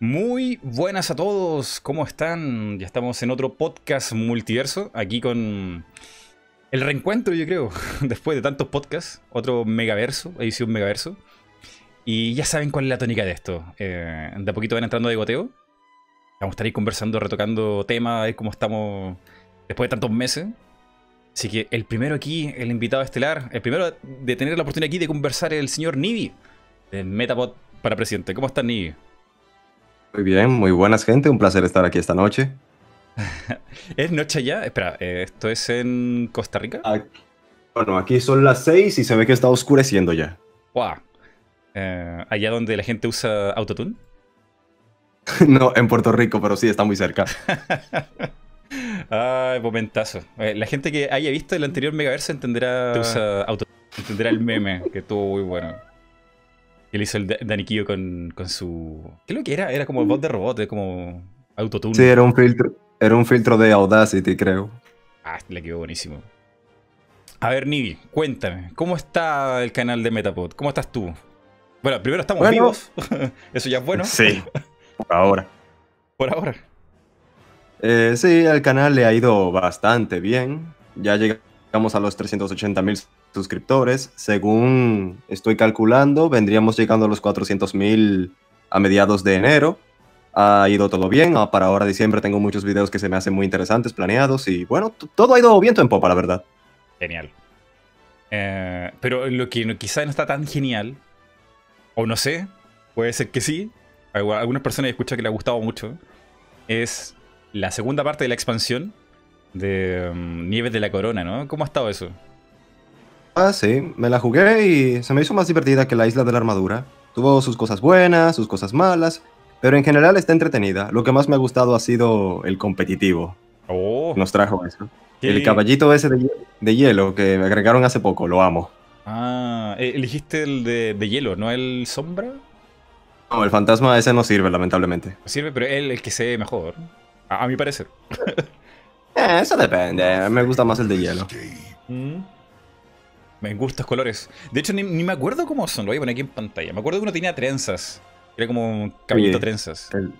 Muy buenas a todos, ¿cómo están? Ya estamos en otro podcast multiverso, aquí con el reencuentro, yo creo, después de tantos podcasts, otro megaverso, edición megaverso. Y ya saben cuál es la tónica de esto. Eh, de a poquito van entrando de goteo. Vamos a estar ahí conversando, retocando temas, ver cómo estamos después de tantos meses. Así que el primero aquí, el invitado estelar, el primero de tener la oportunidad aquí de conversar es el señor Nibi, de Metapod para presidente. ¿Cómo estás, Nibi? Muy bien, muy buenas gente, un placer estar aquí esta noche. ¿Es noche ya? Espera, eh, ¿esto es en Costa Rica? bueno, aquí son las 6 y se ve que está oscureciendo ya. Wow. Eh, ¿Allá donde la gente usa autotune? no, en Puerto Rico, pero sí, está muy cerca. Ay, momentazo. Eh, la gente que haya visto el anterior Megaverse entenderá, usa autotune, entenderá el meme, que estuvo muy bueno. Él hizo el Daniquillo con, con su. ¿Qué es lo que era? Era como voz de robot, como autotune. Sí, era un filtro, era un filtro de Audacity, creo. Ah, le quedó buenísimo. A ver, Nibi, cuéntame, ¿cómo está el canal de Metapod? ¿Cómo estás tú? Bueno, primero estamos vivos. Eso ya es bueno. Sí, por ahora. Por ahora. Eh, sí, al canal le ha ido bastante bien. Ya llegamos a los 380 mil suscriptores. Según estoy calculando, vendríamos llegando a los 400 mil a mediados de enero. Ha ido todo bien. Ah, para ahora diciembre tengo muchos videos que se me hacen muy interesantes, planeados. Y bueno, todo ha ido viento en popa, la verdad. Genial. Eh, pero lo que quizá no está tan genial, o no sé, puede ser que sí. Algunas personas escuchan que le ha gustado mucho. Es la segunda parte de la expansión de um, Nieves de la Corona, ¿no? ¿Cómo ha estado eso? Ah, sí, me la jugué y se me hizo más divertida que la Isla de la Armadura. Tuvo sus cosas buenas, sus cosas malas, pero en general está entretenida. Lo que más me ha gustado ha sido el competitivo. Oh. Nos trajo eso. El caballito ese de, hielo que me agregaron hace poco, lo amo. Ah, eh, elegiste el de, hielo, ¿no el sombra? No, el fantasma ese no sirve, lamentablemente. Sirve, pero es el que se ve mejor, a, mi parecer. eh, eso depende, me gusta más el de hielo. Mm. Me gustan colores. De hecho, ni, me acuerdo cómo son. Lo voy a poner aquí en pantalla. Me acuerdo que uno tenía trenzas. Era como un caballito trenzas. El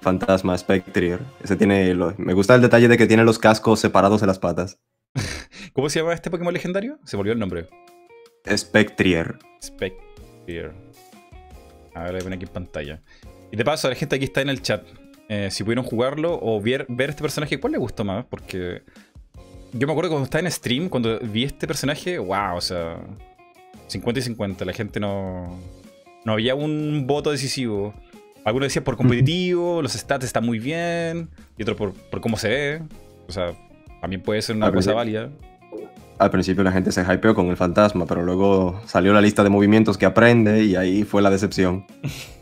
fantasma Spectrier. Ese tiene. me gusta el detalle de que tiene los cascos separados de las patas. ¿Cómo se llama este Pokémon legendario? Se volvió el nombre. Spectrier. Spectrier. A ver, lo voy a poner aquí en pantalla. Y de paso, la gente aquí está en el chat. Eh, si pudieron jugarlo o ver, ver este personaje, ¿cuál le gustó más? Porque yo me acuerdo cuando estaba en stream, cuando vi este personaje, wow, o sea, 50 y 50, la gente no, no había un voto decisivo. Algunos decían por competitivo, los stats están muy bien, y otro por, por cómo se ve. O sea, también puede ser una cosa válida. Al principio la gente se hypeó con el fantasma, pero luego salió la lista de movimientos que aprende y ahí fue la decepción.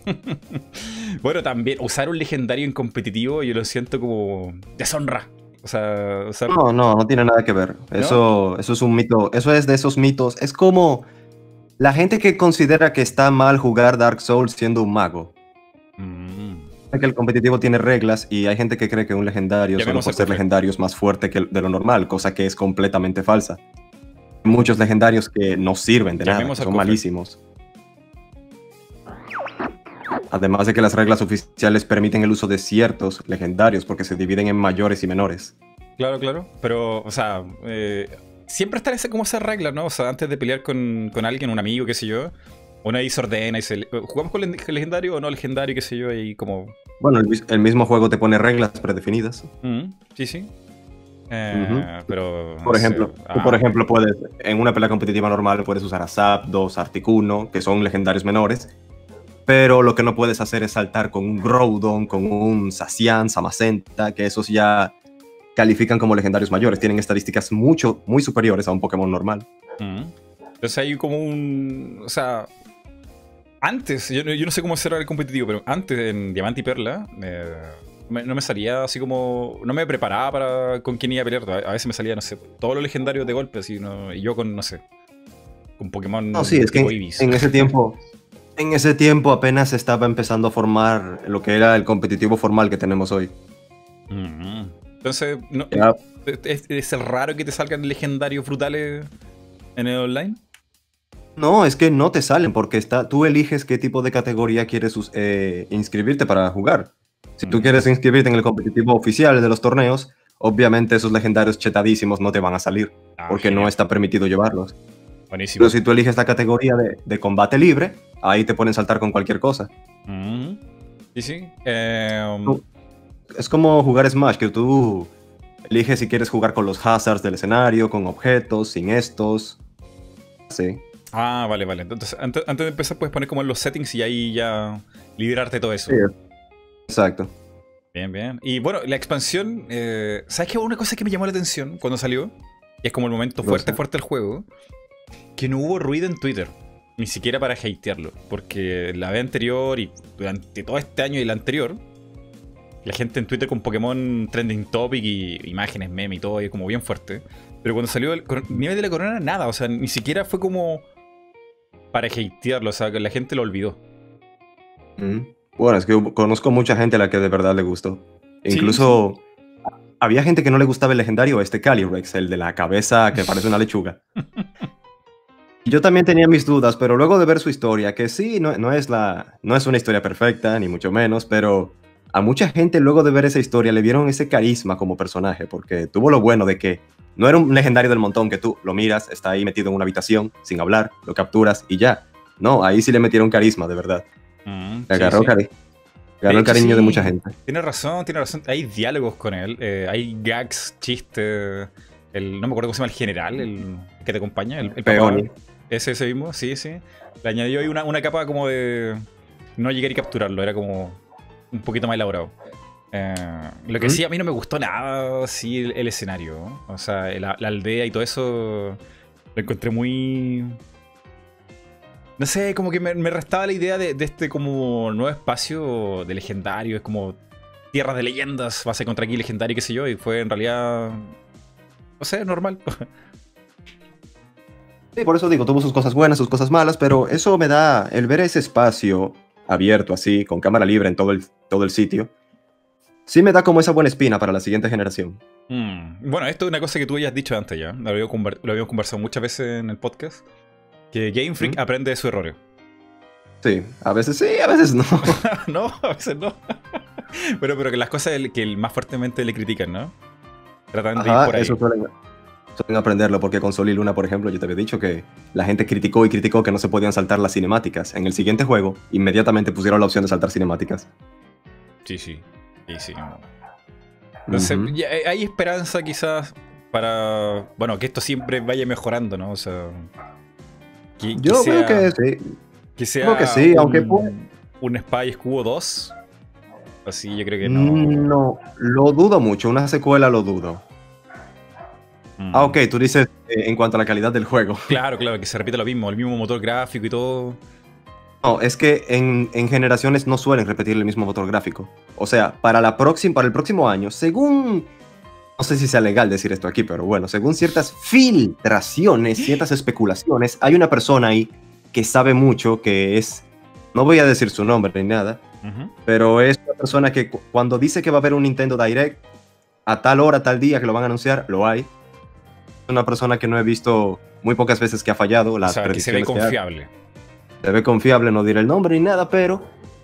bueno, también usar un legendario en competitivo yo lo siento como deshonra. O sea, No, no, no tiene nada que ver. Eso, eso es un mito. Eso es de esos mitos. Es como la gente que considera que está mal jugar Dark Souls siendo un mago. Mm. Que el competitivo tiene reglas y hay gente que cree que un legendario, solo por ser legendario, es más fuerte que de lo normal, cosa que es completamente falsa. Muchos legendarios que no sirven de nada, son malísimos. Además de que las reglas oficiales permiten el uso de ciertos legendarios porque se dividen en mayores y menores. Claro, claro. Pero, o sea, eh, siempre está ese, como esa regla, ¿no? O sea, antes de pelear con, alguien, un amigo, qué sé yo, uno ahí se ordena y se... ¿Jugamos con legendario o no legendario, qué sé yo? Y como... Bueno, el, mismo juego te pone reglas predefinidas. Mm, sí, sí. Eh, pero... Por ejemplo, por ah. ejemplo, puedes, en una pelea competitiva normal puedes usar a Zapdos, Articuno, que son legendarios menores, pero lo que no puedes hacer es saltar con un Groudon, con un Sacian, Samacenta, que esos ya califican como legendarios mayores, tienen estadísticas mucho, muy superiores a un Pokémon normal. Entonces hay como un... O sea, antes, yo, no sé cómo cerrar el competitivo, pero antes en Diamante y Perla, no me salía así como... No me preparaba para con quién iba a pelear. A veces me salía, no sé, todos los legendarios de golpe, así, y yo con, no sé, con Pokémon... No, sí, es que en ese tiempo en ese tiempo apenas estaba empezando a formar lo que era el competitivo formal que tenemos hoy. Entonces, ¿es, el raro que te salgan legendarios brutales en el online? No, es que no te salen porque está, tú eliges qué tipo de categoría quieres eh, inscribirte para jugar. Si tú mm. quieres inscribirte en el competitivo oficial de los torneos, obviamente esos legendarios chetadísimos no te van a salir ah, porque no está permitido llevarlos. Buenísimo. Pero si tú eliges la categoría de, combate libre, ahí te pueden saltar con cualquier cosa. Mm. Sí, sí. Em, es como jugar Smash, que tú eliges si quieres jugar con los hazards del escenario, con objetos, sin estos. Sí. Ah, vale, vale. Entonces, antes, de empezar, puedes poner como en los settings y ahí ya liberarte todo eso. Sí, exacto. Bien, bien. Y bueno, la expansión, eh, ¿sabes qué? Una cosa que me llamó la atención cuando salió, y es como el momento fuerte, fuerte del juego, que no hubo ruido en Twitter. Ni siquiera para hatearlo. Porque la vez anterior y durante todo este año y la anterior, la gente en Twitter con Pokémon trending topic y imágenes, meme y todo, y como bien fuerte. Pero cuando salió el nivel de la corona, nada. O sea, ni siquiera fue como para hatearlo. O sea, que la gente lo olvidó. Mm. Bueno, es que conozco mucha gente a la que de verdad le gustó. Incluso había gente que no le gustaba el legendario, este Calyrex, el de la cabeza que parece una lechuga. Yo también tenía mis dudas, pero luego de ver su historia, que sí, no, no, es la, no es una historia perfecta, ni mucho menos, pero a mucha gente luego de ver esa historia le vieron ese carisma como personaje, porque tuvo lo bueno de que no era un legendario del montón que tú lo miras, está ahí metido en una habitación, sin hablar, lo capturas y ya. No, ahí sí le metieron carisma, de verdad. Mm, agarró, el cariño de mucha gente. Tiene razón, tiene razón. Hay diálogos con él, eh, hay gags, chistes. El, no me acuerdo cómo se llama el general, el que te acompaña, el, el Ese, ese mismo, sí, sí. Le añadió ahí una, una capa como de no llegar y capturarlo, era como un poquito más elaborado. Eh, lo que sí, a mí no me gustó nada sí, el, escenario. O sea, la, aldea y todo eso lo encontré muy no sé, como que me, restaba la idea de, este como nuevo espacio de legendario, es como tierra de leyendas, base contra aquí legendario, qué sé yo, y fue en realidad, no sé, normal. Sí, por eso digo, tuvo sus cosas buenas, sus cosas malas, pero eso me da, el ver ese espacio abierto así, con cámara libre en todo el, todo el sitio, sí me da como esa buena espina para la siguiente generación. Mm, bueno, esto es una cosa que tú ya has dicho antes ya, lo habíamos conversado muchas veces en el podcast. Que Game Freak aprende de sus errores. Sí, a veces sí, a veces no. no, a veces no. pero, pero que las cosas que más fuertemente le critican, ¿no? Tratan de ir por ahí. Eso suelen, aprenderlo, porque con Sol y Luna, por ejemplo, yo te había dicho que la gente criticó y criticó que no se podían saltar las cinemáticas. En el siguiente juego, inmediatamente pusieron la opción de saltar cinemáticas. Sí, sí. Sí, sí. Entonces, hay esperanza quizás para, bueno, que esto siempre vaya mejorando, ¿no? O sea, yo creo que sí. Que sea que sí, un, aunque un Spy Escudo 2. Así yo creo que no. Mm, no, lo dudo mucho. Una secuela lo dudo. Mm. Ah, ok, tú dices eh, en cuanto a la calidad del juego. Claro, claro, que se repite lo mismo, el mismo motor gráfico y todo. No, es que en, en, generaciones no suelen repetir el mismo motor gráfico. O sea, para, la próxima, para el próximo año, según no sé si sea legal decir esto aquí, pero bueno, según ciertas filtraciones, ciertas especulaciones, hay una persona ahí que sabe mucho, que es, no voy a decir su nombre ni nada, pero es una persona que cuando dice que va a haber un Nintendo Direct, a tal hora, tal día que lo van a anunciar, lo hay. Una persona que no he visto muy pocas veces que ha fallado. Las o sea, que se ve confiable. Se ve confiable, no diré el nombre ni nada, pero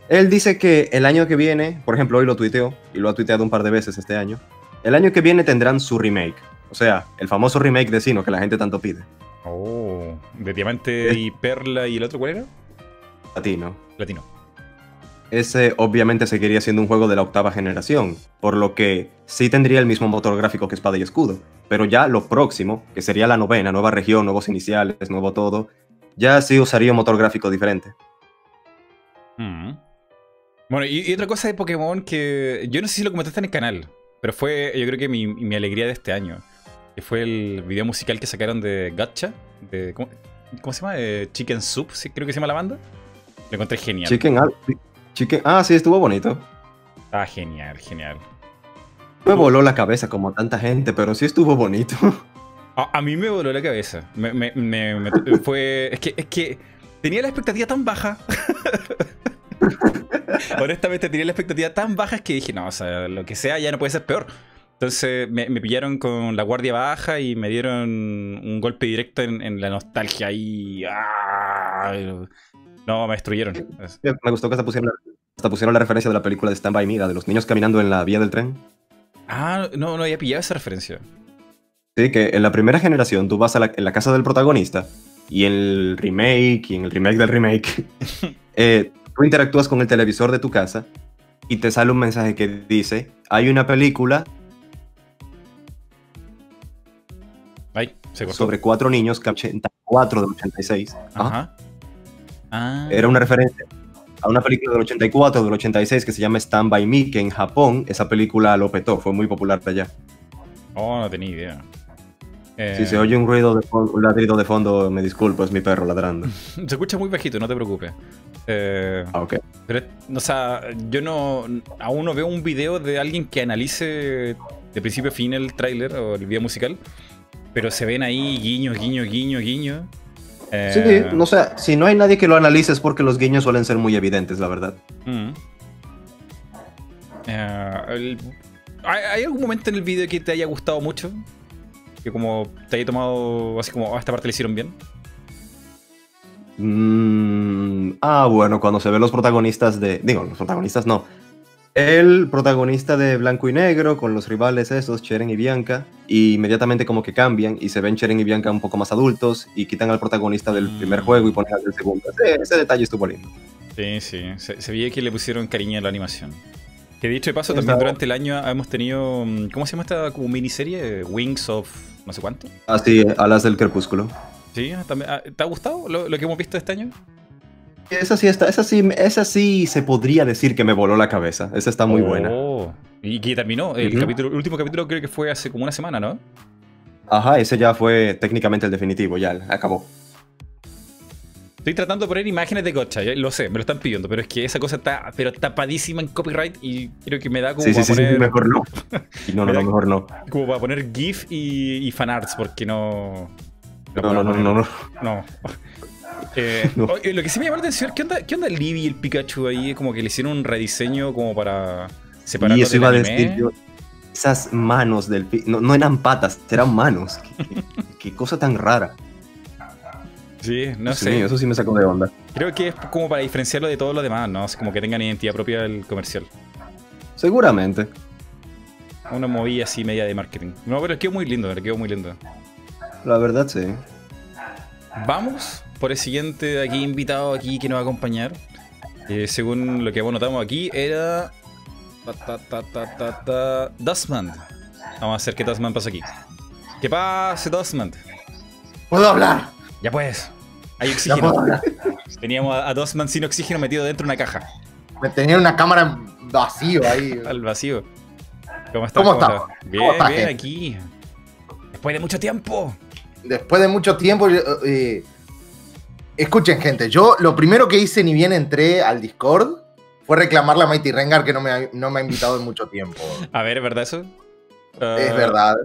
él dice que el año que viene, por ejemplo, hoy lo tuiteó, y lo ha tuiteado un par de veces este año, el año que viene tendrán su remake. O sea, el famoso remake de Sino que la gente tanto pide. Oh, de Diamante y Perla y el otro, ¿cuál era? Latino. Latino. Ese obviamente seguiría siendo un juego de la octava generación, por lo que sí tendría el mismo motor gráfico que Espada y Escudo. Pero ya lo próximo, que sería la novena, nueva región, nuevos iniciales, nuevo todo, ya sí usaría un motor gráfico diferente. Mm. Bueno, y, y, otra cosa de Pokémon que yo no sé si lo comentaste en el canal, pero fue, yo creo que mi, mi, alegría de este año. Que fue el video musical que sacaron de Gacha. De, ¿cómo, se llama? Chicken Soup, ¿sí? creo que se llama la banda. Lo encontré genial. Chicken, Chicken, ah, sí, estuvo bonito. Ah, genial, genial. Me voló la cabeza como tanta gente, pero sí estuvo bonito. A, mí me voló la cabeza. Me, me, me, fue. Es que, es que tenía la expectativa tan baja. Honestamente tenía la expectativa tan baja que dije, no, o sea, lo que sea ya no puede ser peor. Entonces me, pillaron con la guardia baja y me dieron un golpe directo en, la nostalgia. ¡Ah! No, me destruyeron. Me gustó que hasta pusieron, hasta pusieron la referencia de la película de Stand By Me, de los niños caminando en la vía del tren. Ah, no, no había pillado esa referencia. Sí, que en la primera generación tú vas a la, en la casa del protagonista y en el remake y en el remake del remake, eh, tú interactúas con el televisor de tu casa y te sale un mensaje que dice, hay una película sobre cuatro niños, 84 del 86. Ajá. Ah. Era una referencia a una película del 84, del 86 que se llama Stand By Me, que en Japón esa película lo petó, fue muy popular allá. Oh, no tenía idea. Si se oye un ruido de fondo, un ladrido de fondo, me disculpo, es mi perro ladrando. se escucha muy bajito, no te preocupes. Eh, ah, ok. Pero, o sea, yo no. Aún no veo un video de alguien que analice de principio a fin el tráiler o el video musical. Pero se ven ahí guiños, guiños, guiños, guiños. Sí, eh, no sé, si no hay nadie que lo analice es porque los guiños suelen ser muy evidentes, la verdad. Mm. Eh, ¿hay, algún momento en el video que te haya gustado mucho? Que como te haya tomado así como, a ah, esta parte le hicieron bien. Mm, ah, bueno, cuando se ven los protagonistas de... Digo, los protagonistas no el protagonista de Blanco y Negro con los rivales esos, Cheren y Bianca, y inmediatamente como que cambian y se ven Cheren y Bianca un poco más adultos y quitan al protagonista del primer juego y ponen al del segundo. Ese, detalle estuvo lindo. Sí, sí, se, veía que le pusieron cariño a la animación. Que dicho de paso, también durante el año hemos tenido, mm, ¿cómo se llama esta como miniserie? Wings of no sé cuánto. Ah, sí, Alas del Crepúsculo. Sí, ah, ¿te ha gustado lo, lo que hemos visto este año? Esa sí está, esa sí, esa sí se podría decir que me voló la cabeza. Esa está muy buena. Oh. Y que terminó. El, capítulo, el último capítulo creo que fue hace como una semana, ¿no? Ajá, ese ya fue técnicamente el definitivo, ya acabó. Estoy tratando de poner imágenes de Gotcha, lo sé, me lo están pidiendo, pero es que esa cosa está pero tapadísima en copyright y creo que me da como sí, para sí, poner... Sí, mejor no. no, no, no, mejor no. Como para poner GIF y, y fanarts, porque no... No, no, no, no, no. No. Eh, lo que sí me llamó la atención, ¿qué onda, ¿qué onda el Libby y el Pikachu ahí? Como que le hicieron un rediseño como para separar Y eso iba a decir yo. Esas manos del no, no eran patas, eran manos. qué, cosa tan rara. Sí, no sé. eso sí me sacó de onda. Creo que es como para diferenciarlo de todo lo demás, ¿no? como que tengan identidad propia del comercial. Seguramente. Una movida así media de marketing. No, pero quedó muy lindo, quedó muy lindo. La verdad, sí. Vamos por el siguiente aquí invitado aquí que nos va a acompañar. Eh, según lo que notamos aquí, era. Dustman. Vamos a hacer que Dustman pase aquí. ¿Qué pase, Dustman? ¿Puedo hablar? Ya pues. Hay oxígeno. Teníamos a, Dustman sin oxígeno metido dentro de una caja. Me tenía una cámara vacío ahí. Al vacío. ¿Cómo está? ¿Cómo, está? Bien, bien, aquí. Después de mucho tiempo. Después de mucho tiempo. Eh, Escuchen, gente, yo lo primero que hice ni bien entré al Discord fue reclamarle a Mighty Rengar que no me, ha, no me ha invitado en mucho tiempo. A ver, ¿es verdad eso? Es verdad.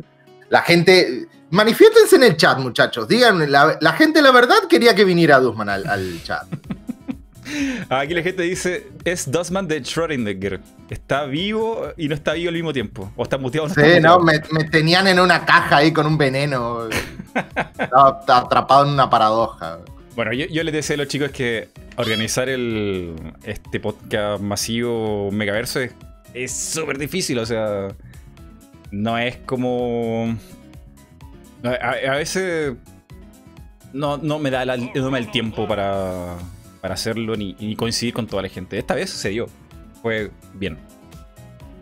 La gente. Manifiéstense en el chat, muchachos. Díganme, la, gente, la verdad, quería que viniera Dusman al, chat. Aquí la gente dice: Es Dusman de Schrödinger. Está vivo y no está vivo al mismo tiempo. O está muteado. No sí, no, me, tenían en una caja ahí con un veneno. estaba atrapado en una paradoja. Bueno, yo, les decía a los chicos que organizar el, este podcast masivo Megaverso es súper difícil, o sea, no es como... A, veces no, no, me da el tiempo para, para hacerlo ni, coincidir con toda la gente. Esta vez se dio, fue bien.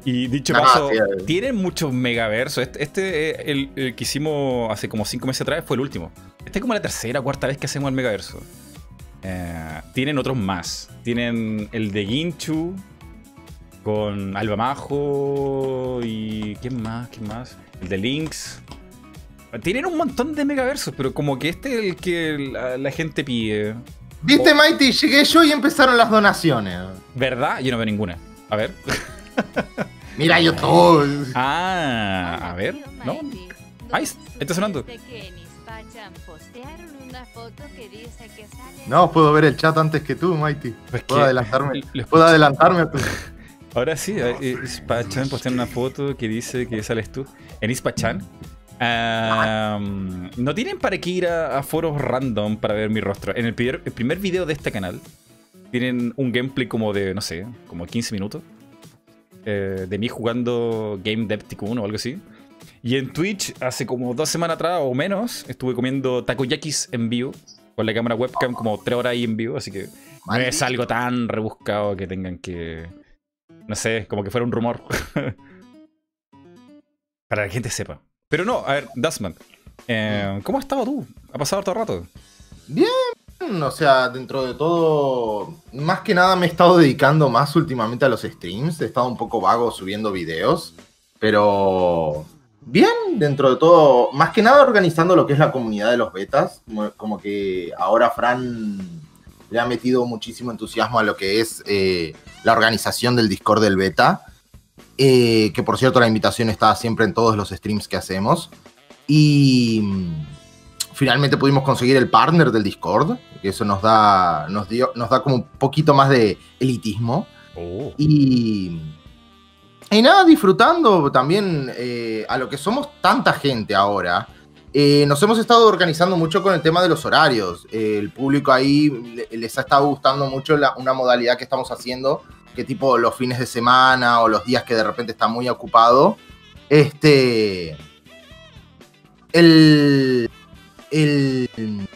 Y dicho paso, tienen muchos megaversos. Este, este el, el, que hicimos hace como cinco meses atrás fue el último. Esta es como la tercera o cuarta vez que hacemos el Megaverso. Eh, tienen otros más. Tienen el de Ginchu con Alba Majo y. ¿Quién más? ¿Quién más? El de Lynx. Tienen un montón de megaversos, pero como que este es el que la, gente pide. ¿Viste, Mighty? Llegué yo y empezaron las donaciones. ¿Verdad? Yo no veo ninguna. A ver. Mira, YouTube. Ah, a ver. ¿No? Ahí está sonando. No, puedo ver el chat antes que tú, Mighty. Pues puedo adelantarme. ¿Puedo adelantarme Ahora sí, eh, Ispachan postea una foto que dice que sales tú. En Ispachan. no tienen para qué ir a, foros random para ver mi rostro. En el primer, el primer video de este canal tienen un gameplay como de, no sé, como 15 minutos. Eh, de mí jugando Game Depth 1 o algo así. Y en Twitch, hace como dos semanas atrás o menos, estuve comiendo takoyakis en vivo. Con la cámara webcam como tres horas ahí en vivo. Así que no es algo tan rebuscado que tengan que no sé, como que fuera un rumor. Para que la gente sepa. Pero no, a ver, Dustman. Eh, ¿Cómo has estado tú? ¿Ha pasado todo el rato? Bien, o sea, dentro de todo, más que nada me he estado dedicando más últimamente a los streams. He estado un poco vago subiendo videos, pero bien, dentro de todo, más que nada organizando lo que es la comunidad de los betas. Como, que ahora Fran le ha metido muchísimo entusiasmo a lo que es eh, la organización del Discord del beta. Eh, que por cierto la invitación está siempre en todos los streams que hacemos. Y mm, finalmente pudimos conseguir el partner del Discord, que eso nos da, nos dio, nos da como un poquito más de elitismo. Oh. Y, y nada, disfrutando también eh, a lo que somos tanta gente ahora. Eh, nos hemos estado organizando mucho con el tema de los horarios. el público ahí les ha estado gustando mucho una modalidad que estamos haciendo que tipo los fines de semana o los días que de repente está muy ocupado, este, el, el,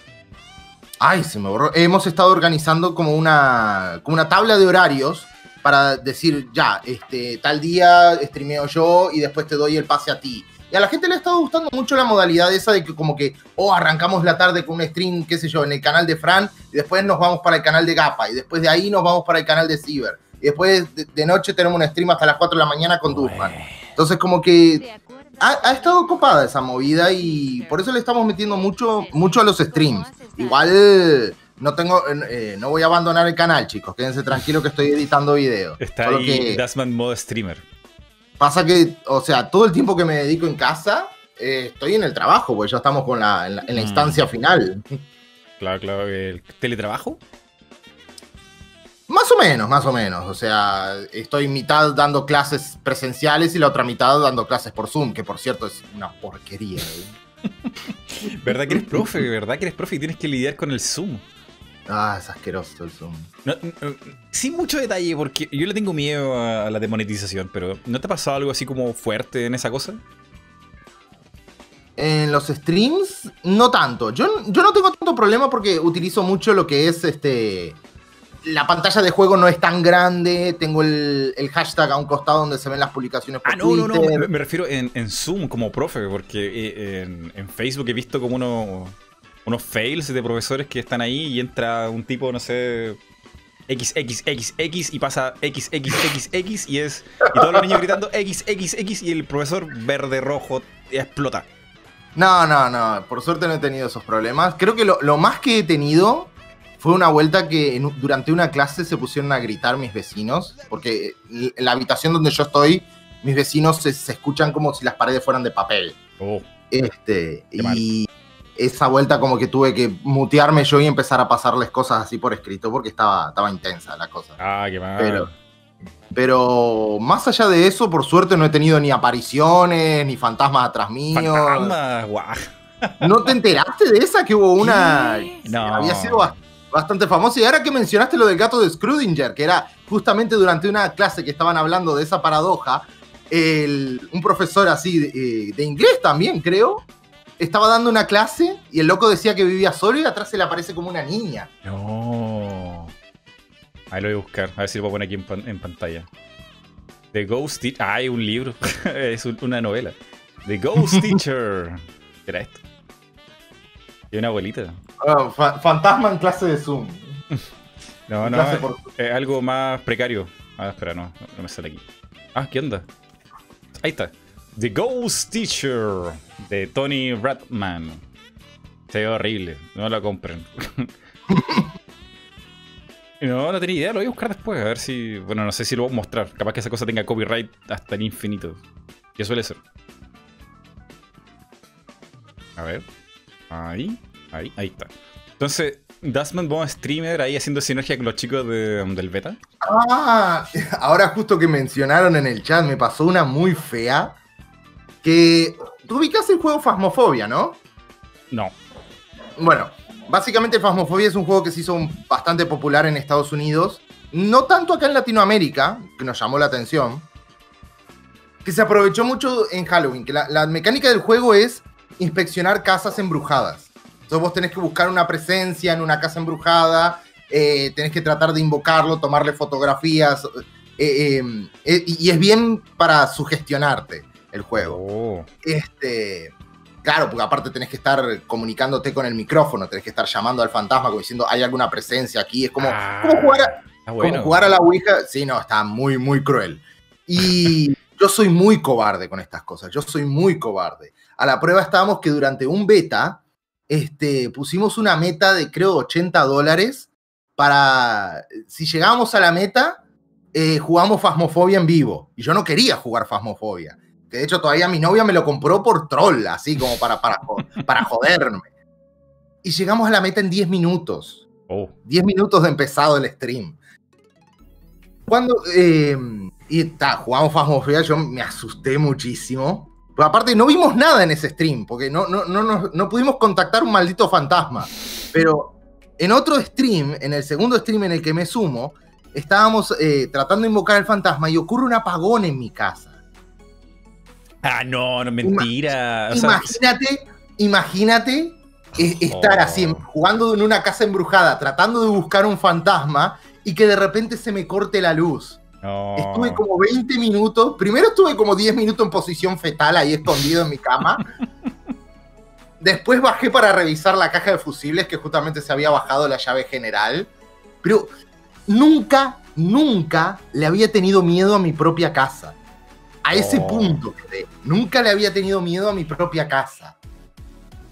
ay, se me borró, hemos estado organizando como una, como una tabla de horarios para decir, ya, este, tal día streameo yo y después te doy el pase a ti. Y a la gente le ha estado gustando mucho la modalidad esa de que como que, oh, arrancamos la tarde con un stream, qué sé yo, en el canal de Fran, y después nos vamos para el canal de Gapa, y después de ahí nos vamos para el canal de Ciber y después de, noche tenemos un stream hasta las 4 de la mañana con Dufman. Entonces como que ha, estado ocupada esa movida y por eso le estamos metiendo mucho, mucho a los streams. Igual no tengo, eh, no voy a abandonar el canal, chicos. Quédense tranquilos que estoy editando videos. Está ahí Dasman modo streamer. Pasa que, o sea, todo el tiempo que me dedico en casa, eh, estoy en el trabajo, porque ya estamos con la, en, la, mm. instancia final. Claro, claro. ¿El teletrabajo? Más o menos, más o menos. O sea, estoy mitad dando clases presenciales y la otra mitad dando clases por Zoom, que por cierto es una porquería. ¿eh? ¿Verdad que eres profe? ¿Verdad que eres profe y tienes que lidiar con el Zoom? Ah, es asqueroso el Zoom. sin mucho detalle, porque yo le tengo miedo a la demonetización, pero ¿no te ha pasado algo así como fuerte en esa cosa? En los streams, no tanto. Yo, yo no tengo tanto problema porque utilizo mucho lo que es este la pantalla de juego no es tan grande, tengo el, hashtag a un costado donde se ven las publicaciones por ah, no, no, no, me, refiero en, Zoom como profe, porque eh, en, Facebook he visto como unos, unos fails de profesores que están ahí y entra un tipo, no sé, XXXX y pasa XXXX y es y todos los niños gritando XXX y el profesor verde rojo explota. No, no, no, por suerte no he tenido esos problemas. Creo que lo, lo más que he tenido fue una vuelta que durante una clase se pusieron a gritar mis vecinos, porque en la habitación donde yo estoy, mis vecinos se, escuchan como si las paredes fueran de papel. Oh. Este, y esa vuelta como que tuve que mutearme yo y empezar a pasarles cosas así por escrito, porque estaba, estaba intensa la cosa. Ah, qué mal. Pero, pero más allá de eso, por suerte no he tenido ni apariciones, ni fantasmas atrás mío. Fantasmas, guau. ¿No te enteraste de esa que hubo una? No. Había sido bastante famoso. Y ahora que mencionaste lo del gato de Schrödinger, que era justamente durante una clase que estaban hablando de esa paradoja, un profesor así de, eh, inglés también, creo, estaba dando una clase y el loco decía que vivía solo y atrás se le aparece como una niña. No. Ahí lo voy a buscar, a ver si lo puedo poner aquí en, pantalla. The Ghost Teacher. Ah, hay un libro. es una novela. The Ghost Teacher. ¿Qué era esto? Y una abuelita. Ah, fantasma en clase de Zoom. no, no, es, algo más precario. Ah, espera, no, no me sale aquí. Ah, ¿qué onda? Ahí está. The Ghost Teacher de Tony Ratman. Se ve horrible, no la compren. no, no tenía idea, lo voy a buscar después, a ver si. Bueno, no sé si lo voy a mostrar. Capaz que esa cosa tenga copyright hasta el infinito. ¿Qué suele ser? A ver. Ahí, ahí, ahí está. Entonces, Dustman vos streamer ahí haciendo sinergia con los chicos del beta. Ah, ahora justo que mencionaron en el chat, me pasó una muy fea. Que. Tú ubicas el juego Phasmophobia, ¿no? No. Bueno, básicamente Phasmophobia es un juego que se hizo bastante popular en Estados Unidos. No tanto acá en Latinoamérica, que nos llamó la atención. Que se aprovechó mucho en Halloween. Que la, la mecánica del juego es inspeccionar casas embrujadas. Entonces vos tenés que buscar una presencia en una casa embrujada, eh, tenés que tratar de invocarlo, tomarle fotografías, eh, eh, y es bien para sugestionarte el juego. Oh. Este, claro, porque aparte tenés que estar comunicándote con el micrófono, tenés que estar llamando al fantasma como diciendo, hay alguna presencia aquí, es como, ah, jugar, a, como jugar a la Ouija. Sí, no, está muy, muy cruel. Y yo soy muy cobarde con estas cosas, yo soy muy cobarde. A la prueba estábamos que durante un beta, este, pusimos una meta de creo 80 dólares para, si llegábamos a la meta, eh, jugamos Fasmofobia en vivo. Y yo no quería jugar Fasmofobia. Que de hecho todavía mi novia me lo compró por troll, así como para, para, para joderme. Y llegamos a la meta en 10 minutos. 10 minutos de empezado el stream. Cuando... Eh, y está, jugamos Fasmofobia, yo me asusté muchísimo aparte no vimos nada en ese stream, porque no, no, no, no, pudimos contactar un maldito fantasma. Pero en otro stream, en el segundo stream en el que me sumo, estábamos eh, tratando de invocar al fantasma y ocurre un apagón en mi casa. Ah, no, no, mentira. imagínate, imagínate estar así, oh. jugando en una casa embrujada, tratando de buscar un fantasma y que de repente se me corte la luz. Estuve como 20 minutos. Primero estuve como 10 minutos en posición fetal ahí escondido en mi cama. Después bajé para revisar la caja de fusibles que justamente se había bajado la llave general. Pero nunca, nunca le había tenido miedo a mi propia casa. A ese oh. punto Nunca le había tenido miedo a mi propia casa.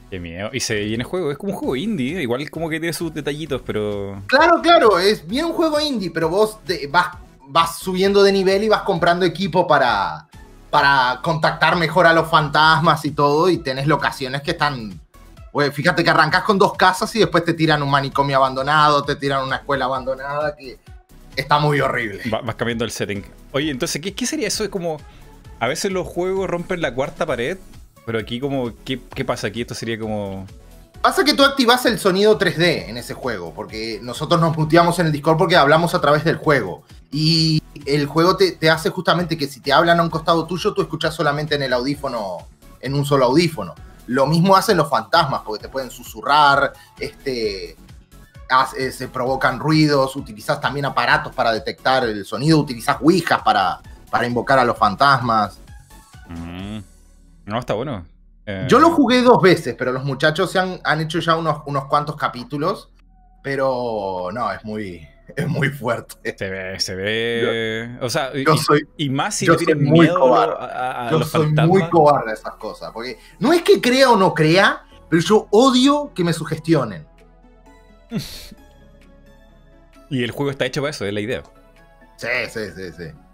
Qué miedo. Y se viene juego, es como un juego indie, igual como que tiene sus detallitos, pero. Claro, claro, es bien un juego indie, pero vos vas vas subiendo de nivel y vas comprando equipo para, para contactar mejor a los fantasmas y todo, y tenés locaciones que están... fíjate que arrancas con dos casas y después te tiran un manicomio abandonado, te tiran una escuela abandonada, que está muy horrible. vas cambiando el setting. Oye, entonces, ¿qué, ¿qué, sería eso? Es como... A veces los juegos rompen la cuarta pared, pero aquí como... ¿Qué, pasa aquí? Esto sería como... Pasa que tú activas el sonido 3D en ese juego, porque nosotros nos muteamos en el Discord porque hablamos a través del juego. Y el juego te, hace justamente que si te hablan a un costado tuyo, tú escuchas solamente en el audífono, en un solo audífono. Lo mismo hacen los fantasmas, porque te pueden susurrar, este, eh, se provocan ruidos, utilizas también aparatos para detectar el sonido, utilizas ouijas para, para invocar a los fantasmas. Mm. No, está bueno. Eh, Yo lo jugué dos veces, pero los muchachos se han, han hecho ya unos, unos cuantos capítulos. Pero no, es muy, es muy fuerte. Se ve, se ve. o sea, yo y, soy, y, más si yo le muy miedo cobarde. a, a yo soy muy cobarde a esas cosas. Porque no es que crea o no crea, pero yo odio que me sugestionen. y el juego está hecho para eso, es la idea. Sí, sí, sí, sí.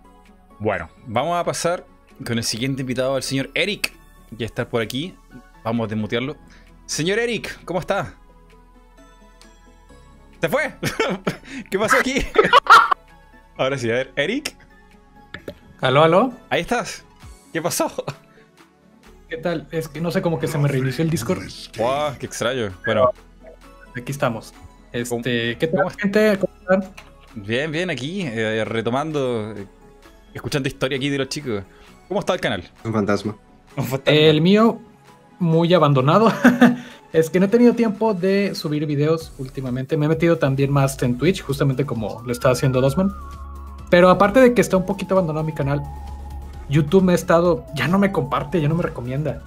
Bueno, vamos a pasar con el siguiente invitado, el señor Eric ya está por aquí. Vamos a desmutearlo. Señor Eric, ¿cómo está? ¿Se fue? ¿Qué pasó aquí? Ahora sí, a ver, Eric. ¿Aló, aló? Ahí estás. ¿Qué pasó? ¿Qué tal? Es que no sé cómo que se me reinició el Discord. ¡Wow! ¡Qué extraño! Bueno. Aquí estamos. Este, ¿Qué tal, gente? ¿Cómo están? Bien, bien, aquí, eh, retomando, eh, escuchando historia aquí de los chicos. ¿Cómo está el canal? Un fantasma. El mío, muy abandonado. es que no he tenido tiempo de subir videos últimamente. Me he metido también más en Twitch, justamente como lo estaba haciendo Dosman. Pero aparte de que está un poquito abandonado mi canal, YouTube me ha estado. Ya no me comparte, ya no me recomienda.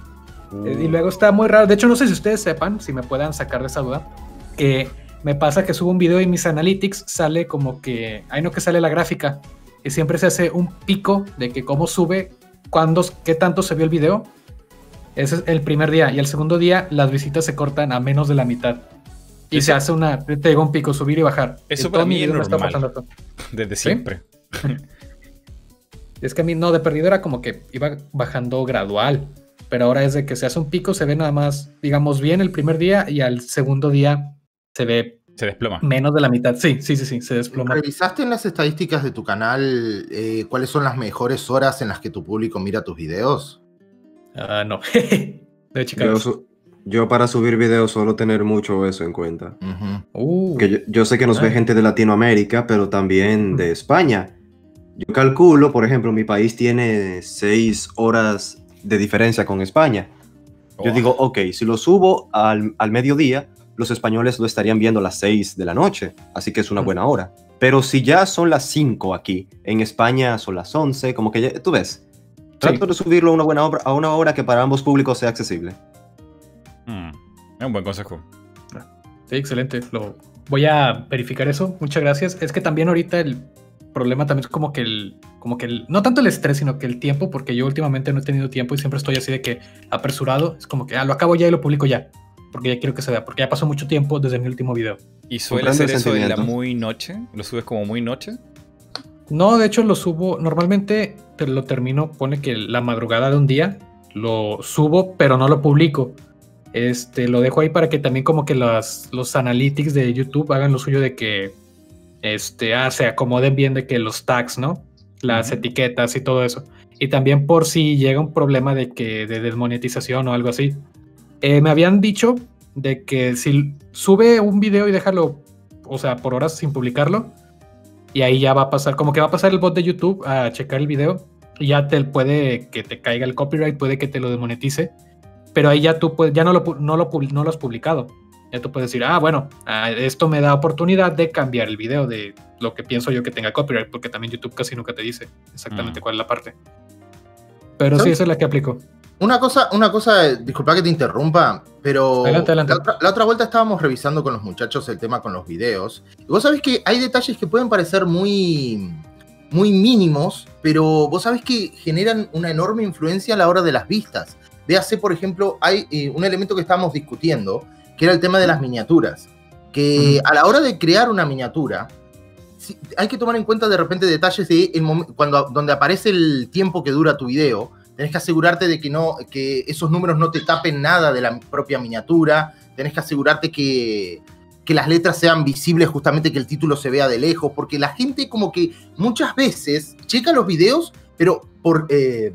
Eh, y uh. luego está muy raro. De hecho, no sé si ustedes sepan, si me puedan sacar de esa duda, que me pasa que subo un video y mis analytics sale como que. Ahí no que sale la gráfica. Y siempre se hace un pico de que cómo sube cuándo, qué tanto se vio el video. Ese es el primer día. Y el segundo día, las visitas se cortan a menos de la mitad. Y se hace una, te digo un pico, subir y bajar. Eso para mí es normal. Desde siempre. es que a mí no, de perdido era como que iba bajando gradual. Pero ahora es de que se hace un pico, se ve nada más, digamos, bien el primer día y al segundo día se ve se desploma. Menos de la mitad, sí, sí, sí, sí, se desploma. ¿Revisaste en las estadísticas de tu canal eh, cuáles son las mejores horas en las que tu público mira tus videos? Ah, no. yo, yo, para subir videos suelo tener mucho eso en cuenta. Uh. que yo, sé que nos ve ah. gente de Latinoamérica, pero también de España. Yo calculo, por ejemplo, mi país tiene seis horas de diferencia con España. Yo digo, ok, si lo subo al, al mediodía, los españoles lo estarían viendo a las 6 de la noche, así que es una buena hora. Pero si ya son las 5 aquí, en España son las 11, como que ya, tú ves, trato de subirlo a una buena hora, a una hora que para ambos públicos sea accesible. Hmm, es un buen consejo. Sí, excelente. Lo, voy a verificar eso. Muchas gracias. Es que también ahorita el problema también es como que el, como que el, no tanto el estrés, sino que el tiempo, porque yo últimamente no he tenido tiempo y siempre estoy así de que apresurado. Es como que ah, lo acabo ya y lo publico ya porque ya quiero que se vea, porque ya pasó mucho tiempo desde mi último video. ¿Y suele ser eso en la muy noche? ¿Lo subes como muy noche? No, de hecho lo subo, normalmente lo termino, pone que la madrugada de un día lo subo, pero no lo publico. Este, lo dejo ahí para que también como que los analytics de YouTube hagan lo suyo de que este, ah, se acomoden bien de que los tags, ¿no? Las etiquetas y todo eso. Y también por si llega un problema de que de desmonetización o algo así. Eh, me habían dicho de que si sube un video y déjalo, o sea, por horas sin publicarlo, y ahí ya va a pasar, como que va a pasar el bot de YouTube a checar el video, y ya te puede que te caiga el copyright, puede que te lo desmonetice, pero ahí ya tú puedes, ya no lo, no lo, no lo has publicado. Ya tú puedes decir, ah, bueno, esto me da oportunidad de cambiar el video de lo que pienso yo que tenga copyright, porque también YouTube casi nunca te dice exactamente mm. cuál es la parte. Pero sí, esa es la que aplico. Una cosa, una cosa, disculpa que te interrumpa, pero La, otra, vuelta estábamos revisando con los muchachos el tema con los videos. Y vos sabés que hay detalles que pueden parecer muy, muy mínimos, pero vos sabés que generan una enorme influencia a la hora de las vistas. Véase, por ejemplo, hay eh, un elemento que estábamos discutiendo, que era el tema de las miniaturas. Que a la hora de crear una miniatura, hay que tomar en cuenta de repente detalles de el cuando, donde aparece el tiempo que dura tu video tenés que asegurarte de que, no, que esos números no te tapen nada de la propia miniatura, tenés que asegurarte que, que las letras sean visibles, justamente que el título se vea de lejos, porque la gente como que muchas veces checa los videos, pero. Eh,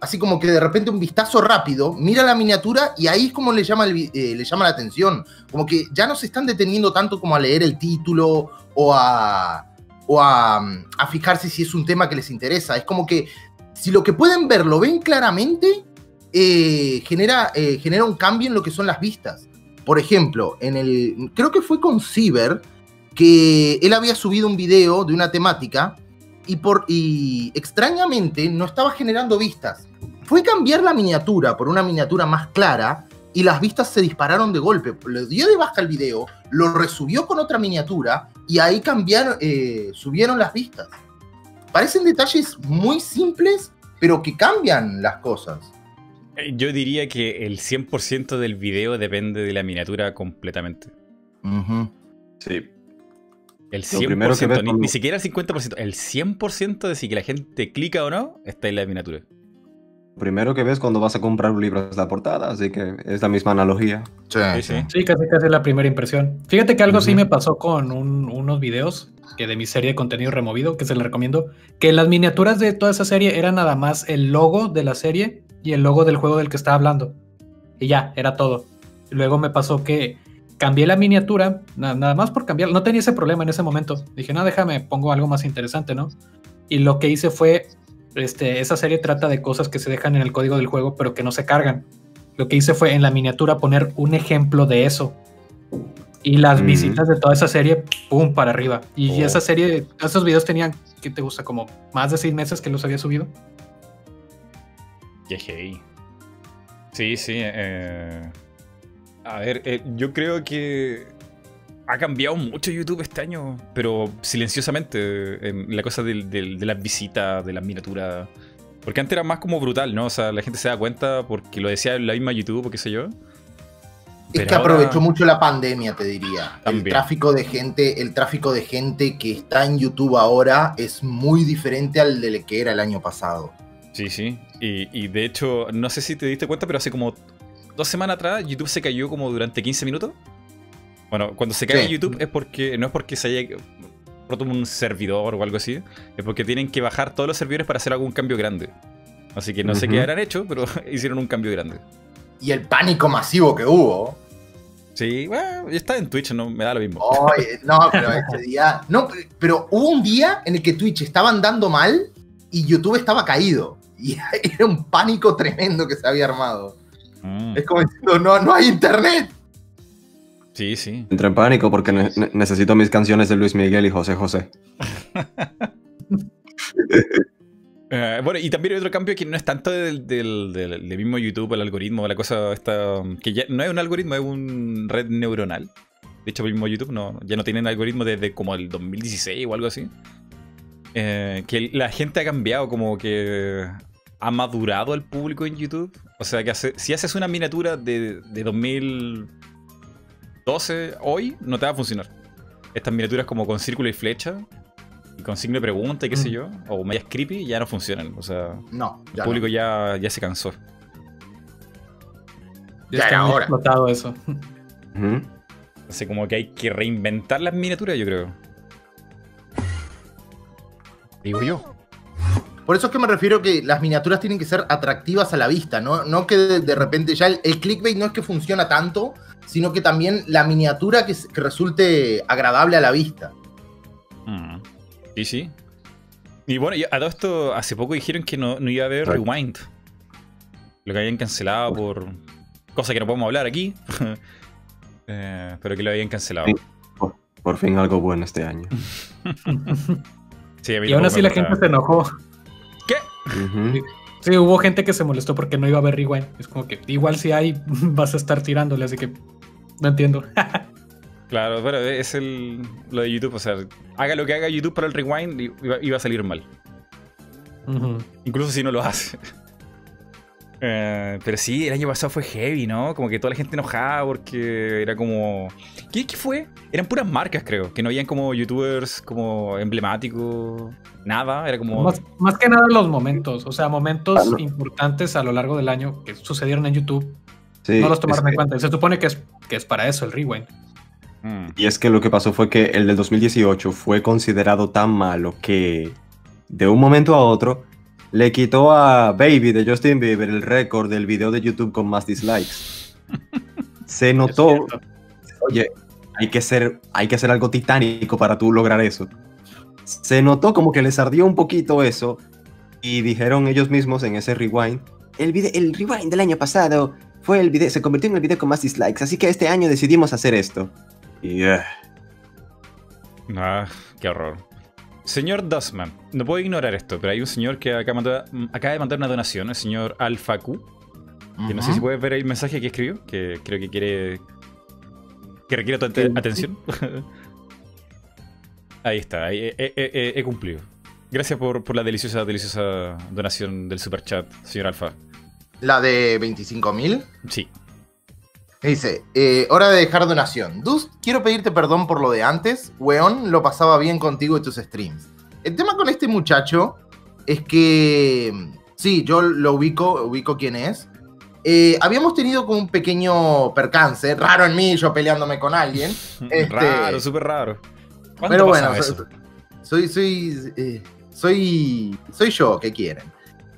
así como que de repente un vistazo rápido, mira la miniatura y ahí es como le llama, eh, le llama la atención. Como que ya no se están deteniendo tanto como a leer el título o a, o a, a, fijarse si es un tema que les interesa. Es como que si lo que pueden ver lo ven claramente, eh, genera, eh, genera un cambio en lo que son las vistas. Por ejemplo, en el, creo que fue con Ciber, que él había subido un video de una temática y, por, y extrañamente no estaba generando vistas. Fue cambiar la miniatura por una miniatura más clara y las vistas se dispararon de golpe. Le dio de baja el video, lo resubió con otra miniatura y ahí cambiaron, eh, subieron las vistas parecen detalles muy simples, pero que cambian las cosas. Eh, yo diría que el 100% del video depende de la miniatura completamente. Sí. El 100%, ni, siquiera el 50%, el 100% de si que la gente clica o no está en la miniatura. Primero que ves cuando vas a comprar un libro es la portada, así que es la misma analogía. Sí, sí. sí casi casi la primera impresión. Fíjate que algo sí me pasó con unos videos que de mi serie de contenido removido, que se le recomiendo, que las miniaturas de toda esa serie eran nada más el logo de la serie y el logo del juego del que estaba hablando. Y ya, era todo. Luego me pasó que cambié la miniatura, nada más por cambiar, no tenía ese problema en ese momento. Dije, no, déjame, pongo algo más interesante, ¿no? Y lo que hice fue, este, esa serie trata de cosas que se dejan en el código del juego, pero que no se cargan. Lo que hice fue en la miniatura poner un ejemplo de eso. Y las mm. visitas de toda esa serie, pum, para arriba. Y oh. esa serie, esos videos tenían, ¿qué te gusta? Como más de seis meses que los había subido. Yehey. Sí, sí. Eh, a ver, eh, yo creo que ha cambiado mucho YouTube este año, pero silenciosamente. En la cosa de, las visitas, de las miniaturas. Porque antes era más como brutal, ¿no? O sea, la gente se da cuenta porque lo decía en la misma YouTube o qué sé yo. Es que aprovechó mucho la pandemia, te diría. El tráfico de gente, el tráfico de gente que está en YouTube ahora es muy diferente al del que era el año pasado. Sí, sí. Y, de hecho, no sé si te diste cuenta, pero hace como dos semanas atrás YouTube se cayó como durante 15 minutos. Bueno, cuando se cae YouTube es porque no es porque se haya roto un servidor o algo así, es porque tienen que bajar todos los servidores para hacer algún cambio grande. Así que no sé qué habrán hecho, pero hicieron un cambio grande. Y el pánico masivo que hubo. Sí, bueno, está en Twitch, no me da lo mismo. no, pero ese día. No, pero hubo un día en el que Twitch estaba andando mal y YouTube estaba caído. Y era un pánico tremendo que se había armado. Mm. Es como diciendo, no, no hay internet. Sí, sí. Entré en pánico porque necesito mis canciones de Luis Miguel y José José. Eh, bueno, y también hay otro cambio que no es tanto del, mismo YouTube, el algoritmo, la cosa esta. que ya no es un algoritmo, es un red neuronal. De hecho, el mismo YouTube no, ya no tienen algoritmo desde como el 2016 o algo así. Eh, que la gente ha cambiado, como que ha madurado el público en YouTube. O sea, que si haces una miniatura de, de 2000 12 hoy no te va a funcionar. Estas miniaturas como con círculo y flecha, y con signo de pregunta y qué sé mm. yo, o medias creepy, ya no funcionan. O sea, no, el público ya, ya se cansó. Ya está ahora. explotado eso. Así como que hay que reinventar las miniaturas, yo creo. Digo yo. Por eso es que me refiero que las miniaturas tienen que ser atractivas a la vista, no, no que de, repente ya el, el, clickbait no es que funciona tanto, sino que también la miniatura que, resulte agradable a la vista. Mm. Sí, sí. Y bueno, a todo esto, hace poco dijeron que no, iba a haber Rewind. Lo que habían cancelado por. Cosa que no podemos hablar aquí. Eh, pero que lo habían cancelado. Por, fin algo bueno este año. sí, y aún así la gente se enojó. Sí, hubo gente que se molestó porque no iba a haber rewind. Es como que igual si hay, vas a estar tirándole, así que no entiendo. claro, pero es el, lo de YouTube. O sea, haga lo que haga YouTube para el rewind, iba, a salir mal. Incluso si no lo hace. Eh, pero sí, el año pasado fue heavy, ¿no? Como que toda la gente enojada porque era como... ¿Qué, ¿Qué, fue? Eran puras marcas, creo. Que no habían como youtubers como emblemáticos. Nada, era como... Más, que nada los momentos. O sea, momentos ah, importantes a lo largo del año que sucedieron en YouTube no los tomaron en cuenta. Se supone que es, que es para eso el rewind. Mm. Y es que lo que pasó fue que el del 2018 fue considerado tan malo que de un momento a otro le quitó a Baby de Justin Bieber el récord del video de YouTube con más dislikes. Se notó. Oye, hay que, ser, hay que hacer algo titánico para tú lograr eso. Se notó como que les ardió un poquito eso y dijeron ellos mismos en ese rewind. El, video, el rewind del año pasado fue el video, se convirtió en el video con más dislikes, así que este año decidimos hacer esto. Y... Ah, qué horror. Señor Dustman, no puedo ignorar esto, pero hay un señor que acaba, de mandar una donación, el señor Alpha Q. Que no sé si puedes ver el mensaje que escribió, que creo que quiere. que requiere tu atención. ahí está, he, cumplido. Gracias por, por, la deliciosa, deliciosa donación del super chat, señor Alpha. La de 25.000. Sí. Dice, eh, hora de dejar donación. Dus, quiero pedirte perdón por lo de antes. Weón, lo pasaba bien contigo y tus streams. El tema con este muchacho es que, sí, yo lo ubico, ubico quién es. Eh, habíamos tenido como un pequeño percance, raro en mí, yo peleándome con alguien. Este, raro, súper raro. Pero bueno, soy, soy, eh, soy, soy yo, ¿qué quieren?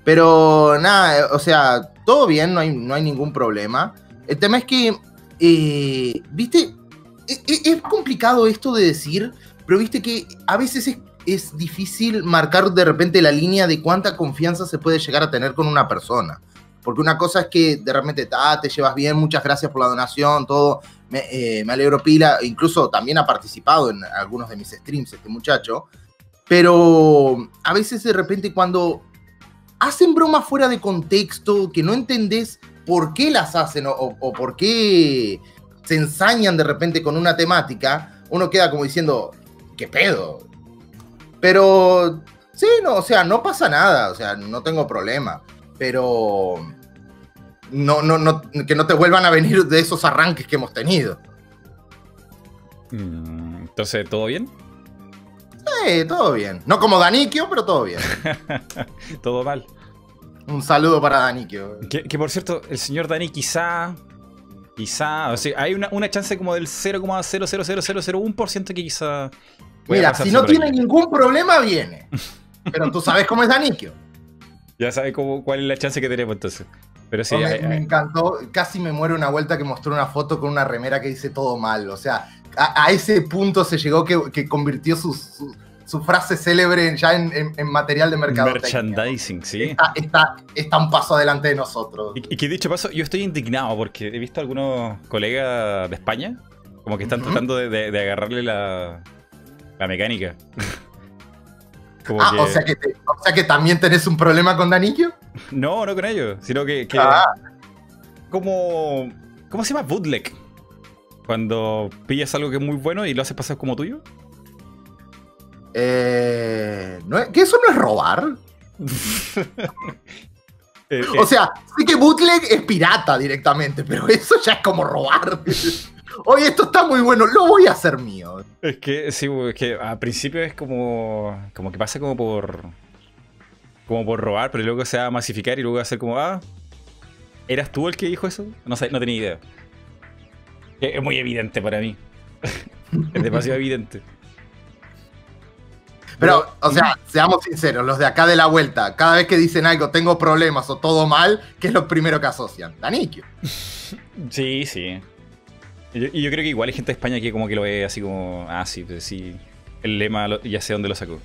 Pero nada, o sea, todo bien, no hay, no hay ningún problema. El tema es que, eh, viste, e, e, es, complicado esto de decir, pero viste que a veces es, difícil marcar de repente la línea de cuánta confianza se puede llegar a tener con una persona. Porque una cosa es que de repente te llevas bien, muchas gracias por la donación, todo, me, eh, me alegro pila, incluso también ha participado en algunos de mis streams este muchacho. Pero a veces de repente cuando hacen bromas fuera de contexto, que no entendés por qué las hacen o, por qué se ensañan de repente con una temática, uno queda como diciendo, ¿qué pedo? Pero, sí, no, o sea, no pasa nada, o sea, no tengo problema, pero no, no, no, que no te vuelvan a venir de esos arranques que hemos tenido. Mm, entonces, ¿todo bien? Sí, todo bien. No como Danikio, pero todo bien. todo mal. Un saludo para Danikio. Que, por cierto, el señor Dani quizá, Quizá, o sea, hay una, una chance como del 0,00001% que quizá. Mira, si no tiene ningún problema, viene. Pero tú sabes cómo es Danikio. Ya sabes cómo, cuál es la chance que tenemos entonces. Pero sí, me, encantó, casi me muere una vuelta que mostró una foto con una remera que dice todo mal. O sea, a, ese punto se llegó que, convirtió su, su, frase célebre ya en, material de mercado. Merchandising, sí. Está, está, un paso adelante de nosotros. Y, que dicho paso, yo estoy indignado porque he visto algunos colegas de España como que están tratando de, agarrarle la, la mecánica. ah, o, sea que o sea que también tenés un problema con Danillo. No, no con ellos, sino que. Ah. Como. ¿Cómo se llama? Bootleg. Cuando pillas algo que es muy bueno y lo haces pasar como tuyo. Eh, ¿Que eso no es robar? Eh, o sea, sí que bootleg es pirata directamente, pero eso ya es como robar. Oye, esto está muy bueno, lo voy a hacer mío. Es que sí, es que al principio es como. como que pasa como por como por robar, pero luego se va a masificar y luego va a ser como, ah, ¿eras tú el que dijo eso? No sé, no tenía idea. Es muy evidente para mí. es demasiado evidente. Pero, o sea, seamos sinceros, los de acá de la vuelta, cada vez que dicen algo, tengo problemas o todo mal, ¿qué es lo primero que asocian? Danikio. Sí, sí. Y yo, creo que igual hay gente de España que como que lo ve así como, ah, sí, pues sí, el lema ya sé dónde lo sacó.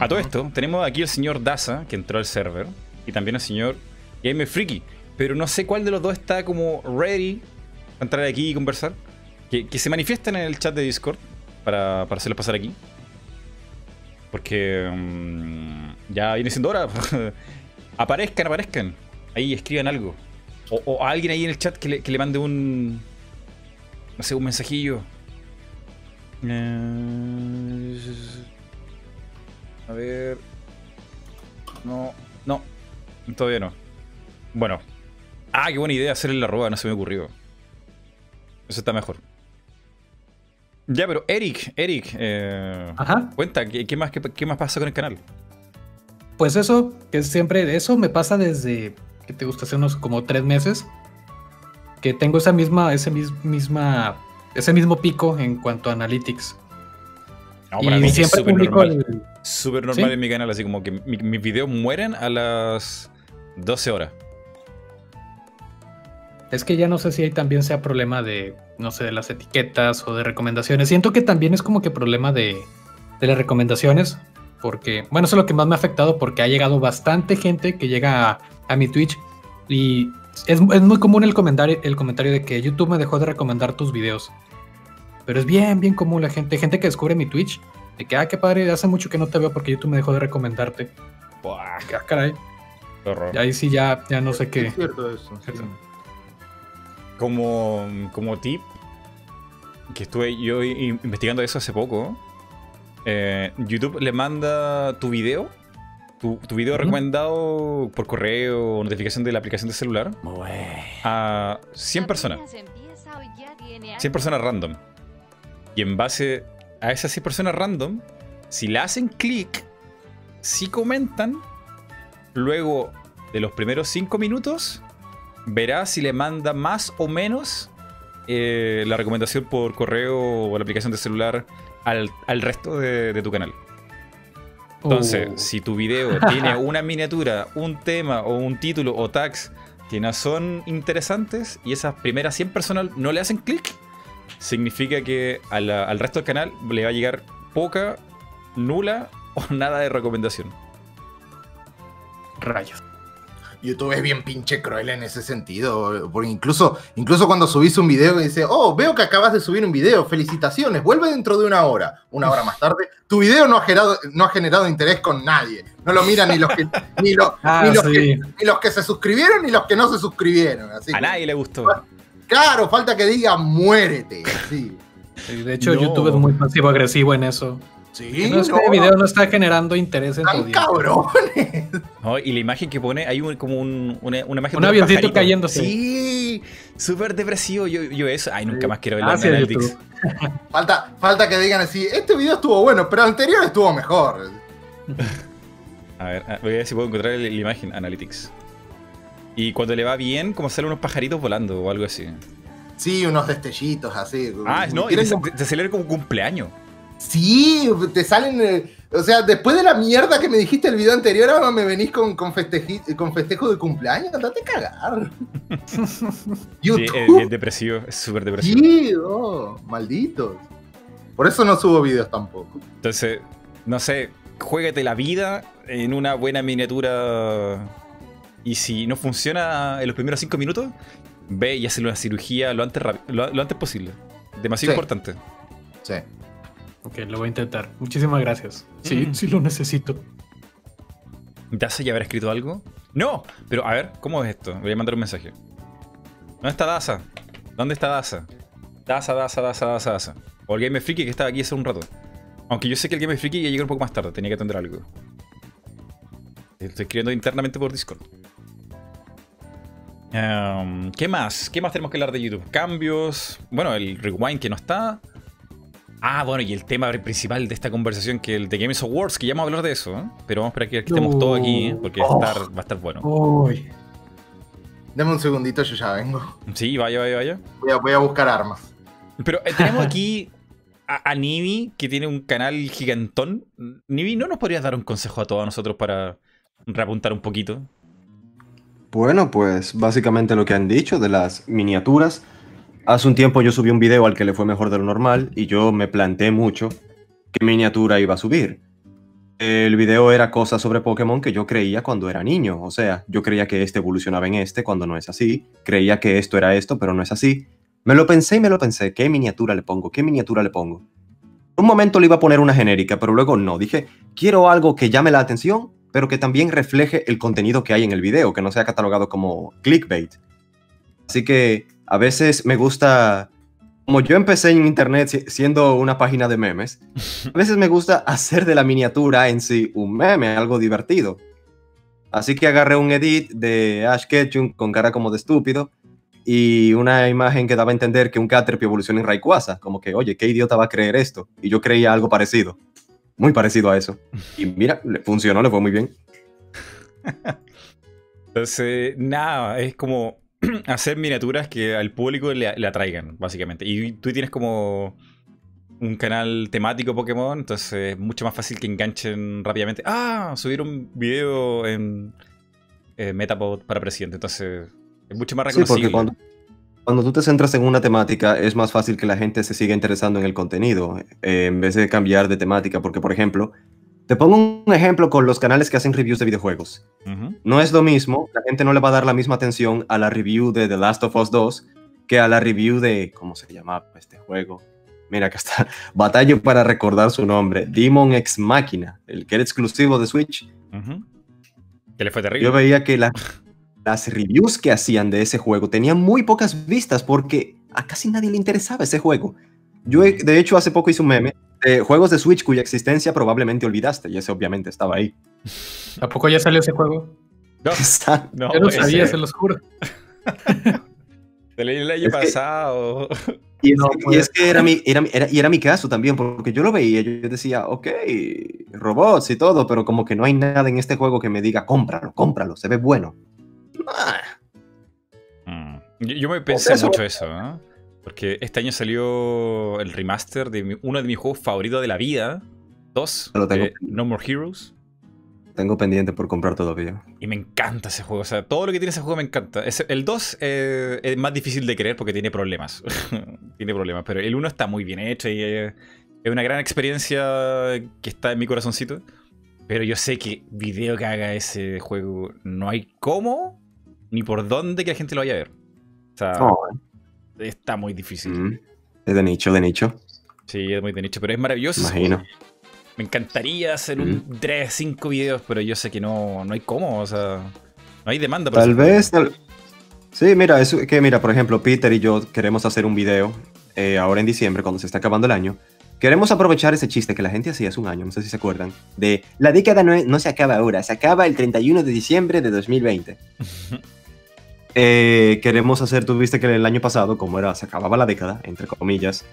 A todo esto, tenemos aquí el señor Daza, que entró al server, y también el señor Game Freaky. Pero no sé cuál de los dos está como ready para entrar aquí y conversar. Que, se manifiesten en el chat de Discord para, para hacerles pasar aquí. Porque mm, ya viene siendo hora. aparezcan, aparezcan. Ahí escriban algo. O, alguien ahí en el chat que le, mande un. No sé, un mensajillo. Eh, a ver. No, no. Todavía no. Bueno. Ah, qué buena idea hacerle la roba, no se me ocurrió. Eso está mejor. Ya, pero Eric, Eric, eh, Ajá. cuenta, ¿qué, más, qué, más pasa con el canal? Pues eso, que siempre, eso me pasa desde que te gusta hace unos como tres meses. Que tengo esa misma, ese misma, ese mismo pico en cuanto a analytics. y siempre publico el, súper normal en mi canal, así como que mis videos mueren a las 12 horas. Es que ya no sé si ahí también sea problema de, no sé, de las etiquetas o de recomendaciones. Siento que también es como que problema de, de las recomendaciones, porque, bueno, eso es lo que más me ha afectado porque ha llegado bastante gente que llega a, mi Twitch y es, es, muy común el comentario, el comentario de que YouTube me dejó de recomendar tus videos. Pero es bien, bien común la gente, gente que descubre mi Twitch de que, ah, qué padre, hace mucho que no te veo porque YouTube me dejó de recomendarte. Buah, ah, caray. Y ahí sí ya, ya no sé qué. Es cierto eso. Como, como tip, que estuve yo investigando eso hace poco, eh, YouTube le manda tu video, tu, tu video recomendado por correo o notificación de la aplicación de celular, a 100 personas. 100 personas random. Y en base a esas 100 personas random, si le hacen clic, si comentan, luego de los primeros 5 minutos, verá si le manda más o menos eh, la recomendación por correo o la aplicación de celular al, resto de, tu canal. Entonces, uh. si tu video tiene una miniatura, un tema o un título o tags que no son interesantes y esas primeras 100 personas no le hacen clic, significa que al resto del canal le va a llegar poca, nula o nada de recomendación. Rayos. YouTube es bien pinche cruel en ese sentido. Porque incluso, incluso cuando subís un video y dice, oh, veo que acabas de subir un video, felicitaciones, vuelve dentro de una hora. Una hora más tarde, tu video no ha generado, no ha generado interés con nadie. No lo miran ni los que, ni, ah, los, que, ni los que se suscribieron ni los que no se suscribieron. a nadie le gustó. Claro, falta que diga muérete. Sí. de hecho, YouTube es muy pasivo-agresivo en eso. Sí, no, este video no está generando interés en tu cabrones! y la imagen que pone, hay como un, una, una, imagen un avioncito cayendo. Sí, súper depresivo. Yo, yo eso, ay, nunca más quiero verlo en Analytics. falta, falta que digan así, este video estuvo bueno, pero el anterior estuvo mejor. a ver, voy a ver si puedo encontrar la imagen, Analytics. Y cuando le va bien, como salen unos pajaritos volando o algo así. Sí, unos destellitos así. Ah, no, y te, te, celebra como cumpleaños. Sí, te salen. Eh, o sea, después de la mierda que me dijiste el video anterior, ahora me venís con, con, con festejo de cumpleaños. Andate a cagar. sí, es, depresivo, es súper depresivo. Sí, oh, malditos. Por eso no subo videos tampoco. Entonces, no sé, juégate la vida en una buena miniatura. Y si no funciona en los primeros cinco minutos, ve y hazle una cirugía lo antes, lo, antes posible. Demasiado importante. Sí. Ok, lo voy a intentar. Muchísimas gracias. Sí, mm. sí lo necesito. ¿Daza ya habrá escrito algo? ¡No! Pero a ver, ¿cómo es esto? Voy a mandar un mensaje. ¿Dónde está Daza? ¿Dónde está Daza? Daza, Daza, Daza, Daza, Daza. O el Game Freaky que estaba aquí hace un rato. Aunque yo sé que el Game Freaky ya llegó un poco más tarde, tenía que atender algo. Estoy escribiendo internamente por Discord. Em, ¿Qué más? ¿Qué más tenemos que hablar de YouTube? Cambios. Bueno, el rewind que no está. Ah, bueno, y el tema principal de esta conversación, que el de Games Awards, que ya vamos a hablar de eso, ¿eh? pero vamos a esperar que estemos todos aquí, ¿eh? porque va, a estar, va, a estar, bueno. Uy. Dame un segundito, yo ya vengo. Sí, vaya, vaya, vaya. Voy a, buscar armas. Pero eh, tenemos aquí a, a, Nibi, que tiene un canal gigantón. Nibi, ¿no nos podrías dar un consejo a todos nosotros para reapuntar un poquito? Bueno, pues básicamente lo que han dicho de las miniaturas Hace un tiempo yo subí un video al que le fue mejor de lo normal y yo me planteé mucho qué miniatura iba a subir. El video era cosas sobre Pokémon que yo creía cuando era niño, o sea, yo creía que este evolucionaba en este cuando no es así, creía que esto era esto, pero no es así. Me lo pensé y me lo pensé, ¿qué miniatura le pongo? ¿Qué miniatura le pongo? Un momento le iba a poner una genérica, pero luego no, dije, quiero algo que llame la atención, pero que también refleje el contenido que hay en el video, que no sea catalogado como clickbait. Así que a veces me gusta, como yo empecé en internet siendo una página de memes, a veces me gusta hacer de la miniatura en sí un meme, algo divertido. Así que agarré un edit de Ash Ketchum con cara como de estúpido y una imagen que daba a entender que un Caterpie evoluciona en Rayquaza, como que, oye, ¿qué idiota va a creer esto? Y yo creía algo parecido, muy parecido a eso. Y mira, le funcionó, le fue muy bien. Entonces, nada, es como hacer miniaturas que al público le, atraigan, básicamente. Y tú tienes como un canal temático Pokémon, entonces es mucho más fácil que enganchen rápidamente. Ah, subir un video en eh, Metapod para presidente, entonces es mucho más reconocible. Sí, porque cuando, tú te centras en una temática es más fácil que la gente se siga interesando en el contenido, eh, en vez de cambiar de temática, porque por ejemplo, te pongo un ejemplo con los canales que hacen reviews de videojuegos. No es lo mismo, la gente no le va a dar la misma atención a la review de The Last of Us 2 que a la review de, ¿cómo se llama este juego? Mira, acá está, batalla para recordar su nombre, Demon X Machina, el que era exclusivo de Switch. Que le fue terrible. Yo veía que las reviews que hacían de ese juego tenían muy pocas vistas porque a casi nadie le interesaba ese juego. Yo, de hecho, hace poco hice un meme juegos de Switch cuya existencia probablemente olvidaste, y ese obviamente estaba ahí. ¿A poco ya salió ese juego? No, no Yo no sabía, se los juro. Se leí el año pasado. y, es, que era mi, era, y era mi caso también, porque yo lo veía, yo decía, ok, robots y todo, pero como que no hay nada en este juego que me diga, cómpralo, cómpralo, se ve bueno. Mm. Yo, me pensé mucho eso, ¿no? Porque este año salió el remaster de uno de mis juegos favoritos de la vida. Dos. Eh, no More Heroes. Tengo pendiente por comprar todavía. Y me encanta ese juego. O sea, todo lo que tiene ese juego me encanta. el 2 eh, es más difícil de creer porque tiene problemas. tiene problemas. Pero el 1 está muy bien hecho y es una gran experiencia que está en mi corazoncito. Pero yo sé que video que haga ese juego no hay cómo ni por dónde que la gente lo vaya a ver. O sea, está muy difícil. Mm. Es de nicho, de nicho. Sí, es muy de nicho, pero es maravilloso. Imagino. Me encantaría hacer un 3, mm. 5 videos, pero yo sé que no, no hay cómo, o sea, no hay demanda. tal vez, sí, mira, es que mira, por ejemplo, Peter y yo queremos hacer un video eh, ahora en diciembre, cuando se está acabando el año. Queremos aprovechar ese chiste que la gente hacía hace un año, no sé si se acuerdan, de la década no, no se acaba ahora, se acaba el 31 de diciembre de 2020. Eh, queremos hacer, tú viste que el año pasado, como era, se acababa la década, entre comillas,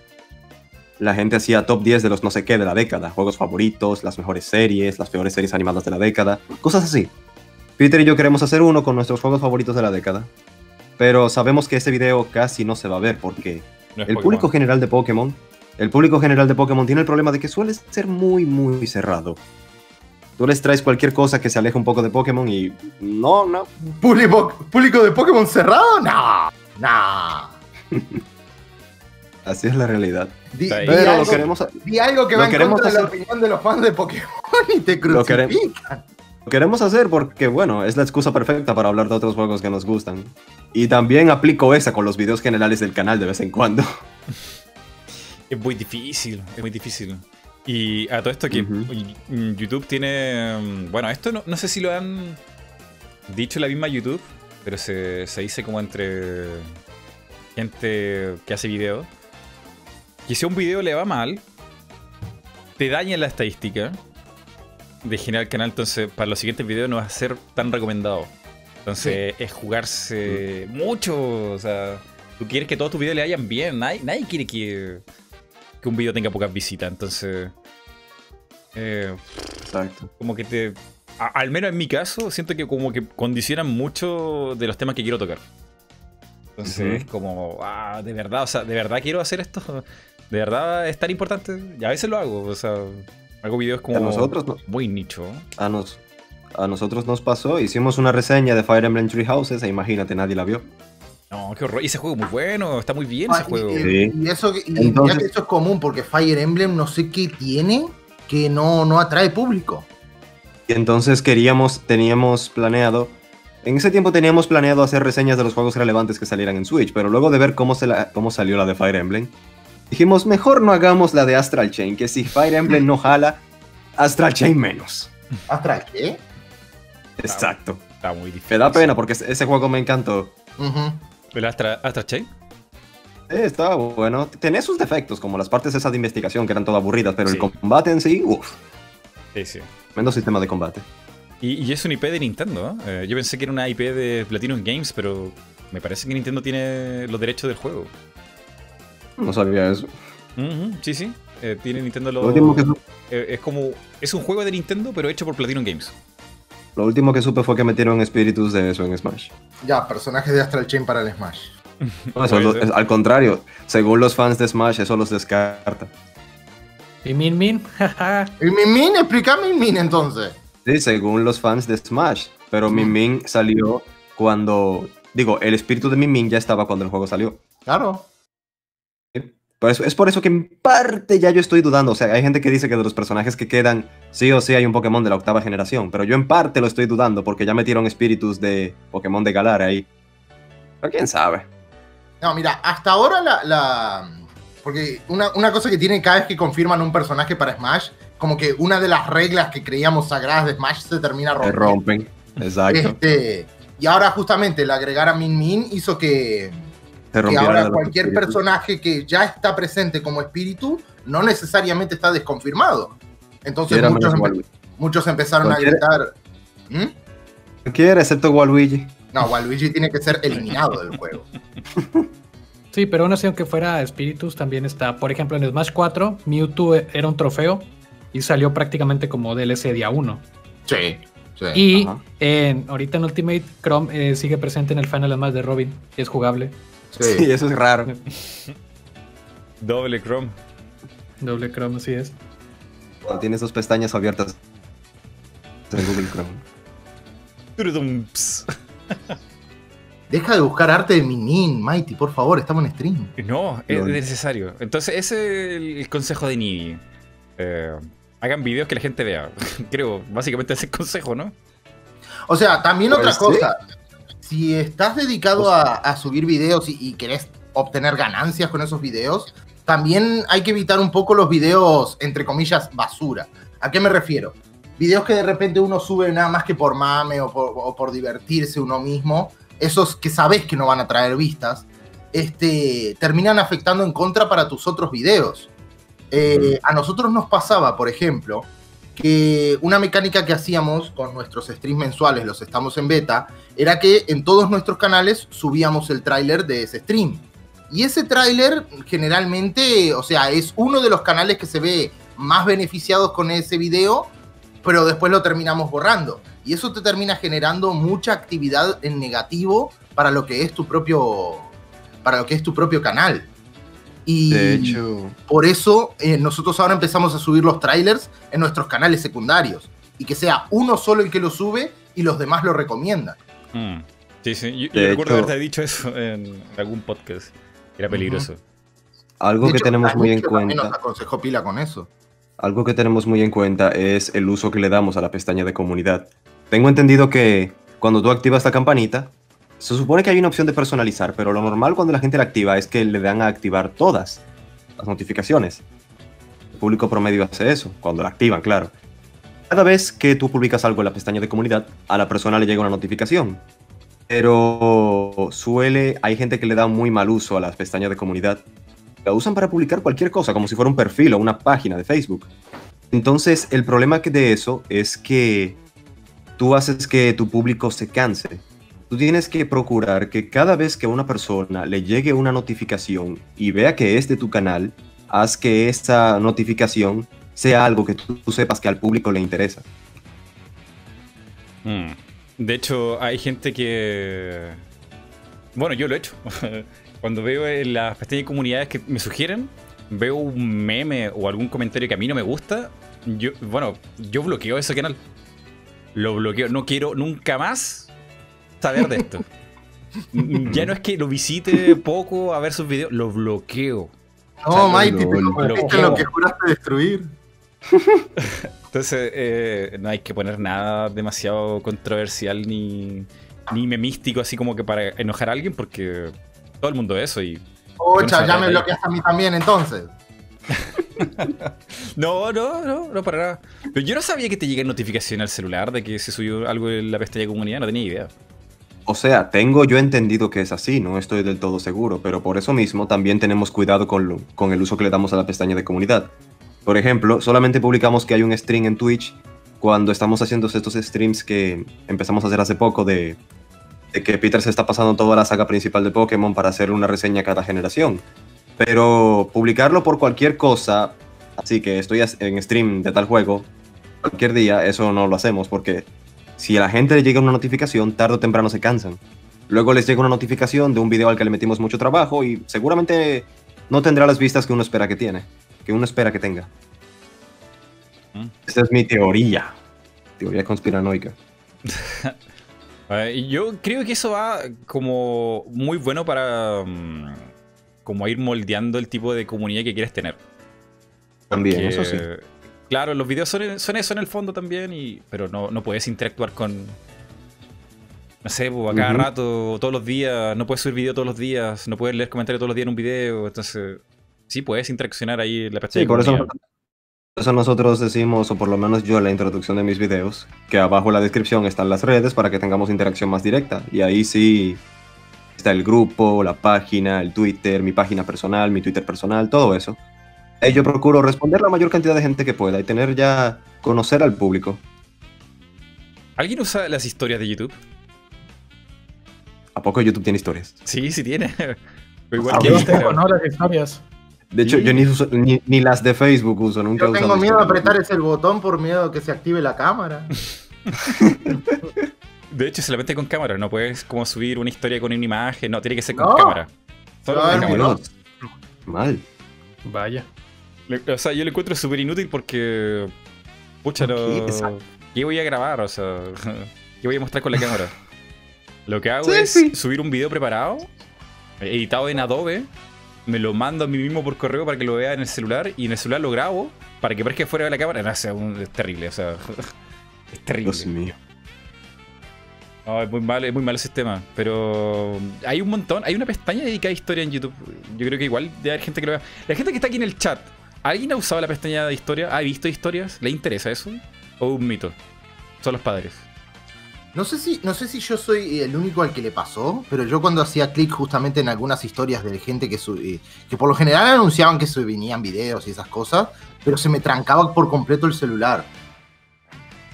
la gente hacía top 10 de los no sé qué de la década, juegos favoritos, las mejores series, las peores series animadas de la década, cosas así. Peter y yo queremos hacer uno con nuestros juegos favoritos de la década. pero sabemos que ese video casi no se va a ver porque el público general de Pokémon, el público general de Pokémon tiene el problema de que suele ser muy, muy cerrado. Tú les traes cualquier cosa que se aleje un poco de Pokémon y no, no. ¿Público, público de Pokémon cerrado? No, no. Así es la realidad. pero algo, lo queremos, di algo que va en contra de la opinión de los fans de Pokémon y te crucifican. Lo queremos hacer porque, bueno, es la excusa perfecta para hablar de otros juegos que nos gustan. Y también aplico esa con los videos generales del canal de vez en cuando. Es muy difícil, es muy difícil. Y a todo esto que YouTube tiene... Mm, bueno, esto no, no, sé si lo han dicho la misma YouTube, pero se, se dice como entre gente que hace videos. Que si a un video le va mal, te daña la estadística de generar el canal, entonces para los siguientes videos no va a ser tan recomendado. Entonces es jugarse mucho. O sea, tú quieres que todos tus videos le vayan bien. Nadie, nadie quiere que, que un video tenga pocas visitas. Entonces. Eh, Exacto. Como que te. al menos en mi caso, siento que como que condicionan mucho de los temas que quiero tocar. Entonces es como, ah, de verdad, o sea, de verdad quiero hacer esto. De verdad es tan importante. Y a veces lo hago, o sea, hago videos como a nosotros muy nicho. A, nos, a nosotros nos pasó, hicimos una reseña de Fire Emblem Three Houses e imagínate, nadie la vio. No, qué horror. Y ese juego es muy bueno, está muy bien ese ah, juego. Y, eso, Entonces, que eso es común, porque Fire Emblem no sé qué tiene que no, no atrae público. Y entonces queríamos, teníamos planeado en ese tiempo teníamos planeado hacer reseñas de los juegos relevantes que salieran en Switch, pero luego de ver cómo, se cómo salió la de Fire Emblem, dijimos, mejor no hagamos la de Astral Chain, que si Fire Emblem no jala, Astral Chain menos. ¿Astral qué? Exacto. Está, muy difícil. Me da pena porque ese juego me encantó. ¿El Astral, Chain? Sí, estaba bueno. Tenía sus defectos, como las partes esas de investigación que eran todas aburridas, pero el combate en sí, uff. Sí, sí. Menos sistema de combate. Y, es un IP de Nintendo, ¿eh? Yo pensé que era una IP de Platinum Games, pero me parece que Nintendo tiene los derechos del juego. No sabía eso. sí, sí. Eh, tiene Nintendo los. Eh, es como. Es un juego de Nintendo, pero hecho por Platinum Games. Lo último que supe fue que metieron espíritus de eso en Smash. Ya, personajes de Astral Chain para el Smash. al contrario, según los fans de Smash, eso los descarta. ¿Y Min Min? ¿Y Min Min? Explícame Min Min entonces. Sí, según los fans de Smash. Pero Min Min salió cuando. Digo, el espíritu de Min Min ya estaba cuando el juego salió. Claro. Es por eso que en parte ya yo estoy dudando. O sea, hay gente que dice que de los personajes que quedan, sí o sí hay un Pokémon de la octava generación. Pero yo en parte lo estoy dudando porque ya metieron espíritus de Pokémon de Galar ahí. Pero quién sabe. No, mira, hasta ahora la. Porque una, una cosa que tienen cada vez que confirman un personaje para Smash como que una de las reglas que creíamos sagradas de Smash se termina rompiendo. Se rompen, exacto. Este, y ahora justamente el agregar a Min Min hizo que, que ahora cualquier personaje que ya está presente como espíritu no necesariamente está desconfirmado. Entonces muchos, empezaron a gritar. ¿Mm? Quiere, excepto Waluigi. No, Waluigi tiene que ser eliminado del juego. Sí, pero aún así, aunque fuera espíritus, también está. Por ejemplo, en Smash 4, Mewtwo era un trofeo y salió prácticamente como DLC día 1. Sí. sí. Y en, ahorita en Ultimate Chrome eh, sigue presente en el final además de Robin y es jugable. Sí, eso es raro. Doble Chrome. Doble Chrome, así es. Cuando tienes dos pestañas abiertas en Google Chrome. Deja de buscar arte de Minin, Mighty, por favor, estamos en stream. No, es necesario. Entonces, ese es el consejo de Nini. Eh, hagan videos que la gente vea. Creo, básicamente ese consejo, ¿no? O sea, también otra cosa. Si estás dedicado a, subir videos y, querés obtener ganancias con esos videos, también hay que evitar un poco los videos, entre comillas, basura. ¿A qué me refiero? Videos que de repente uno sube nada más que por mame o por, divertirse uno mismo, esos que sabes que no van a traer vistas, este, terminan afectando en contra para tus otros videos. Eh, a nosotros nos pasaba, por ejemplo, que una mecánica que hacíamos con nuestros streams mensuales, los estamos en beta, era que en todos nuestros canales subíamos el tráiler de ese stream. Y ese tráiler generalmente, o sea, es uno de los canales que se ve más beneficiados con ese video, pero después lo terminamos borrando. Y eso te termina generando mucha actividad en negativo para lo que es tu propio, para lo que es tu propio canal. Y De hecho, por eso eh, nosotros ahora empezamos a subir los trailers en nuestros canales secundarios. Y que sea uno solo el que lo sube y los demás lo recomiendan. Mm. Sí, sí. Yo, yo recuerdo haberte dicho eso en algún podcast. Era peligroso. algo De que hecho, tenemos muy en cuenta. nos aconsejó pila con eso. Algo que tenemos muy en cuenta es el uso que le damos a la pestaña de comunidad. Tengo entendido que cuando tú activas la campanita, se supone que hay una opción de personalizar, pero lo normal cuando la gente la activa es que le dan a activar todas las notificaciones. El público promedio hace eso, cuando la activan, claro. Cada vez que tú publicas algo en la pestaña de comunidad, a la persona le llega una notificación. Pero suele, hay gente que le da muy mal uso a las pestañas de comunidad la usan para publicar cualquier cosa, como si fuera un perfil o una página de Facebook. Entonces, el problema de eso es que tú haces que tu público se canse. Tú tienes que procurar que cada vez que a una persona le llegue una notificación y vea que es de tu canal, haz que esa notificación sea algo que tú, sepas que al público le interesa. Mm. De hecho, hay gente que. Bueno, yo lo he hecho. Cuando veo en las pestañas de comunidades que me sugieren, veo un meme o algún comentario que a mí no me gusta, yo, bueno, yo bloqueo ese canal. Lo bloqueo. No quiero nunca más saber de esto. Ya no es que lo visite poco a ver sus videos, lo bloqueo. No, sea, Mighty, lo- lo- en lo que juraste destruir. Entonces, eh, no hay que poner nada demasiado controversial ni, ni memístico, así como que para enojar a alguien, porque todo el mundo es eso. Y Ocha, Bueno, ya me bloqueaste a mí también entonces. no, no, no, no para nada. Pero yo no sabía que te llega notificación al celular de que se subió algo en la pestaña de comunidad, no tenía idea. O sea, tengo yo entendido que es así, no estoy del todo seguro, pero por eso mismo también tenemos cuidado con, con el uso que le damos a la pestaña de comunidad. Por ejemplo, solamente publicamos que hay un stream en Twitch cuando estamos haciendo estos streams que empezamos a hacer hace poco de, de que Peter se está pasando toda la saga principal de Pokémon para hacer una reseña a cada generación. Pero publicarlo por cualquier cosa, así que estoy en stream de tal juego, cualquier día, eso no lo hacemos porque si a la gente le llega una notificación, tarde o temprano se cansan. Luego les llega una notificación de un video al que le metimos mucho trabajo y seguramente no tendrá las vistas que uno espera que tiene, que uno espera que tenga. Mm. Esa es mi teoría. Teoría conspiranoica. Eh, yo creo que eso va como muy bueno para mm, como ir moldeando el tipo de comunidad que quieres tener. También, eso sí. Claro, los videos son, son eso en el fondo también, y, pero no, no puedes interactuar con. No sé, pues, a cada rato, todos los días, no puedes subir video todos los días, no puedes leer comentarios todos los días en un video, entonces sí puedes interaccionar ahí en la pestaña Sí, de por eso, por eso nosotros decimos, o por lo menos yo en la introducción de mis videos, que abajo en la descripción están las redes para que tengamos interacción más directa. Y ahí sí está el grupo, la página, el Twitter, mi página personal, mi Twitter personal, todo eso. Ahí yo procuro responder la mayor cantidad de gente que pueda y tener ya, conocer al público. ¿Alguien usa las historias de YouTube? ¿A poco YouTube tiene historias? Sí, sí tiene. Igual Ah, que tengo. ¿no? Las historias. De hecho, Sí. yo ni, uso- ni, ni las de Facebook uso, nunca Yo tengo miedo de historias. apretar ese botón por miedo a que se active la cámara. De hecho, solamente con cámara, no puedes como subir una historia con una imagen, no, tiene que ser con No. cámara. Solo a con cámara. Mal. Vaya. O sea, yo lo encuentro súper inútil porque. Pucha, no. ¿Qué voy a grabar? O sea, ¿qué voy a mostrar con la cámara? Lo que hago Sí, es sí. subir un video preparado, editado en Adobe, me lo mando a mí mismo por correo para que lo vea en el celular y en el celular lo grabo para que parezca fuera de la cámara. No, o sea, un- es terrible, o sea. Es terrible. Dios mío. No, es muy malo, es muy malo el sistema. Pero hay un montón, hay una pestaña dedicada a historia en YouTube. Yo creo que igual debe haber gente que lo vea. La gente que está aquí en el chat, ¿alguien ha usado la pestaña de historia? ¿Ha visto historias? ¿Le interesa eso? ¿O un mito? Son los padres. No sé, si, no sé si yo soy el único al que le pasó, pero yo cuando hacía clic justamente en algunas historias de gente que subí, que por lo general anunciaban que se venían videos y esas cosas, pero se me trancaba por completo el celular.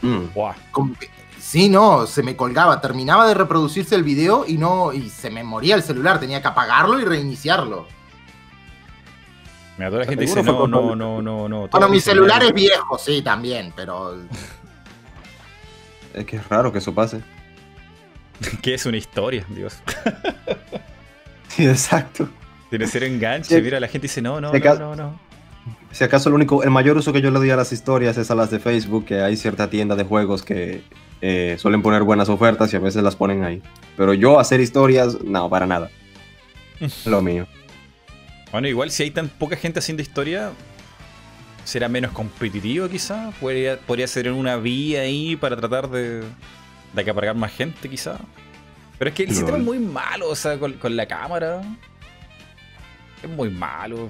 Mm. Buah. Como que- sí, no, se me colgaba, terminaba de reproducirse el video y no, y se me moría el celular, tenía que apagarlo y reiniciarlo. Mira, toda la gente dice, no, no, no, no, no. Bueno, mi celular es viejo, sí, también, pero Es que es raro que eso pase. ¿Qué es una historia, Dios? Sí, exacto. Tiene que ser enganche. Mira, la gente dice, no, no, no, no, no. Si acaso el único, el mayor uso que yo le doy a las historias es a las de Facebook, que hay cierta tienda de juegos que eh, suelen poner buenas ofertas y a veces las ponen ahí. Pero yo hacer historias, no, para nada. Lo mío. Bueno, igual si hay tan poca gente haciendo historia, será menos competitivo quizá. Podría, podría ser una vía ahí para tratar de, de acaparar más gente quizá. Pero es que el sistema es muy malo, o sea, con, con la cámara. Es muy malo.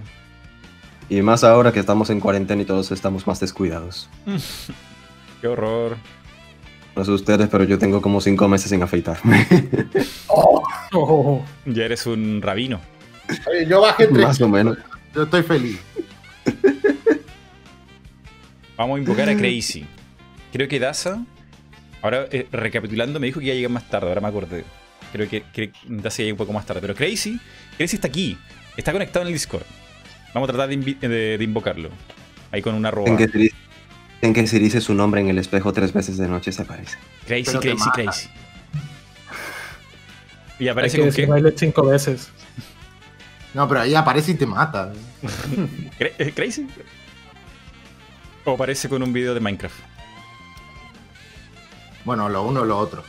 Y más ahora que estamos en cuarentena y todos estamos más descuidados. Qué horror. No sé ustedes, pero yo tengo como cinco meses sin afeitarme. Oh, Ya eres un rabino. Oye, yo bajé tres. más o menos. Yo estoy feliz. Vamos a invocar a Crazy. Creo que Daza, ahora eh, recapitulando, me dijo que iba a llegar más tarde, ahora me acordé. Creo que, que Daza llega un poco más tarde. Pero Crazy, Crazy está aquí, está conectado en el Discord. Vamos a tratar de, invi- de- de invocarlo. Ahí con una roba. En que, se dice, en que se dice su nombre en el espejo tres veces de noche se aparece. Crazy, Pero Crazy. Crazy. Y hay aparece que con qué? Cinco veces. No, pero ahí aparece y te mata. Cra- eh, ¿Crazy? O aparece con un video de Minecraft. Bueno, lo uno o lo otro.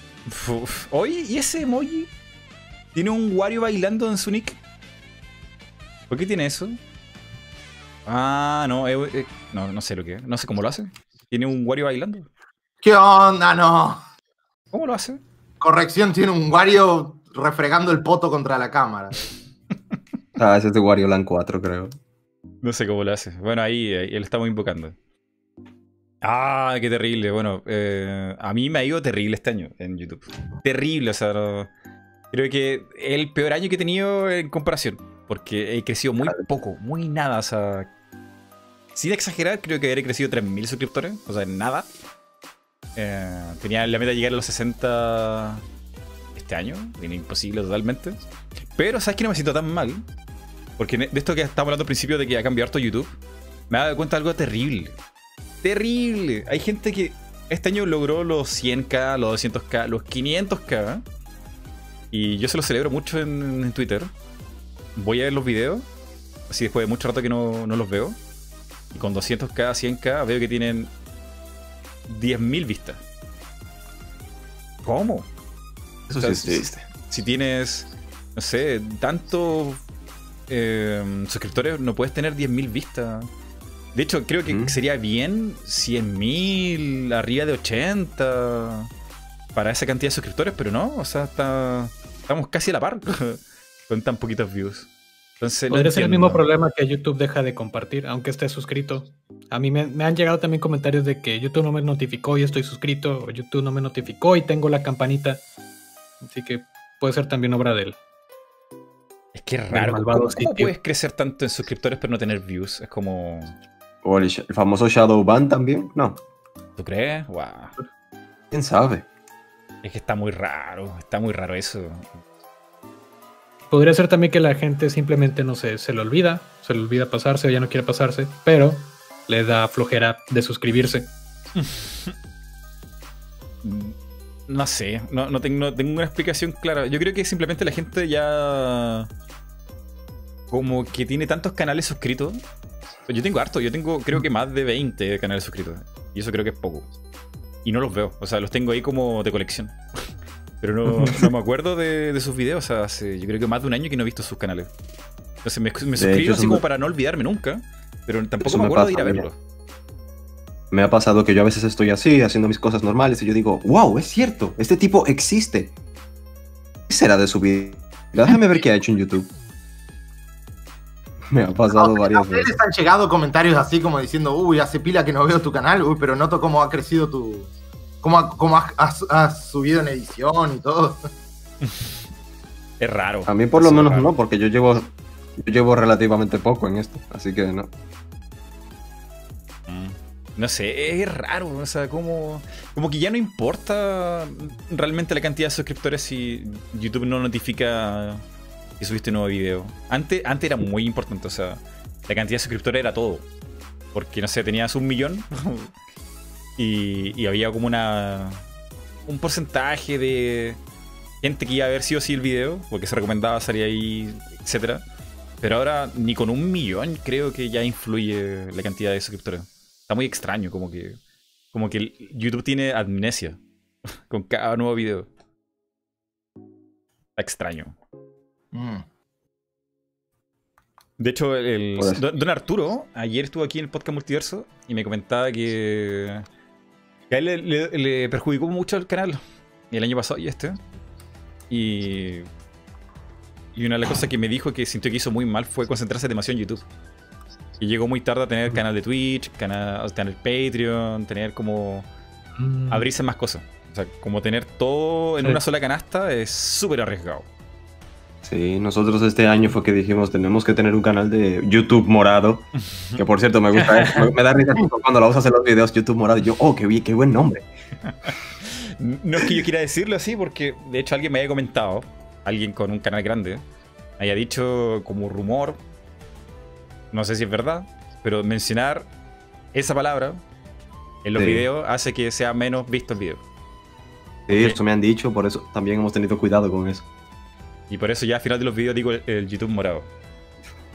Uf. Oye, ¿y ese emoji? ¿Tiene un Wario bailando en su nick? ¿Por qué tiene eso? Ah, no, eh, eh, no, no sé lo que es. No sé cómo lo hace. Tiene un Wario bailando. ¿Qué onda? No. ¿Cómo lo hace? Corrección, tiene un Wario refregando el poto contra la cámara. Ah, ese es de Wario Land 4, creo. No sé cómo lo hace. Bueno, ahí, ahí lo estamos invocando. Ah, qué terrible. Bueno, eh, a mí me ha ido terrible este año en YouTube. Terrible, o sea, no- creo que el peor año que he tenido en comparación. Porque he crecido muy poco, muy nada. O sea, sin exagerar, creo que habré crecido 3.000 suscriptores. O sea, nada. Eh, tenía la meta de llegar a los 60 este año. Era imposible totalmente. Pero, ¿sabes que no me siento tan mal? Porque de esto que estábamos hablando al principio de que ha cambiado harto YouTube, me he dado cuenta de algo terrible. Terrible. Hay gente que este año logró los 100k, los 200k, los 500k. Y yo se lo celebro mucho en, en Twitter. Voy a ver los videos. Así después de mucho rato que no, no los veo. Y con 200k, 100k veo que tienen 10.000 vistas. ¿Cómo? Eso sí es triste. si tienes, no sé, tantos eh, suscriptores, no puedes tener 10.000 vistas. De hecho, creo que Mm. sería bien 100.000, arriba de 80, para esa cantidad de suscriptores, pero no, o sea, está, estamos casi a la par con tan poquitos views. Entonces, no Podría ser el mismo problema que YouTube deja de compartir, aunque esté suscrito. A mí me, me han llegado también comentarios de que YouTube no me notificó y estoy suscrito, o YouTube no me notificó y tengo la campanita. Así que puede ser también obra de él. Es que es raro. malvado ¿Cómo, puedes crecer tanto en suscriptores pero no tener views? Es como... O el, el famoso Shadow Ban también. No, ¿Tú crees? Wow. quién sabe. Es que está muy raro, está muy raro eso. Podría ser también que la gente simplemente, no sé, se le olvida, se le olvida pasarse o ya no quiere pasarse, pero le da flojera de suscribirse. No sé, no, no tengo, no tengo una explicación clara. Yo creo que simplemente la gente ya. Como que tiene tantos canales suscritos. Yo tengo harto, yo tengo creo que más de 20 canales suscritos. Y eso creo que es poco. Y no los veo, o sea, los tengo ahí como de colección. Pero no, no me acuerdo de, de sus videos, o sea, hace yo creo que más de un año que no he visto sus canales. Entonces me, me suscribo así como me- para no olvidarme nunca. Pero tampoco me me acuerdo de ir a verlos. Me ha pasado que yo a veces estoy así, haciendo mis cosas normales, y yo digo, wow, es cierto, este tipo existe. ¿Qué será de su vida? Déjame ver qué ha hecho en YouTube. Me ha pasado ¿A varias ustedes veces. les han llegado comentarios así como diciendo, uy, hace pila que no veo tu canal, uy, pero noto cómo ha crecido tu... cómo, ha- cómo has, has- has subido en edición y todo. Es raro. A mí por lo menos raro. no, porque yo llevo, yo llevo relativamente poco en esto, así que no. Mm. No sé, es raro, o sea, como, como que ya no importa realmente la cantidad de suscriptores si YouTube no notifica que subiste un nuevo video. Antes, antes era muy importante, o sea, la cantidad de suscriptores era todo. Porque, no sé, tenías un millón y, y había como una un porcentaje de, gente que iba a ver sí o sí el video, porque se recomendaba salir ahí, etcétera. Pero ahora ni con un millón creo que ya influye la cantidad de suscriptores. Está muy extraño, como que, como que YouTube tiene amnesia con cada nuevo video. Está extraño. Mm. De hecho, el, don, Arturo ayer estuvo aquí en el podcast Multiverso y me comentaba que, a él le, perjudicó mucho el canal el año pasado y este. Y, y una de las cosas que me dijo que sintió que hizo muy mal fue concentrarse demasiado en YouTube. Y llegó muy tarde a tener canal de Twitch, canal, tener Patreon, tener como... Mm. abrirse más cosas. O sea, como tener todo en una sola canasta es súper arriesgado. Sí, nosotros este año fue que dijimos tenemos que tener un canal de YouTube morado, que por cierto me gusta, eh, me, da risa cuando lo usas en los videos YouTube morado, yo, oh, qué, qué buen nombre. No es que yo quiera decirlo así, porque de hecho alguien me haya comentado, alguien con un canal grande, haya dicho como rumor, no sé si es verdad, pero mencionar esa palabra en los videos hace que sea menos visto el video. Sí, esto me han dicho, por eso también hemos tenido cuidado con eso. Y por eso ya al final de los vídeos digo el, YouTube morado.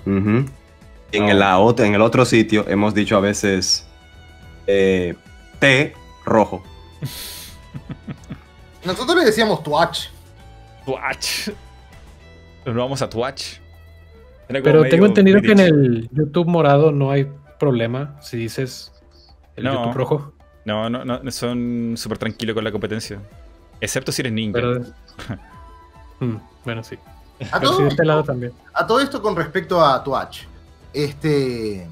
en, el, en el otro sitio hemos dicho a veces eh, T rojo. Nosotros le decíamos Twatch. Twatch. Nos vamos a Twatch. Pero tengo entendido que en el YouTube morado no hay problema si dices el YouTube rojo. No, no, no, son súper tranquilos con la competencia. Excepto si eres ninja. Mm, bueno, sí. A todo, este lado también. a todo esto con respecto a Twitch. Este.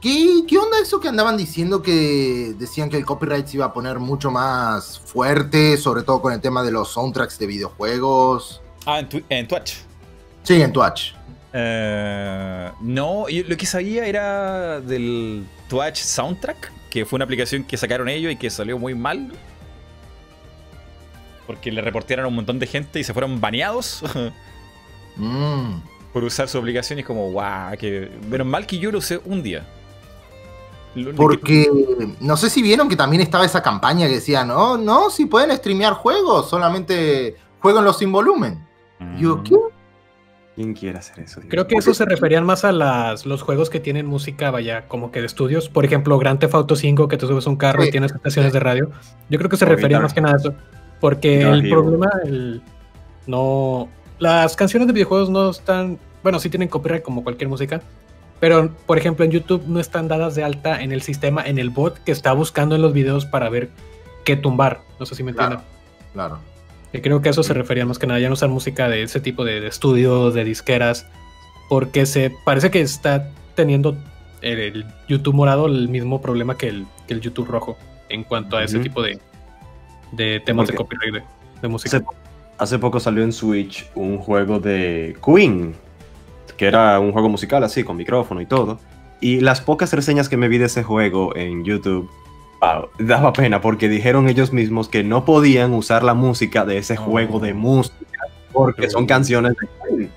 ¿Qué, ¿Qué, onda eso que andaban diciendo que decían que el copyright se iba a poner mucho más fuerte, sobre todo con el tema de los soundtracks de videojuegos? Ah, en, en Twitch. Sí, en Twitch. Eh, no, yo lo que sabía era del Twitch Soundtrack, que fue una aplicación que sacaron ellos y que salió muy mal porque le reportaron a un montón de gente y se fueron baneados mm. por usar su aplicación. Y es como, guau, que menos mal que yo lo usé un día. Porque no sé si vieron que también estaba esa campaña que decía, no, no, si pueden streamear juegos, solamente jueguenlos sin volumen. Yo, mm. ¿qué? ¿Quién quiere hacer eso? Creo que eso se referían más a las, los juegos que tienen música, vaya, como que de estudios. Por ejemplo, Grand Theft Auto 5, que tú subes un carro y tienes estaciones de radio. Yo creo que se refería más que nada a eso. Porque el problema, el, no. Las canciones de videojuegos no están. Bueno, sí tienen copyright como cualquier música. Pero, por ejemplo, en YouTube no están dadas de alta en el sistema, en el bot que está buscando en los videos para ver qué tumbar. No sé si me entienden. Claro. Y creo que eso se refería más que nada ya no usar música de ese tipo de, estudios, de disqueras. Porque se parece que está teniendo el, YouTube morado el mismo problema que el, que el YouTube rojo en cuanto a ese tipo de, de temas de copyright de, música. Hace, poco salió en Switch un juego de Queen, que era un juego musical así, con micrófono y todo. Y las pocas reseñas que me vi de ese juego en YouTube, daba pena porque dijeron ellos mismos que no podían usar la música de ese juego de música porque son canciones de Queen.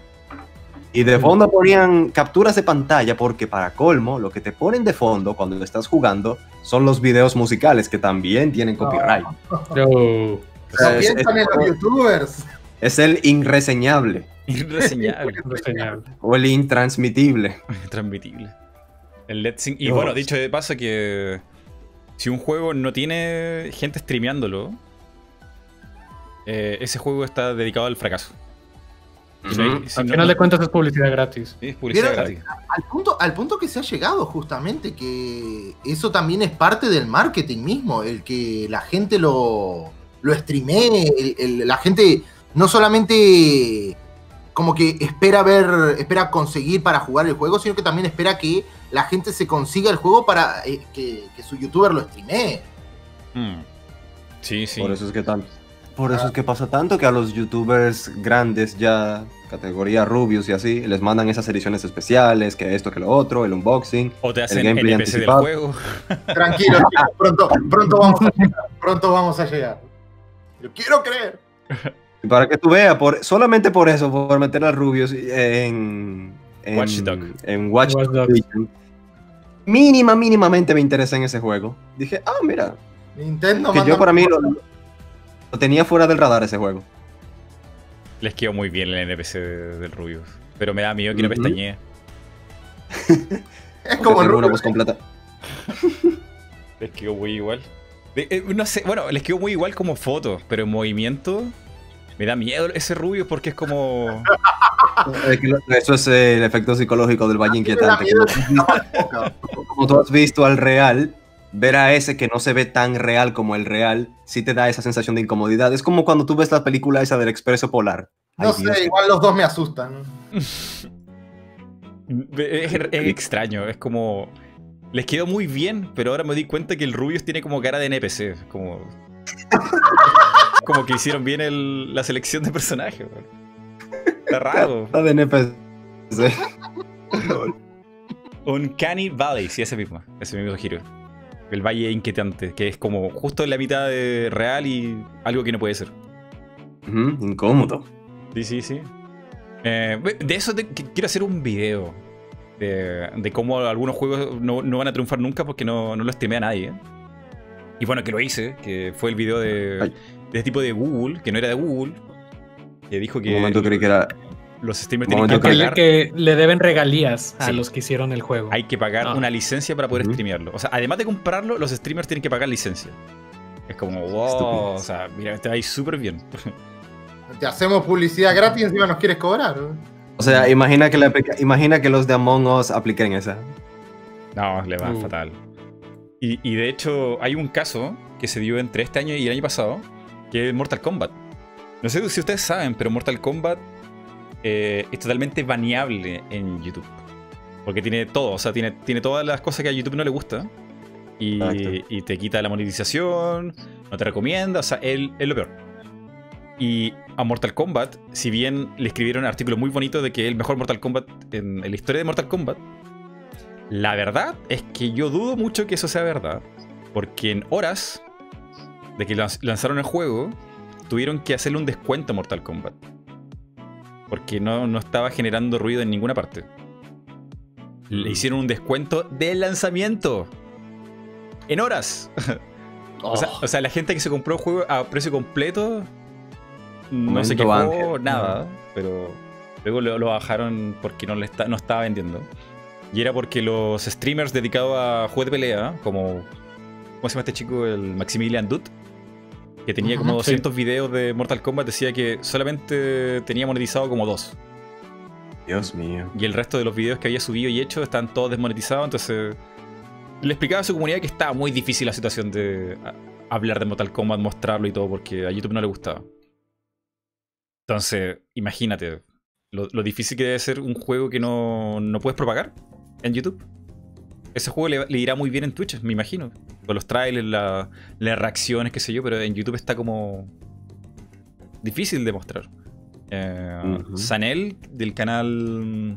Y de fondo ponían capturas de pantalla porque para colmo, lo que te ponen de fondo cuando estás jugando son los videos musicales que también tienen copyright. No. es, los youtubers. Es el irreseñable. Irreseñable. o el intransmitible. Intransmitible. El Let's Y bueno, dicho de paso que si un juego no tiene gente streameándolo, eh, ese juego está dedicado al fracaso. Al final de cuentas es publicidad gratis. publicidad gratis. Al punto, al punto que se ha llegado justamente, que eso también es parte del marketing mismo, el que la gente lo, lo streamee, la gente no solamente como que espera ver, espera conseguir para jugar el juego, sino que también espera que la gente se consiga el juego para eh, que, su youtuber lo streamee. Hmm. Sí, sí. Por eso es que tanto por eso es que pasa tanto que a los youtubers grandes ya, categoría Rubius y así, les mandan esas ediciones especiales, que esto, que lo otro, el unboxing. O te hacen el gameplay del juego. Tranquilo, pronto, pronto, vamos a llegar, pronto vamos a llegar. Yo quiero creer. Para que tú veas, por, solamente por eso, por meter a Rubius en, en Watch En Mínima, mínimamente me interesa en ese juego. Dije, ah, mira. Nintendo que yo para mí lo, lo tenía fuera del radar ese juego. Les quedó muy bien el NPC del Rubius. Pero me da miedo que no pestañee. es como el una voz completa. les quedó muy igual. Eh, no sé, bueno, les quedó muy igual como foto, pero en movimiento me da miedo ese rubio porque es como. Eso es el efecto psicológico del valle inquietante. Como, tú has visto al real, ver a ese que no se ve tan real como el real, sí te da esa sensación de incomodidad. Es como cuando tú ves la película esa del Expreso Polar. No sé, igual los dos me asustan. es, extraño, es como. Les quedó muy bien, pero ahora me di cuenta que el Rubius tiene como cara de NPC. Como. como que hicieron bien la selección de personajes, Está raro. Está de NPC. Uncanny Valley, sí, ese mismo. Ese mismo giro. El valle inquietante, que es como justo en la mitad de real y algo que no puede ser. incómodo. Sí, sí, sí. Eh, de eso quiero hacer un video. De, cómo algunos juegos no, van a triunfar nunca porque no, no lo a nadie. Y bueno, que lo hice, que fue el video de, de tipo de Google, que no era de Google, que dijo que. Un momento creí que era. Los streamers tienen que pagar. Que le deben regalías a los que hicieron el juego. Hay que pagar ah. una licencia para poder streamearlo. O sea, además de comprarlo, los streamers tienen que pagar licencia. Es como, wow, o sea, mira, te va a ir súper bien. Te hacemos publicidad gratis y encima nos quieres cobrar. O sea, imagina que, la, imagina que los de Among Us apliquen esa. No, le va uh. fatal. Y, y, de hecho, hay un caso que se dio entre este año y el año pasado, que es Mortal Kombat. No sé si ustedes saben, pero Mortal Kombat eh, es totalmente baneable en YouTube. Porque tiene todo, o sea, tiene, tiene todas las cosas que a YouTube no le gusta. Y, te quita la monetización, no te recomienda, o sea, él es lo peor. Y a Mortal Kombat, si bien le escribieron artículos muy bonitos de que es el mejor Mortal Kombat en, en la historia de Mortal Kombat, la verdad es que yo dudo mucho que eso sea verdad. Porque en horas de que lanzaron el juego, tuvieron que hacerle un descuento a Mortal Kombat. Porque no, no estaba generando ruido en ninguna parte. Le mm. hicieron un descuento de lanzamiento. En horas. Oh. o, sea, la gente que se compró el juego a precio completo no se quejó nada. Pero luego lo, bajaron porque no, le está, no estaba vendiendo. Y era porque los streamers dedicados a juegos de pelea, como. ¿Cómo se llama este chico? El Maximilian Dutt que tenía como 200 videos de Mortal Kombat, decía que solamente tenía monetizado como dos. Dios mío. Y el resto de los videos que había subido y hecho están todos desmonetizados, entonces le explicaba a su comunidad que estaba muy difícil la situación de hablar de Mortal Kombat, mostrarlo y todo, porque a YouTube no le gustaba. Entonces, imagínate lo, difícil que debe ser un juego que no, no puedes propagar en YouTube ese juego le, irá muy bien en Twitch, me imagino. Con los trailers, las reacciones, qué sé yo, pero en YouTube está como difícil de mostrar. Eh, Sanel, del canal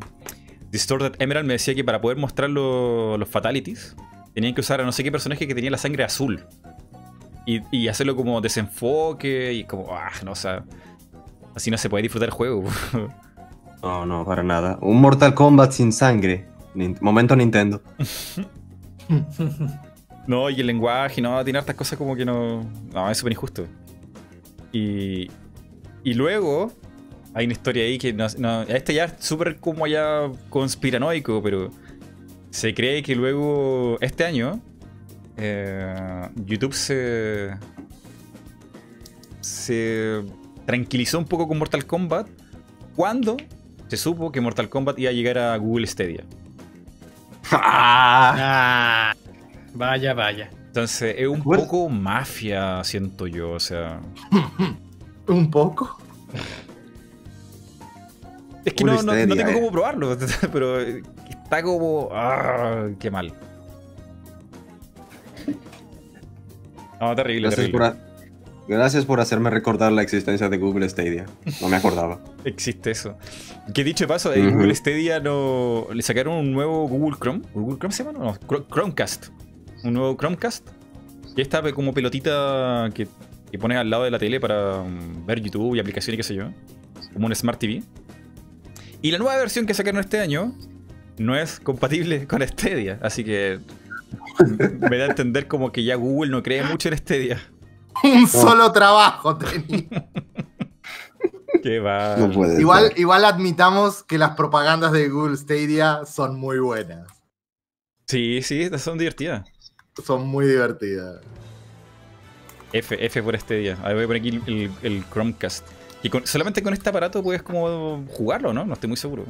Distorted Emerald, me decía que para poder mostrar los fatalities, tenían que usar a no sé qué personaje que tenía la sangre azul. Y, hacerlo como desenfoque y como, ah, no, o sea, así no se puede disfrutar el juego. no, no, para nada. Un Mortal Kombat sin sangre. Momento Nintendo. no, y el lenguaje, no, tiene hartas cosas como que no. No, es súper injusto. Y. Y luego. Hay una historia ahí que no, este ya es súper como ya conspiranoico, pero se cree que luego este año eh, YouTube se se tranquilizó un poco con Mortal Kombat cuando se supo que Mortal Kombat iba a llegar a Google Stadia. Ah. vaya, vaya. Entonces, es un poco mafia, siento yo, o sea. ¿Un poco? Es que no, tengo cómo eh. probarlo, pero está como. Ah, qué mal. No, terrible, terrible. Gracias por hacerme recordar la existencia de Google Stadia. No me acordaba. Existe eso. Que dicho de paso, en Google Stadia no, le sacaron un nuevo Google Chrome. ¿Google Chrome se llama? No, Chromecast. Un nuevo Chromecast. Que está como pelotita que, que pones al lado de la tele para um, ver YouTube y aplicaciones y qué sé yo. Como un Smart TV. Y la nueva versión que sacaron este año no es compatible con Stadia. Así que me da a entender como que ya Google no cree mucho en Stadia. Un solo trabajo tenía. Qué va. No Igual, ser. igual admitamos que las propagandas de Google Stadia son muy buenas. Sí, sí, estas son divertidas. Son muy divertidas. F, F por este día. A ver, voy a poner aquí el, el- el Chromecast. Y con- solamente con este aparato puedes como jugarlo, ¿no? No estoy muy seguro.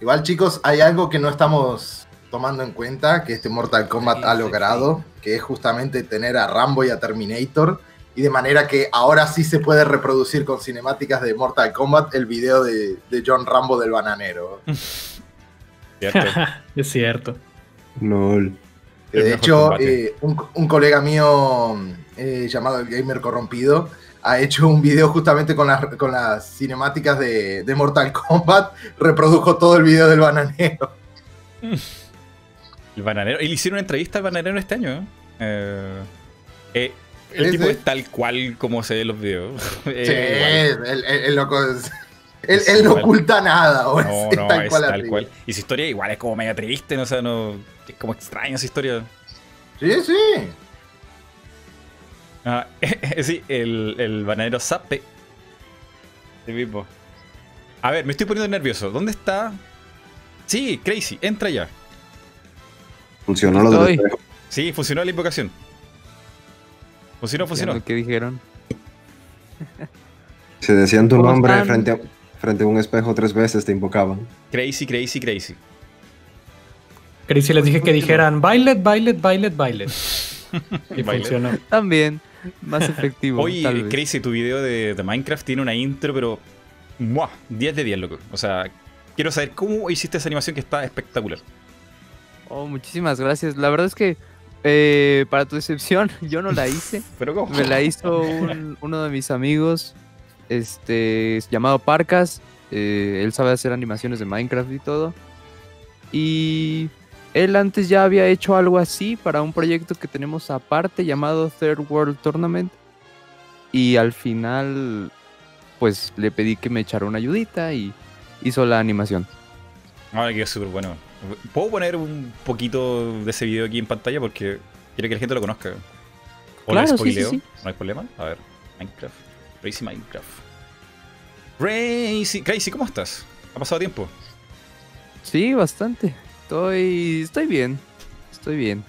Igual, chicos, hay algo que no estamos tomando en cuenta que este Mortal Kombat Sí, ha sí, logrado, que es justamente tener a Rambo y a Terminator. Y de manera que ahora sí se puede reproducir con cinemáticas de Mortal Kombat el video de, de John Rambo del bananero. ¿Cierto? es cierto. El de hecho, eh, un, un colega mío eh, llamado el Gamer Corrompido ha hecho un video justamente con las, con las cinemáticas de, de Mortal Kombat. Reprodujo todo el video del bananero. El bananero. Y le hicieron una entrevista al bananero este año. ¿eh? Eh, eh, el tipo es tal cual como se ve en los videos. Eh, Sí, igual. el, el- el loco es- él, él no oculta nada, o No, es no, tal es cual tal cual. Y su historia igual es como media triste, ¿no? O sea, no. Es como extraña su historia. Sí, sí. Ah, sí, el, el bananero Zape. Sí mismo. A ver, me estoy poniendo nervioso. ¿Dónde está? Sí, Crazy, entra ya. Funcionó lo espejo. Sí, funcionó la invocación. Funcionó, funcionó. Que dijeron. Si decían tu ¿Cómo nombre están? frente a, frente a un espejo tres veces, te invocaban. Crazy, crazy, crazy. Crazy les dije que dijeran Violet, Violet, Violet, Violet. Y Violet. funcionó. También. Más efectivo. Oye, tal vez. Crazy, tu video de, de Minecraft tiene una intro, pero. ¡Muah! 10 de 10, loco. O sea, quiero saber cómo hiciste esa animación que está espectacular. Oh, muchísimas gracias. La verdad es que, eh, para tu decepción, yo no la hice. Pero ¿cómo? Me la hizo un- uno de mis amigos, este, llamado Parcas. eh, él sabe hacer animaciones de Minecraft y todo. Y él antes ya había hecho algo así para un proyecto que tenemos aparte llamado Third World Tournament. Y al final, pues le pedí que me echara una ayudita y hizo la animación. Ahora quedó súper bueno. ¿Puedo poner un poquito de ese video aquí en pantalla? Porque quiero que la gente lo conozca. O Claro, lo sí, sí, spoileo. sí. No hay problema. A ver, Minecraft. Crazy Minecraft. Crazy, Crazy, ¿cómo estás? ¿Ha pasado tiempo? Sí, bastante. Estoy, estoy bien. Estoy bien.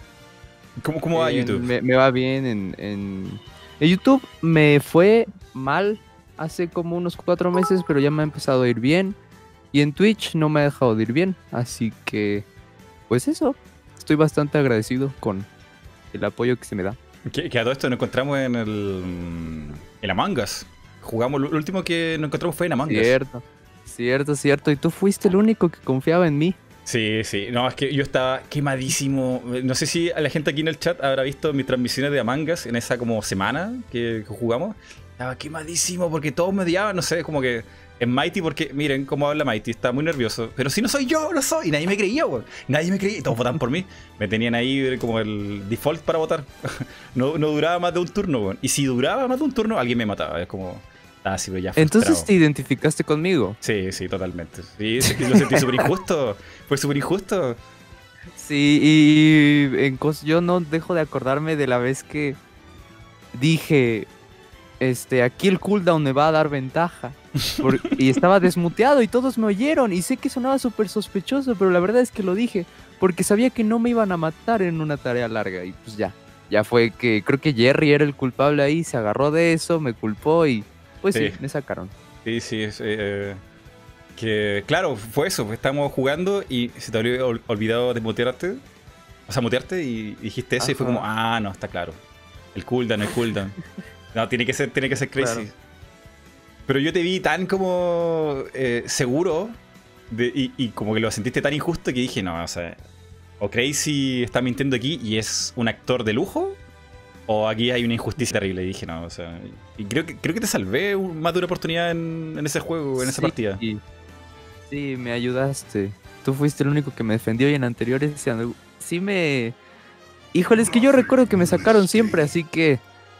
¿Cómo, cómo va En- YouTube? Me, me va bien en, en... en YouTube me fue mal hace como unos cuatro meses, pero ya me ha empezado a ir bien. Y en Twitch no me ha dejado de ir bien. Así que, pues eso. Estoy bastante agradecido con el apoyo que se me da. Que, que a todo esto nos encontramos en el. En Among Us. Jugamos, lo último que nos encontramos fue en Among Us. Cierto, cierto, cierto. Y tú fuiste el único que confiaba en mí. Sí, sí. No, es que yo estaba quemadísimo. No sé si la gente aquí en el chat habrá visto mis transmisiones de Among Us en esa como semana que, que jugamos. Estaba quemadísimo porque todos me odiaban, no sé, como que en Mighty, porque miren cómo habla Mighty, está muy nervioso. Pero si no soy yo, no soy. Y nadie me creía, weón. Nadie me creía. y Todos votaban por mí. Me tenían ahí como el default para votar. no, no duraba más de un turno, weón. Y si duraba más de un turno, alguien me mataba. Es como. Ah, sí, ya Entonces te identificaste conmigo. Sí, sí, totalmente. Sí, lo sentí súper injusto. Fue súper injusto. Sí, y en cos- yo no dejo de acordarme de la vez que dije, este, aquí el cooldown me va a dar ventaja. Por- y estaba desmuteado y todos me oyeron y sé que sonaba súper sospechoso, pero la verdad es que lo dije porque sabía que no me iban a matar en una tarea larga y pues ya. Ya fue que creo que Jerry era el culpable ahí, se agarró de eso, me culpó y pues sí, Sí. me sacaron. Sí, sí, es, eh, que claro, fue eso, estábamos jugando y se te había ol- olvidado de mutearte, o sea, mutearte y dijiste eso y fue Ajá. como, ah, no, está claro. El cooldown, el cooldown. No, tiene que ser, tiene que ser crazy. Claro. Pero yo te vi tan como eh, seguro de- y, y como que lo sentiste tan injusto que dije, no, o sea, o Crazy está mintiendo aquí y es un actor de lujo, o aquí hay una injusticia terrible. Y dije, no, o sea, y creo que, creo que te salvé más de una oportunidad en, en ese juego, en esa Sí, partida. y- Sí, me ayudaste. Tú fuiste el único que me defendió y en anteriores sí sí me... Híjole, es que yo recuerdo que me sacaron siempre, así que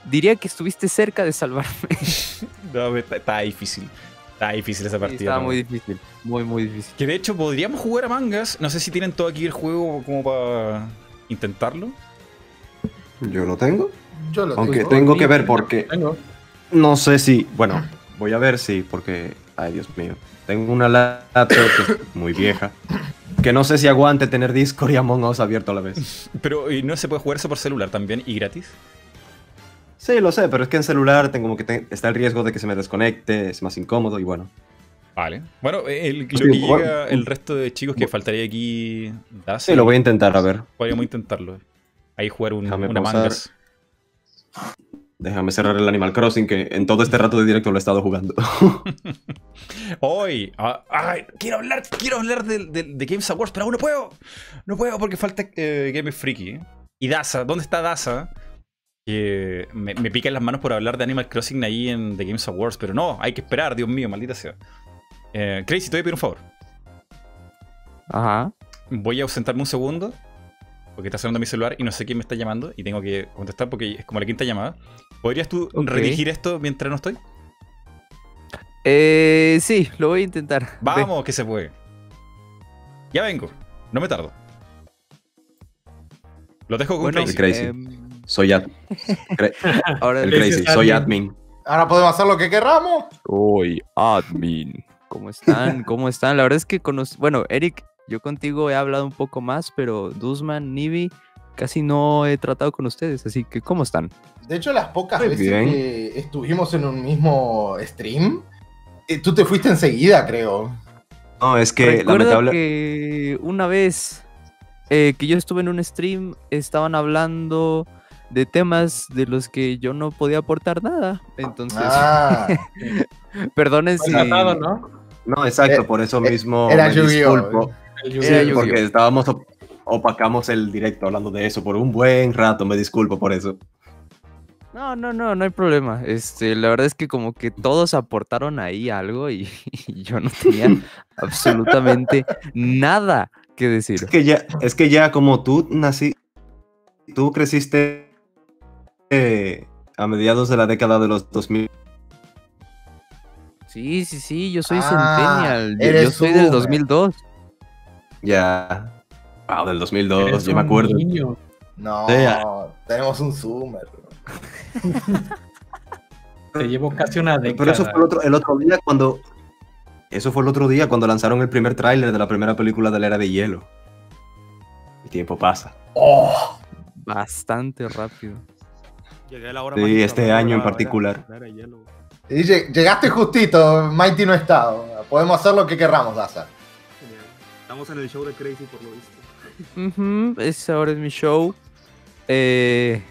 diría que estuviste cerca de salvarme. No, está, está difícil. Está difícil esa Sí, partida. ¿no? muy difícil, muy, muy difícil. Que de hecho podríamos jugar a mangas. No sé si tienen todo aquí el juego como para intentarlo. Yo lo tengo. Yo lo Aunque tengo. tengo que ver porque Tengo. no sé si, bueno, Voy a ver si, porque, ay Dios mío, tengo una laptop que es muy vieja, que no sé si aguante tener Discord y Among Us abierto a la vez. Pero ¿y no se puede jugar eso por celular también y gratis? Sí, lo sé, pero es que en celular tengo como que te- está el riesgo de que se me desconecte, es más incómodo y bueno. Vale. Bueno, el, lo que bueno. llega el resto de chicos que faltaría aquí. Sí, lo voy a intentar, a ver. Podríamos intentarlo. Ahí jugar un, Déjame una mangas. Déjame cerrar el Animal Crossing, que en todo este rato de directo lo he estado jugando. Hoy, ah, ay, quiero hablar, quiero hablar de, de- de Games Awards, pero aún no puedo. No puedo porque falta eh, Game Freaky. Y Daza, ¿dónde está Daza? Que me, me pica en las manos por hablar de Animal Crossing ahí en The Games Awards, pero no, hay que esperar, Dios mío, maldita sea. Eh, Crazy, te voy a pedir un favor. Ajá. Voy a ausentarme un segundo porque está sonando mi celular y no sé quién me está llamando y tengo que contestar porque es como la quinta llamada. ¿Podrías tú Ok. redirigir esto mientras no estoy? Eh, sí, lo voy a intentar. Ve. Vamos, que se puede. Ya vengo, no me tardo. Lo dejo con Bueno, Crazy. Crazy. Soy ad- Cra- ahora el Crazy soy admin. admin. Ahora podemos hacer lo que querramos. Soy admin. ¿Cómo están? ¿Cómo están? La verdad es que conoc- bueno, Eric, yo contigo he hablado un poco más, pero Duzman, Nibi, casi no he tratado con ustedes, así que ¿cómo están? De hecho, las pocas Muy veces bien. que estuvimos en un mismo stream, eh, tú te fuiste enseguida, creo. No, es que Recuerdo lamentable... que una vez eh, que yo estuve en un stream, estaban hablando de temas de los que yo no podía aportar nada. Entonces, Ah, perdonen si... Tratado, ¿no? No, exacto, Eh, por eso eh, mismo era me disculpo. El Era Yu-Gi-Oh. Sí, porque estábamos op- opacamos el directo hablando de eso por un buen rato, me disculpo por eso. No, no, no, no hay problema. Este, la verdad es que como que todos aportaron ahí algo y, y yo no tenía absolutamente nada que decir. Es que ya, es que ya como tú nací, tú creciste eh, a mediados de la década de los 2000. Sí, sí, sí, yo soy Ah, centennial. Yo, yo soy del boomer. 2002. Ya. Wow, del 2002, Eres yo me acuerdo. niño. no, ah. tenemos un zoomer. Te llevo casi una década. Pero eso fue el otro, el otro día cuando. Eso fue el otro día cuando lanzaron el primer tráiler de la primera película de la era de hielo. El tiempo pasa. Oh, Bastante rápido. Llegué a la hora Sí, mágica este año en la- la- particular. era y llegaste justito, Mighty no está. Podemos hacer lo que querramos, Daza. Genial. Estamos en el show de Crazy por lo visto. Ujú, ese ahora es mi show. Eh,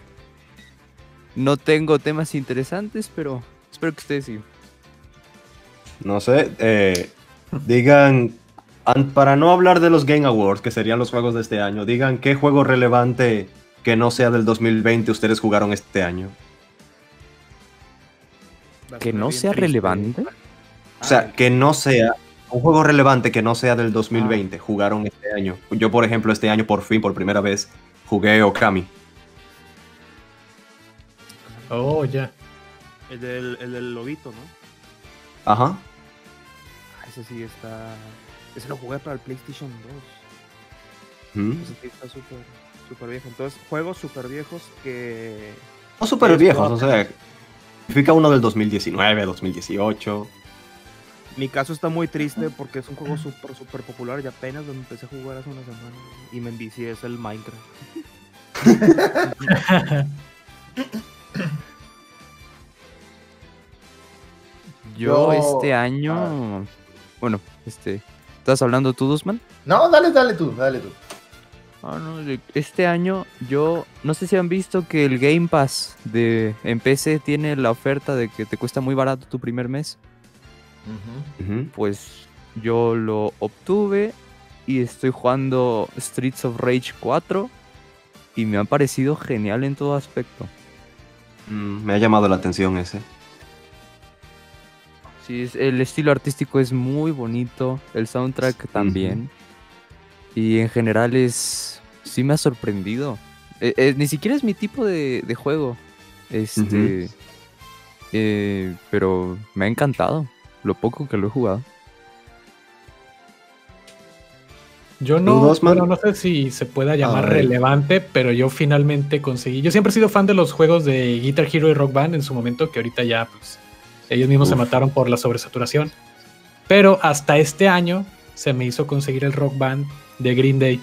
no tengo temas interesantes, pero espero que ustedes sí. No sé. eh, digan. an- Para no hablar de los Game Awards, que serían los juegos de este año, digan qué juego relevante que no sea del 2020 ustedes jugaron este año. Que no sea relevante. O sea, que no sea un juego relevante que no sea del 2020, jugaron este año. Yo, por ejemplo, este año por fin, por primera vez, jugué Okami. Oh, ya. El del, el del lobito, ¿no? Ajá. Ah, ese sí está. Ese lo jugué para el PlayStation 2. Mm. Ese sí está súper súper viejo. Entonces, juegos súper viejos que. No súper Es viejos, o sea, significa uno del 2019, 2018. Mi caso está muy triste porque es un juego súper súper popular y apenas lo empecé a jugar hace una semana y me envicié, es el Minecraft. Yo Yo- este año. Bueno, este. ¿Estás hablando tú, Dusman? No, dale, dale tú, dale tú. Ah, no, este año yo no sé si han visto que el Game Pass de en PC tiene la oferta de que te cuesta muy barato tu primer mes. Pues yo lo obtuve y estoy jugando Streets of Rage 4 y me ha parecido genial en todo aspecto. Mm, me ha llamado la atención ese. Sí, el estilo artístico es muy bonito, el soundtrack también. Y en general es. Sí me ha sorprendido. Eh, eh, ni siquiera es mi tipo de, de juego. Este. eh, pero me ha encantado. Lo poco que lo he jugado. Yo ¿Tú, no, bueno, no sé si se pueda llamar relevante, pero yo finalmente conseguí. Yo siempre he sido fan de los juegos de Guitar Hero y Rock Band en su momento, que ahorita ya pues, Ellos mismos se mataron por la sobresaturación. Pero hasta este año se me hizo conseguir el rock band de Green Day.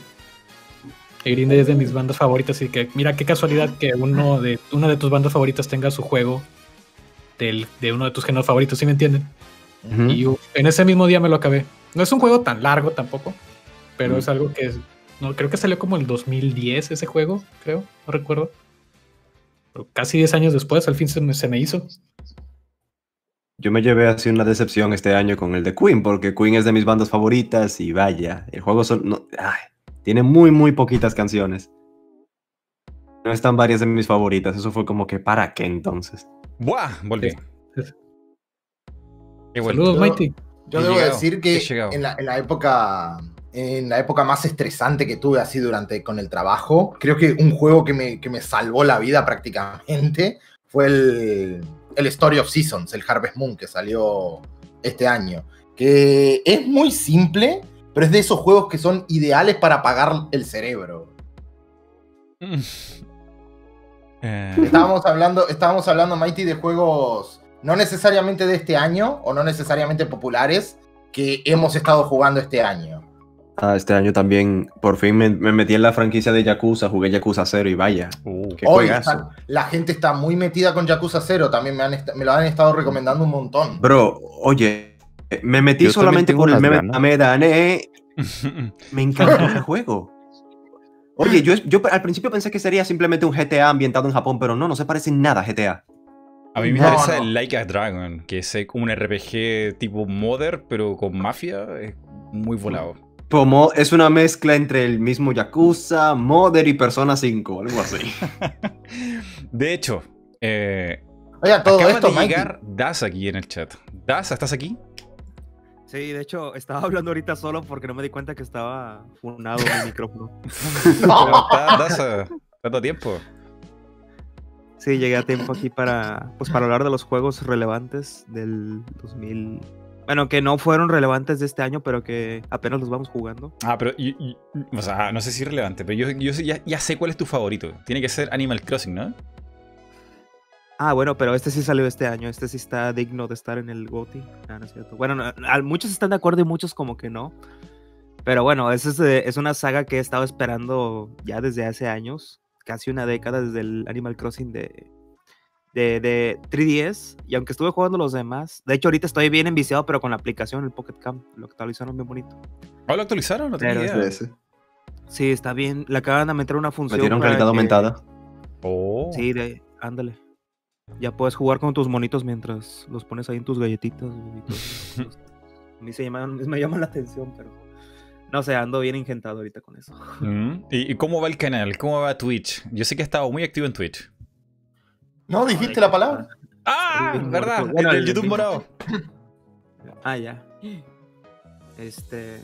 Green Day es de mis bandas favoritas y que mira qué casualidad que uno de, una de tus bandas favoritas tenga su juego del- de uno de tus géneros favoritos, ¿sí me entienden? Y uf, en ese mismo día me lo acabé. No es un juego tan largo tampoco, pero es algo que es- no, creo que salió como el 2010 ese juego, creo, no recuerdo. Pero casi 10 años después, al fin se me, se me hizo. Yo me llevé así una decepción este año con el de Queen, porque Queen es de mis bandas favoritas y vaya, el juego son, no- ay, tiene muy, muy poquitas canciones. No están varias de mis favoritas, eso fue como que, ¿para qué entonces? ¡Buah! Volví. Sí. Qué vuelto. Saludos, Yo- Mighty. Yo debo llegado, decir que en la, en la época en la época más estresante que tuve así durante con el trabajo, creo que un juego que me, que me salvó la vida prácticamente fue el, el Story of Seasons, el Harvest Moon que salió este año, que es muy simple, pero es de esos juegos que son ideales para apagar el cerebro. Eh, Estábamos hablando, estábamos hablando, Mighty, de juegos no necesariamente de este año o no necesariamente populares que hemos estado jugando este año. Ah, este año también, por fin me, me metí en la franquicia de Yakuza, jugué Yakuza 0 y vaya, uh, qué Hoy están- la gente está muy metida con Yakuza 0, también me, han me lo han estado recomendando un montón. Bro, oye, me metí Yo solamente por el meme de Medane. Me encantó ese juego. Oye, yo, yo al principio pensé que sería simplemente un GTA ambientado en Japón, pero no, no se parece en nada a GTA. A mí me No, interesa no. el Like a Dragon, que es como un RPG tipo Modern, pero con mafia. Es muy volado. Como es una mezcla entre el mismo Yakuza, Mother y Persona 5, algo así. De hecho, eh, Oiga, todo acaba esto, de Mikey. aquí en el chat. Das, ¿estás aquí? Sí, de hecho, estaba hablando ahorita solo porque no me di cuenta que estaba funado mi micrófono. Tanto tiempo. Sí, llegué a tiempo aquí para, pues, para hablar de los juegos relevantes del 2000. Bueno, que no fueron relevantes de este año, pero que apenas los vamos jugando. Ah, pero y- y- o sea, no sé si es relevante, pero yo, yo ya sé cuál es tu favorito. Tiene que ser Animal Crossing, ¿no? Ah, bueno, pero este sí salió este año. Este sí está digno de estar en el GOTY. Ah, no es cierto. Bueno, no, muchos están de acuerdo y muchos como que no. Pero bueno, es, es una saga que he estado esperando ya desde hace años. Casi una década desde el Animal Crossing de, de, de 3DS. Y aunque estuve jugando los demás. De hecho, ahorita estoy bien enviciado, pero con la aplicación, el Pocket Camp. Lo actualizaron bien bonito. ¿Ah, lo actualizaron? No tenía idea. Ese. Sí, está bien. Le acaban de meter una función. Metieron realidad que- aumentada. Oh. Sí, de, ándale. Ya puedes jugar con tus monitos mientras los pones ahí en tus galletitas. y todo. A mí se llaman- me llama la atención, pero no sé, ando bien ingentado ahorita con eso. Mm. ¿Y, y cómo va el canal? ¿Cómo va Twitch? Yo sé que ha estado muy activo en Twitch. ¿No dijiste la palabra? ¡Ah! ¿Verdad? Bueno, el, el- YouTube morado. Ah, ya. Este.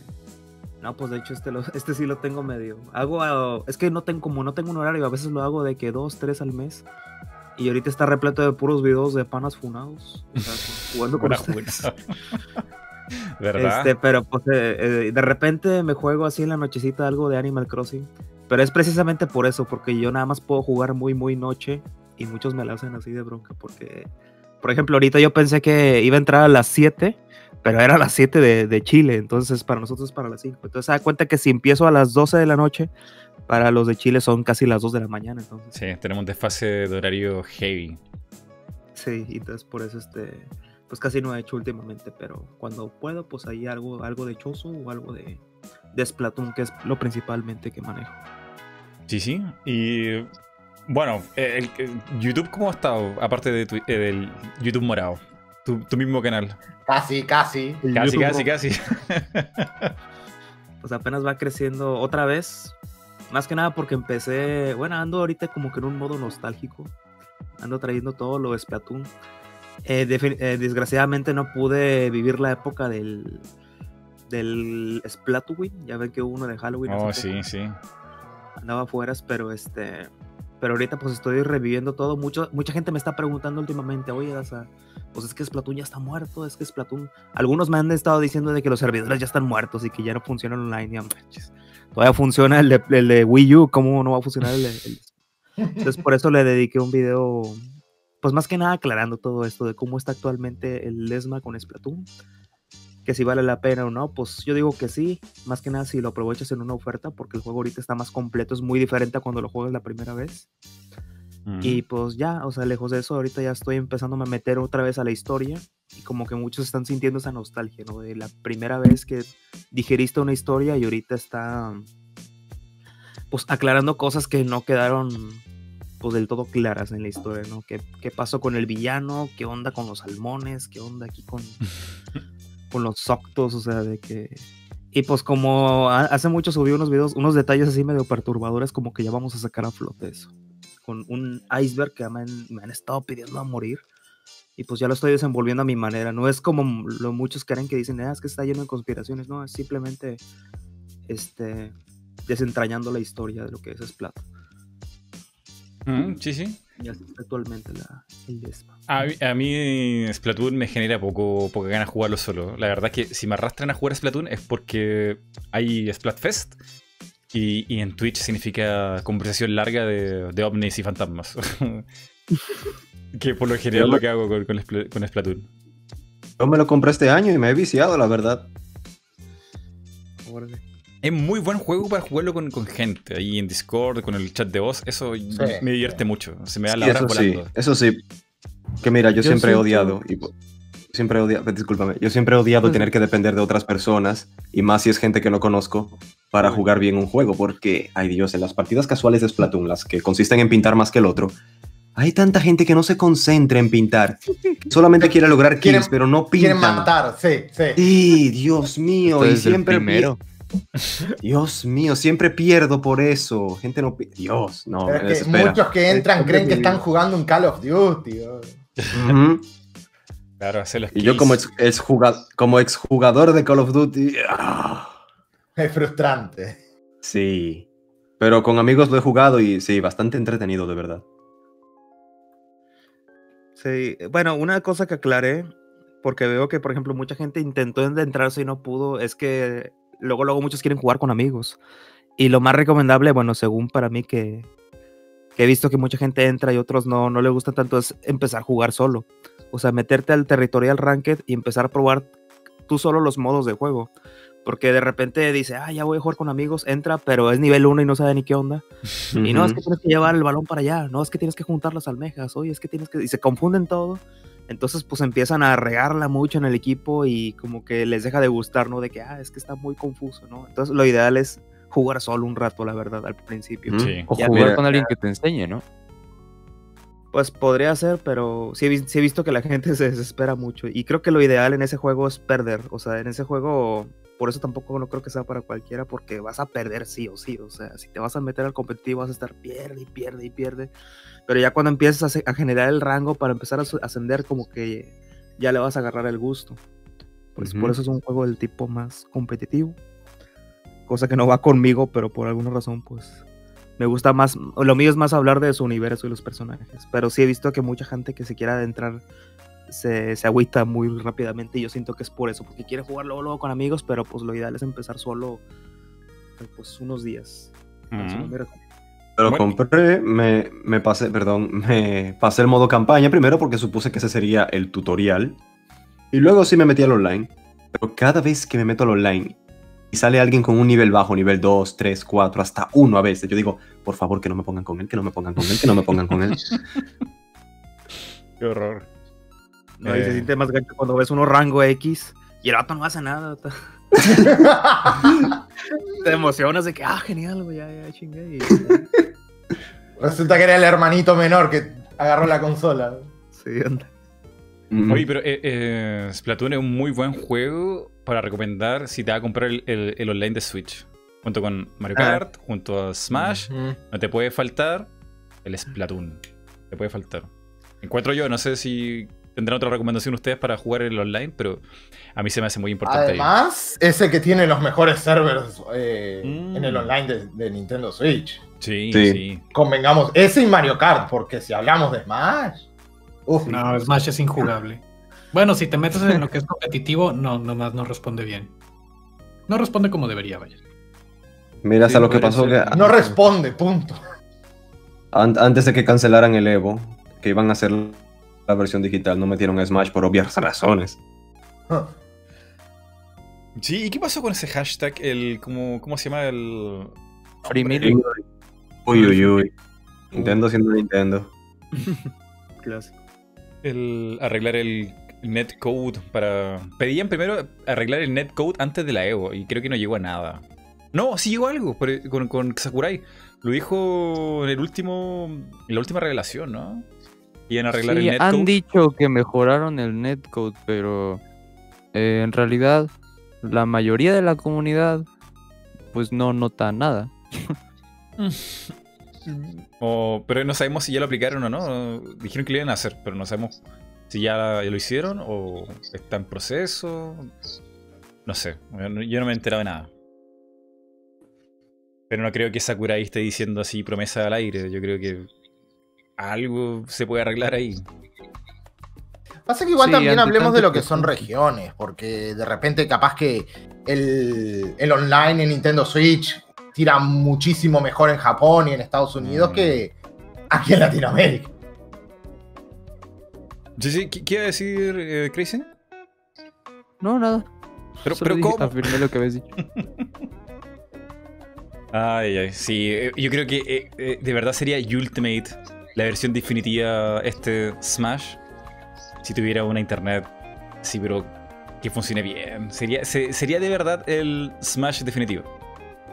No, pues de hecho este, lo- este sí lo tengo medio. Hago. ah, es que no tengo, como no tengo un horario, a veces lo hago de que dos, tres al mes. Y ahorita está repleto de puros videos de panas funados. o sea, jugando con ustedes. ¿Verdad? Este, pero pues eh, eh, de repente me juego así en la nochecita algo de Animal Crossing. Pero es precisamente por eso, porque yo nada más puedo jugar muy, muy noche. Y muchos me la hacen así de bronca. Porque, por ejemplo, ahorita yo pensé que iba a entrar a las 7, pero era a las 7 de, de Chile. Entonces para nosotros es para las 5. Entonces se da cuenta que si empiezo a las 12 de la noche, para los de Chile son casi las 2 de la mañana. Entonces, Sí, tenemos un desfase de horario heavy. sí, y entonces por eso este. Pues casi no he hecho últimamente, pero cuando puedo, pues ahí algo, algo de Choso o algo de, de Splatoon, que es lo principalmente que manejo. Sí, sí. Y bueno, eh, el, el YouTube, ¿cómo ha estado? Aparte de tu- eh, del YouTube morado. Tu, tu mismo canal. Casi, casi. Casi, casi, casi. Pues apenas va creciendo otra vez. Más que nada porque empecé, bueno, ando ahorita como que en un modo nostálgico. Ando trayendo todo lo de Splatoon. Eh, eh, desgraciadamente no pude vivir la época del del Splatoon. Ya ven que hubo uno de Halloween. Oh, poco. sí, sí. andaba afuera, pero este, pero ahorita pues estoy reviviendo todo. Mucho, mucha gente me está preguntando últimamente, oye, Daza, pues es que Splatoon ya está muerto, es que Splatoon. Algunos me han estado diciendo de que los servidores ya están muertos y que ya no funcionan online. Y, hombre, chis, todavía funciona el de, el de Wii U, ¿cómo no va a funcionar el el- Entonces por eso le dediqué un video pues más que nada aclarando todo esto de cómo está actualmente el Lesma con Splatoon, que si vale la pena o no, pues yo digo que sí, más que nada si lo aprovechas en una oferta, porque el juego ahorita está más completo, es muy diferente a cuando lo juegas la primera vez. Y pues ya, o sea, lejos de eso, ahorita ya estoy empezando a meter otra vez a la historia y como que muchos están sintiendo esa nostalgia, ¿no? De la primera vez que digeriste una historia y ahorita está pues aclarando cosas que no quedaron pues del todo claras en la historia, ¿no? ¿Qué, qué pasó con el villano? ¿Qué onda con los salmones? ¿Qué onda aquí con, con los soctos? O sea, de que... Y pues como hace mucho subí unos videos, unos detalles así medio perturbadores, como que ya vamos a sacar a flote eso con un iceberg que me han, me han estado pidiendo a morir. Y pues ya lo estoy desenvolviendo a mi manera. No es como lo muchos creen que dicen, ah, es que está lleno de conspiraciones. No, es simplemente este, desentrañando la historia de lo que es Splatoon. Mm, sí, sí. Ya está actualmente la, el Desma. A, a, mí Splatoon me genera poco, poca ganas jugarlo solo. La verdad es que si me arrastran a jugar Splatoon es porque hay Splatfest y, en Twitch significa conversación larga de, ovnis y fantasmas. que por lo general lo que hago con, con, Splatoon. Yo me lo compré este año y me he viciado, la verdad. Es muy buen juego para jugarlo con, gente, ahí en Discord, con el chat de voz. Eso me divierte mucho. Se me da la hora eso volando. Sí, eso sí. Que mira, yo, siempre he odiado. Y, siempre he odiado, discúlpame, yo siempre he odiado tener que depender de otras personas, y más si es gente que no conozco, para jugar bien un juego, porque, ay Dios, en las partidas casuales de Splatoon, las que consisten en pintar más que el otro, hay tanta gente que no se concentra en pintar, solamente quiere lograr kills, pero no pinta. Quieren matar, sí, sí. Sí, Dios mío, y siempre... Primero. Dios mío, siempre pierdo por eso. Gente no. Dios, no. muchos que entran creen que están jugando un Call of Duty. Claro, hacer los Y yo como, ex, como exjugador de Call of Duty... ¡ah! Es frustrante. Sí. Pero con amigos lo he jugado y sí, bastante entretenido, de verdad. Sí, bueno, una cosa que aclaré, porque veo que, por ejemplo, mucha gente intentó entrarse y no pudo, es que luego, luego muchos quieren jugar con amigos. Y lo más recomendable, bueno, según para mí que, que he visto que mucha gente entra y otros no, no le gusta tanto, es empezar a jugar solo. O sea, meterte al territorial ranked y empezar a probar tú solo los modos de juego. Porque de repente dice, ah, ya voy a jugar con amigos, entra, pero es nivel 1 y no sabe ni qué onda. Y no, es que tienes que llevar el balón para allá, no, es que tienes que juntar las almejas, oye, es que tienes que... Y se confunden todo. Entonces, pues empiezan a regarla mucho en el equipo y como que les deja de gustar, ¿no? De que, ah, es que está muy confuso, ¿no? Entonces, lo ideal es jugar solo un rato, la verdad, al principio. O jugar con alguien que te enseñe, ¿no? Pues podría ser, pero sí he, visto que la gente se desespera mucho. Y creo que lo ideal en ese juego es perder. O sea, en ese juego, por eso tampoco no creo que sea para cualquiera, porque vas a perder sí o sí. O sea, si te vas a meter al competitivo, vas a estar pierde y pierde y pierde. Pero ya cuando empiezas a, generar el rango para empezar a ascender, como que ya le vas a agarrar el gusto. Pues por eso es un juego del tipo más competitivo. Cosa que no va conmigo, pero por alguna razón, pues me gusta más, lo mío es más hablar de su universo y los personajes, pero sí he visto que mucha gente que se quiera adentrar se, se agüita muy rápidamente y yo siento que es por eso, porque quiere jugar luego, con amigos, pero pues lo ideal es empezar solo pues unos días. Pero compré, me, me, pasé, perdón, me pasé el modo campaña primero porque supuse que ese sería el tutorial y luego sí me metí al online. Pero cada vez que me meto al online y sale alguien con un nivel bajo, nivel 2, 3, 4, hasta 1 a veces. Yo digo, por favor, que no me pongan con él, que no me pongan con él, que no me pongan con él. Qué horror. No, y se eh. siente más gancho cuando ves uno rango X y el vato no hace nada. Te emocionas de que, ah, genial, güey, ya, ya chingué. Resulta que era el hermanito menor que agarró la consola. Sí, anda. Oye, pero eh, eh, Splatoon es un muy buen juego para recomendar si te va a comprar el, online de Switch. Junto con Mario ah. Kart, junto a Smash, no te puede faltar el Splatoon. Te puede faltar. Encuentro yo, no sé si tendrán otra recomendación ustedes para jugar el online, pero a mí se me hace muy importante. Además, es el que tiene los mejores servers eh, en el mm. online de, Nintendo Switch. Sí, sí, Convengamos, ese y Mario Kart, porque si hablamos de Smash. no, Smash es injugable. Bueno, si te metes en lo que es competitivo, no, nomás no responde bien. No responde como debería, vaya. Mira, hasta lo que pasó que... No responde, punto. Antes de que cancelaran el Evo, que iban a hacer la versión digital, no metieron Smash por obvias razones. Ah. Sí, ¿y qué pasó con ese hashtag? El, ¿cómo, cómo se llama? El. Primero. Uy, uy, uy. Nintendo siendo Nintendo. Clásico. El arreglar el netcode para. Pedían primero arreglar el netcode antes de la Evo y creo que no llegó a nada. No, sí llegó algo pero con, con Sakurai. Lo dijo en el último. En la última revelación, ¿no? A arreglar Sí, el netcode. han dicho que mejoraron el netcode, pero eh, en realidad la mayoría de la comunidad pues no nota nada. O- pero no sabemos si ya lo aplicaron o no. Dijeron que lo iban a hacer, pero no sabemos si ya, lo hicieron o está en proceso. No sé, yo no- yo no me he enterado de nada. Pero no creo que Sakurai esté diciendo así promesa al aire. Yo creo que algo se puede arreglar ahí. Pasa que igual Sí, también hablemos de lo que son regiones, porque de repente capaz que el, el online en Nintendo Switch tira muchísimo mejor en Japón y en Estados Unidos Mm. que aquí en Latinoamérica. Sí, sí, ¿qué, iba a decir eh, Crazy? No, nada. Pero, Solo pero ¿cómo? afirmé lo que habías dicho. Ay, ay, sí. eh, Yo creo que eh, eh, de verdad sería Ultimate la versión definitiva este Smash si tuviera una internet. Sí, pero que funcione bien. Sería, se- sería de verdad el Smash definitivo.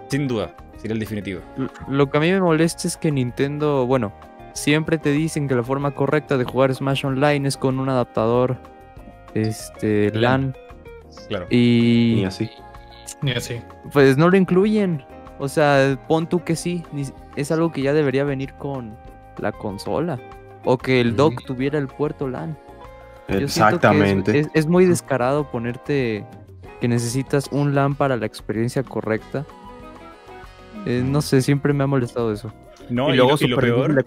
Sin duda, sería el definitivo. Lo que a mí me molesta es que Nintendo, bueno, siempre te dicen que la forma correcta de jugar Smash Online es con un adaptador este LAN. Claro. Ni y así. Ni así. pues no lo incluyen. O sea, pon tú que sí, ni- es algo que ya debería venir con la consola o que el dock tuviera el puerto LAN. Yo siento que es- Exactamente. Es, es muy descarado ponerte que necesitas un LAN para la experiencia correcta. Eh, no sé, siempre me ha molestado eso. No, y y, luego lo, peor,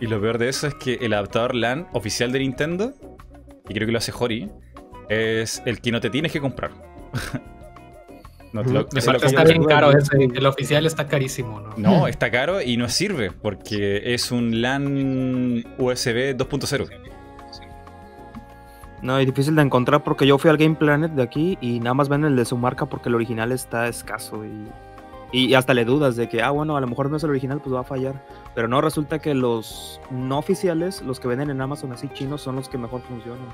y lo peor de eso es que el adaptador LAN oficial de Nintendo, y creo que lo hace Hori, es el que no te tienes que comprar. no, te lo- Ujú. no se lo Aparte está bien caro ese. El oficial está carísimo, ¿no? No, está caro y no sirve porque es un LAN USB 2.0. No, es difícil de encontrar porque yo fui al Game Planet de aquí y nada más ven el de su marca porque el original está escaso y, y hasta le dudas de que, ah, bueno, a lo mejor no es el original, pues va a fallar. Pero no, resulta que los no oficiales, los que venden en Amazon así chinos, son los que mejor funcionan.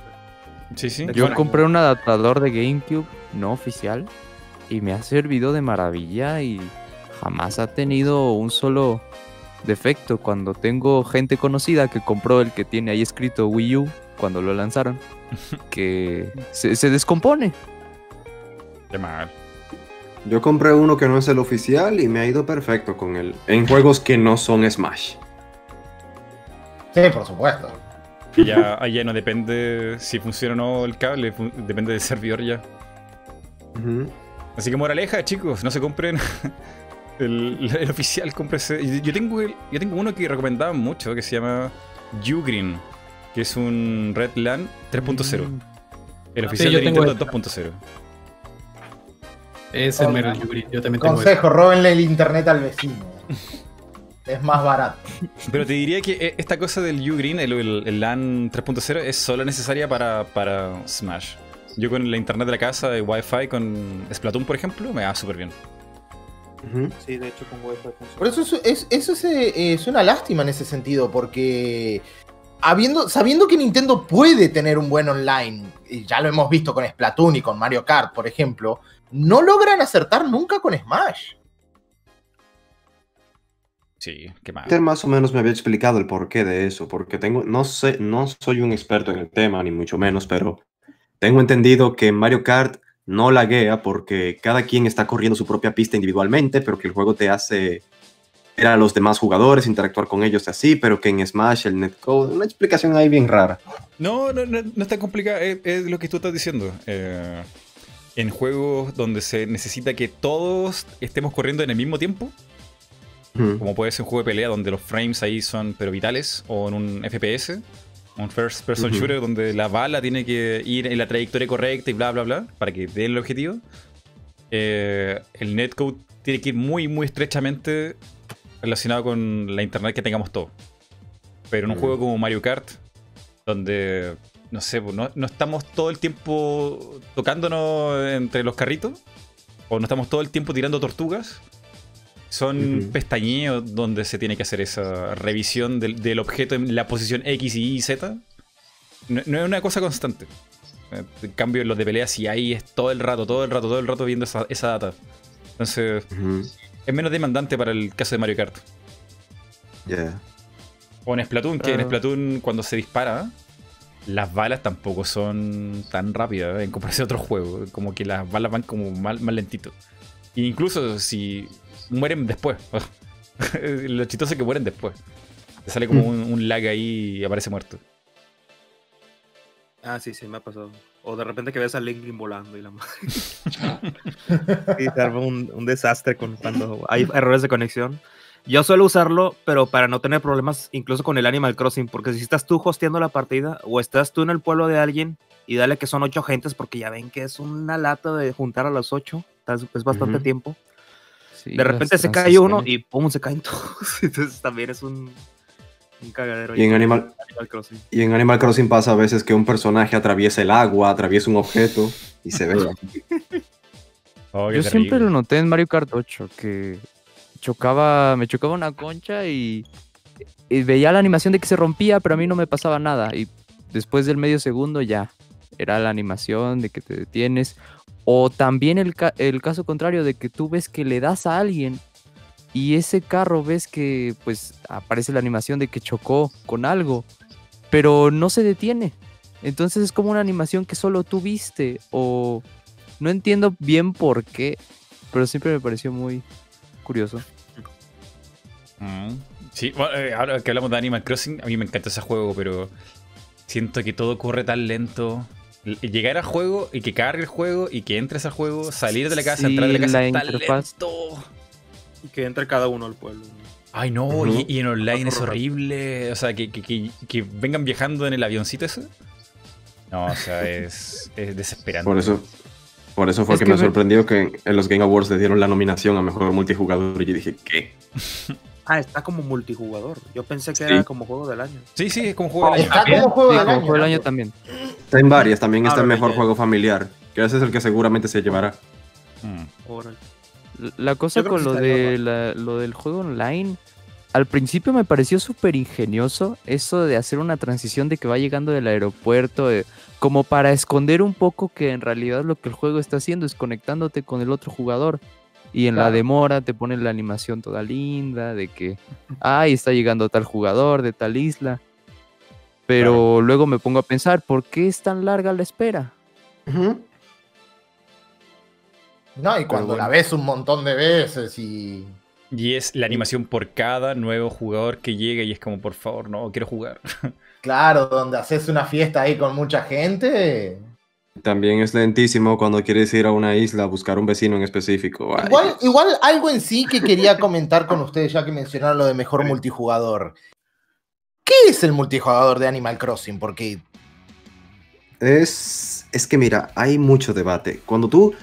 Sí, sí. Yo compré un adaptador de GameCube no oficial y me ha servido de maravilla y jamás ha tenido un solo defecto. Cuando tengo gente conocida que compró el que tiene ahí escrito Wii U cuando lo lanzaron, que se, se descompone. Qué mal. Yo compré uno que no es el oficial y me ha ido perfecto con él. En juegos que no son Smash. Sí, por supuesto. Que ya, ahí ya no depende si funciona o no el cable, depende del servidor ya. Así que moraleja, chicos, no se compren el, el oficial, cómprese. Yo tengo, el- yo tengo uno que recomendaban mucho que se llama Ugreen, que es un Red LAN 3.0. El oficial yo de tengo Nintendo 2.0. Es el mero Yuri. Yo también tengo. Consejo, róbenle el internet al vecino. Es más barato. Pero te diría que eh, esta cosa del Ugreen, el, el, el LAN 3.0, es solo necesaria para, para Smash. Yo con la internet de la casa, de Wi-Fi, con Splatoon, por ejemplo, me va súper bien. Sí, de hecho con Wi-Fi Por eso es, es- eso es, eh, es una lástima en ese sentido, porque habiendo, sabiendo que Nintendo puede tener un buen online, y ya lo hemos visto con Splatoon y con Mario Kart, por ejemplo, no logran acertar nunca con Smash. Sí, qué mal. Peter más o menos me había explicado el porqué de eso, porque tengo, no sé, no soy un experto en el tema, ni mucho menos, pero tengo entendido que Mario Kart no laguea porque cada quien está corriendo su propia pista individualmente, pero que el juego te hace ver a los demás jugadores, interactuar con ellos así, pero que en Smash el netcode, una explicación ahí bien rara. No, no, no, no es tan complicado, es, es lo que tú estás diciendo. Eh, en juegos donde se necesita que todos estemos corriendo en el mismo tiempo, como puede ser un juego de pelea donde los frames ahí son pero vitales, o en un FPS, un first person Ujú. shooter donde la bala tiene que ir en la trayectoria correcta y bla bla bla, para que dé el objetivo. Eh, el netcode tiene que ir muy muy estrechamente relacionado con la internet que tengamos todos. Pero en un Mm. juego como Mario Kart, donde, no sé, no, no estamos todo el tiempo tocándonos entre los carritos, o no estamos todo el tiempo tirando tortugas. Son Ujú. pestañeos donde se tiene que hacer esa revisión del, del objeto en la posición X, Y y Z. No, no es una cosa constante. Eh, En cambio, en los de pelea sí hay es todo el rato, todo el rato, todo el rato viendo esa, esa data. Entonces, es menos demandante para el caso de Mario Kart. Yeah. O en Splatoon, que en Ah. Splatoon cuando se dispara, las balas tampoco son tan rápidas en comparación a otros juegos. Como que las balas van como más, más lentito. E incluso si mueren después. Lo chistoso es que mueren después. Te sale como un, un lag ahí y aparece muerto. Ah, sí, sí, me ha pasado. O de repente que ves a Linkin volando y la madre. y se arma un, un desastre con cuando hay errores de conexión. Yo suelo usarlo, pero para no tener problemas incluso con el Animal Crossing, porque si estás tú hosteando la partida o estás tú en el pueblo de alguien y dale que son ocho gentes, porque ya ven que es una lata de juntar a los ocho, es bastante tiempo. Sí, De repente se cae uno y pum, se caen todos. Entonces también es un, un cagadero. Y en Animal, Animal Crossing. y en Animal Crossing pasa a veces que un personaje atraviesa el agua, atraviesa un objeto y se ve. Oh, Yo siempre lo noté en Mario Kart 8, que chocaba, me chocaba una concha y, y veía la animación de que se rompía, pero a mí no me pasaba nada. Y después del medio segundo ya era la animación de que te detienes. O también el, el caso contrario de que tú ves que le das a alguien y ese carro ves que pues aparece la animación de que chocó con algo, pero no se detiene. Entonces es como una animación que solo tú viste o no entiendo bien por qué, pero siempre me pareció muy curioso. Mm. Sí, bueno, eh, ahora que hablamos de Animal Crossing, a mí me encanta ese juego, pero siento que todo corre tan lento. Llegar al juego y que cargue el juego y que entres al juego, salir de la casa, Sí, entrar de la casa, la interfaz. lento. Y que entre cada uno al pueblo. Ay, no, y, y en online es horrible. O sea, que, que- que- que vengan viajando en el avioncito ese. No, o sea, es, es desesperante. Por eso, por eso fue Es que, que me ve- sorprendió que en los Game Awards le dieron la nominación a mejor multijugador y yo dije, ¿qué? Ah, está como multijugador. Yo pensé que Sí. era como juego del año. Sí, sí, es como juego del año. Está como juego Sí, del como año. juego del año ¿no? también. Está en varias, también Ah, está el mejor juego familiar, que ese es el que seguramente se llevará. Mm. La cosa con lo, de la- lo del juego online, al principio me pareció súper ingenioso eso de hacer una transición de que va llegando del aeropuerto, eh, como para esconder un poco que en realidad lo que el juego está haciendo es conectándote con el otro jugador. Y en la demora te ponen la animación toda linda de que, ay, está llegando tal jugador de tal isla. Pero luego me pongo a pensar, ¿por qué es tan larga la espera? No, y cuando bueno. la ves un montón de veces y. Y es la animación por cada nuevo jugador que llega y es como, por favor, no, quiero jugar. Claro, donde haces una fiesta ahí con mucha gente. También es lentísimo cuando quieres ir a una isla a buscar un vecino en específico. Ay, Igual, igual algo en sí que quería comentar con ustedes, ya que mencionaron lo de mejor multijugador. ¿Qué es el multijugador de Animal Crossing? Porque Es, es que mira, hay mucho debate. Cuando tú,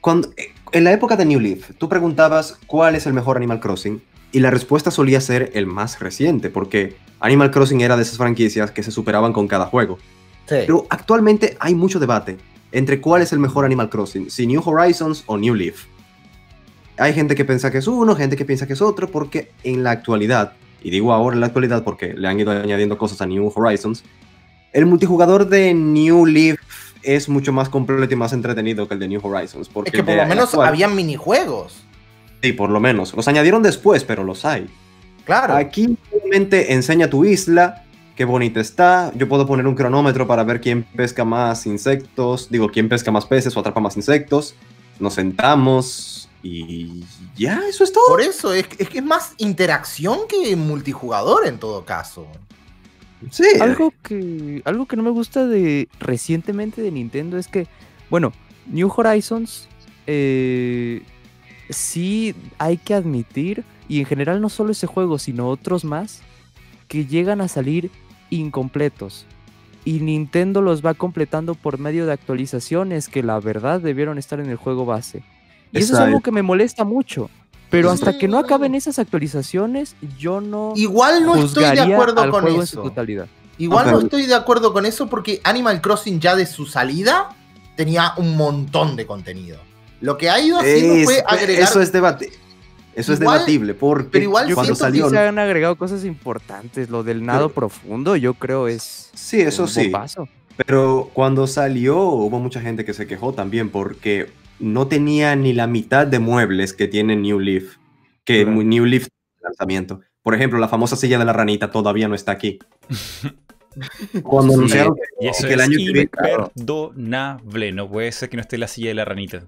cuando, en la época de New Leaf, tú preguntabas cuál es el mejor Animal Crossing y la respuesta solía ser el más reciente, porque Animal Crossing era de esas franquicias que se superaban con cada juego. Sí, Pero actualmente hay mucho debate entre cuál es el mejor Animal Crossing, si New Horizons o New Leaf. Hay gente que piensa que es uno, gente que piensa que es otro, porque en la actualidad, y digo ahora en la actualidad porque le han ido añadiendo cosas a New Horizons, el multijugador de New Leaf es mucho más completo y más entretenido que el de New Horizons. Porque es que por lo menos actual- habían minijuegos. Sí, por lo menos. Los añadieron después, pero los hay. Claro. Aquí simplemente enseña tu isla, qué bonita está. Yo puedo poner un cronómetro para ver quién pesca más insectos, digo, quién pesca más peces o atrapa más insectos. Nos sentamos y ya, eso es todo. Por eso, es, es que es más interacción que multijugador en todo caso. Sí, Algo que, algo que no me gusta de recientemente de Nintendo es que, bueno, New Horizons eh, sí hay que admitir, y en general no solo ese juego, sino otros más, que llegan a salir incompletos. Y Nintendo los va completando por medio de actualizaciones que la verdad debieron estar en el juego base. Y eso es algo que me molesta mucho. Pero hasta que no acaben esas actualizaciones, yo no Igual no estoy de acuerdo con juego en su eso. totalidad. Igual No, estoy de acuerdo con eso porque Animal Crossing ya de su salida tenía un montón de contenido. Lo que ha ido haciendo Es- fue agregar. Eso es debate. Eso es debatible porque pero igual cuando que salió sí se han agregado cosas importantes. Lo del nado Pero- profundo, yo creo es. Sí, eso un sí. bombazo. Pero cuando salió hubo mucha gente que se quejó también porque no tenía ni la mitad de muebles que tiene New Leaf, que Claro. New Leaf lanzamiento. Por ejemplo, la famosa silla de la ranita todavía no está aquí. Cuando Sí, anunciaron Y eso que el es año que viene, claro. imperdonable. No puede ser que no esté la silla de la ranita.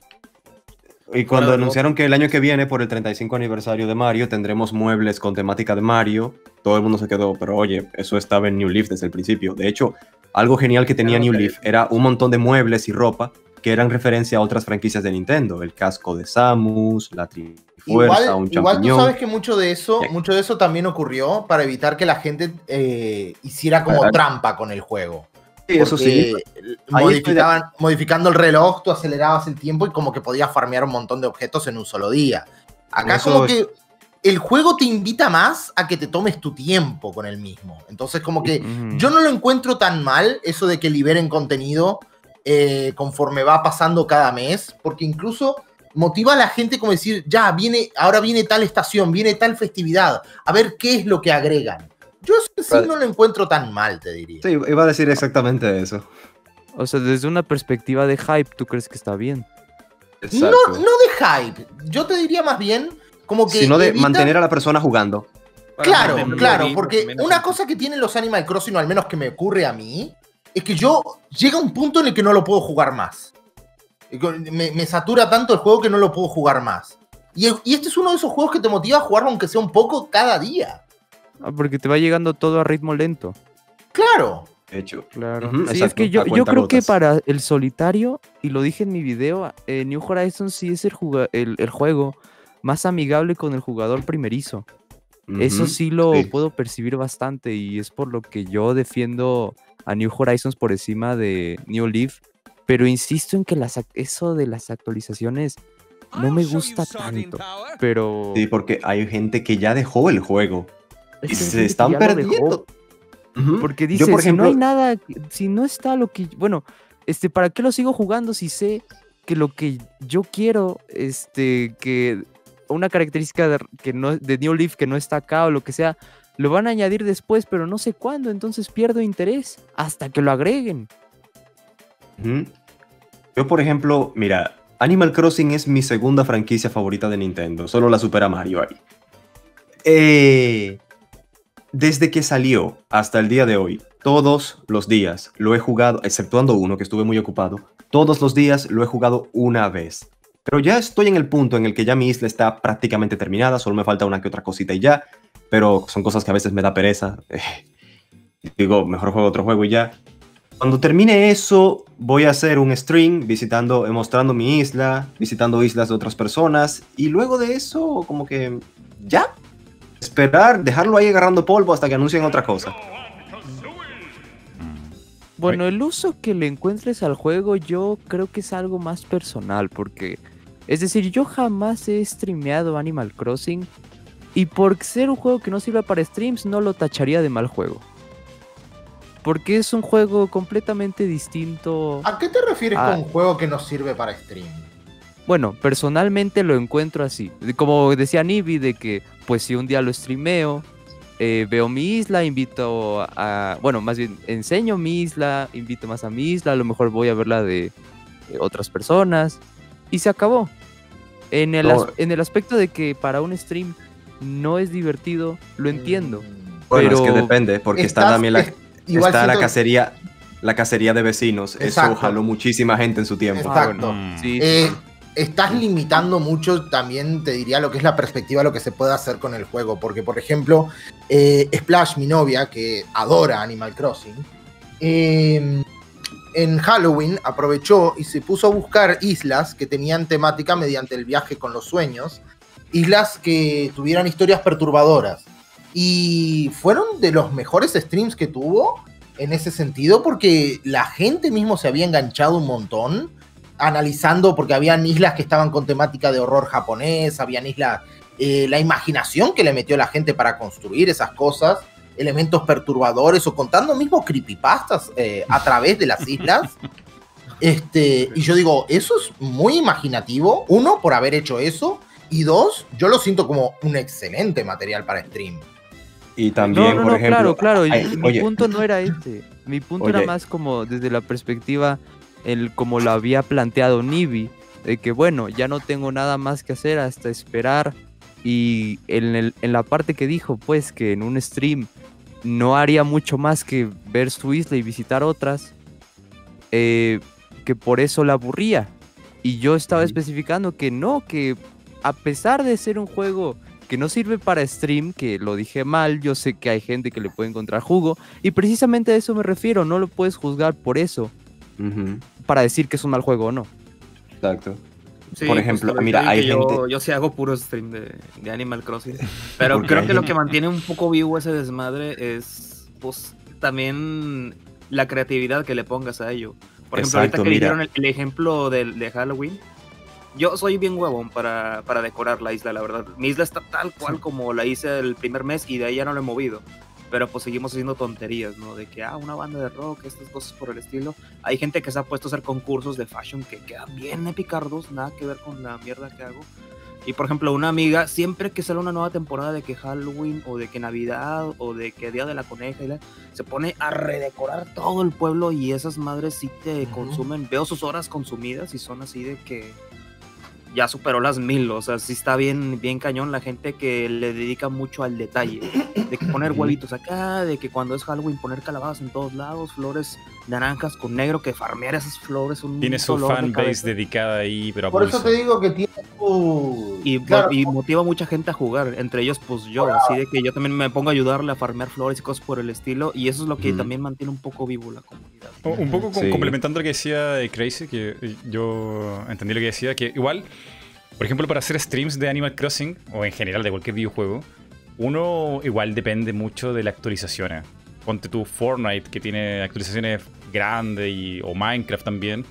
Y cuando Bueno, anunciaron que el año que viene, por el 35 aniversario de Mario, tendremos muebles con temática de Mario, todo el mundo se quedó, pero oye, eso estaba en New Leaf desde el principio. De hecho, algo genial que tenía New Leaf era un montón de muebles y ropa que eran referencia a otras franquicias de Nintendo. El casco de Samus, la Trifuerza, Igual, un igual tú champiñón. sabes que mucho de eso, mucho de eso también ocurrió para evitar que la gente eh, hiciera como trampa con el juego. Sí, eso sí. De- modificaban- modificando el reloj, tú acelerabas el tiempo y como que podías farmear un montón de objetos en un solo día. Acá Eso como que el juego te invita más a que te tomes tu tiempo con el mismo. Entonces como que yo no lo encuentro tan mal eso de que liberen contenido eh, conforme va pasando cada mes, porque incluso motiva a la gente como decir, ya, viene, ahora viene tal estación, viene tal festividad, a ver qué es lo que agregan. Yo sí Vale. no lo encuentro tan mal, te diría. Sí, iba a decir exactamente eso. O sea, desde una perspectiva de hype, ¿tú crees que está bien? No, no de hype, yo te diría más bien como que... Sino de evita- mantener a la persona jugando. Claro, claro, porque menos una cosa que tienen los Animal Crossing, o al menos que me ocurre a mí, es que yo llega un punto en el que no lo puedo jugar más. Me satura tanto el juego que no lo puedo jugar más. Y, y este es uno de esos juegos que te motiva a jugarlo aunque sea un poco cada día. Ah, porque te va llegando todo a ritmo lento. Claro. De hecho. Claro. Sí, es que yo, creo que para el solitario, y lo dije en mi video, eh, New Horizons sí es el, el, el juego más amigable con el jugador primerizo. Eso sí lo sí. puedo percibir bastante y es por lo que yo defiendo a New Horizons por encima de New Leaf. Pero insisto en que las, eso de las actualizaciones no me gusta tanto. Pero Sí, porque hay gente que ya dejó el juego. Y se están perdiendo. Porque Yo, dice, si no hay nada, si no está lo que, bueno, este, ¿para qué lo sigo jugando si sé que lo que yo quiero, este, que una característica de, que no, de New Leaf que no está acá o lo que sea, lo van a añadir después, pero no sé cuándo, entonces pierdo interés hasta que lo agreguen. Yo, por ejemplo, mira, Animal Crossing es mi segunda franquicia favorita de Nintendo, solo la supera Mario ahí. Eh, desde que salió hasta el día de hoy, todos los días lo he jugado, exceptuando uno que estuve muy ocupado, todos los días lo he jugado una vez. Pero ya estoy en el punto en el que ya mi isla está prácticamente terminada, solo me falta una que otra cosita y ya, pero son cosas que a veces me da pereza. digo, mejor juego otro juego y ya. Cuando termine eso, voy a hacer un stream visitando, mostrando mi isla, visitando islas de otras personas y luego de eso, como que ya, esperar, dejarlo ahí agarrando polvo hasta que anuncien otra cosa. Bueno, el uso que le encuentres al juego yo creo que es algo más personal porque, es decir, yo jamás he streameado Animal Crossing y por ser un juego que no sirve para streams no lo tacharía de mal juego. Porque es un juego completamente distinto. ¿A qué te refieres con un juego que no sirve para stream? Bueno, personalmente lo encuentro así. Como decía Nibi, de que pues si un día lo streameo, eh, veo mi isla, invito a... Bueno, más bien enseño mi isla, invito más a mi isla, a lo mejor voy a verla de, de otras personas y se acabó. En el, as- No. en el aspecto de que para un stream no es divertido, lo entiendo. Mm, Bueno, es que Pero depende, porque está también la, es- está la cacería, la cacería de vecinos. Exacto. Eso jaló muchísima gente en su tiempo. Ah, Exacto. Mm. sí, Eh, estás limitando mucho también, te diría, lo que es la perspectiva, lo que se puede hacer con el juego. Porque, por ejemplo, eh, Splash, mi novia, que adora Animal Crossing, eh, en Halloween aprovechó y se puso a buscar islas que tenían temática mediante el viaje con los sueños, islas que tuvieran historias perturbadoras. Y fueron de los mejores streams que tuvo en ese sentido, porque la gente mismo se había enganchado un montón analizando, porque habían islas que estaban con temática de horror japonés, habían islas, eh, la imaginación que le metió la gente para construir esas cosas, elementos perturbadores o contando mismo creepypastas eh, a través de las islas. Este, y yo digo, eso es muy imaginativo, uno, por haber hecho eso, y dos, yo lo siento como un excelente material para stream. Y también, no, no, por no, ejemplo. claro, claro. ay, mi oye, punto no era este. Mi punto era más como desde la perspectiva, el, como lo había planteado Nibi, de que bueno, ya no tengo nada más que hacer hasta esperar. Y en, el- en la parte que dijo, pues que en un stream no haría mucho más que ver su isla y visitar otras, eh, que por eso la aburría. Y yo estaba especificando que no, que a pesar de ser un juego que no sirve para stream, que lo dije mal, yo sé que hay gente que le puede encontrar jugo, y precisamente a eso me refiero, no lo puedes juzgar por eso, para decir que es un mal juego o no. exacto. Sí, Por ejemplo, mira, yo- hay yo, gente- Yo sí hago puro stream de, de Animal Crossing. Pero creo que lo que mantiene un poco vivo ese desmadre es, pues, también la creatividad que le pongas a ello. Por ejemplo, Exacto, ahorita que mira. dijeron el, el ejemplo del- de, Halloween, yo soy bien huevón para, para decorar la isla, la verdad. Mi isla está tal cual como la hice el primer mes y de ahí ya no lo he movido. Pero pues seguimos haciendo tonterías, ¿no? De que, ah, una banda de rock, estas cosas por el estilo. Hay gente que se ha puesto a hacer concursos de fashion que quedan bien epicardos, nada que ver con la mierda que hago. Y por ejemplo, una amiga, siempre que sale una nueva temporada de que Halloween o de que Navidad o de que Día de la Coneja, y la- se pone a redecorar todo el pueblo y esas madres sí te Ujú. consumen. Veo sus horas consumidas y son así de que ya superó las mil. O sea, sí está bien, bien cañón la gente que le dedica mucho al detalle. De que poner huevitos acá, de que cuando es Halloween poner calabazas en todos lados, flores naranjas con negro, que farmear esas flores un Tiene su de fanbase cabeza. dedicada ahí, pero Por eso te digo que tiene su... Y, Claro, y motiva a mucha gente a jugar, entre ellos pues yo, así de que yo también me pongo a ayudarle a farmear flores y cosas por el estilo, y eso es lo que también mantiene un poco vivo la comunidad. O- Un poco Sí. complementando lo que decía eh, Crazy, que eh, yo entendí lo que decía, que igual, por ejemplo, para hacer streams de Animal Crossing, o en general de cualquier videojuego, uno igual depende mucho de las actualizaciones. Ponte tu Fortnite, que tiene actualizaciones grandes, y, o Minecraft también.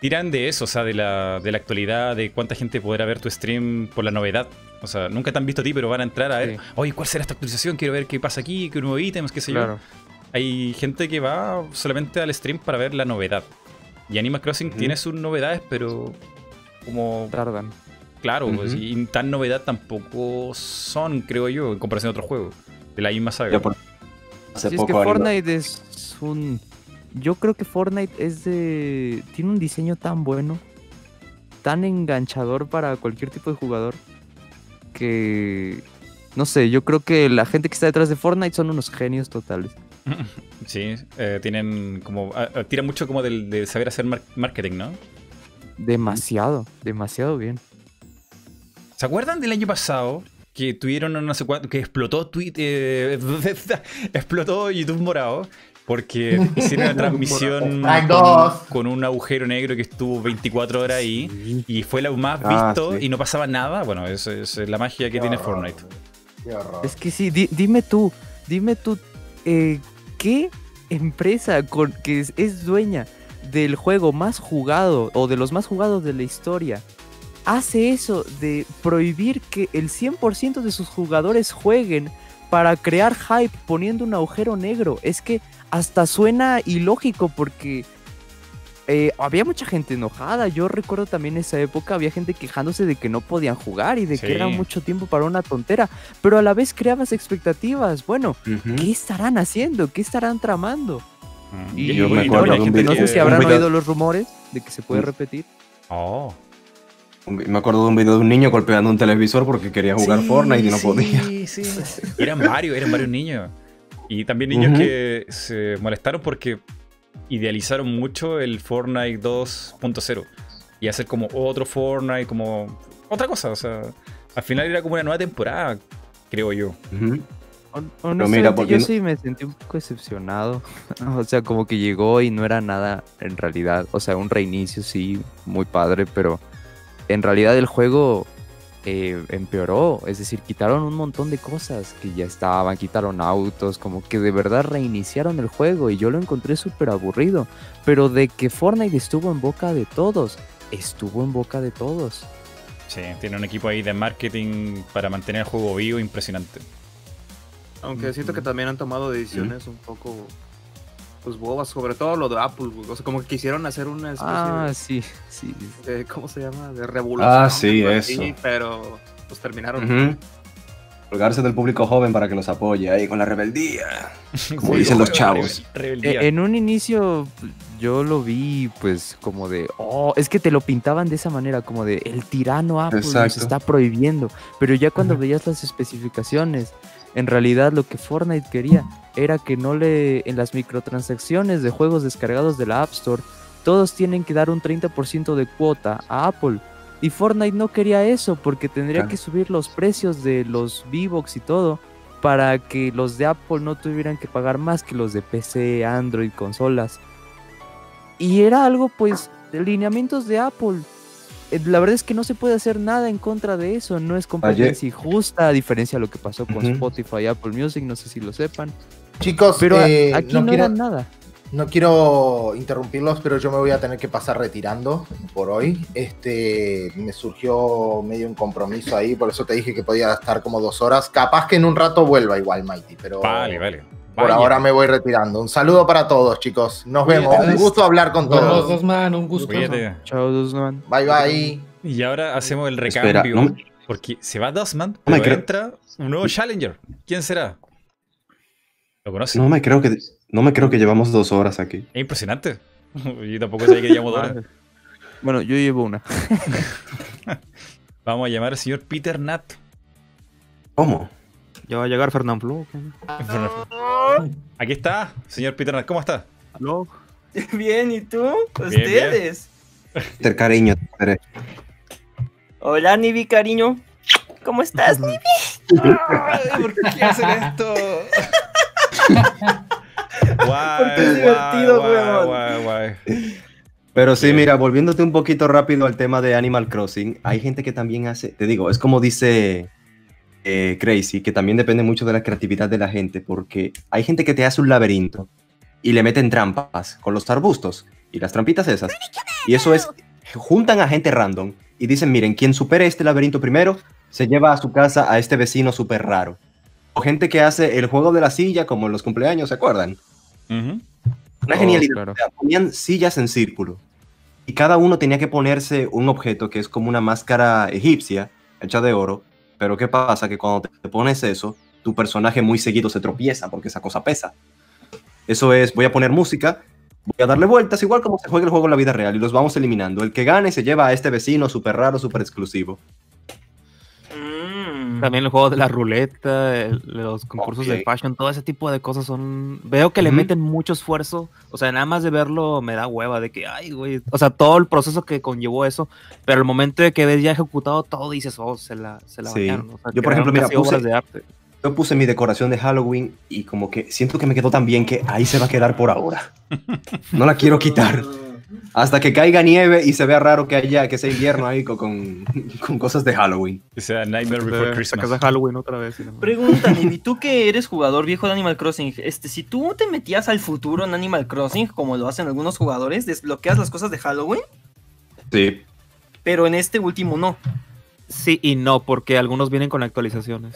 Tiran de eso, o sea, de la, de la actualidad, de cuánta gente podrá ver tu stream por la novedad. O sea, nunca te han visto a ti, pero van a entrar a ver, Sí. oye, ¿cuál será esta actualización? Quiero ver qué pasa aquí, qué nuevos ítems, qué sé yo. Claro. Hay gente que va solamente al stream para ver la novedad. Y Animal Crossing tiene sus novedades, pero como Tardan. claro, pues, y tan novedad tampoco son, creo yo, en comparación a otros juegos de la misma saga. Ya por- hace Si es que Fortnite es un... Yo creo que Fortnite es de... Tiene un diseño tan bueno, tan enganchador para cualquier tipo de jugador, que... No sé, yo creo que la gente que está detrás de Fortnite son unos genios totales. Sí, eh, tienen como ah, ah, tiran mucho como del, de saber hacer mar- marketing, ¿no? Demasiado, demasiado bien. ¿Se acuerdan del año pasado que tuvieron no sé cuánto, que explotó Twitter, explotó YouTube morado? Porque hicieron una transmisión con, un agujero negro que estuvo 24 horas ahí y fue lo más Ah, visto sí. y no pasaba nada. Bueno, eso es la magia que Qué tiene horror, Fortnite. Qué horror. Es que sí, di- dime tú, dime tú, eh, ¿qué empresa con, que es, es dueña del juego más jugado o de los más jugados de la historia hace eso de prohibir que el 100% de sus jugadores jueguen para crear hype poniendo un agujero negro? Es que hasta suena ilógico porque eh, había mucha gente enojada. Yo recuerdo también esa época, había gente quejándose de que no podían jugar y de Sí. que era mucho tiempo para una tontera, pero a la vez creabas expectativas. Bueno. ¿qué estarán haciendo? ¿Qué estarán tramando? Mm. Y, yo me y acuerdo no, de un no sé si habrán oído los rumores de que se puede Mm. repetir. Oh. Me acuerdo de un video de un niño golpeando un televisor porque quería jugar Sí, Fortnite y no sí, podía. sí. Eran varios, eran varios niños. Y también niños que se molestaron porque idealizaron mucho el Fortnite 2.0 y hacer como otro Fortnite, como otra cosa. O sea, al final era como una nueva temporada, creo yo. Ujú. Hon- mira, Honestamente, ¿por qué yo no? sí me sentí un poco decepcionado. o sea, como que llegó y no era nada en realidad. O sea, un reinicio sí, muy padre, pero en realidad el juego eh, empeoró. Es decir, quitaron un montón de cosas que ya estaban, quitaron autos, como que de verdad reiniciaron el juego y yo lo encontré súper aburrido. Pero de que Fortnite estuvo en boca de todos, estuvo en boca de todos. Sí, tiene un equipo ahí de marketing para mantener el juego vivo impresionante. Aunque siento que también han tomado decisiones un poco pues bobas, sobre todo lo de Apple, güey. O sea, como que quisieron hacer una especie Ah, de- sí, sí. de, ¿cómo se llama? De revolución. Ah, sí, eso. pero pues terminaron. Ujú. Colgarse del público joven para que los apoye ahí con la rebeldía. Como Sí, dicen los chavos. rebeldía. Eh, En un inicio yo lo vi pues como de, oh, es que te lo pintaban de esa manera, como de el tirano Apple nos Exacto. está prohibiendo, pero ya cuando veías las especificaciones, en realidad lo que Fortnite quería era que no le, en las microtransacciones de juegos descargados de la App Store, todos tienen que dar un 30% de cuota a Apple. Y Fortnite no quería eso porque tendría Claro. que subir los precios de los V-Bucks y todo para que los de Apple no tuvieran que pagar más que los de PC, Android, consolas. Y era algo, pues, de lineamientos de Apple. Eh, La verdad es que no se puede hacer nada en contra de eso, no es competencia justa, a diferencia de lo que pasó con Ujú. Spotify y Apple Music, no sé si lo sepan. Chicos, Pero eh, aquí no, no, quiero, era nada. no quiero interrumpirlos, pero yo me voy a tener que pasar retirando por hoy. Este, me surgió medio un compromiso ahí, por eso te dije que podía estar como dos horas. Capaz que en un rato vuelva igual, Mighty, pero Vale, vale. Por Vaya. ahora me voy retirando. Un saludo para todos, chicos. Nos Cuídate, vemos. Un gusto hablar con todos. Dosman, un gusto. Cuídate. Chao, Dusman. Bye bye. Y ahora hacemos el Espera, recambio. no me- Porque se va No me pero creo. entra un nuevo Challenger. ¿Quién será? ¿Lo conoces? No me creo que no me creo que llevamos dos horas aquí. Es impresionante. Yo tampoco sabía que llevamos dos horas. Bueno, yo llevo una. Vamos a llamar al señor Peter Nat. ¿Cómo? Ya va a llegar Fernand Flo. Aquí está, señor Peter. ¿Cómo está? ¿Aló? Bien, ¿y tú? bien. Ustedes. Ter cariño. Hola, Nibi, cariño. ¿Cómo estás, Nibi? ¿Por qué hacen esto? guay, Porque es divertido, weón. guay, guay. Pero sí, Bien. mira, volviéndote un poquito rápido al tema de Animal Crossing, hay gente que también hace, te digo, es como dice eh, Crazy, que también depende mucho de la creatividad de la gente, porque hay gente que te hace un laberinto y le meten trampas con los arbustos y las trampitas esas. Y eso es, juntan a gente random y dicen, miren, quien supere este laberinto primero, se lleva a su casa a este vecino súper raro. O gente que hace el juego de la silla, como en los cumpleaños, ¿se acuerdan? Una Oh, genialidad. claro. O sea, ponían sillas en círculo. Y cada uno tenía que ponerse un objeto que es como una máscara egipcia, hecha de oro. Pero ¿qué pasa? Que cuando te pones eso, tu personaje muy seguido se tropieza porque esa cosa pesa. Eso es, voy a poner música, voy a darle vueltas, igual como se juega el juego en la vida real, y los vamos eliminando. El que gane se lleva a este vecino súper raro, súper exclusivo. Mm. También el juego de la ruleta, el- los concursos Ok. de fashion, todo ese tipo de cosas son... Veo que le Ujú. meten mucho esfuerzo, o sea, nada más de verlo me da hueva de que, ay, güey, o sea, todo el proceso que conllevó eso, pero el momento de que ves ya ejecutado todo, dices, oh, se la, se la Sí. bañaron, o sea, Yo, por ejemplo, mira, puse- obras de arte. Yo puse mi decoración de Halloween y como que siento que me quedó tan bien que ahí se va a quedar por ahora. No la quiero quitar. Hasta que caiga nieve y se vea raro que haya, que sea invierno ahí con, con, con cosas de Halloween. Que sea Nightmare Before Christmas. de Halloween otra vez. madre. Pregunta, Nibi, tú que eres jugador viejo de Animal Crossing, este, si tú te metías al futuro en Animal Crossing, como lo hacen algunos jugadores, desbloqueas las cosas de Halloween, Sí. pero en este último no. Sí y no, porque algunos vienen con actualizaciones.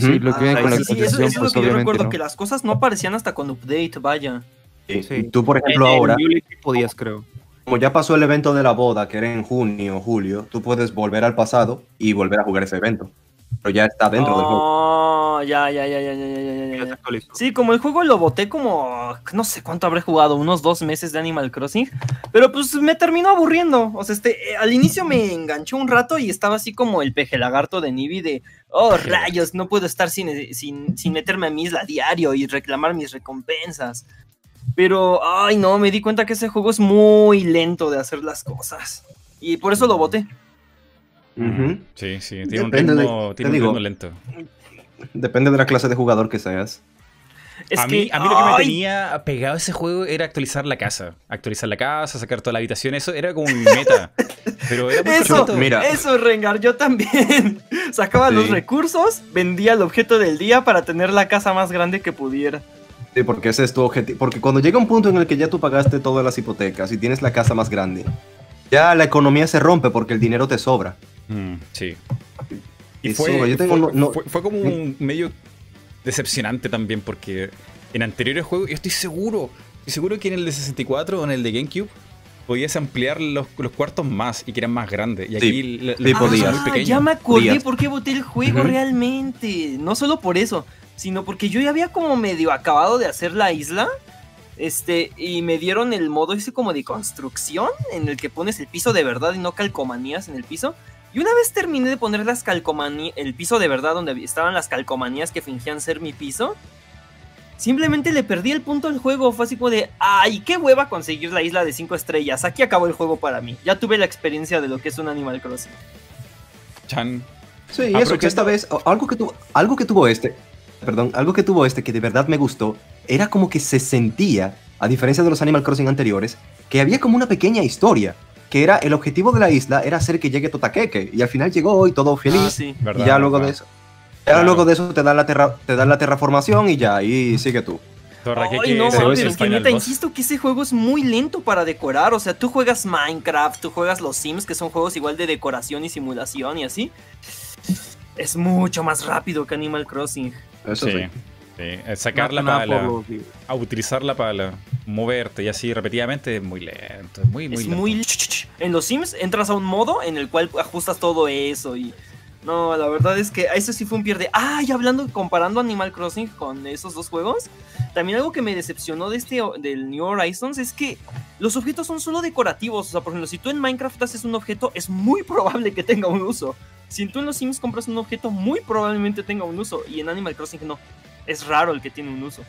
Sí, lo que Ah, con la sí, sí, eso, es lo que yo recuerdo, no. que las cosas no aparecían hasta cuando update, vaya. Sí. Eh, tú, por ejemplo, en, ahora... Podías, creo. Como ya pasó el evento de la boda, que era en junio o julio, tú puedes volver al pasado y volver a jugar ese evento. Pero ya está dentro oh, del juego. Oh, ya, ya, ya, ya, ya, ya, ya, ya. Sí, como el juego lo boté como, no sé cuánto habré jugado, unos dos meses de Animal Crossing, pero pues me terminó aburriendo. O sea, este, eh, al inicio me enganchó un rato y estaba así como el peje lagarto de Nibi de, oh rayos, no puedo estar sin, sin, sin meterme a mi isla diario y reclamar mis recompensas. Pero, ay no, me di cuenta que ese juego es muy lento de hacer las cosas. Y por eso lo boté. Ujú. Sí, sí. Tiene un Depende de- ritmo, te tiene un digo. ritmo lento. Depende de la clase de jugador que seas. Es a, mí, que, a mí lo que me tenía pegado a ese juego era actualizar la casa. Actualizar la casa, sacar toda la habitación. Eso era como mi meta. Pero era muy Eso. Mira. eso, Rengar, yo también. Sacaba Sí. los recursos, vendía el objeto del día para tener la casa más grande que pudiera. Sí, porque ese es tu objetivo. Porque cuando llega un punto en el que ya tú pagaste todas las hipotecas y tienes la casa más grande, ya la economía se rompe porque el dinero te sobra. Mm, sí. Y Y fue, sube. Yo tengo fue, no- no- fue- fue como un medio decepcionante también porque en anteriores juegos, yo estoy seguro, estoy seguro que en el de 64 o en el de GameCube podías ampliar los, los cuartos más y que eran más grandes. Y aquí la- sí la- podías. muy Ah, ya me acordé por qué boté el juego realmente. No solo por eso, sino porque yo ya había como medio acabado de hacer la isla. Este, y me dieron el modo ese como de construcción, en el que pones el piso de verdad y no calcomanías en el piso. Y una vez terminé de poner las calcomanías, el piso de verdad donde estaban las calcomanías que fingían ser mi piso, simplemente le perdí el punto al juego. Fue así como de, ay, qué hueva conseguir la isla de 5 estrellas. Aquí acabó el juego para mí. Ya tuve la experiencia de lo que es un Animal Crossing. Chan. Sí, y eso, que esta vez, algo que, tuvo, algo que tuvo este, perdón, algo que tuvo este que de verdad me gustó, era como que se sentía, a diferencia de los Animal Crossing anteriores, que había como una pequeña historia, que era el objetivo de la isla era hacer que llegue Totakeke, y al final llegó y todo feliz, Ah, sí. y ¿verdad? ya luego de ¿verdad? eso, ya Claro. luego de eso te dan la, terra, te dan la terraformación y ya, y sigue tú. Ay, no, el es que neta, insisto que ese juego es muy lento para decorar. O sea, tú juegas Minecraft, tú juegas los Sims, que son juegos igual de decoración y simulación y así. Es mucho más rápido que Animal Crossing. Eso Sí, sí. sí. Eh, Sacar la pala, por a utilizar la pala, moverte y así repetidamente es muy lento. Es muy, muy es lento. muy... En los Sims entras a un modo en el cual ajustas todo eso y... No, la verdad es que eso sí fue un pierde. Ah, y hablando, comparando Animal Crossing con esos dos juegos, también algo que me decepcionó de este, del New Horizons es que los objetos son solo decorativos. O sea, por ejemplo, si tú en Minecraft haces un objeto, es muy probable que tenga un uso. Si tú en los Sims compras un objeto, muy probablemente tenga un uso. Y en Animal Crossing no. Es raro el que tiene un uso.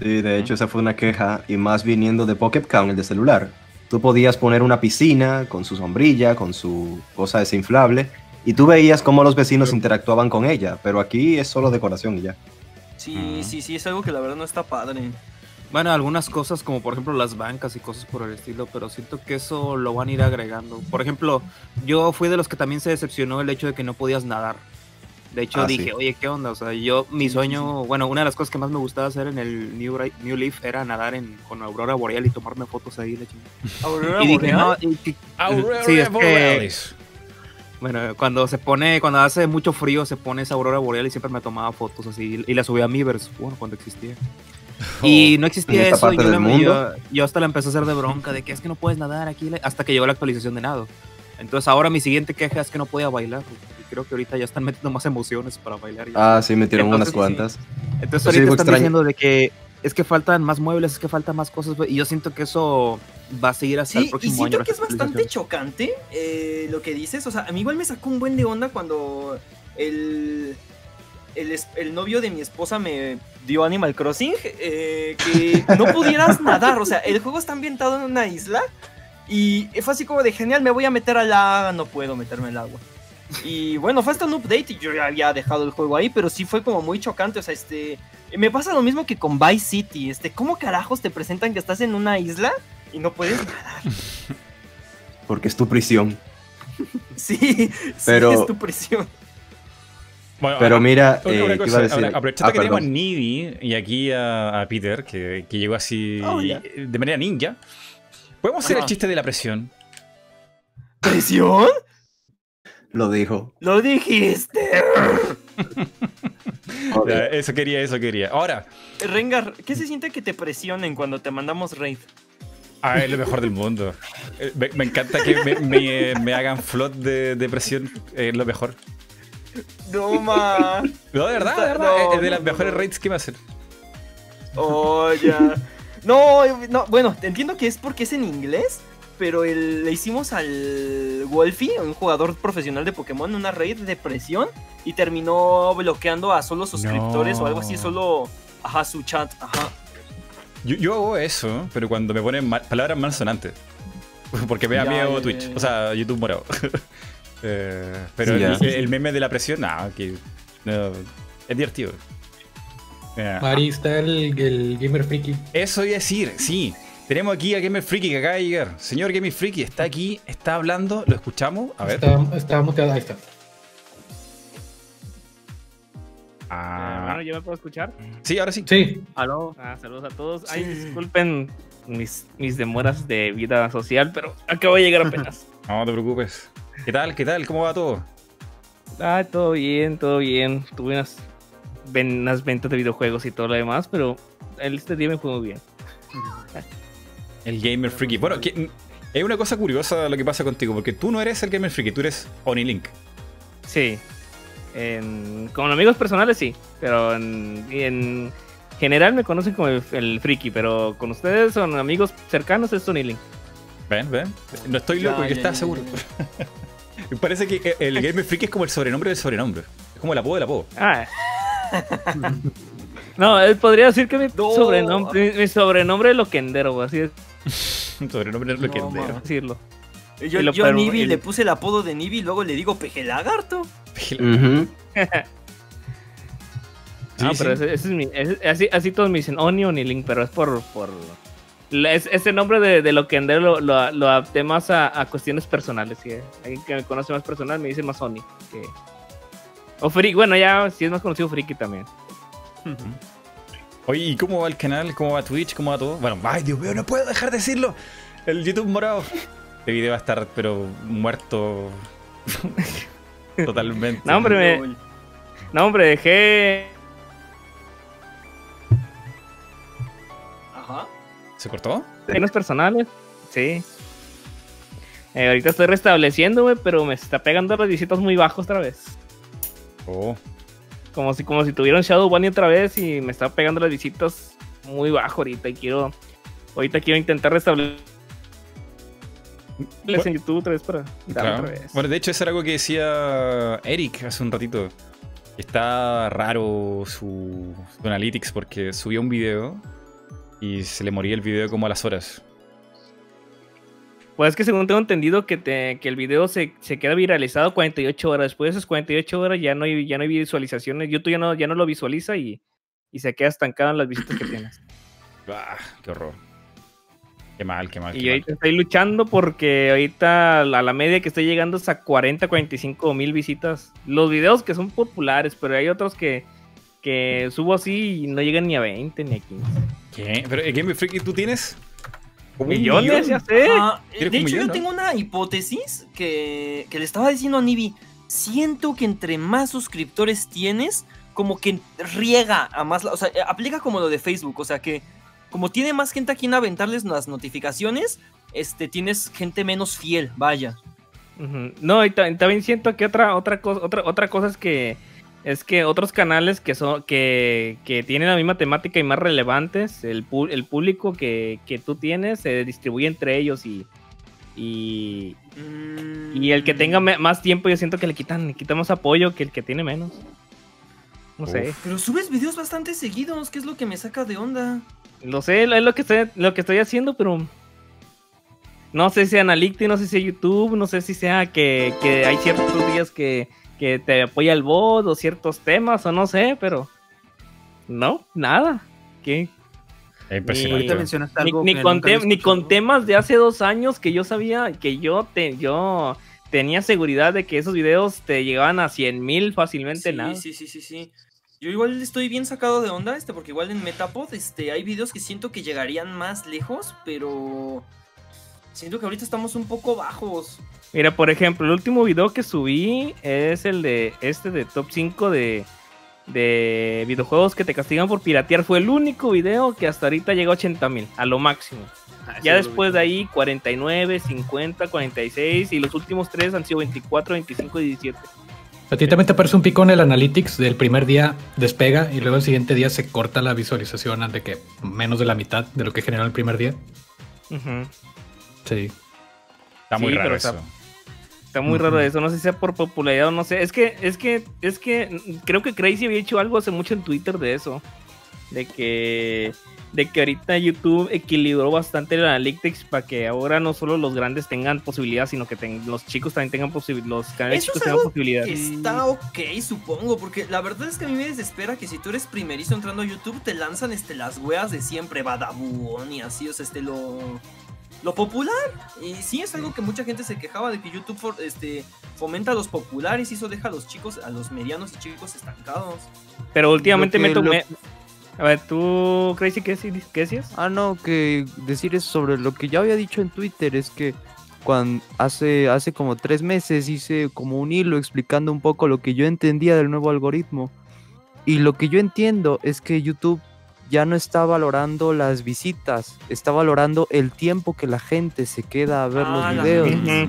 Sí, de hecho esa fue una queja, y más viniendo de Pocket Count, el de celular. Tú podías poner una piscina con su sombrilla, con su cosa desinflable, y tú veías cómo los vecinos interactuaban con ella, pero aquí es solo decoración y ya. Sí, Ujú. sí, sí, es algo que la verdad no está padre. Bueno, algunas cosas como por ejemplo las bancas y cosas por el estilo, pero siento que eso lo van a ir agregando. Por ejemplo, yo fui de los que también se decepcionó el hecho de que no podías nadar. De hecho Ah, dije, sí. oye, ¿qué onda? O sea, yo, mi sueño, bueno, una de las cosas que más me gustaba hacer en el New, New Leaf era nadar en, con Aurora Boreal y tomarme fotos ahí. la. Aurora Y dije, Boreal. no, y Aurora sí, es que, Borealis. Bueno, cuando se pone, cuando hace mucho frío, se pone esa Aurora Boreal y siempre me tomaba fotos así y la subía a Miiverse, bueno, cuando existía. Y no existía eso. yo, la- yo- yo hasta la empecé a hacer de bronca de que es que no puedes nadar aquí hasta que llegó la actualización de nado. Entonces ahora mi siguiente queja es que no podía bailar. Y creo que ahorita ya están metiendo más emociones para bailar. y Ah, sí, metieron Entonces, unas sí, cuantas. Entonces sí, ahorita algo están extraño. diciendo de que es que faltan más muebles, es que faltan más cosas. Y yo siento que eso va a seguir hasta el Sí, y próximo siento año. que es bastante chocante eh, lo que dices. O sea, a mí igual me sacó un buen de onda cuando el, el, el novio de mi esposa me dio Animal Crossing. eh, que no pudieras nadar. O sea, el juego está ambientado en una isla. Y fue así como de genial, me voy a meter al agua. No puedo meterme al agua. Y bueno, fue hasta un update y yo ya había dejado el juego ahí, pero sí fue como muy chocante. O sea, este. Me pasa lo mismo que con Vice City. Este, ¿cómo carajos te presentan que estás en una isla y no puedes nadar? Porque es tu prisión. Sí, sí, Pero- es tu presión. Bueno, Pero mira, Una, eh, una ¿qué cosa, iba a decir? ahora, aprovechando Ah, que tenemos a. Nibby y aquí a, a Peter, que, que llegó así Hola. de manera ninja, podemos hacer el chiste de la presión. ¿Presión? Lo dijo. Lo dijiste. Eso quería, eso quería. Ahora, Rengar, ¿qué se siente que te presionen cuando te mandamos raid? Ah, es lo mejor del mundo. Eh, Me, me encanta que me, me- me hagan flot de, de presión, eh, es lo mejor. No, ma. No, de verdad, de verdad, No, es de las no, mejores no. raids que me hacen. Oh, ya. No, no, bueno, entiendo que es porque es en inglés, pero el- le hicimos al Wolfie, un jugador profesional de Pokémon, una raid de presión y terminó bloqueando a solo suscriptores o algo así, solo, ajá, su chat, ajá. Yo, yo hago eso, pero cuando me ponen mal- palabras malsonantes. Porque me da miedo ya, Twitch, ya, ya. o sea, YouTube morado. Eh, pero Sí, el, ya. el meme de la presión, nada, que no, es divertido. Eh, Mari está el, el Gamer Freaky. Eso iba a decir, sí. Tenemos aquí a Gamer Freaky que acaba de llegar. Señor Gamer Freaky está aquí, está hablando, lo escuchamos. A ver. Está, está muteado, ahí está. Ah, Hermano, ¿yo me puedo escuchar? sí, ahora sí. Sí, Aló. Ah, saludos a todos. Ay, disculpen mis, mis demoras de vida social, pero acabo de llegar apenas. No te preocupes. ¿Qué tal? ¿Qué tal? ¿Cómo va todo? ah, todo bien, todo bien. Tuve unas ven, las ventas de videojuegos y todo lo demás, pero este día me fue muy bien. El gamer freaky. Bueno, que, es una cosa curiosa lo que pasa contigo, porque tú no eres el gamer freaky, tú eres Onilink. Sí. En, con amigos personales sí, pero en, en general me conocen como el, el friki, pero con ustedes son amigos cercanos es Tony Link. Ven, ven. No estoy loco, ya, yo estaba ya, seguro. Me parece que el gamer freaky es como el sobrenombre del sobrenombre. Es como el apodo del apodo. Ah. no, él podría decir que mi, No. sobrenombre, mi, mi sobrenombre es Loquendero, así es sobrenombre es lo que No, entero. ma. decirlo. Yo, Y lo yo a Nibi y- le puse el apodo de Nibi y luego le digo peje lagarto. Ujú. Sí, pero sí. ese, ese es mi, ese- así, así todos me dicen Oni o Link, pero es por... por es- ese nombre de, de Loquendero lo, lo, lo adapté más a, a cuestiones personales. ¿sí? Alguien que me conoce más personal me dice más Oni. Que... O Friki, bueno, ya si es más conocido Friki también. Oye, ¿y cómo va el canal? ¿Cómo va Twitch? ¿Cómo va todo? Bueno, ay, Dios mío, no puedo dejar de decirlo. El YouTube morado. Este video va a estar, pero muerto. Totalmente. No, hombre, me-. No, hombre, dejé Ajá. ¿Se cortó? cuestiones personales. Sí. Eh, ahorita estoy restableciendo, güey, pero me está pegando las visitas muy bajos otra vez. Oh. Como si, como si tuviera un Shadow Bunny otra vez y me está pegando las visitas muy bajo ahorita y quiero... Ahorita quiero intentar restablecer en YouTube otra vez para Claro. otra vez. Bueno, de hecho, eso era algo que decía Eric hace un ratito. Está raro su, su analytics porque subió un video y se le moría el video como a las horas. Pues es que según tengo entendido que, te- que el video se, se queda viralizado 48 horas. Después de esas 48 horas ya no hay, ya no hay visualizaciones. YouTube ya no, ya no lo visualiza y, y se queda estancado en las visitas que tienes. Ah, qué horror. Qué mal, qué mal. Y qué mal. ahorita estoy luchando porque ahorita la, la media que estoy llegando es a 40, 45 mil visitas. Los videos que son populares, pero hay otros que, que subo así y no llegan ni a 20 ni a 15. ¿Qué? ¿Pero el Game Freaky tú tienes? ¿Como un Millones, millón? ya sé. ¿Quieres De hecho, millón, yo no? tengo una hipótesis que, que le estaba diciendo a Nibi. Siento que entre más suscriptores tienes, como que riega a más. la- O sea, eh, aplica como lo de Facebook. O sea, que como tiene más gente a quien aventarles las notificaciones, este, tienes gente menos fiel, vaya. No, y ta- también siento que otra, otra, cosa, otra, otra cosa es que es que otros canales que son que, que tienen la misma temática y más relevantes, el, pu- el público que, que tú tienes se distribuye entre ellos y, y, y el que tenga me- más tiempo yo siento que le quitan, le quitan más apoyo que el que tiene menos. No sé, Pero subes videos bastante seguidos, que es lo que me saca de onda. lo sé, es lo que estoy, lo que estoy haciendo, pero no sé si sea Analytics, no sé si sea YouTube, no sé si sea que, que hay ciertos días que, que te apoya el bot o ciertos temas o no sé, pero no, nada. ¿Qué? Impresionante. Ahorita mencionaste Ni, algo ni con te- ni temas de hace dos años que yo sabía que yo te, yo tenía seguridad de que esos videos te llegaban a 100 mil fácilmente sí, nada. Sí, sí, sí, sí. Yo igual estoy bien sacado de onda, este, porque igual en Metapod, este, hay videos que siento que llegarían más lejos, pero siento que ahorita estamos un poco bajos. Mira, por ejemplo, el último video que subí es el de este de top 5 de, de videojuegos que te castigan por piratear. Fue el único video que hasta ahorita llega a 80 mil, a lo máximo. Ah, Ya después de ahí 49, 50, 46 y los últimos tres han sido 24, 25 y 17. A ti también te aparece un pico en el Analytics del primer día despega y luego el siguiente día se corta la visualización de que menos de la mitad de lo que generó el primer día. Sí. Está muy Sí, raro eso. está- Está muy raro eso, no sé si sea por popularidad o no sé. Es que, es que, es que creo que Crazy había hecho algo hace mucho en Twitter de eso. De que, de que ahorita YouTube equilibró bastante el Analytics para que ahora no solo los grandes tengan posibilidad, sino que ten- los chicos también tengan posibilidad. Los canales Eso chicos es tengan algo posibilidad. Está ok, supongo, porque la verdad es que a mí me desespera que si tú eres primerizo entrando a YouTube, te lanzan este, las weas de siempre, Badabun y así, o sea, este, lo, lo popular. Y sí, es algo que mucha gente se quejaba de que YouTube for- este, fomenta a los populares y eso deja a los chicos, a los medianos y chicos estancados. Pero últimamente me tomé. A ver, tú, Crazy, ¿qué, qué decías? Ah, no, que decir eso sobre lo que ya había dicho en Twitter es que cuando hace, hace como tres meses hice como un hilo explicando un poco lo que yo entendía del nuevo algoritmo. Y lo que yo entiendo es que YouTube ya no está valorando las visitas, está valorando el tiempo que la gente se queda a ver Ah, los la videos. Eh,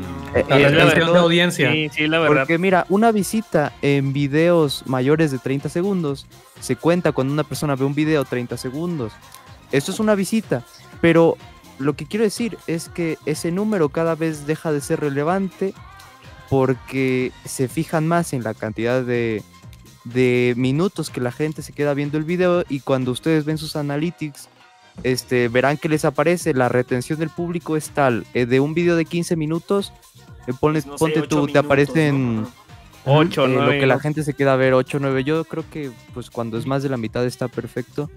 La eh, sobre de audiencia. Sí, sí, la verdad. Porque mira, una visita en videos mayores de 30 segundos se cuenta cuando una persona ve un video 30 segundos. Esto es una visita, pero lo que quiero decir es que ese número cada vez deja de ser relevante porque se fijan más en la cantidad de, de minutos que la gente se queda viendo el video y cuando ustedes ven sus analytics, este, verán que les aparece la retención del público es tal, eh, de un video de 15 minutos, eh, no sé, ponte tú, te aparecen... ¿no? Ocho, Eh, lo nueve, que la gente se queda a ver 8, 9, yo creo que pues cuando es más de la mitad está perfecto,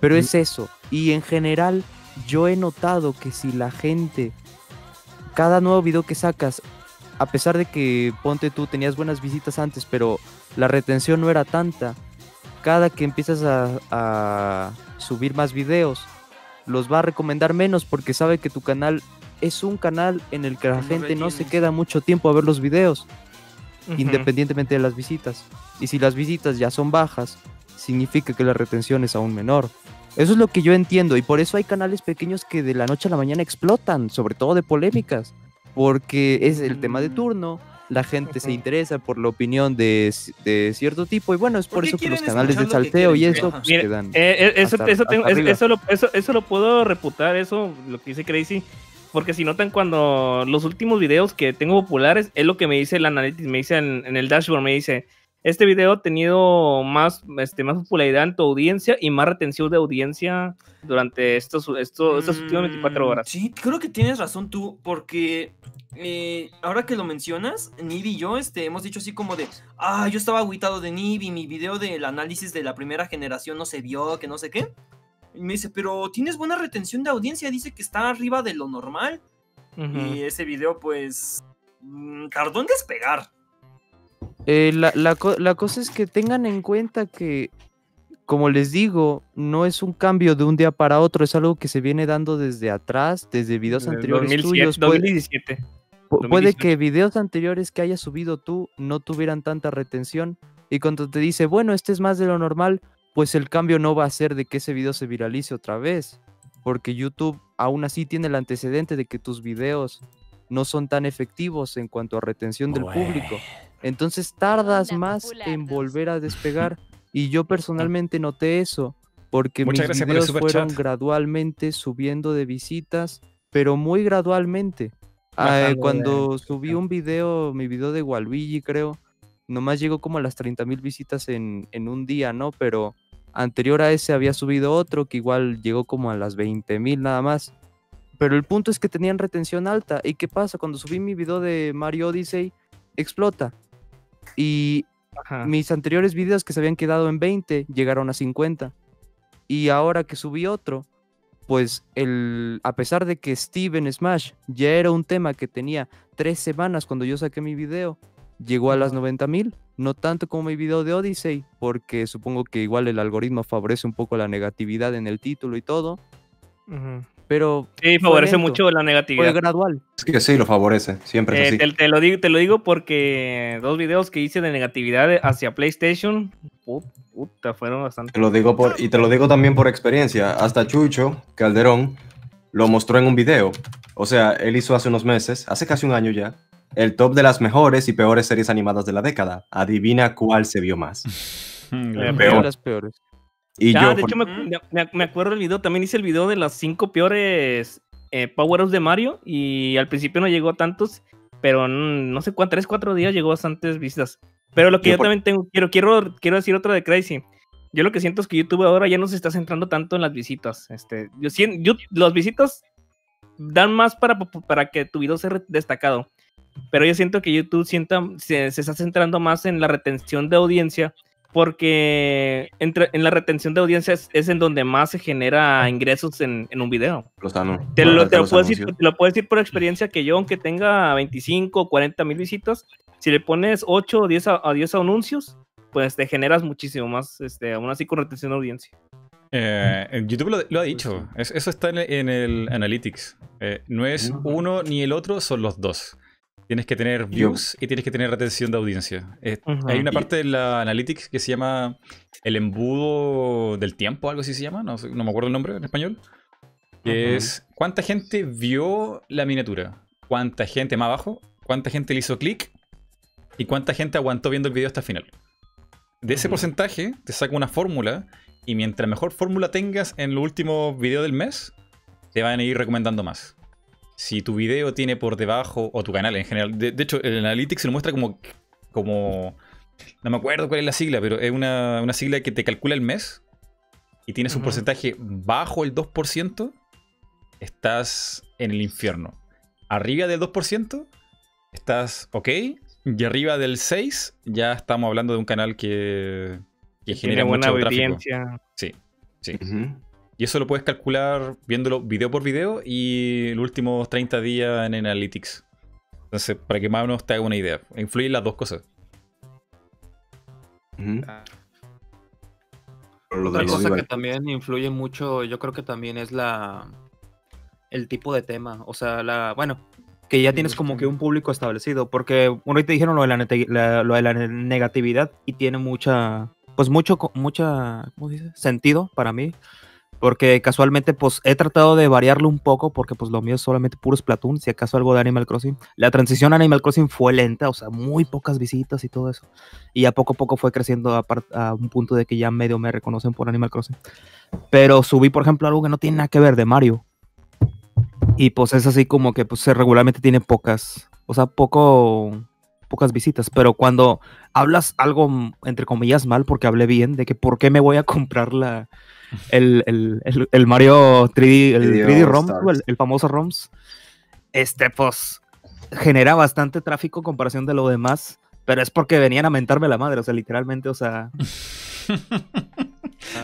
pero es eso. Y en general yo he notado que si la gente, cada nuevo video que sacas, a pesar de que ponte tú tenías buenas visitas antes, pero la retención no era tanta, cada que empiezas a, a subir más videos, los va a recomendar menos porque sabe que tu canal es un canal en el que la no gente no se queda mucho tiempo a ver los videos independientemente de las visitas. Y si las visitas ya son bajas, significa que la retención es aún menor. Eso es lo que yo entiendo y por eso hay canales pequeños que de la noche a la mañana explotan, sobre todo de polémicas, porque es el tema de Mm. turno, la gente se interesa por la opinión de, de cierto tipo y bueno, es ¿Por por eso que los canales de salteo y eso pues, Mire, quedan... Eh, eh, eso, hasta- eso, tengo- hasta eso, lo, eso, eso lo puedo reputar, eso, lo que dice Crazy. Porque si notan cuando los últimos videos que tengo populares, es lo que me dice el analytics, me dice en, en el dashboard, me dice, este video ha tenido más, este, más popularidad en tu audiencia y más retención de audiencia durante estos, estos, estas últimas 24 Mm, horas. Sí, creo que tienes razón tú, porque eh, ahora que lo mencionas, Nibi y yo este, hemos dicho así como de, ah, yo estaba agüitado de Nibi, mi video del análisis de la primera generación no se vio, que no sé qué. Y me dice, pero tienes buena retención de audiencia, dice que está arriba de lo normal. Y ese video, pues, mm, tardó en despegar. Eh, la, la la cosa es que tengan en cuenta que, como les digo, no es un cambio de un día para otro, es algo que se viene dando desde atrás, desde videos Desde anteriores 2007, tuyos. Puede, 2017. pu- puede 2018. que videos anteriores que hayas subido tú no tuvieran tanta retención y cuando te dice, bueno, este es más de lo normal, pues el cambio no va a ser de que ese video se viralice otra vez, porque YouTube aún así tiene el antecedente de que tus videos no son tan efectivos en cuanto a retención del público. Entonces tardas Onda más popular en volver a despegar. Y yo personalmente noté eso, porque Muchas mis por videos fueron chat. gradualmente subiendo de visitas, pero muy gradualmente. Ah, de cuando subí un video, mi video de Waluigi creo, nomás llegó como a las 30 mil visitas en, en un día, ¿no? Pero anterior a ese había subido otro que igual llegó como a las 20 mil nada más. Pero el punto es que tenían retención alta. ¿Y qué pasa? Cuando subí mi video de Mario Odyssey, explota. Y Ajá. mis anteriores videos que se habían quedado en 20 llegaron a 50. Y ahora que subí otro, pues el, a pesar de que Steve en Smash ya era un tema que tenía tres semanas cuando yo saqué mi video, llegó a las 90 mil. No tanto como mi video de Odyssey, porque supongo que igual el algoritmo favorece un poco la negatividad en el título y todo. Ujú. Pero Sí, favorece lento, mucho la fue negatividad. gradual. Es que sí, lo favorece. Siempre es Eh, así. te, te lo digo, te lo digo porque dos videos que hice de negatividad hacia PlayStation, put- puta, fueron bastante. Te lo digo por, y te lo digo también por experiencia. Hasta Chucho Calderón lo mostró en un video. O sea, él hizo hace unos meses, hace casi un año ya, el top de las mejores y peores series animadas de la década. Adivina cuál se vio más. Mm, peor. las peores. Y Ah, yo, de hecho, me, me- me acuerdo del video, también hice el video de las cinco peores eh, power-ups de Mario y al principio no llegó a tantos, pero no sé cuántos, tres, cuatro días llegó a bastantes vistas. Pero lo que Yo yo, por- también tengo, quiero, quiero, quiero decir otra de Crazy. Yo lo que siento es que YouTube ahora ya no se está centrando tanto en las visitas. Este, yo siento, yo, los visitas dan más para, para que tu video sea destacado. Pero yo siento que YouTube sienta, se, se está centrando más en la retención de audiencia porque entre- en la retención de audiencia es, es en donde más se genera ingresos en, en un video. los anu- Te lo, te, lo puedo decir, te lo puedo decir por experiencia que yo, aunque tenga 25 o 40 mil visitas, si le pones 8 o 10, a, a 10 anuncios, pues te generas muchísimo más, este, aún así con retención de audiencia. Eh, en YouTube lo, lo ha dicho. Es- eso está en, en el Analytics. Eh, no es uno ni el otro, son los dos. Tienes que tener views y tienes que tener retención de audiencia. Eh, hay una parte de la Analytics que se llama el embudo del tiempo, algo así se llama, no, no me acuerdo el nombre en español. Que es cuánta gente vio la miniatura, cuánta gente más abajo, cuánta gente le hizo clic y cuánta gente aguantó viendo el video hasta el final. De ese porcentaje te saca una fórmula y mientras mejor fórmula tengas en el último video del mes, te van a ir recomendando más si tu video tiene por debajo, o tu canal en general, de, hecho el Analytics se lo muestra como, como, no me acuerdo cuál es la sigla, pero es una, sigla que te calcula el mes y tienes un porcentaje bajo el 2%, estás en el infierno. Arriba del 2%, estás ok, y arriba del 6% ya estamos hablando de un canal que, que genera buena audiencia. Sí, sí. Y eso lo puedes calcular viéndolo video por video y los últimos 30 días en Analytics. Entonces, para que más o menos te haga una idea. Influyen las dos cosas. Otra cosa que también influye mucho, yo creo que también es la el tipo de tema. O sea, la. Bueno, que ya tienes como que un público establecido. Porque uno te dijeron lo de la, lo de la negatividad y tiene mucha. Pues mucho, mucha. ¿Cómo dice? Sentido para mí porque casualmente pues he tratado de variarlo un poco porque pues lo mío es solamente puro Splatoon, si acaso algo de Animal Crossing. La transición a Animal Crossing fue lenta, o sea, muy pocas visitas y todo eso. Y a poco a poco fue creciendo a, un punto de que ya medio me reconocen por Animal Crossing. Pero subí, por ejemplo, algo que no tiene nada que ver de Mario. Y pues es así como que pues regularmente tiene pocas, o sea, poco pocas visitas, pero cuando hablas algo entre comillas mal porque hablé bien de que por qué me voy a comprar la el, el, el, Mario 3D, el 3D, ROM, el, famoso ROMs, este, pues, genera bastante tráfico en comparación de lo demás, pero es porque venían a mentarme la madre, o sea, literalmente, o sea...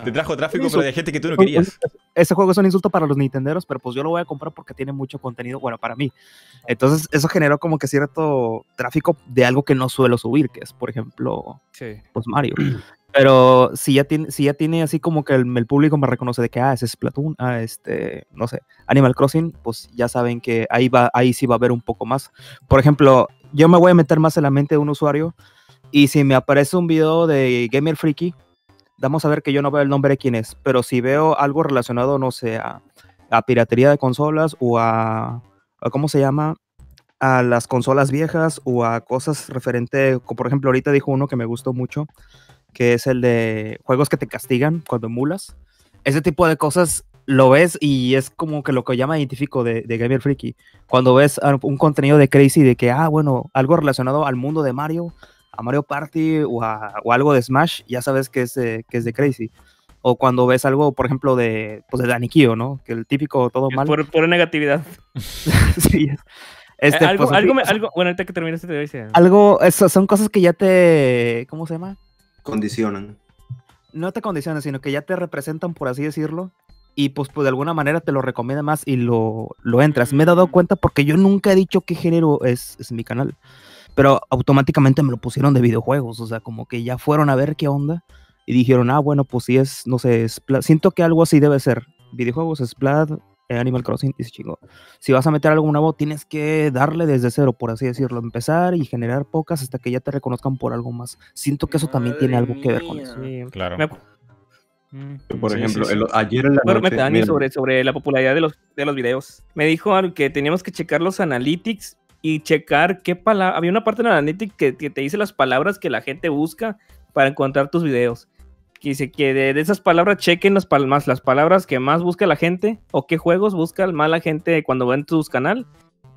Te trajo tráfico, pero de gente que tú no querías. Ese juego es un insulto para los nintenderos, pero pues yo lo voy a comprar porque tiene mucho contenido, bueno, para mí. Entonces, eso generó como que cierto tráfico de algo que no suelo subir, que es, por ejemplo, pues Mario. Pero si ya tiene, si ya tiene así como que el, público me reconoce de que, ah, ese es Splatoon, ah, este, no sé, Animal Crossing, pues ya saben que ahí, va, ahí sí va a haber un poco más. Por ejemplo, yo me voy a meter más en la mente de un usuario y si me aparece un video de Gamer Freaky, vamos a ver que yo no veo el nombre de quién es, pero si veo algo relacionado, no sé, a, piratería de consolas o a, a, ¿cómo se llama? A las consolas viejas o a cosas referente, como por ejemplo ahorita dijo uno que me gustó mucho, que es el de juegos que te castigan cuando emulas. Ese tipo de cosas lo ves y es como que lo que llama identifico de, de Gamer Freaky. Cuando ves un contenido de Crazy de que, ah, bueno, algo relacionado al mundo de Mario, a Mario Party o, o algo de Smash, ya sabes que es, de, que es de Crazy. O cuando ves algo, por ejemplo, de, pues de Danny Kio, ¿no? Que el típico todo mal. Por, por negatividad. sí. Este, eh, algo, pues, algo, algo, bueno, ahorita que termines te voy a Algo, eso, son cosas que ya te, ¿cómo se llama? condicionan. No te condicionan, sino que ya te representan, por así decirlo, y pues, pues de alguna manera te lo recomienda más y lo, lo entras. Me he dado cuenta porque yo nunca he dicho qué género es, es mi canal, pero automáticamente me lo pusieron de videojuegos, o sea, como que ya fueron a ver qué onda y dijeron, ah, bueno, pues si es, no sé, siento que algo así debe ser. Videojuegos, Splat, Animal Crossing y chingo. Si vas a meter algo nuevo, tienes que darle desde cero, por así decirlo. Empezar y generar pocas hasta que ya te reconozcan por algo más. Siento que eso también tiene algo que ver con eso. claro. Por ejemplo, ayer en la noche... sobre, sobre la popularidad de los, de los videos. Me dijo que teníamos que checar los analytics y checar qué palabra... Había una parte en el analytics que te dice las palabras que la gente busca para encontrar tus videos dice que de, esas palabras chequen las, palmas, las palabras que más busca la gente o qué juegos busca más la gente cuando ven tus canal.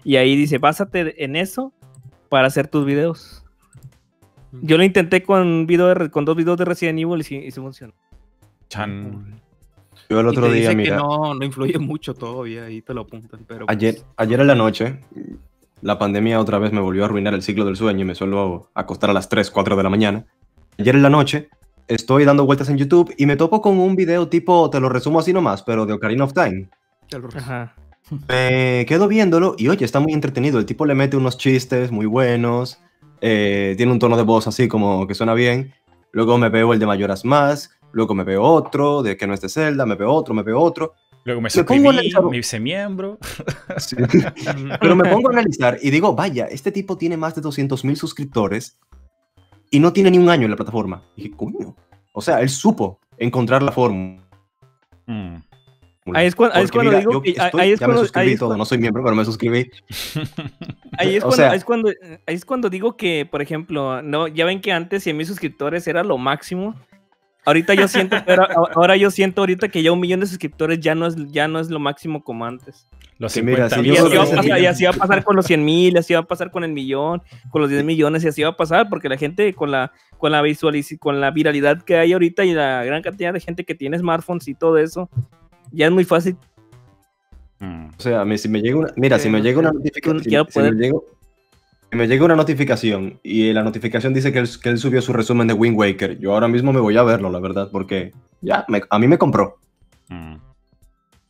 Y ahí dice, básate en eso para hacer tus videos. Yo lo intenté con, video con dos videos de Resident Evil y sí, funcionó. Chan. Yo el otro día, mira. Que no, no influye mucho todavía, ahí te lo apuntan. Pero ayer, pues ayer en la noche, la pandemia otra vez me volvió a arruinar el ciclo del sueño y me suelo acostar a las 3, 4 de la mañana. Ayer en la noche estoy dando vueltas en YouTube y me topo con un video tipo, te lo resumo así nomás, pero de Ocarina of Time. Me quedo viéndolo y oye, está muy entretenido. El tipo le mete unos chistes muy buenos, eh, tiene un tono de voz así como que suena bien. Luego me veo el de Mayoras Más, luego me veo otro, de que no es de Zelda, me veo otro, me veo otro. Luego me Me pongo a suscribí, me hice miembro. Sí. Pero me pongo a analizar y digo, vaya, este tipo tiene más de 200 mil suscriptores y no tiene ni un año en la plataforma. Y dije, coño. O sea, él supo encontrar la fórmula. Mm. Ahí es cuan- ahí es cuando mira, digo que- estoy- ahí es ya cuando- me suscribí ahí todo. cuando- No soy miembro, pero me suscribí. Ahí es, cuando, sea- ahí es cuando ahí es cuando digo que, por ejemplo, no, ya ven que antes 100 mil suscriptores era lo máximo. Ahorita yo siento, pero a- ahora yo siento ahorita que ya un millón de suscriptores ya no es, ya no es lo máximo como antes. Los Que mira, 50 si Y yo así, va a pasar, día- y así va a pasar con los 100 mil, así va a pasar con el millón, con los 10 millones, y así va a pasar porque la gente con la con la visualiz con la viralidad que hay ahorita y la gran cantidad de gente que tiene smartphones y todo eso, ya es muy fácil. Mm. O sea, me- si me llega una, mira, si me llega una notificación, Quiero si, si me poder- llega, si me llega una notificación y la notificación dice que él, que él subió su resumen de Wind Waker, yo ahora mismo me voy a verlo, la verdad, porque ya, me- a mí me compró. Mm.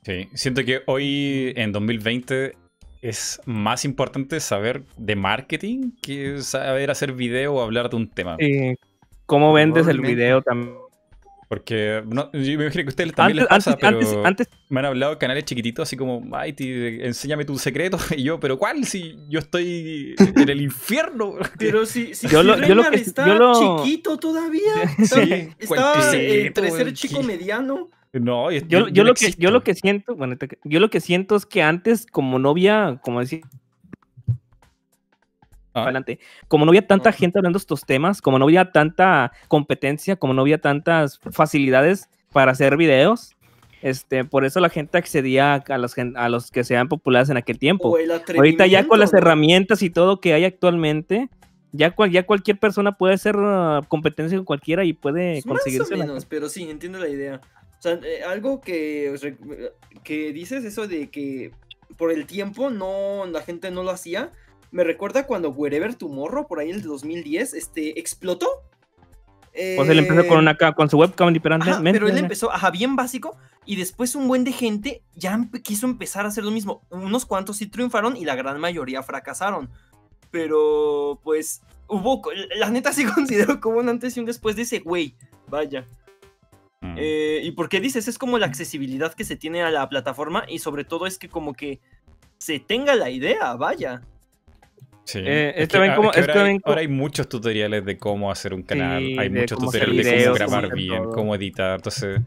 Sí, siento que hoy en 2020 es más importante saber de marketing que saber hacer video o hablar de un tema. ¿Cómo vendes el video también? Porque no, yo me imagino que a ustedes también Antes, les pasa, antes, pero antes, antes, me han hablado de canales chiquititos así como, ay, enséñame tu secreto. Y yo, pero ¿cuál? Si yo estoy en el infierno. Pero si, si, Yo si lo- yo lo que- está yo lo- chiquito todavía. Sí, Está, ¿cuál está secreto, entre ser chico mediano. No, yo, yo, yo yo no lo que, yo lo que siento, bueno, te- yo lo que siento es que antes, como no había, como decir, Ah. adelante, como no había tanta gente hablando de estos temas, como no había tanta competencia, como no había tantas facilidades para hacer videos, este, por eso la gente accedía a los, a los que sean populares en aquel tiempo. Ahorita ya con las herramientas y todo que hay actualmente, ya, cual- ya cualquier persona puede hacer uh, competencia con cualquiera y puede Más o conseguirse menos, pero sí, entiendo la idea. O sea, eh, algo que, que dices, eso de que por el tiempo no la gente no lo hacía, me recuerda cuando Wherever Tomorrow, por ahí el de 2010, este, explotó. Pues él empezó con, Eh, una, con su webcam Ajá, pero él empezó, ajá, bien básico, y después un buen de gente ya quiso empezar a hacer lo mismo. Unos cuantos sí triunfaron y la gran mayoría fracasaron. Pero, pues, hubo, la neta sí considero como un antes y un después de ese güey. Vaya. Mm. Eh, ¿Y por qué dices? Es como la accesibilidad que se tiene a la plataforma y sobre todo es que como que se tenga la idea, vaya. Sí. Eh, Es es que- también como- es que es ahora, hay, también como- ahora hay muchos tutoriales de cómo hacer un canal, Sí, hay muchos tutoriales de cómo grabar bien, todo. cómo editar. Entonces,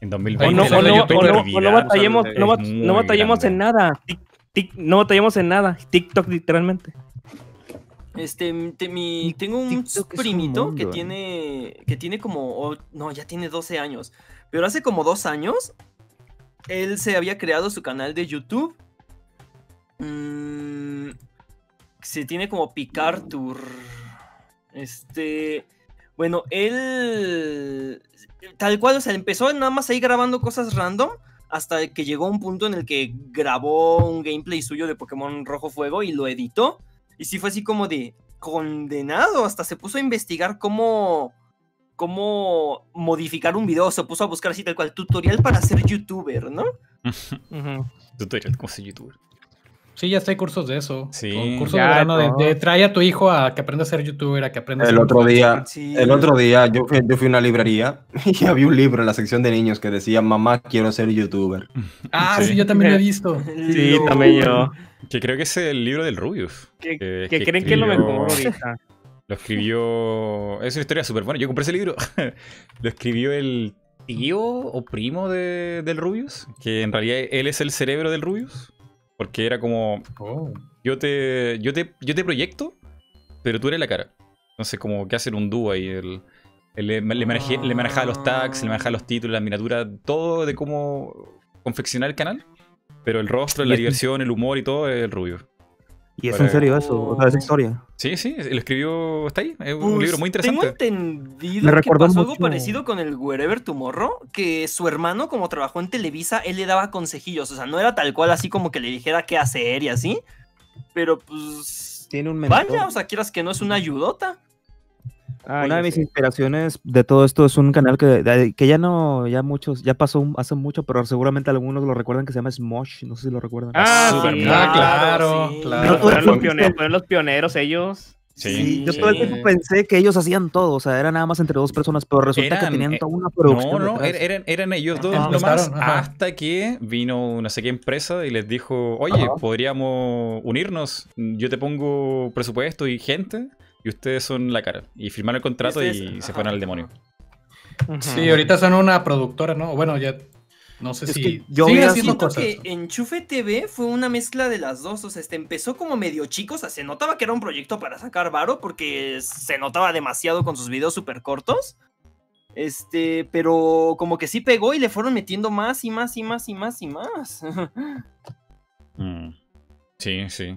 en O 2020 no, la o no, o no- o no batallemos, no, no en nada. Tic- tic- no batallemos en nada. TikTok literalmente. Este, m- te- mi, tengo un TikTok un primito que ¿eh? tiene, que tiene como, oh, no, ya tiene 12 años, pero hace como dos años, él se había creado su canal de YouTube. Mm, se tiene como Picartour. Este, bueno, él, tal cual, o sea, empezó nada más ahí grabando cosas random. Hasta que llegó un punto en el que grabó un gameplay suyo de Pokémon Rojo Fuego y lo editó. Y sí fue así como de condenado. Hasta se puso a investigar cómo. cómo modificar un video. Se puso a buscar así tal cual tutorial para ser youtuber, ¿no? Tutorial, ¿cómo soy youtuber? Sí, ya está, hay cursos de eso. Sí. Cursos Ya, de verano de, no. de trae a tu hijo a que aprenda a ser youtuber, a que aprenda a El ser otro día, Sí. el otro día yo fui, yo fui a una librería y había un libro en la sección de niños que decía, mamá, quiero ser youtuber. Ah, Sí. sí, yo también lo he visto. Sí, también yo. Que creo que es el libro del Rubius. Que, Que- que que creen que es lo mejor ahorita. Lo escribió. Es una historia súper buena. Yo compré ese libro. lo escribió el tío o primo de, del Rubius. Que en realidad él es el cerebro del Rubius. Porque era como. Oh. Yo te, yo te, yo te proyecto, pero tú eres la cara. Entonces, como que hacen un dúo ahí. El, el- le, le manejé- le manejaba los tags, le manejaba los títulos, las miniaturas, todo de cómo confeccionar el canal. Pero el rostro, la diversión, el humor y todo es el Rubius. Y es Para- en serio eso, o sea, esa historia. Sí, sí, lo escribió. Está ahí. Es un Pues, libro muy Tengo interesante. entendido Me que pasó algo parecido con el Wherever Tomorrow, que su hermano, como trabajó en Televisa, él le daba consejillos. O sea, no era tal cual así como que le dijera qué hacer y así. Pero pues. Tiene un mentor. Vaya, o sea, quieras que no es una ayudota. Ah, Una de mis sé. inspiraciones de todo esto es un canal que, de- que ya no, ya muchos, ya pasó un- hace mucho, pero seguramente algunos lo recuerdan que se llama Smosh, no sé si lo recuerdan. Ah, Súper sí. bien. Ah, claro, sí. claro. Fueron los, pioneros, fueron los pioneros ellos. Sí, yo todo el tiempo pensé que ellos hacían todo, o sea, era nada más entre dos personas, pero resulta que tenían eh, toda una producción. No, no, detrás. eran, eran ellos dos Ajá, nomás, ajá. hasta que vino no sé qué empresa y les dijo, oye, podríamos unirnos, yo te pongo presupuesto y gente, y ustedes son la cara. Y firmaron el contrato y se fueron al demonio. Sí, ahorita son una productora, ¿no? Bueno, ya no sé Es si yo sigue vi- haciendo Siento cosas. que Enchufe TV fue una mezcla de las dos. O sea, este empezó como medio chicos. O sea, se notaba que era un proyecto para sacar varo porque se notaba demasiado con sus videos súper cortos. Este, pero como que sí pegó y le fueron metiendo más y más y más y más y más. Mm. Sí, sí.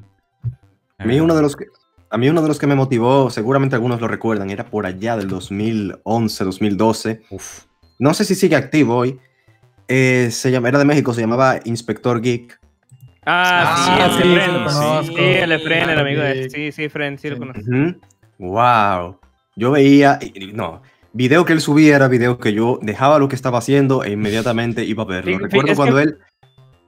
A mí uno de los que, a mí uno de los que me motivó, seguramente algunos lo recuerdan, era por allá del 2011, 2012. Uf. No sé si sigue activo hoy. Eh, se llama, era de México, se llamaba Inspector Geek. Ah, sí, el sí, sí. Sí, el Efren, el amigo de. Sí. Sí, sí, Efren, sí lo conozco. Ujú. Wow. Yo veía, no, video que él subía era video que yo dejaba lo que estaba haciendo e inmediatamente iba a verlo. Recuerdo cuando que- él...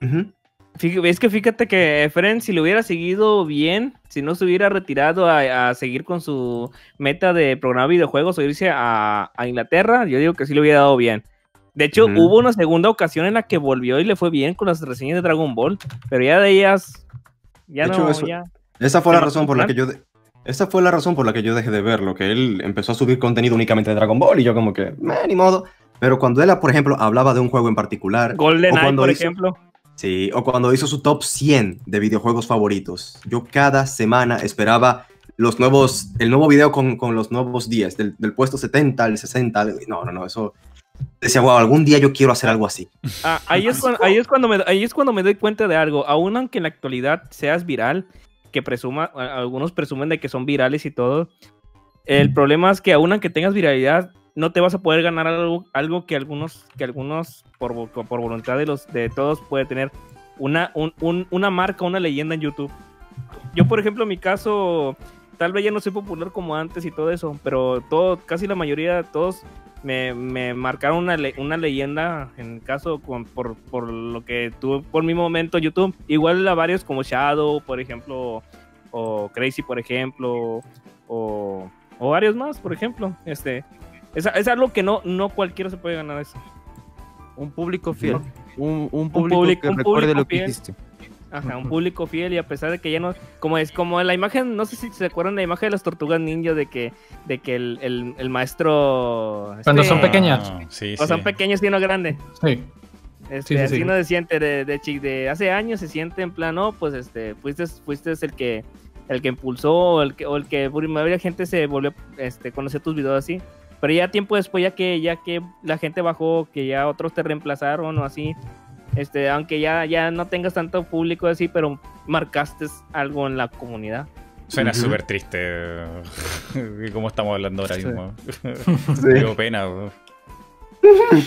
Ujú. Fí- Es que fíjate que Efren, si lo hubiera seguido bien, si no se hubiera retirado a, a seguir con su meta de programar videojuegos o irse a, a Inglaterra, yo digo que sí le hubiera dado bien. De hecho, hubo una segunda ocasión en la que volvió y le fue bien con las reseñas de Dragon Ball, pero ya de ellas, ya De no, hecho, eso- ya. Esa fue la ¿Te razón por la que yo... de- Esa fue la razón por la que yo dejé de verlo, que él empezó a subir contenido únicamente de Dragon Ball y yo como que, "Meh, ni modo. Pero cuando él, por ejemplo, hablaba de un juego en particular, Golden o Eye, por hizo- ejemplo. Sí, o cuando hizo su top 100 de videojuegos favoritos. Yo cada semana esperaba los nuevos, el nuevo video con, con los nuevos días, del, del puesto 70 al 60. No, no, no, eso. Decía, wow, algún día yo quiero hacer algo así. Ah, ahí, es cuando, ahí, es cuando me, ahí es cuando me doy cuenta de algo. Aún aunque en la actualidad seas viral, que presuma, algunos presumen de que son virales y todo, el problema es que aún aunque tengas viralidad, no te vas a poder ganar algo, algo que algunos, que algunos por, por voluntad de, los, de todos puede tener una, un- un- una marca, una leyenda en YouTube. Yo, por ejemplo, en mi caso, tal vez ya no soy popular como antes y todo eso, pero todo, casi la mayoría, todos me, me marcaron una, una leyenda en caso con, por, por lo que tuve por mi momento en YouTube. Igual a varios como Shadow, por ejemplo, o Crazy, por ejemplo, o, o varios más, por ejemplo. Este, es, es algo que no, no cualquiera se puede ganar eso. Un público fiel. Un, un público público- que un recuerde público lo que fiel. hiciste. Ajá, un público fiel y a pesar de que ya no, como es como la imagen, no sé si se acuerdan de la imagen de las tortugas ninja de que, de que el, el, el maestro Cuando este, son pequeñas. Ah, sí, o son sí. pequeños y uno grande. Sí. Este, Sí, sí, así sí. uno se siente de, de, de hace años se siente en plan, no, pues este, fuiste, fuiste el que el que impulsó o el que, o el que por mayoría gente se volvió este conocer tus videos así. Pero ya tiempo después, ya que, ya que la gente bajó, que ya otros te reemplazaron o así, este, aunque ya, ya no tengas tanto público así, pero marcaste algo en la comunidad. Suena Ujú. súper triste. eh, como estamos hablando ahora Sí. mismo. Sí. Dio pena. bro.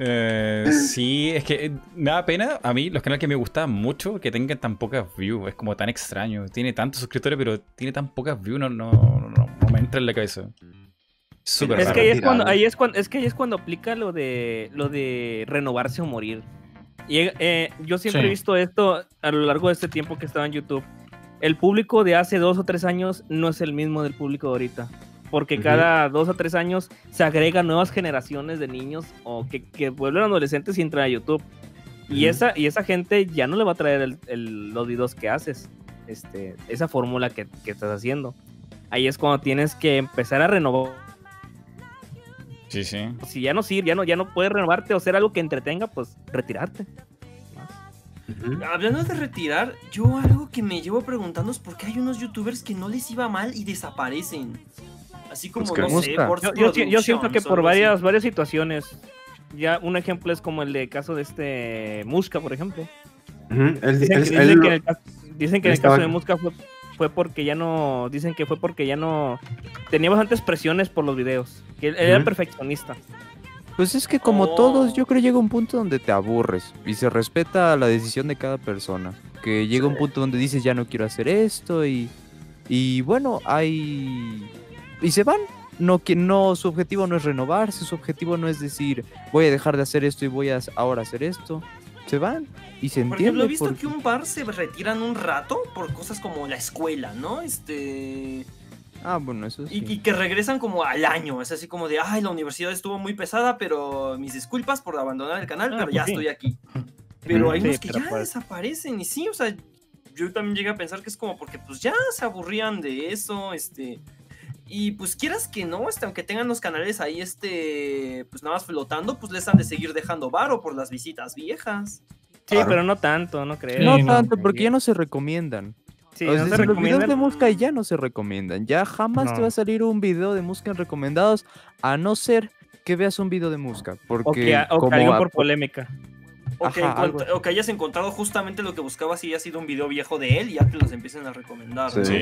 Eh, sí, es que eh, me da pena a mí los canales que me gustaban mucho que tengan tan pocas views. Es como tan extraño. Tiene tantos suscriptores, pero tiene tan pocas views. No, no, no, no me entra en la cabeza. Súper Es que, ahí es, cuando, ahí es cuando es que ahí es cuando aplica lo de lo de renovarse o morir. Y eh, yo siempre Sí. he visto esto a lo largo de este tiempo que estaba en YouTube. El público de hace dos o tres años no es el mismo del público de ahorita. Porque Ujú. cada dos o tres años se agregan nuevas generaciones de niños o que, que vuelven adolescentes y entran a YouTube. Y, Ujú. esa, y esa gente ya no le va a traer el- el- los videos que haces. Este, esa fórmula que, que estás haciendo. Ahí es cuando tienes que empezar a renovar Sí, sí. si ya no sirve, ya no, ya no puedes renovarte o hacer algo que entretenga, pues retirarte. Hablando de retirar, yo algo que me llevo preguntando es por qué hay unos youtubers que no les iba mal y desaparecen. Así como, Pues que no sé, por Yo, yo si- yo siento que por varias, varias situaciones. Ya un ejemplo es como el de caso de este Musca, por ejemplo. Dicen, que- él- dicen que en el, ca- dicen que en el estaba- caso de Musca fue, fue porque ya no. Dicen que fue porque ya no. Tenía bastantes presiones por los videos. Que él, él era perfeccionista. Pues es que como Oh. todos, yo creo llega un punto donde te aburres y se respeta la decisión de cada persona. Que llega un punto donde dices ya no quiero hacer esto y, y bueno, hay... Y se van. No, que no, su objetivo no es renovarse, su objetivo no es decir voy a dejar de hacer esto y voy a ahora hacer esto. Se van y se Por entiende. ejemplo, he visto que un par se retiran un rato por cosas como la escuela, ¿no? Este. Ah, bueno, eso sí. Y, y que regresan como al año. Es así como de, ay, la universidad estuvo muy pesada, pero mis disculpas por abandonar el canal, Ah, pero pues ya sí. estoy aquí. Pero hay Sí, unos que ya pues- desaparecen. Y sí, o sea, yo también llegué a pensar que es como porque pues ya se aburrían de eso, este. Y pues quieras que no, este, aunque tengan los canales ahí, este, pues nada más flotando, pues les han de seguir dejando varo por las visitas viejas. Sí, Claro. pero no tanto, no creo. no Sí, no, tanto, porque ya no se recomiendan. Sí, o sea, no se si los videos de música ya no se recomiendan. Ya jamás te va a salir un video de música en recomendados, a no ser que veas un video de música. Porque O que, o que como por polémica. O, que, Ajá, algo encuent- o que hayas encontrado justamente lo que buscabas y haya sido un video viejo de él y ya te los empiecen a recomendar. Sí. ¿no? Sí.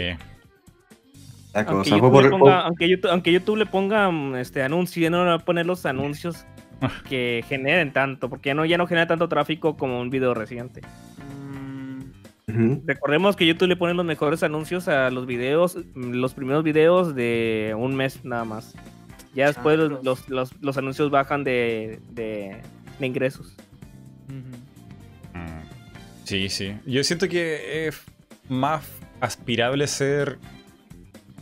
Aunque YouTube, por le ponga, aunque, YouTube, aunque YouTube le ponga mm, este anuncio, ya no va a poner los anuncios. que generen tanto, porque ya no, ya no genera tanto tráfico como un video reciente. Recordemos que YouTube le pone los mejores anuncios a los videos, los primeros videos de un mes nada más. Ya después los, los, los- los anuncios bajan de, de- de ingresos. Sí, sí. Yo siento que es más aspirable ser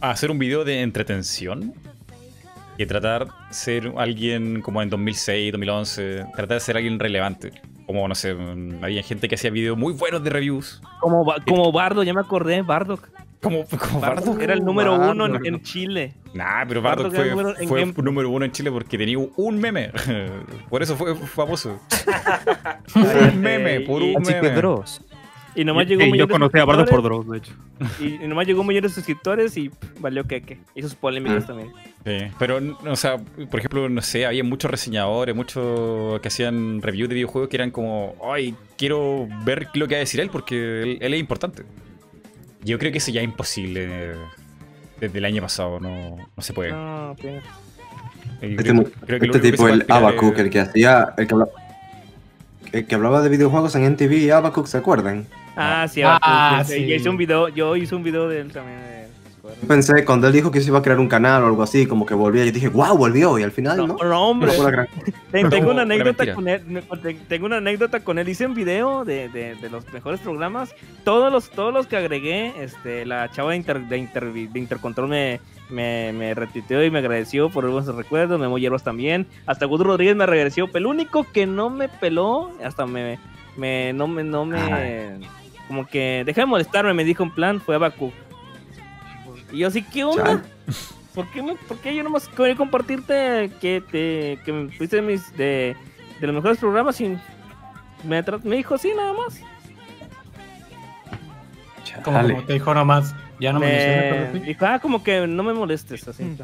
a hacer un video de entretención que tratar de ser alguien como en 2006, 2011, tratar de ser alguien relevante. Como, no sé, había gente que hacía videos muy buenos de reviews. Como, como Bardo, ya me acordé, Bardock. Como, como Bardock Bardock. era el número uno en, Chile. Nah, pero Bardock Bardock fue, número- en fue Game- número uno en Chile porque tenía un meme. Por eso fue famoso. Un meme, por un Así que meme. Y nomás llegó un millón yo de conocí a Bardo por Dross, de hecho. Y, y nomás llegó un millón de suscriptores y pff, valió queque. Y sus polémicas Mm. también. Sí, pero, o sea, por ejemplo, no sé, había muchos reseñadores, muchos que hacían reviews de videojuegos que eran como, ay, quiero ver lo que va a decir él porque él, él es importante. Yo creo que eso ya es imposible desde el año pasado, no, no se puede. No, pues. Eh, Este, creo- mu- creo que lo este que tipo, el es- el que hacía. El que, habla- el que hablaba de videojuegos en NTV y Abacook, ¿se acuerdan? Ah, sí, Ah, ah, sí. sí. hice un video, yo hice un video de él también. de- Yo pensé, cuando él dijo que se iba a crear un canal o algo así, como que volvía, yo dije, wow, volvió, y al final, No, ¿no? no, hombre. No gran- Tengo una anécdota con él. Tengo una anécdota con él. Hice un video de, de- de los mejores programas. Todos los, todos los que agregué, este, la chava de, Inter- de, Inter- de Intercontrol me, me, me retuiteó y me agradeció por buenos recuerdos. Memo Hierbas también. Hasta Gus Rodríguez me agradeció. Pero el único que no me peló, hasta me, me no me, no me, como que deja de molestarme, me dijo en plan, fue Abacu. Y yo así, ¿qué onda? ¿Por qué, me- por qué yo nomás quería compartirte que te que me fuiste de, mis, de, de los mejores programas y me, me dijo sí nada más? Como, Chale. como te dijo nomás, ya no me, me sí. dijo, ah, como que no me molestes así. Mm.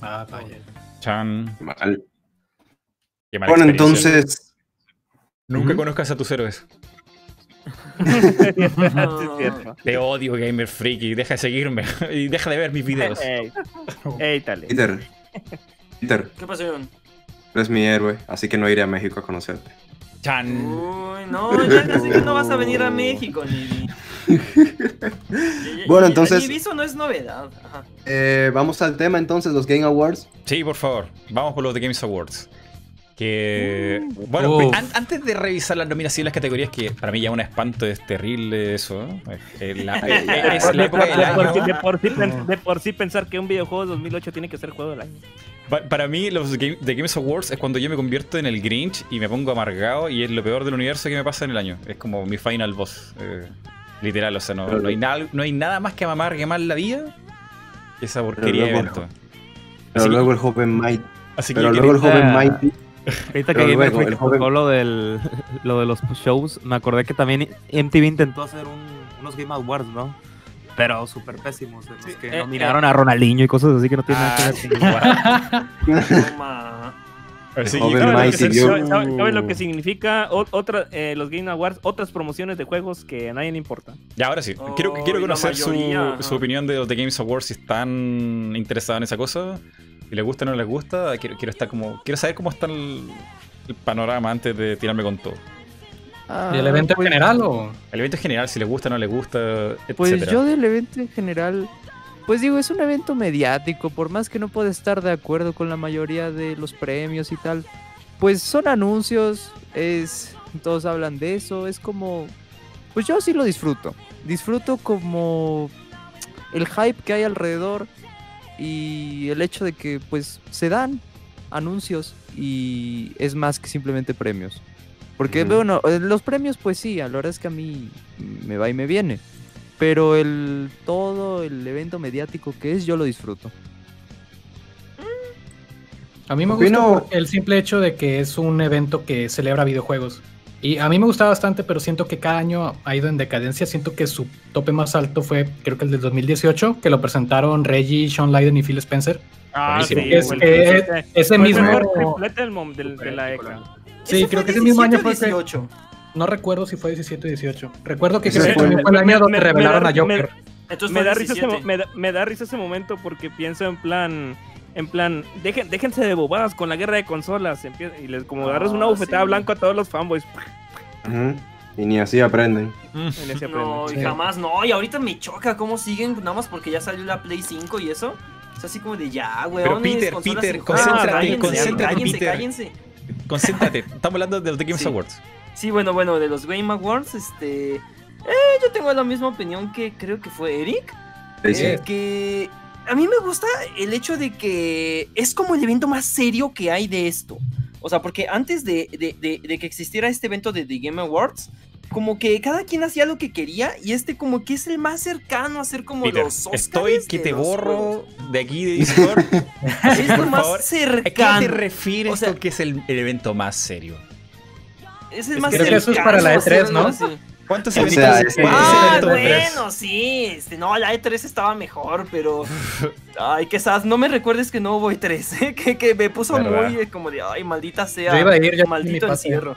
Ah, vaya. Chan. Mal. Qué mala Bueno, entonces, Nunca Ujú. conozcas a tus héroes. Sí, es cierto. Te odio, Gamer Freaky. Deja de seguirme y deja de ver mis videos. Ey, ey, dale. Peter, Peter, ¿Qué pasó, Iván? eres mi héroe, así que no iré a México a conocerte. Chan. Uy, no, ya casi que no vas a venir a México, Nibi. Bueno, entonces- Nibi, eso no es novedad. Ajá. Eh, vamos al tema entonces, los Game Awards. Sí, por favor. Vamos por los de Games Awards. Que. Bueno, Uf. an- antes de revisar las nominaciones y las categorías, que para mí ya un espanto es terrible eso. De época por, sí, pensar que un videojuego de 2008 tiene que ser juego del año. Pa- Para mí, los Game- The Games Awards es cuando yo me convierto en el Grinch y me pongo amargado y es lo peor del universo que me pasa en el año. Es como mi final boss. eh, literal, o sea, no, no hay nada, no hay nada más que me amargue más la vida que esa porquería de evento. Pero que- luego el joven Mighty. Así que Pero yo luego el joven Mighty. Ahorita que luego, el joven- tocó lo, del, lo de los shows, me acordé que también MTV intentó hacer un- unos Game Awards, ¿no? Pero súper pésimos, de los Sí, que eh, nominaron a Ronaldinho y cosas así que no tienen nada que ver con Ah, El que- joven ¿Saben lo, que, significa O- otra, eh, los Game Awards? Otras promociones de juegos que a nadie le importa. Ya, ahora sí. Oh, quiero y quiero conocer su, mayoría, ajá. su opinión de los The Games Awards, si están interesados en esa cosa. Si les gusta o no les gusta. Quiero, quiero estar como. Quiero saber cómo está el, el panorama antes de tirarme con todo. ¿Y el evento en pues, general o...? El evento en general, si les gusta o no les gusta, etc. Pues yo del evento en general, pues digo, es un evento mediático, por más que no pueda estar de acuerdo con la mayoría de los premios y tal, pues son anuncios, es todos hablan de eso, es como pues yo sí lo disfruto. Disfruto como el hype que hay alrededor y el hecho de que pues se dan anuncios y es más que simplemente premios. Porque bueno, eh, los premios pues sí, a la verdad es que a mí me va y me viene. Pero el todo el evento mediático que es, yo lo disfruto. A mí me Opino- gusta el simple hecho de que es un evento que celebra videojuegos. Y a mí me gusta bastante, pero siento que cada año ha ido en decadencia. Siento que su tope más alto fue, creo que el del 2018, que lo presentaron Reggie, Sean Lyden y Phil Spencer. Ah, Buenísimo. sí, Es el- fue- ese el mismo- del del- de la ECA. Sí, creo que ese mismo año 17 fue o que- 18. No recuerdo si fue 17 o 18. Recuerdo que Ese creo que fue- también fue el me- año me- donde me- revelaron me a Joker. Entonces me da, risa ese, mo- 17. me, da, me da risa ese momento porque pienso en plan en plan dejen, déjense de bobadas con la guerra de consolas y les como Ah, agarras una bufetada sí. blanca a todos los fanboys. Y ni así aprenden. y No, aprenden. y jamás, no, y ahorita me choca cómo siguen, nada más porque ya salió la Play 5 y eso. Es así como de ya, weón. Peter, Peter, concéntrate, cállense, concéntrate, cállense, Peter. cállense. Concéntrate, estamos hablando de los The Games Sí. Awards. Sí, bueno, bueno, de los Game Awards, este. Eh, yo tengo la misma opinión que creo que fue Eric. Sí, sí. eh, que a mí me gusta el hecho de que es como el evento más serio que hay de esto. O sea, porque antes de, de- de- de que existiera este evento de The Game Awards, como que cada quien hacía lo que quería y este como que es el más cercano a ser como Peter, los Oscars estoy que te borro de aquí de Discord. Es lo más favor. ¿A qué cercano. te refieres O sea- con que es el, el evento más serio? Es el más creo que eso es cercano para la a E3, hacerlo ¿no? ¿Cuántos O eventos sea, cuántos es- Ah, bueno, sí. Este, no, la E3 estaba mejor, pero. Ay, qué sad. No me recuerdes que no hubo E3, ¿eh? que, que me puso Verdad. muy eh, como de, ay, maldita sea. Yo iba a ir, ya maldito encierro.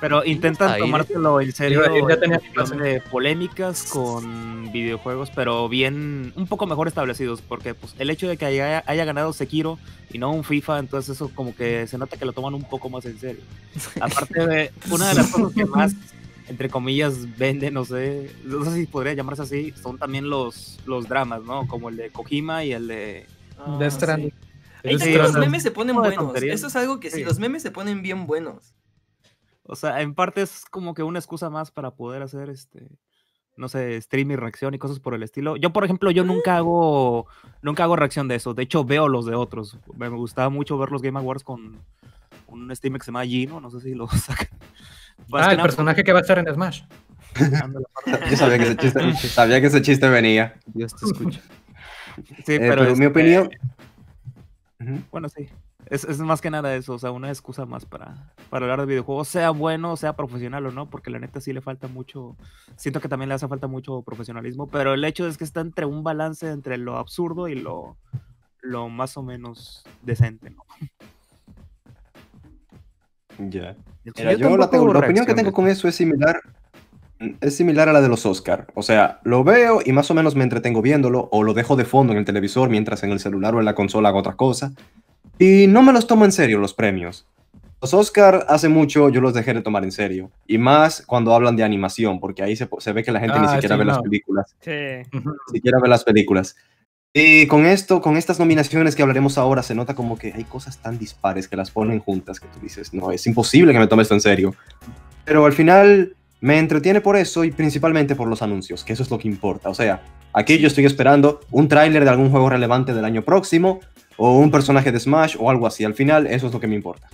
Pero intentan Ahí. tomártelo en serio Iba a ir, ya en tenía de polémicas con videojuegos, pero bien, un poco mejor establecidos, porque pues el hecho de que haya, haya ganado Sekiro y no un FIFA, entonces eso como que se nota que lo toman un poco más en serio. Aparte de una de las cosas que más, entre comillas, venden, no sé, no sé si podría llamarse así, son también los, los dramas, ¿no? Como el de Kojima y el de... Ah, Death Stranding. sí. Ahí también los memes se ponen de buenos. Eso es algo que sí, Sí. los memes se ponen bien buenos. O sea, en parte es como que una excusa más para poder hacer este, no sé, stream y reacción y cosas por el estilo. Yo, por ejemplo, yo nunca hago, nunca hago reacción de eso. De hecho, veo los de otros. Me me gustaba mucho ver los Game Awards con un streamer que se llama Gino, no sé si lo sacan. Más Ah, que el nada, personaje que va a estar en Smash. Yo sabía que ese chiste, sabía que ese chiste venía. Dios te escucha. Sí, Eh, pero, pero mi este, opinión. Ujú. Bueno, sí. Es, es más que nada eso, o sea, una excusa más para, para hablar de videojuegos, sea bueno, sea profesional o no, porque la neta sí le falta mucho, siento que también le hace falta mucho profesionalismo, pero el hecho es que está entre un balance entre lo absurdo y lo, lo más o menos decente, ¿no? Ya. Yo yo, la, tengo- la opinión que tengo con eso es similar. Es similar a la de los Oscar. O sea, lo veo y más o menos me entretengo viéndolo o lo dejo de fondo en el televisor mientras en el celular o en la consola hago otra cosa. Y no me los tomo en serio los premios. Los Oscar hace mucho yo los dejé de tomar en serio. Y más cuando hablan de animación, porque ahí se, se ve que la gente ni Ah, siquiera sí, ve las no. películas. Sí. Ni siquiera ve las películas. Y con esto, con estas nominaciones que hablaremos ahora, se nota como que hay cosas tan dispares que las ponen juntas que tú dices, no, es imposible que me tome esto en serio. Pero al final me entretiene por eso y principalmente por los anuncios, que eso es lo que importa. O sea, aquí yo estoy esperando un tráiler de algún juego relevante del año próximo o un personaje de Smash o algo así. Al final eso es lo que me importa.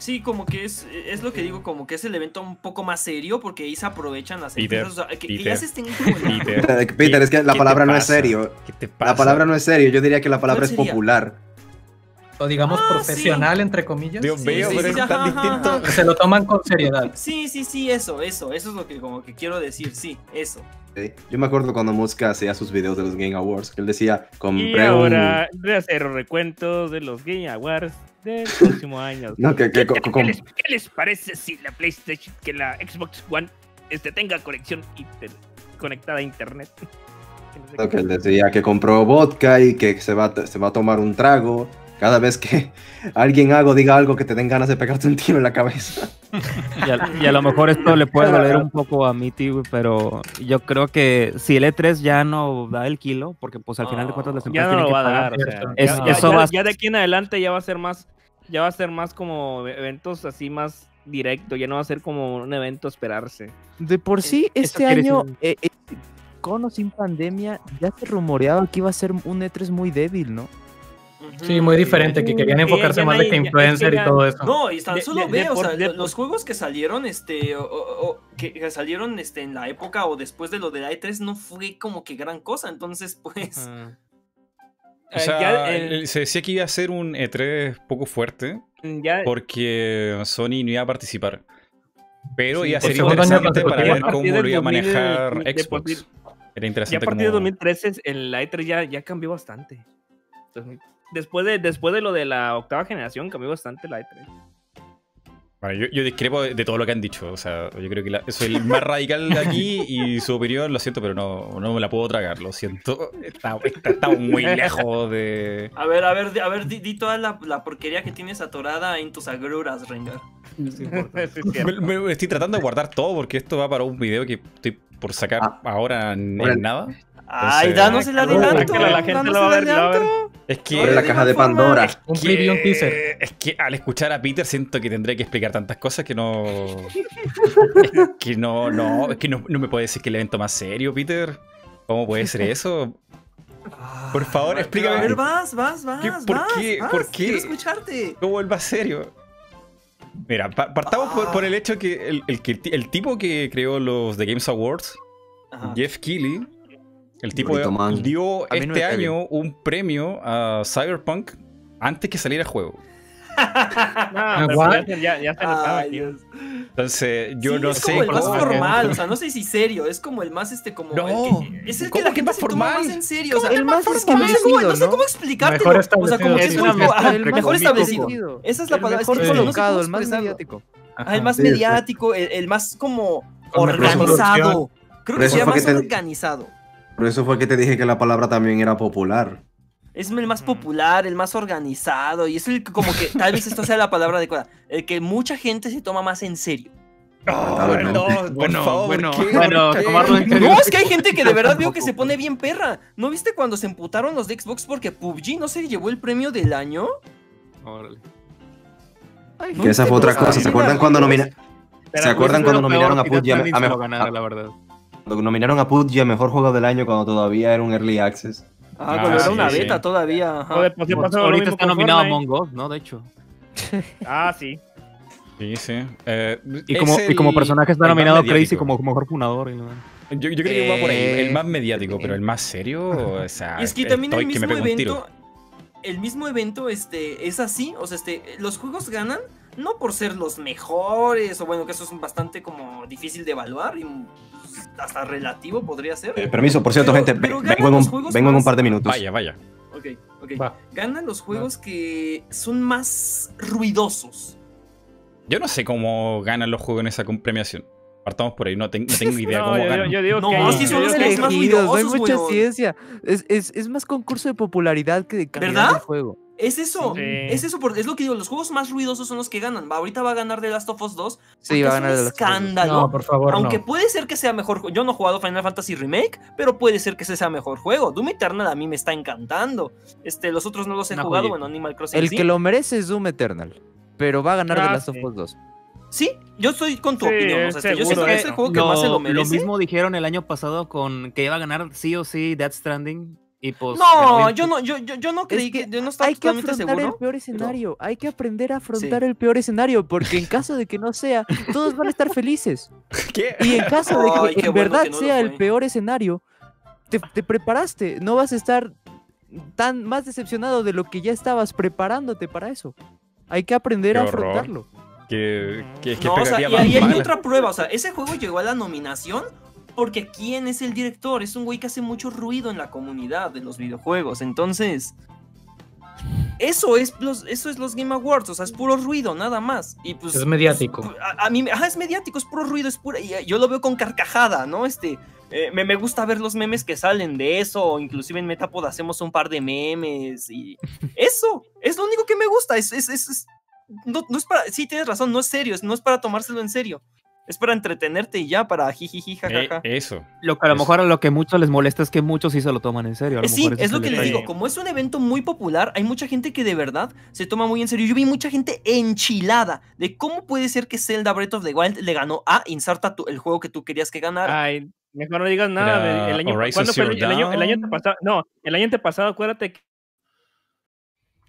Sí, como que es, es lo que digo, como que es el evento un poco más serio porque ahí se aprovechan las Peter, empresas, o sea, que, que Peter, ya se estén Peter, Peter, es que la ¿qué palabra no es serio. ¿Qué te pasa? La palabra no es serio, yo diría que la palabra ¿Cuál es sería? popular. O digamos Ah, profesional, entre comillas. Dios Sí, mío, sí, pero sí, es tan distinto. ajá. Se lo toman con seriedad. Sí, sí, sí, eso, eso, eso es lo que como que quiero decir, sí, eso. Yo me acuerdo cuando Mosca hacía sus videos de los Game Awards, que él decía, Y compré ahora voy a hacer recuentos de los Game Awards del próximo año. un... No, que, que- ¿Qué, les, qué les parece si la PlayStation, que la Xbox One este, tenga conexión inter- conectada a internet? Que él decía que compró vodka y que se va, a- se va a tomar un trago. Cada vez que alguien haga o diga algo que te den ganas de pegarte un tiro en la cabeza. Y a, y a lo mejor esto le puede doler un poco a mi tío, pero yo creo que si el E3 ya no da el kilo, porque pues al final de cuentas las Ya empresas no tienen lo que va a pagar. dar. o sea. Es- ya, ya- eso ya- va a- ya de aquí en adelante ya va a ser más, ya va a ser más como eventos así más directo, ya no va a ser como un evento a esperarse. De por sí, este año eh, eh, con o sin pandemia, ya se rumoreaba que iba a ser un E3 muy débil, ¿no? Sí, muy diferente, que querían Eh, enfocarse más de que ya- es influencer y todo eso. No, y tan solo ve, o sea, de los juegos que salieron, este, o- o- o- que que salieron este, en la época o después de lo de la E3 no fue como que gran cosa, entonces pues... Ah. O Eh, sea, ya, el- el- se decía que iba a ser un E3 poco fuerte ya- porque Sony no iba a participar. Pero Sí, iba a ser interesante para ver cómo lo iba a 2000, manejar Xbox. Era interesante a partir de como... 2013 el la E3 ya, ya cambió bastante. Entonces, Después de, después de lo de la octava generación cambió bastante la E E3. Bueno, yo, yo discrepo de, todo lo que han dicho. O sea, yo creo que la- soy el más radical de aquí y su opinión, lo siento, pero no, no me la puedo tragar. Lo siento. Está- está- Estamos muy lejos de. A ver, a ver, di- a ver, di, di toda la, la porquería que tienes atorada en tus agruras, Rengar. Sí. Me, me estoy tratando de guardar todo porque esto va para un video que estoy por sacar Ah. ahora en, Ahora- en nada. Ay, danos el adelanto. La gente danos lo va a el ver, lo va a ver. adelanto. Es que. La caja de Pandora. Un preview, un teaser. Es que al escuchar a Peter siento que tendré que explicar tantas cosas que no. que no, no, es que no, no me puede decir que el evento más serio, Peter. ¿Cómo puede ser eso? Por favor, Ay, explícame. A ver, vas, vas, vas. ¿Qué- por vas, qué? vas, ¿Por qué? Quiero escucharte. ¿Cómo el más serio? Mira, pa- partamos por, por el hecho que el, el que el tipo que creó los The Games Awards, Ajá. Jeff Keighley, el tipo man. dio A no este cae año un premio a Cyberpunk antes que saliera el juego. No, pero ya, ya, ya se notaba. Entonces, yo Sí, no es sé como el más formal, o sea, no sé si serio, es como el más este como No, el que, es el que ¿cómo la gente más se toma formal? más en serio, o sea, El más no sé cómo, establecido, no sé ¿no? cómo explicarte, Mejor o sea, como es ajá, El mejor establecido. Esa es la palabra, mejor no colocado, el más mediático. Ah, el más mediático, el, más como mejor organizado. Creo que se llama más organizado. Por eso fue que te dije que la palabra también era popular. Es el más popular, el más organizado y es el que como que tal vez esto sea la palabra adecuada, el que mucha gente se toma más en serio. Por Bueno, favor, bueno, ¿qué? bueno, ¿Por qué? tomarlo en serio. No, es que hay gente que de verdad veo que se pone bien perra. ¿No viste cuando se emputaron los de Xbox porque PUBG no se llevó el premio del año? Órale. ¿No Que esa fue otra cosa. ¿Se acuerdan cuando nomina- Pero ¿Se acuerdan cuando nominaron a PUBG a- a mejor- ganara, a- la verdad. Nominaron a PUBG a mejor juego del año cuando todavía era un early access. Ah, Ah, cuando era sí, una sí. beta todavía. ajá. Joder, pues pasó lo Ahorita está nominado. Among Us, ¿no? De hecho. Ah, sí. Sí, sí. Eh, Y como, y como personaje está nominado Crazy como mejor fundador. Y lo- Yo, yo creo que va por ahí, Eh, el más mediático, pero el más serio, o sea, Y es que también el mismo evento, el mismo evento este, es así, o sea, este, los juegos ganan no por ser los mejores, o bueno, que eso es bastante como difícil de evaluar y pues, hasta relativo podría ser. Eh, permiso, por cierto, Pero- gente, pero vengo, en un, juegos vengo en un más- par de minutos. Vaya, vaya. Ok, ok. Va. Ganan los juegos que son más ruidosos. Yo no sé cómo ganan los juegos en esa premiación. Partamos por ahí, no, ten- no tengo idea No, cómo yo, ganan. yo- yo digo No, que yo son los que más elegidos, no hay ruidosos, mucha weón. ciencia. Es, es, es más concurso de popularidad que de calidad ¿Verdad? del juego. Es eso, Sí. es eso, por- es lo que digo, los juegos más ruidosos son los que ganan. Va, ahorita va a ganar The Last of Us 2. Sí, porque va a es ganar un de los escándalo. No, por favor, Aunque no. puede ser que sea mejor Yo no he jugado Final Fantasy Remake, pero puede ser que ese sea mejor juego. Doom Eternal a mí me está encantando. Este, los otros no los he jugado, bueno, Animal Crossing El sí. que lo merece es Doom Eternal. Pero va a ganar Ah, The Last of. Us 2. Sí, yo estoy con tu Sí, opinión. o sea, este, yo siento que eh. es el juego que más se lo Lo, merece. lo mismo dijeron el año pasado con que iba a ganar sí o sí Death Stranding. Y pues. No, yo no, yo, yo, yo no creí que, que yo no estaba Hay que totalmente afrontar seguro. el peor escenario. Hay que aprender a afrontar el peor escenario. Porque en caso de que no sea, todos van a estar felices. ¿Qué? Y en caso de que Ay, en bueno verdad que no lo sea el peor escenario, te, te preparaste. No vas a estar tan más decepcionado de lo que ya estabas preparándote para eso. Hay que aprender Qué a horror. afrontarlo. ¿Qué, qué, qué No, o sea, y ahí hay otra prueba. O sea, ese juego llegó a la nominación porque ¿quién es el director? Es un güey que hace mucho ruido en la comunidad de los videojuegos. Entonces, eso es los, eso es los Game Awards. O sea, es puro ruido, nada más. Y pues, Es mediático. pues, a, a mí, ajá, es mediático, es puro ruido, es pura. Y yo lo veo con carcajada, ¿no? Este. eh, me, me gusta ver los memes que salen de eso, o inclusive en Metapod hacemos un par de memes y eso, es lo único que me gusta, es, es, es- es- no, no es para, sí tienes razón, no es serio, no es para tomárselo en serio, es para entretenerte y ya, para jijiji, Eh, jajaja. eso. Lo que a lo mejor a lo que a muchos les molesta es que muchos sí se lo toman en serio. a lo Eh, sí, mejor es lo que les digo, como es un evento muy popular, hay mucha gente que de verdad se toma muy en serio. Yo vi mucha gente enchilada de cómo puede ser que Zelda Breath of the Wild le ganó a Inserta tu- el juego que tú querías que ganara. Ay, Mejor no digas nada. Era de- el año, ¿cuándo fue el, el año, el año Dawn. pasado? No, el año antepasado, acuérdate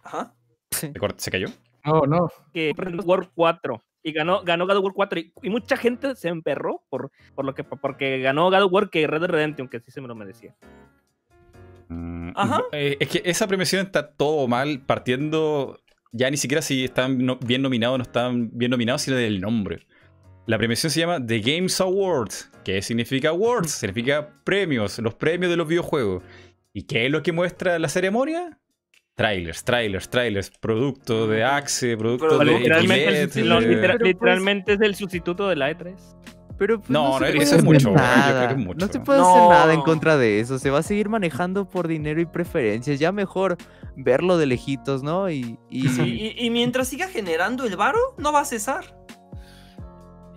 Ajá. ¿Se cort- ¿Se cayó? No, no. que War 4 y ganó, ganó God of War 4 y, y mucha gente se emperró por, por lo que porque ganó God of War que Red Dead Redemption, que sí se me lo merecía. Mm, Ajá. eh, es que esa premiación está todo mal, partiendo ya ni siquiera si están no- bien nominados o no están bien nominados, sino del nombre. La premiación se llama The Games Awards. ¿Qué significa awards? Significa premios, los premios de los videojuegos. ¿Y qué es lo que muestra la ceremonia? Trailers, trailers, trailers, producto de Axe, producto Pero de literalmente, de- pues- literalmente es el sustituto de la E E3. Pero pues, No, se no, puede eso es hacer mucho, yo creo nada. que es mucho. No se puede No. hacer nada en contra de eso. Se va a seguir manejando por dinero y preferencias. Ya mejor verlo de lejitos, ¿no? Y, y- Sí, y, y mientras siga generando el varo, no va a cesar.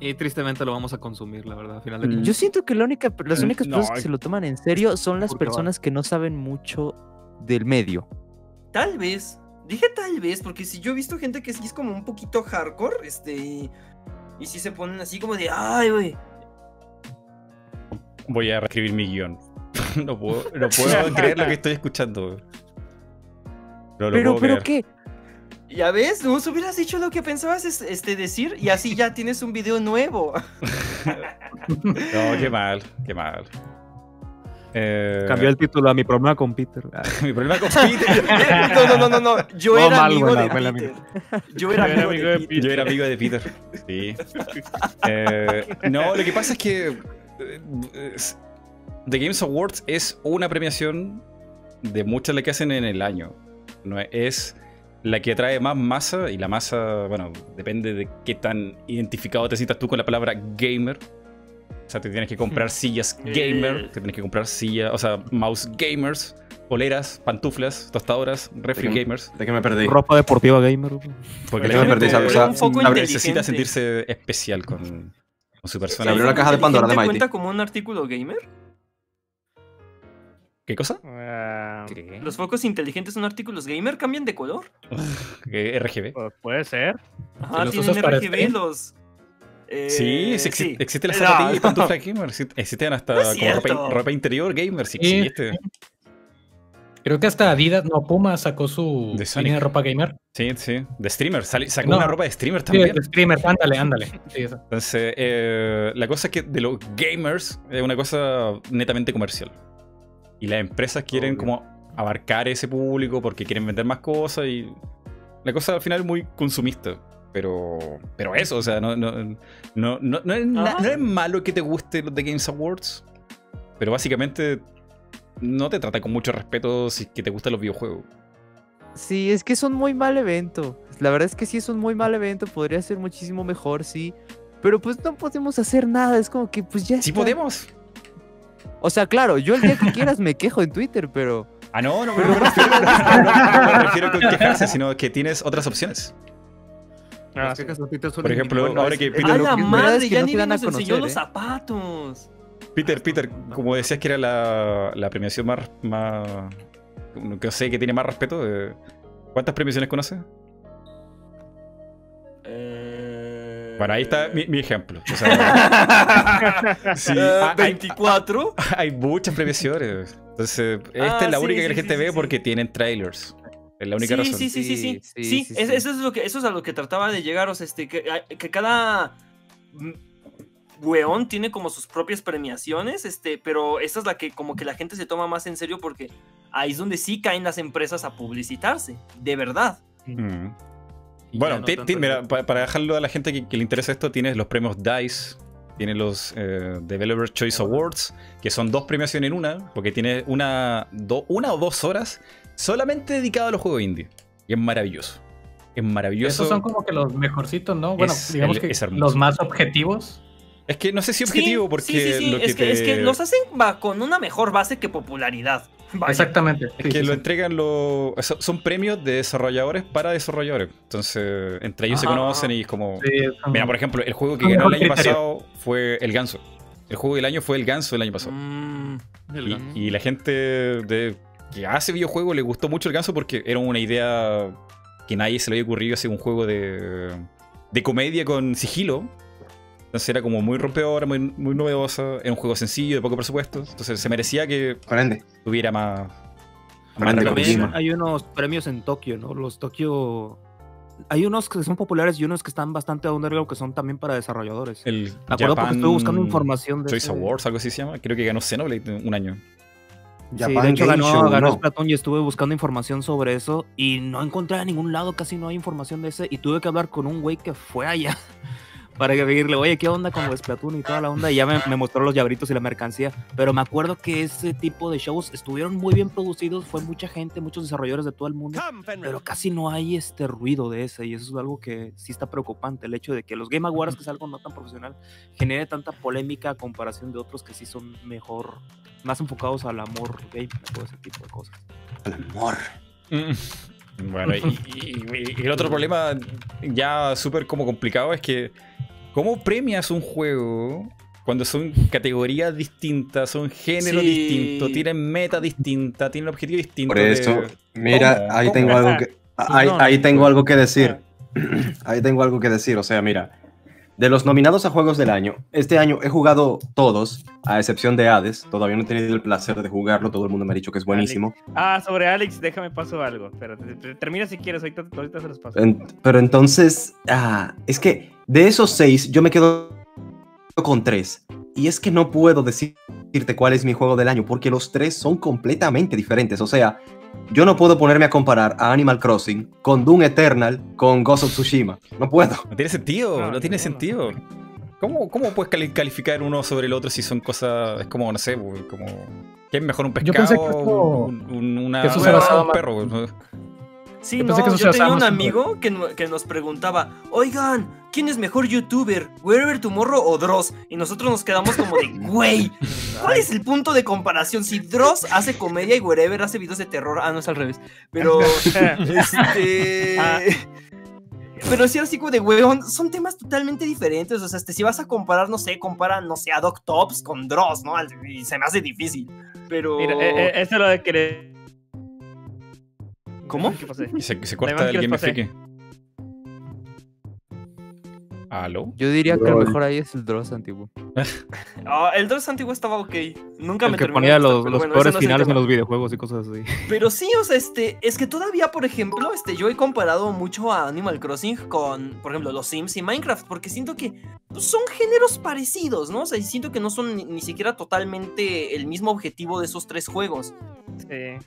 Y tristemente lo vamos a consumir, la verdad, al final de Mm. Yo siento que la única, las Mm, únicas no, personas que se lo toman en serio son las personas que no saben mucho del medio. Tal vez. Dije tal vez, porque si yo he visto gente que sí es como un poquito hardcore, este. Y, y sí se ponen así como de, ay, güey. Voy a reescribir mi guion. no puedo, no puedo creer lo que estoy escuchando. No lo Pero, puedo pero creer. qué? Ya ves, nos hubieras dicho lo que pensabas es- este, decir y así ya tienes un video nuevo. No, qué mal, qué mal. Eh, Cambió el título a mi problema con Peter. Mi problema con Peter. No, no, no, no, no. Yo No, era mal, amigo buena, de buena, Peter. Yo era amigo de Peter. Yo era amigo de Peter. Sí. Eh, no, lo que pasa es que eh, The Games Awards es una premiación de muchas las que hacen en el año. No es la que atrae más masa y la masa, bueno, depende de qué tan identificado te sientas tú con la palabra gamer. O sea, te tienes que comprar sillas gamer, Eh. te tienes que comprar sillas, o sea, mouse gamers, poleras, pantuflas, tostadoras, refri gamers. ¿De qué me perdí? Ropa deportiva gamer. Porque la me perdí, o sea, un necesita sentirse especial con, con su persona. abrió la caja de Pandora de ¿Inteligente Mighty. cuenta como un artículo gamer? ¿Qué cosa? Ah, ¿Qué? ¿Los focos inteligentes son artículos gamer? ¿Cambian de color? ¿Qué RGB? pues, puede ser. Ajá, los tienen para RGB stream? los... eh, Sí, sí, exi- existe la No, zapatilla y no. pantufla gamer. exi- Existen hasta No como ropa, interior gamer. Sí, Sí. existe. Creo que hasta Adidas, no, Puma sacó su De línea de ropa gamer. Sí, sí. De streamer. Sale- sacó No. una ropa de streamer Sí, también. de streamer, ándale, ándale. Sí, eso. Entonces, eh, la cosa es que de los gamers es una cosa netamente comercial. Y las empresas quieren Obvio. como abarcar ese público porque quieren vender más cosas y la cosa al final es muy consumista. Pero, pero eso, o sea, no, no, no, no, no es, Ajá. no es malo que te guste los The Games Awards, pero básicamente no te trata con mucho respeto si es que te gustan los videojuegos. Sí, es que es un muy mal evento. La verdad es que sí es un muy mal evento. Podría ser muchísimo mejor, sí. Pero pues no podemos hacer nada. Es como que pues ya Sí está. podemos. O sea, claro, yo el día que quieras me quejo en Twitter, pero... Ah, no, no, no, me refiero, no, no me refiero con quejarse, sino que tienes otras opciones. Ah, Las sí. son Por ejemplo, ahora que Es- Peter ¡A lo la que- madre! es que Ya no ni nos enseñó los ¿eh? zapatos. Peter, Peter, como decías que era la, la premiación más, más. que sé que tiene más respeto. eh, ¿Cuántas premiaciones conoces? Bueno, ahí está mi, mi ejemplo. O sea, sí, Eh, ah, hay, 24. hay muchas premiaciones. Entonces, esta Ah, es la sí, única que la gente sí, ve sí, porque sí. tienen trailers. Es la única sí, razón. Sí, sí, sí, sí. Sí, sí, Sí, sí, es- sí. Eso, es lo que, eso es a lo que trataba de llegar. O sea, este, que, que cada weón tiene como sus propias premiaciones, este, pero esta es la que como que la gente se toma más en serio porque ahí es donde sí caen las empresas a publicitarse, de verdad. Mm. Bueno, no tanto mira, pa- para dejarlo a la gente que, que le interesa esto, tienes los premios DICE, tienes los eh, Developer Choice Awards, que son dos premiaciones en una, porque tiene una, do- una o dos horas solamente dedicado a los juegos indie. Y es maravilloso. Es maravilloso. Esos son como que los mejorcitos, ¿no? Bueno, Es- digamos el- que los más objetivos. Es que no sé si Sí, objetivo, porque sí, sí, sí, lo que, es, que, es que los hacen con una mejor base que popularidad. Vaya. Exactamente. Es sí, que sí, lo sí. entregan los. so- Son premios de desarrolladores para desarrolladores. Entonces, entre ellos se Ajá, conocen y es como. Mira, por ejemplo, el juego que ganó el año criterio. pasado fue El Ganso. El juego del año fue El Ganso el año pasado. Mm, El Y, ganso. y la gente de, que hace videojuegos le gustó mucho el ganso porque era una idea que nadie se le había ocurrido hacer un juego de, de comedia con sigilo. Entonces era como muy rompedora, muy, muy novedosa. Era un juego sencillo, de poco presupuesto. Entonces se merecía que tuviera más. Hay unos premios en Tokio, ¿no? Los Tokio. Hay unos que son populares y unos que están bastante underground que son también para desarrolladores. El Me acuerdo porque estuve buscando Japan información de. Choice ese- Awards, algo así se llama. Creo que ganó Xenoblade un año. Sí, Japan de hecho Game ganó, Show, ganó no. Splatoon y estuve buscando información sobre eso y no encontré a ningún lado, casi no hay información de ese y tuve que hablar con un güey que fue allá para que decirle, oye, ¿qué onda con Splatoon y toda la onda? Y ya me, me mostró los llaveritos y la mercancía, pero me acuerdo que ese tipo de shows estuvieron muy bien producidos, fue mucha gente, muchos desarrolladores de todo el mundo, pero casi no hay este ruido de ese y eso es algo que sí está preocupante, el hecho de que los Game Awards, que es algo no tan profesional, genere tanta polémica a comparación de otros que sí son mejor, más enfocados al amor game, a todo ese tipo de cosas. El amor. Mm. Bueno, y, y- y el otro problema ya súper como complicado es que ¿cómo premias un juego cuando son categorías distintas, son géneros Sí. distintos, tienen meta distinta, tienen objetivo distinto? Por eso, mira, ¿Cómo? ahí ¿Cómo? tengo algo que ahí, no, ahí no, tengo algo que decir. Ahí tengo algo que decir, o sea, mira, de los nominados a juegos del año, este año he jugado todos, a excepción de Hades, todavía no he tenido el placer de jugarlo, todo el mundo me ha dicho que es buenísimo. Ah, sobre Alex, déjame paso algo. Pero termina si quieres, ahorita, ahorita se los paso. En- pero entonces, ah, es que de esos seis, yo me quedo con tres. Y es que no puedo decirte cuál es mi juego del año, porque los tres son completamente diferentes. O sea, yo no puedo ponerme a comparar a Animal Crossing con Doom Eternal con Ghost of Tsushima. No puedo. No tiene sentido, no, No, tiene sentido. ¿Cómo, ¿Cómo puedes cali- calificar uno sobre el otro si son cosas, es como, no sé, pues, como... ¿Qué es mejor un Yo pescado pensé que eso- un, un- una, que eso se un basaba perro? Sí, Yo no, que yo tenía un amigo que, no- que nos preguntaba, oigan, ¿quién es mejor youtuber? ¿Wherever Tomorrow o Dross? Y nosotros nos quedamos como de, güey, ¿cuál es el punto de comparación? Si Dross hace comedia y Wherever hace videos de terror, ah, no es al revés, pero, este... Ah. Pero sí, así como de, weón, son temas totalmente diferentes. O sea, este, si vas a comparar, no sé, compara, no sé, a Doc Tops con Dross, ¿no? Y se me hace difícil. Pero. Mira, eh, eh, eso es lo de querer. ¿Cómo? ¿Qué se, se corta el. FQ. ¿Aló? Yo diría que el Lol. mejor ahí es el Dross antiguo. Ah, el Dross antiguo estaba ok. Nunca El me que terminó ponía los, los bueno, peores no finales en los videojuegos y cosas así. Pero sí, o sea, este, es que todavía, por ejemplo, este, yo he comparado mucho a Animal Crossing con, por ejemplo, los Sims y Minecraft, porque siento que pues, son géneros parecidos, ¿no? O sea, y siento que no son ni, ni siquiera totalmente el mismo objetivo de esos tres juegos. Sí.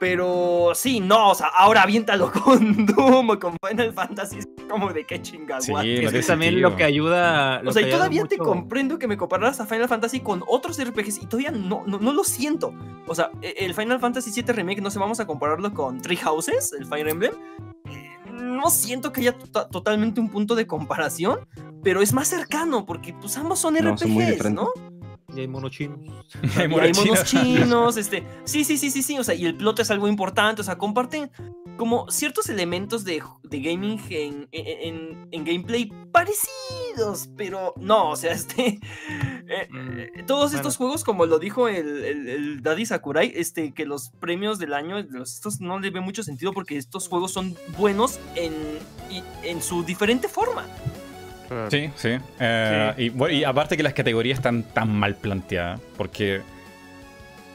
Pero sí, no, o sea, ahora aviéntalo con Doom o con Final Fantasy, es como de qué chingados. Sí, es que también lo que ayuda. O sea, y todavía te comprendo que me compararas a Final Fantasy con otros RPGs y todavía no, no, no lo siento. O sea, e- el Final Fantasy VII Remake, no sé, vamos a compararlo con Three Houses, el Fire Emblem. Eh, No siento que haya to- totalmente un punto de comparación, pero es más cercano porque pues ambos son No, RPGs. ¿no? Y hay monos chinos. Hay hay monos chinos. este. Sí, sí, sí, sí, sí. O sea, y el plot es algo importante. O sea, comparten como ciertos elementos de, de gaming en, en, en- en gameplay parecidos. Pero no, o sea, este. eh, eh, todos estos juegos, como lo dijo el, el, el Daddy Sakurai, este, que los premios del año, los- estos no le ve mucho sentido porque estos juegos son buenos en, y- en su diferente forma. Sí, sí. Eh, Y, bueno, y aparte que las categorías están tan mal planteadas, porque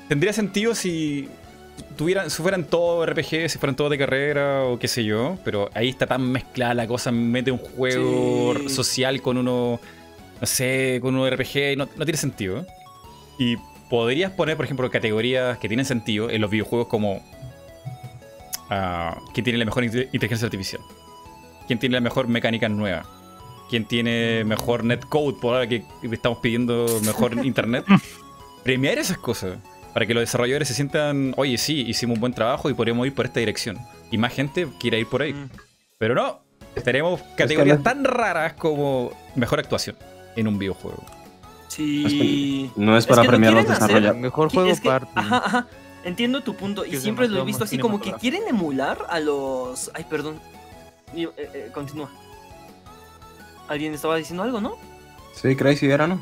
tendría sentido si tuvieran, si fueran todos RPG, si fueran todos de carrera o qué sé yo, pero ahí está tan mezclada la cosa, mete un juego Sí. social con uno, no sé, con uno RPG, y no, no tiene sentido. Y podrías poner, por ejemplo, categorías que tienen sentido en los videojuegos como ah, quién tiene la mejor inte- inteligencia artificial, quién tiene la mejor mecánica nueva, quién tiene mejor netcode, por ahora que estamos pidiendo mejor internet. Premiar esas cosas para que los desarrolladores se sientan, oye, sí, hicimos un buen trabajo y podríamos ir por esta dirección. Y más gente quiere ir por ahí. Mm. Pero no, tenemos categorías no- tan raras como mejor actuación en un videojuego. Sí. No es Es para que premiar a los desarrolladores. Mejor juego es que- parte. Ajá, ajá. Entiendo tu punto y siempre lo he visto así como que quieren emular a los. Ay, perdón. Eh, eh, continúa. Alguien estaba diciendo algo, ¿no? Sí, Crazy era, ¿no?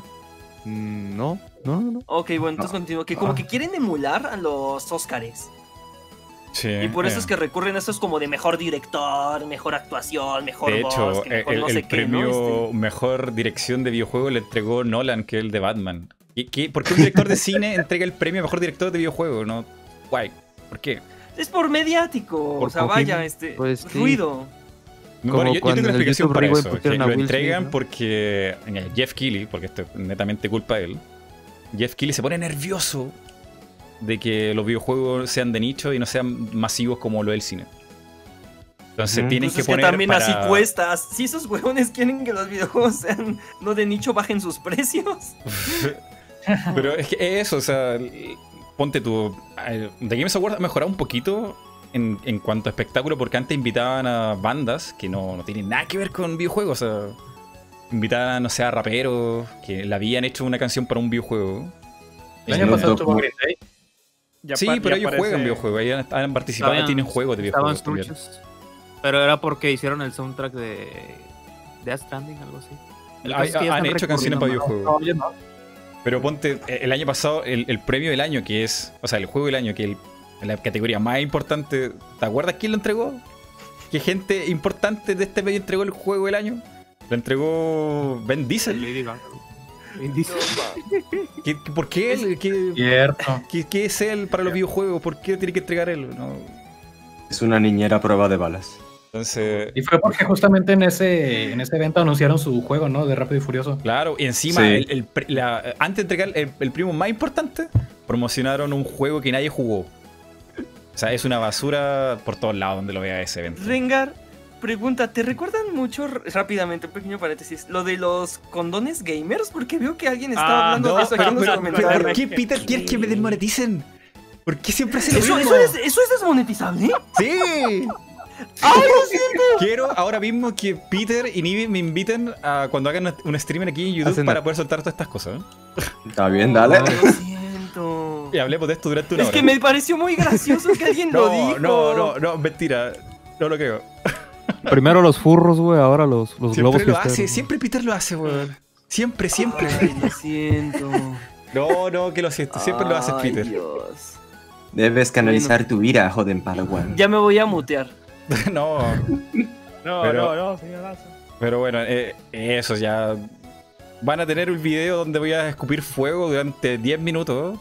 Mm, No, no, no, no. Ok, bueno, entonces No. continúa. Que como Ah. que quieren emular a los Óscares. Sí, Y por eso eh. es que recurren a estos como de mejor director, mejor actuación, mejor De voz, hecho, que el, mejor no el sé qué, ¿no? premio Este, mejor dirección de videojuego le entregó Nolan, que es el de Batman. ¿Y qué- ¿Por qué un director de cine entrega el premio a mejor director de videojuego? No, guay. ¿Por qué? Es por mediático, Por o sea, vaya, este pues, sí. ruido. Como bueno, yo, tengo una explicación para eso. que lo Will entregan Smith, ¿no? porque eh, Jeff Keighley, porque esto es netamente culpa de él, Jeff Keighley se pone nervioso de que los videojuegos sean de nicho y no sean masivos como lo del cine. Entonces Ujú. tienen que es que poner también para- así cuesta. Si esos huevones quieren que los videojuegos sean no de nicho, bajen sus precios. Pero es que eso, o sea, ponte tú. el- The Games Awards ha mejorado un poquito en, en cuanto a espectáculo, porque antes invitaban a bandas que no, no tienen nada que ver con videojuegos, o sea, invitaban, no sé, a raperos que le habían hecho una canción para un videojuego. El año pasado no- tuvo Green Day. Ya sí, pero ellos juegan videojuegos, ellos han, han participado, Estaban- tienen juegos de videojuegos también. truchos. Pero era porque hicieron el soundtrack de Death Stranding, algo así. Es que han hecho canciones para videojuegos. No, yo no. Pero ponte, eh, el año pasado, el, el premio del año, que es, o sea, el juego del año, que el- la categoría más importante, ¿te acuerdas quién lo entregó? ¿Qué gente importante de este medio entregó el juego del año? Lo entregó Ben. Diesel. Vin Diesel. ¿Qué- qué- ¿Por qué él? ¿Qué, Cierto. qué- qué es él para los videojuegos? ¿Por qué tiene que entregar él? No. Es una niñera a prueba de balas. Entonces, Y fue porque justamente en ese, en ese evento anunciaron su juego, ¿no? De Rápido y Furioso. claro, y encima, Sí. el- el pre- la- antes de entregar el, el premio más importante, promocionaron un juego que nadie jugó. O sea, es una basura por todos lados donde lo vea ese evento. Rengar, pregunta, ¿te recuerdan mucho rápidamente, un pequeño paréntesis, lo de los condones gamers? Porque veo que alguien estaba Ah, hablando No, de eso aquí pero, en los comentarios. ¿por qué Peter quiere que me desmoneticen? ¿Por qué siempre hace lo ¿Eso, mismo? eso, es, ¿Eso es desmonetizable? ¡Sí! ¡Ay, lo siento! Quiero ahora mismo que Peter y Nibi me inviten a cuando hagan un streamer aquí en YouTube Hacen para poder soltar todas estas cosas. ¿eh? Está bien, dale. Lo Y hablemos de esto durante una Es hora. que me pareció muy gracioso que alguien lo dijo. no, no, no, mentira. No lo creo. Primero los furros, güey, ahora los, los globos Siempre lo hace, siempre Peter lo hace, weón. Siempre, siempre. Ay, lo siento. No, no, que lo siento. Siempre lo haces, Ay, Peter. Dios. Debes canalizar tu ira, joden Padawan. Ya me voy a mutear. no. No, Pero- no, no, señorazo. Pero bueno, eh, eso ya. Van a tener un video donde voy a escupir fuego durante 10 minutos.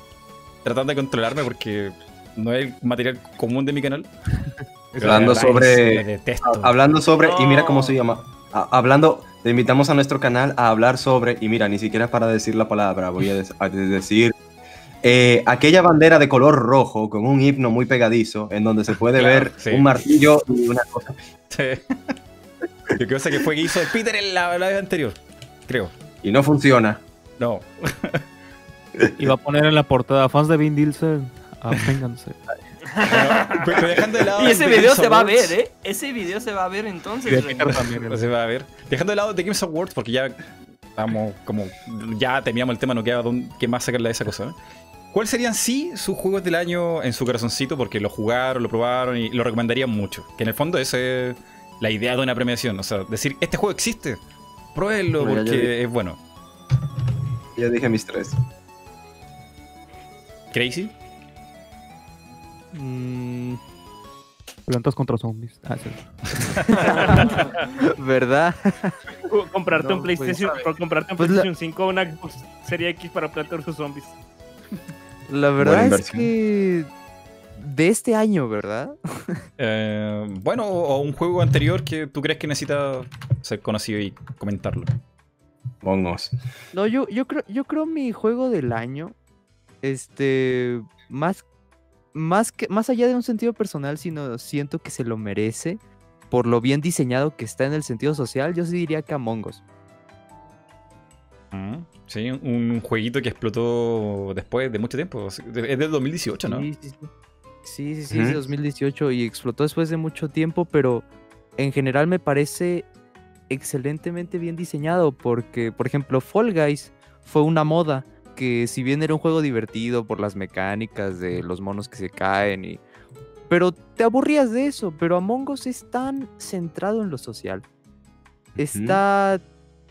Tratando de controlarme porque no es el material común de mi canal. Hablando sobre-. Hablando sobre, y mira cómo se llama. A- hablando, te invitamos a nuestro canal a hablar sobre, y mira, ni siquiera para decir la palabra, voy a, des- a decir eh, aquella bandera de color rojo con un himno muy pegadizo en donde se puede Claro, ver sí. un martillo y una cosa. Sí. Que fue que hizo Peter en la, la vez anterior. Creo. Y no funciona. No. Y va a poner en la portada fans de Vin Diesel. Absténganse. Pero dejando de lado Y ese video Games se va a ver, ¿eh? Ese video se va a ver entonces. También. se va a ver. Dejando de lado The Games Awards, porque ya estamos como. Ya teníamos el tema, no queda dónde- qué más sacarle de esa cosa. ¿no? ¿Cuáles serían sí sus juegos del año en su corazoncito? Porque lo jugaron, lo probaron y lo recomendarían mucho. Que en el fondo esa es la idea de una premiación. O sea, decir, este juego existe. Pruébenlo Bueno, ya porque es bueno. Ya dije mis tres. Crazy. Mm, plantas contra zombies. Ah, sí. ¿Verdad? Comprarte No, un PlayStation, pues, por comprarte un pues la- PlayStation 5 o una Xbox Serie X para plantar sus zombies. La verdad es que de este año, ¿verdad? Eh, bueno, o, o un juego anterior que tú crees que necesita ser conocido y comentarlo. Vamos. No, yo, yo creo, yo creo mi juego del año, este, más, más que, más allá de un sentido personal, sino siento que se lo merece por lo bien diseñado que está en el sentido social. Yo sí diría que Among Us. Mm, Sí, un, un jueguito que explotó después de mucho tiempo. Es del 2018, ¿no? Sí, sí, sí. Sí, sí, sí, es de Ujú. 2018 y explotó después de mucho tiempo, pero en general me parece excelentemente bien diseñado porque, por ejemplo, Fall Guys fue una moda que si bien era un juego divertido por las mecánicas de los monos que se caen y... Pero te aburrías de eso, pero Among Us es tan centrado en lo social. Está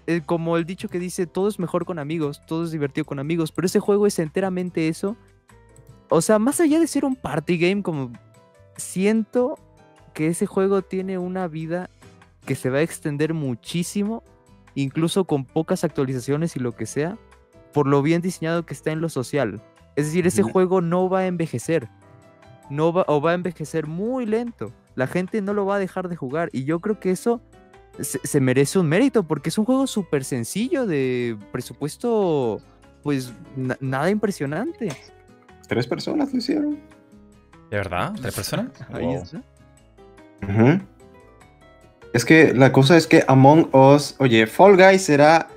eh, como el dicho que dice, todo es mejor con amigos, todo es divertido con amigos, pero ese juego es enteramente eso. O sea, más allá de ser un party game como siento que ese juego tiene una vida que se va a extender muchísimo, incluso con pocas actualizaciones y lo que sea, por lo bien diseñado que está en lo social. Es decir, ese juego no va a envejecer. No va, o va a envejecer muy lento. La gente no lo va a dejar de jugar. Y yo creo que eso se, se merece un mérito, porque es un juego súper sencillo, de presupuesto, pues na- nada impresionante. Tres personas lo hicieron. ¿De verdad? ¿Tres personas? Ahí Wow. está. Ujú. Es que la cosa es que Among Us, oye, Fall Guys será...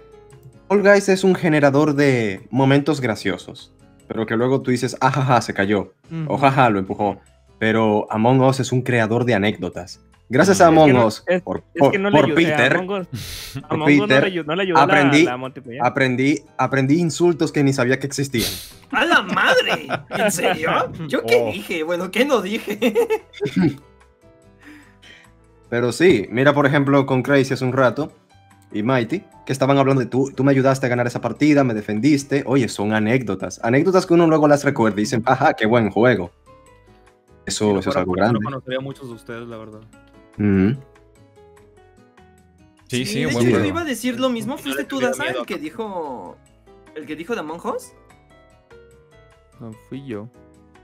Fall Guys es un generador de momentos graciosos, pero que luego tú dices, ajaja, se cayó, o Ujú. jaja, lo empujó. Pero Among Us es un creador de anécdotas. Gracias a Among Us, por. Peter, aprendí- la, la aprendí, aprendí insultos que ni sabía que existían. ¡A la madre! ¿En serio? ¿Yo qué Oh. dije? Bueno, ¿qué no dije? Pero sí, mira por ejemplo con Crazy hace un rato y Mighty, que estaban hablando de tú, tú me ayudaste a ganar esa partida, me defendiste. Oye, son anécdotas. Anécdotas que uno luego las recuerda y dicen, ajá, qué buen juego. Eso, Si no eso es algo grande. No conocería a muchos de ustedes, la verdad. Ujú. Sí, sí, de hecho, yo iba a decir lo mismo. ¿Fuiste tú, Daza, miedo. el que dijo. El que dijo de Among Us? No, fui yo.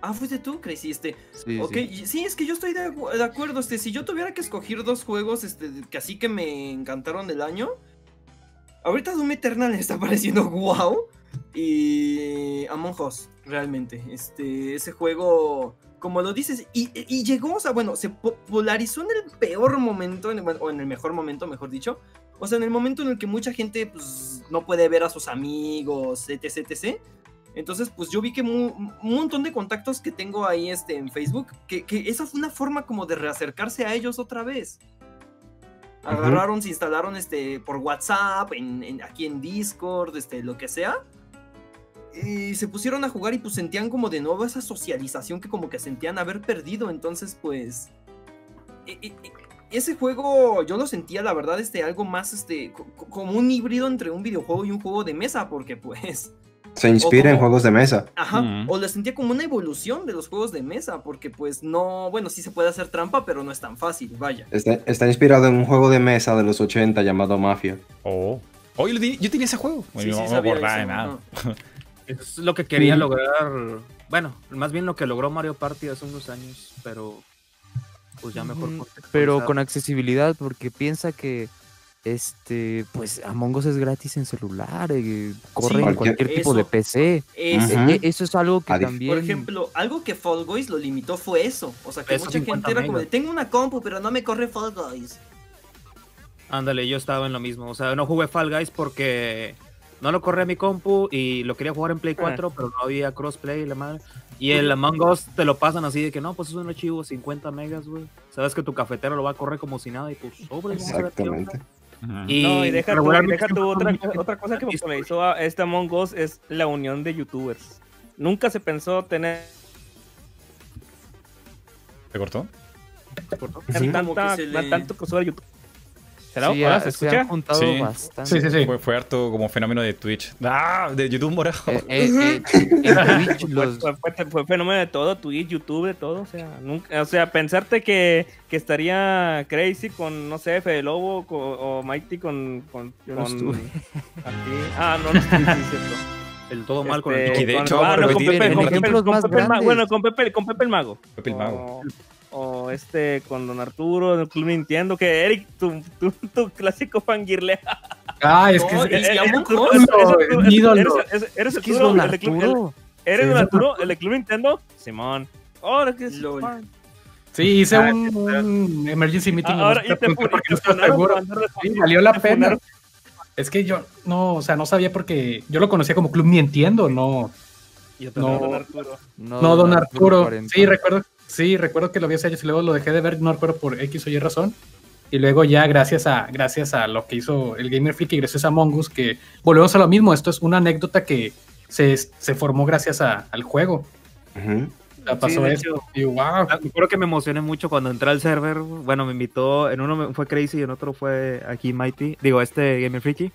Ah, fuiste tú, Crazy, este. Sí, ok, sí. sí, es que yo estoy de, acu- de acuerdo. Este, si yo tuviera que escoger dos juegos, este, que así que me encantaron del año. Ahorita Doom Eternal está pareciendo wow. Y Among Us, realmente. Este, ese juego, como lo dices, y, y llegó, o sea, bueno, se popularizó en el peor momento, en el- o en el mejor momento, mejor dicho. O sea, en el momento en el que mucha gente pues, no puede ver a sus amigos, etc, etc. Entonces, pues yo vi que mu- un montón de contactos que tengo ahí este, en Facebook, que, que esa fue una forma como de reacercarse a ellos otra vez. Agarraron, se instalaron este, por WhatsApp, en, en- aquí en Discord, este, lo que sea. Y se pusieron a jugar y pues sentían como de nuevo esa socialización que como que sentían haber perdido. Entonces, pues... e- e- e- ese juego yo lo sentía, la verdad, este, algo más, este, co- co- como un híbrido entre un videojuego y un juego de mesa, porque pues... Se inspira en juegos de mesa. Ajá, Mm. o lo sentía como una evolución de los juegos de mesa, porque pues no, bueno, sí se puede hacer trampa, pero no es tan fácil, vaya. Está, está inspirado en un juego de mesa de los 80 llamado Mafia. Oh. Oh, yo, tenía ese juego. Sí, no sí, me sabía acordaba de eso, nada. ajá. Es lo que quería lograr. Bueno, más bien lo que logró Mario Party hace unos años, pero pues ya mejor. Pero con accesibilidad, porque piensa que este, pues Among Us es gratis en celular, eh, corre en Cualquier- tipo de. PC. Es- Ujú. E- Eso es algo que también. Por ejemplo, algo que Fall Guys lo limitó fue eso. O sea, que mucha 50 gente era como de, tengo una compu, pero no me corre Fall Guys. Ándale, yo estaba en lo mismo. O sea, no jugué Fall Guys porque no lo corría mi compu y lo quería jugar en Play 4, pero no había crossplay, la madre. Y el Among Us te lo pasan así de que no, pues es un archivo 50 megas, güey. Sabes que tu cafetero lo va a correr como si nada y pues sobre. Exactamente. Y no, y deja tú, deja otra, cosa que popularizó a este Among Us es la unión de youtubers. Nunca se pensó tener ¿Te cortó? Sí, tanta, como que se le- tanto crossover YouTube. ¿Será? Sí, ¿Ahora ha- se se escucha? juntado Sí. bastante. Sí, sí, sí. Fue, fue harto como fenómeno de Twitch. ¡Ah! De YouTube morado. Eh, eh, eh, en Twitch los, Fue, fue- fue fenómeno de todo, Twitch, YouTube, de todo, o sea, nunca, o sea, pensarte que, que estaría Crazy con, no sé, Fede Lobo co- o Mighty con, con, Yo no con- estuve. aquí. Ah, no, no estuve, sí, es cierto. El todo mal con el Este, Y de con- hecho, ah, no, con Pepe, con con el Ma- grandes. bueno, con Pepe, con Pepe el Mago. Pepe el Mago. O, este, con Don Arturo, del Club Nintendo, que Eric, tu, tu, tu clásico fangirle. Ah, es que No, es- eres- el el Club- el el- Arturo. ¿Eres Don Arturo, el de Club Nintendo? Simón. Ahora que es sí, hice Ah, un, un emergency meeting. Ah, Ahora, nomás y te, porque no estaba seguro. Sí, valió la pena. Es que yo no, o sea, no sabía porque yo lo conocía como Club Nintendo, no, Yo No. Don Arturo. no Don Arturo. 40. Sí, recuerdo, sí, recuerdo que lo vi hace años y luego lo dejé de ver, no recuerdo por X o Y razón. Y luego ya gracias a, gracias a lo que hizo el Gamer Freak y gracias a Mongus, que volvemos a lo mismo, esto es una anécdota que se, se formó gracias a- al juego. Ujú. O sea, pasó hecho. Y wow. Me acuerdo que me emocioné mucho cuando entré al server. Bueno, me invitó, en uno fue Crazy y en otro fue aquí Mighty, digo, este Gamer Freaky.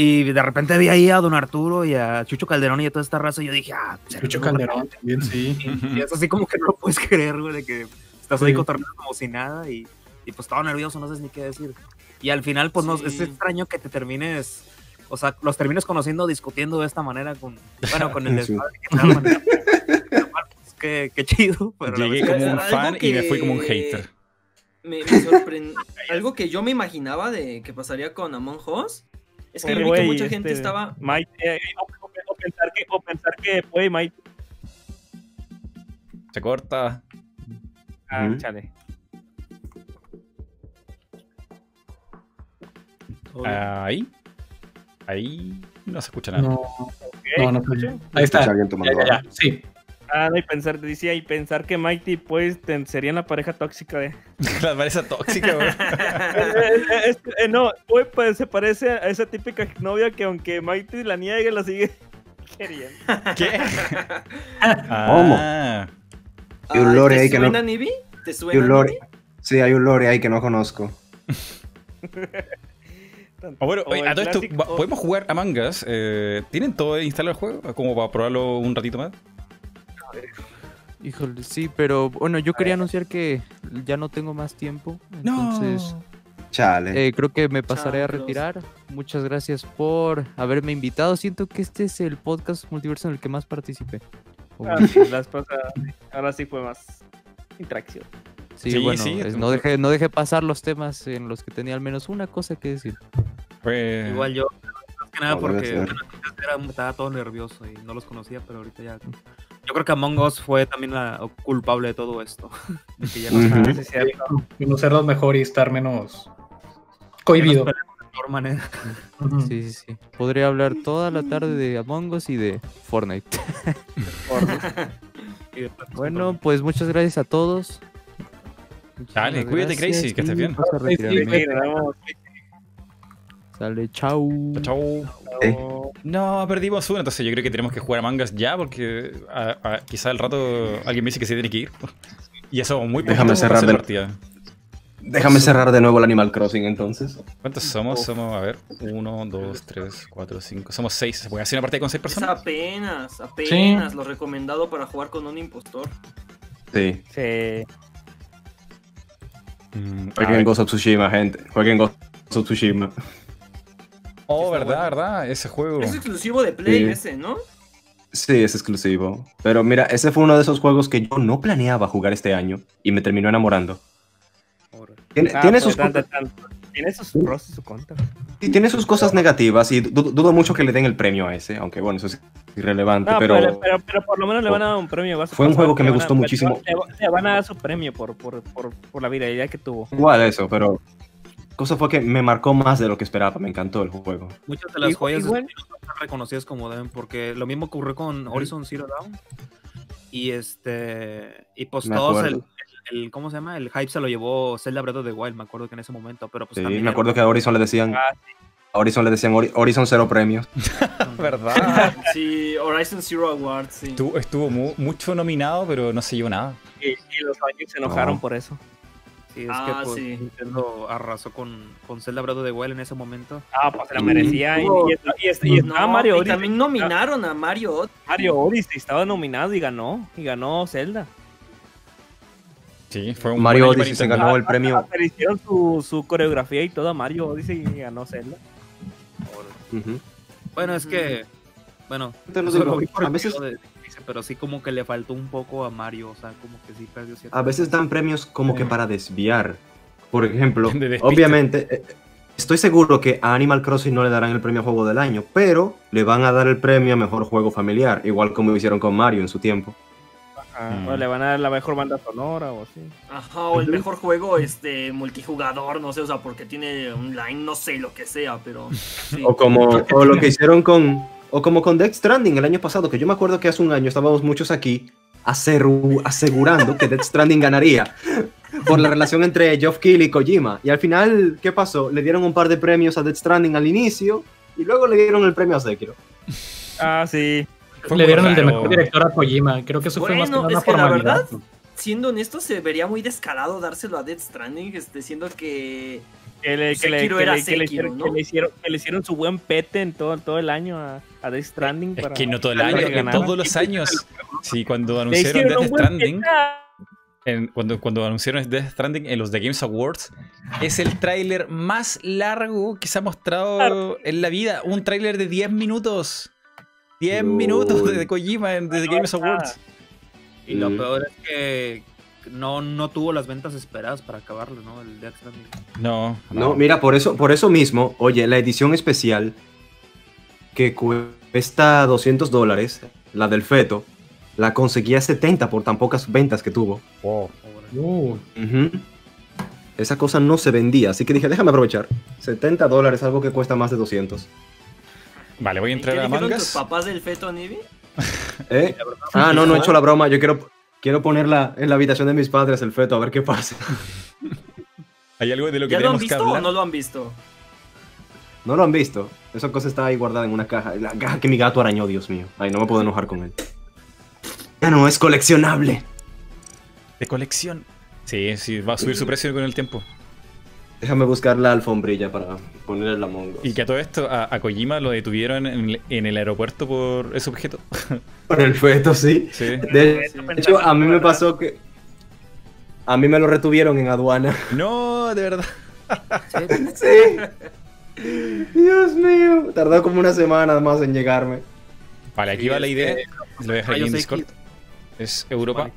Y de repente vi ahí a Don Arturo y a Chucho Calderón y a toda esta raza y yo dije, ah, pues, servidor, Calderón también, sí. Y es así como que no lo puedes creer, güey, de que Estás ahí cotorreando como si nada y, y pues todo nervioso, no sabes ni qué decir. Y al final, pues no, es extraño que te termines, o sea, los termines conociendo discutiendo de esta manera con, bueno, con el Sí. que pues, qué, qué chido. Pero Llegué como un fan y me fui como un hater. Me, me sorprendió. Algo que yo me imaginaba de que pasaría con Among Us es que vi mucha gente este, estaba. Might, eh, o, o- o pensar que, o pensar que puede Might. Se corta. Ah, chale. Ahí. Ahí no se escucha nada. No, no, no. escucho. Ahí está. Ya, ya, ya. Sí. Ah, no, y pensar, decía, y pensar que Mighty pues ten- serían la pareja tóxica de. La parece tóxica, güey. Eh, eh, eh, no, güey, pues se parece a esa típica novia que aunque Mighty la niegue, la sigue queriendo. ¿Qué? ¿Cómo? Ah, Y un Ay, lore ¿te ahí que no- suena, Nibi? ¿Te Y suena? un lore. Nibi? Sí, hay un lore ahí que no conozco. Ah, bueno, O oye, el a todo esto, clásico- va- ¿podemos jugar Among Us? Eh, ¿Tienen todo instalado el juego? Como para probarlo un ratito más. Híjole, sí, pero bueno, yo quería anunciar que ya no tengo más tiempo. Entonces, Chale. eh, creo que me pasaré a retirar. Muchas gracias por haberme invitado. Siento que este es el podcast multiverso en el que más participé. Ah, bueno, sí, las pasadas, ahora sí fue más interacción. sí, sí, bueno, sí, es- tú- no, dejé, no dejé pasar los temas en los que tenía al menos una cosa que decir. Igual yo, más que nada No, porque bueno, estaba todo nervioso y no los conocía, pero ahorita ya. Yo creo que Among Us fue también la culpable de todo esto. De que ya no Ujú. Ah, sí, es cierto. Conocerlos mejor y estar menos cohibido. manera. Ujú. Sí, sí, sí. Podría hablar toda la tarde de Among Us y de Fortnite. Bueno, pues muchas gracias a todos. Dale, cuídate, Crazy, que estés bien. Sí, Sale, chau. Chau. Sí. No, perdimos uno, entonces yo creo que tenemos que jugar a mangas ya, porque a, a- quizá al rato alguien me dice que se tiene que ir. Y eso muy Déjame cerrar de- la partida. Déjame cerrar de nuevo el Animal Crossing entonces. ¿Cuántos somos? Somos, a ver, uno, dos, tres, cuatro, cinco. Somos seis. ¿Se puede hacer una partida con seis Es personas? apenas, apenas lo recomendado para jugar con un impostor. Sí. Sí. Mm, Jueguen. Ghost of Tsushima, gente. Jueguen Ghost of Tsushima. Oh, verdad, bueno. verdad. Ese juego. Es exclusivo de Play Sí. ese, ¿no? Sí, es exclusivo. Pero mira, ese fue uno de esos juegos que yo no planeaba jugar este año y me terminó enamorando. Tiene, Ah, tiene sus, tan- co- tan- tan- tiene sus pros y sus contras. sí, tiene sus cosas negativas y du- dudo mucho que le den el premio a ese, aunque bueno, eso es irrelevante, No, pero... pero, pero, pero por lo menos le van a dar un premio. Fue un juego que me a- gustó muchísimo. Le, le van a dar su premio por, por, por, por la viralidad que tuvo. Igual eso, pero... Cosa fue que me marcó más de lo que esperaba, me encantó el juego. Muchas de las joyas de igual- no están reconocidas como deben, porque lo mismo ocurrió con Horizon Zero Dawn. Y este. Y pues Me todos el, acuerdo. el, el- ¿Cómo se llama? El hype se lo llevó Zelda Breath of the Wild, me acuerdo que en ese momento. Pero pues Sí, también me acuerdo que a Horizon le decían... Ah, A Horizon le decían Hori- Horizon cero premios. ¿Verdad? Sí, Horizon Zero Awards, sí. estuvo estuvo mu- mucho nominado, pero no se llevó nada. Y, y los años se enojaron No. por eso. Sí, es Ah, que pues, sí. Nintendo arrasó con, con Zelda Breath of the Wild en ese momento. Ah, pues se la merecía. Y, y, está- y está- y No, Mario Odyssey. también nominaron a Mario Odyssey. Mario Odyssey estaba nominado y ganó. Y ganó Zelda. Sí, fue un Mario Odyssey se ganó el premio... Hasta le hicieron su, su coreografía y todo a Mario Odyssey y ganó Zelda. Ujú. Bueno, es que. Bueno, Te lo eso digo, vi por a veces- de- pero sí como que le faltó un poco a Mario, o sea, como que sí perdió cierto. A veces dan premios como que para desviar. Por ejemplo, De obviamente, eh, estoy seguro que a Animal Crossing no le darán el premio a Juego del Año, pero le van a dar el premio a Mejor Juego Familiar, igual como hicieron con Mario en su tiempo. Ah, Mm. o le van a dar la mejor banda sonora o así. Ajá, o el mejor juego este multijugador, no sé, o sea, porque tiene online, no sé lo que sea, pero sí. O como o lo que hicieron con o como con Death Stranding el año pasado, que yo me acuerdo que hace un año estábamos muchos aquí asegurando que Death Stranding ganaría por la relación entre Geoff Keighley y Kojima. Y al final, ¿qué pasó? Le dieron un par de premios a Death Stranding al inicio y luego le dieron el premio a Sekiro. Ah, sí. Fue Le dieron el de mejor director a Kojima. Creo que eso fue más que Bueno, nada es que la formalidad. verdad- Siendo honesto, se vería muy descarado dárselo a Death Stranding, este, siendo que Que le, que le- Sekiro que era le- que le Sekiro, hicieron, ¿no? que le hicieron, que le hicieron su buen pete en todo, todo el año a, a Death Stranding. Es para- que no todo el año, que todos los años. Sí, cuando anunciaron Death Stranding, en- cuando, cuando anunciaron Death Stranding en los The Games Awards, es el tráiler más largo que se ha mostrado en la vida. Un tráiler de 10 minutos. 10 Uy. minutos de Kojima en The Games Awards. Y lo peor es que no, no tuvo las ventas esperadas para acabarlo, ¿no? El Death Stranding. No, No, mira, por eso, por eso mismo, oye, la edición especial que cuesta 200 dólares, la del feto, la conseguí a 70 por tan pocas ventas que tuvo. Wow. Uh, Ujú. Esa cosa no se vendía, así que dije, déjame aprovechar. 70 dólares, algo que cuesta más de 200. Vale, voy a ¿Y entrar ¿Qué a dijeron tus mangas. papás del feto, Nibi? ¿Eh? Ah, no, no he hecho la broma. Yo quiero, quiero ponerla en la habitación de mis padres, el feto, a ver qué pasa. Hay algo de lo que ¿Ya lo han que visto o no lo han visto? No lo han visto. Esa cosa está ahí guardada en una caja. La caja que mi gato arañó, Dios mío. Ay, no me puedo enojar con él. Ya no es coleccionable. De colección. Sí, sí, va a subir su precio con el tiempo. Déjame buscar la alfombrilla para ponerle la mongo. Y que a todo esto, a, a Kojima lo detuvieron en el, en el aeropuerto por ese objeto. Por el feto, sí. Sí. De hecho, a mí me pasó que. A mí me lo retuvieron en aduana. No, de verdad. Sí. Dios mío. Tardó como una semana más en llegarme. Vale, aquí Sí, va la idea. que Lo voy a dejar aquí en Discord. Es Europa.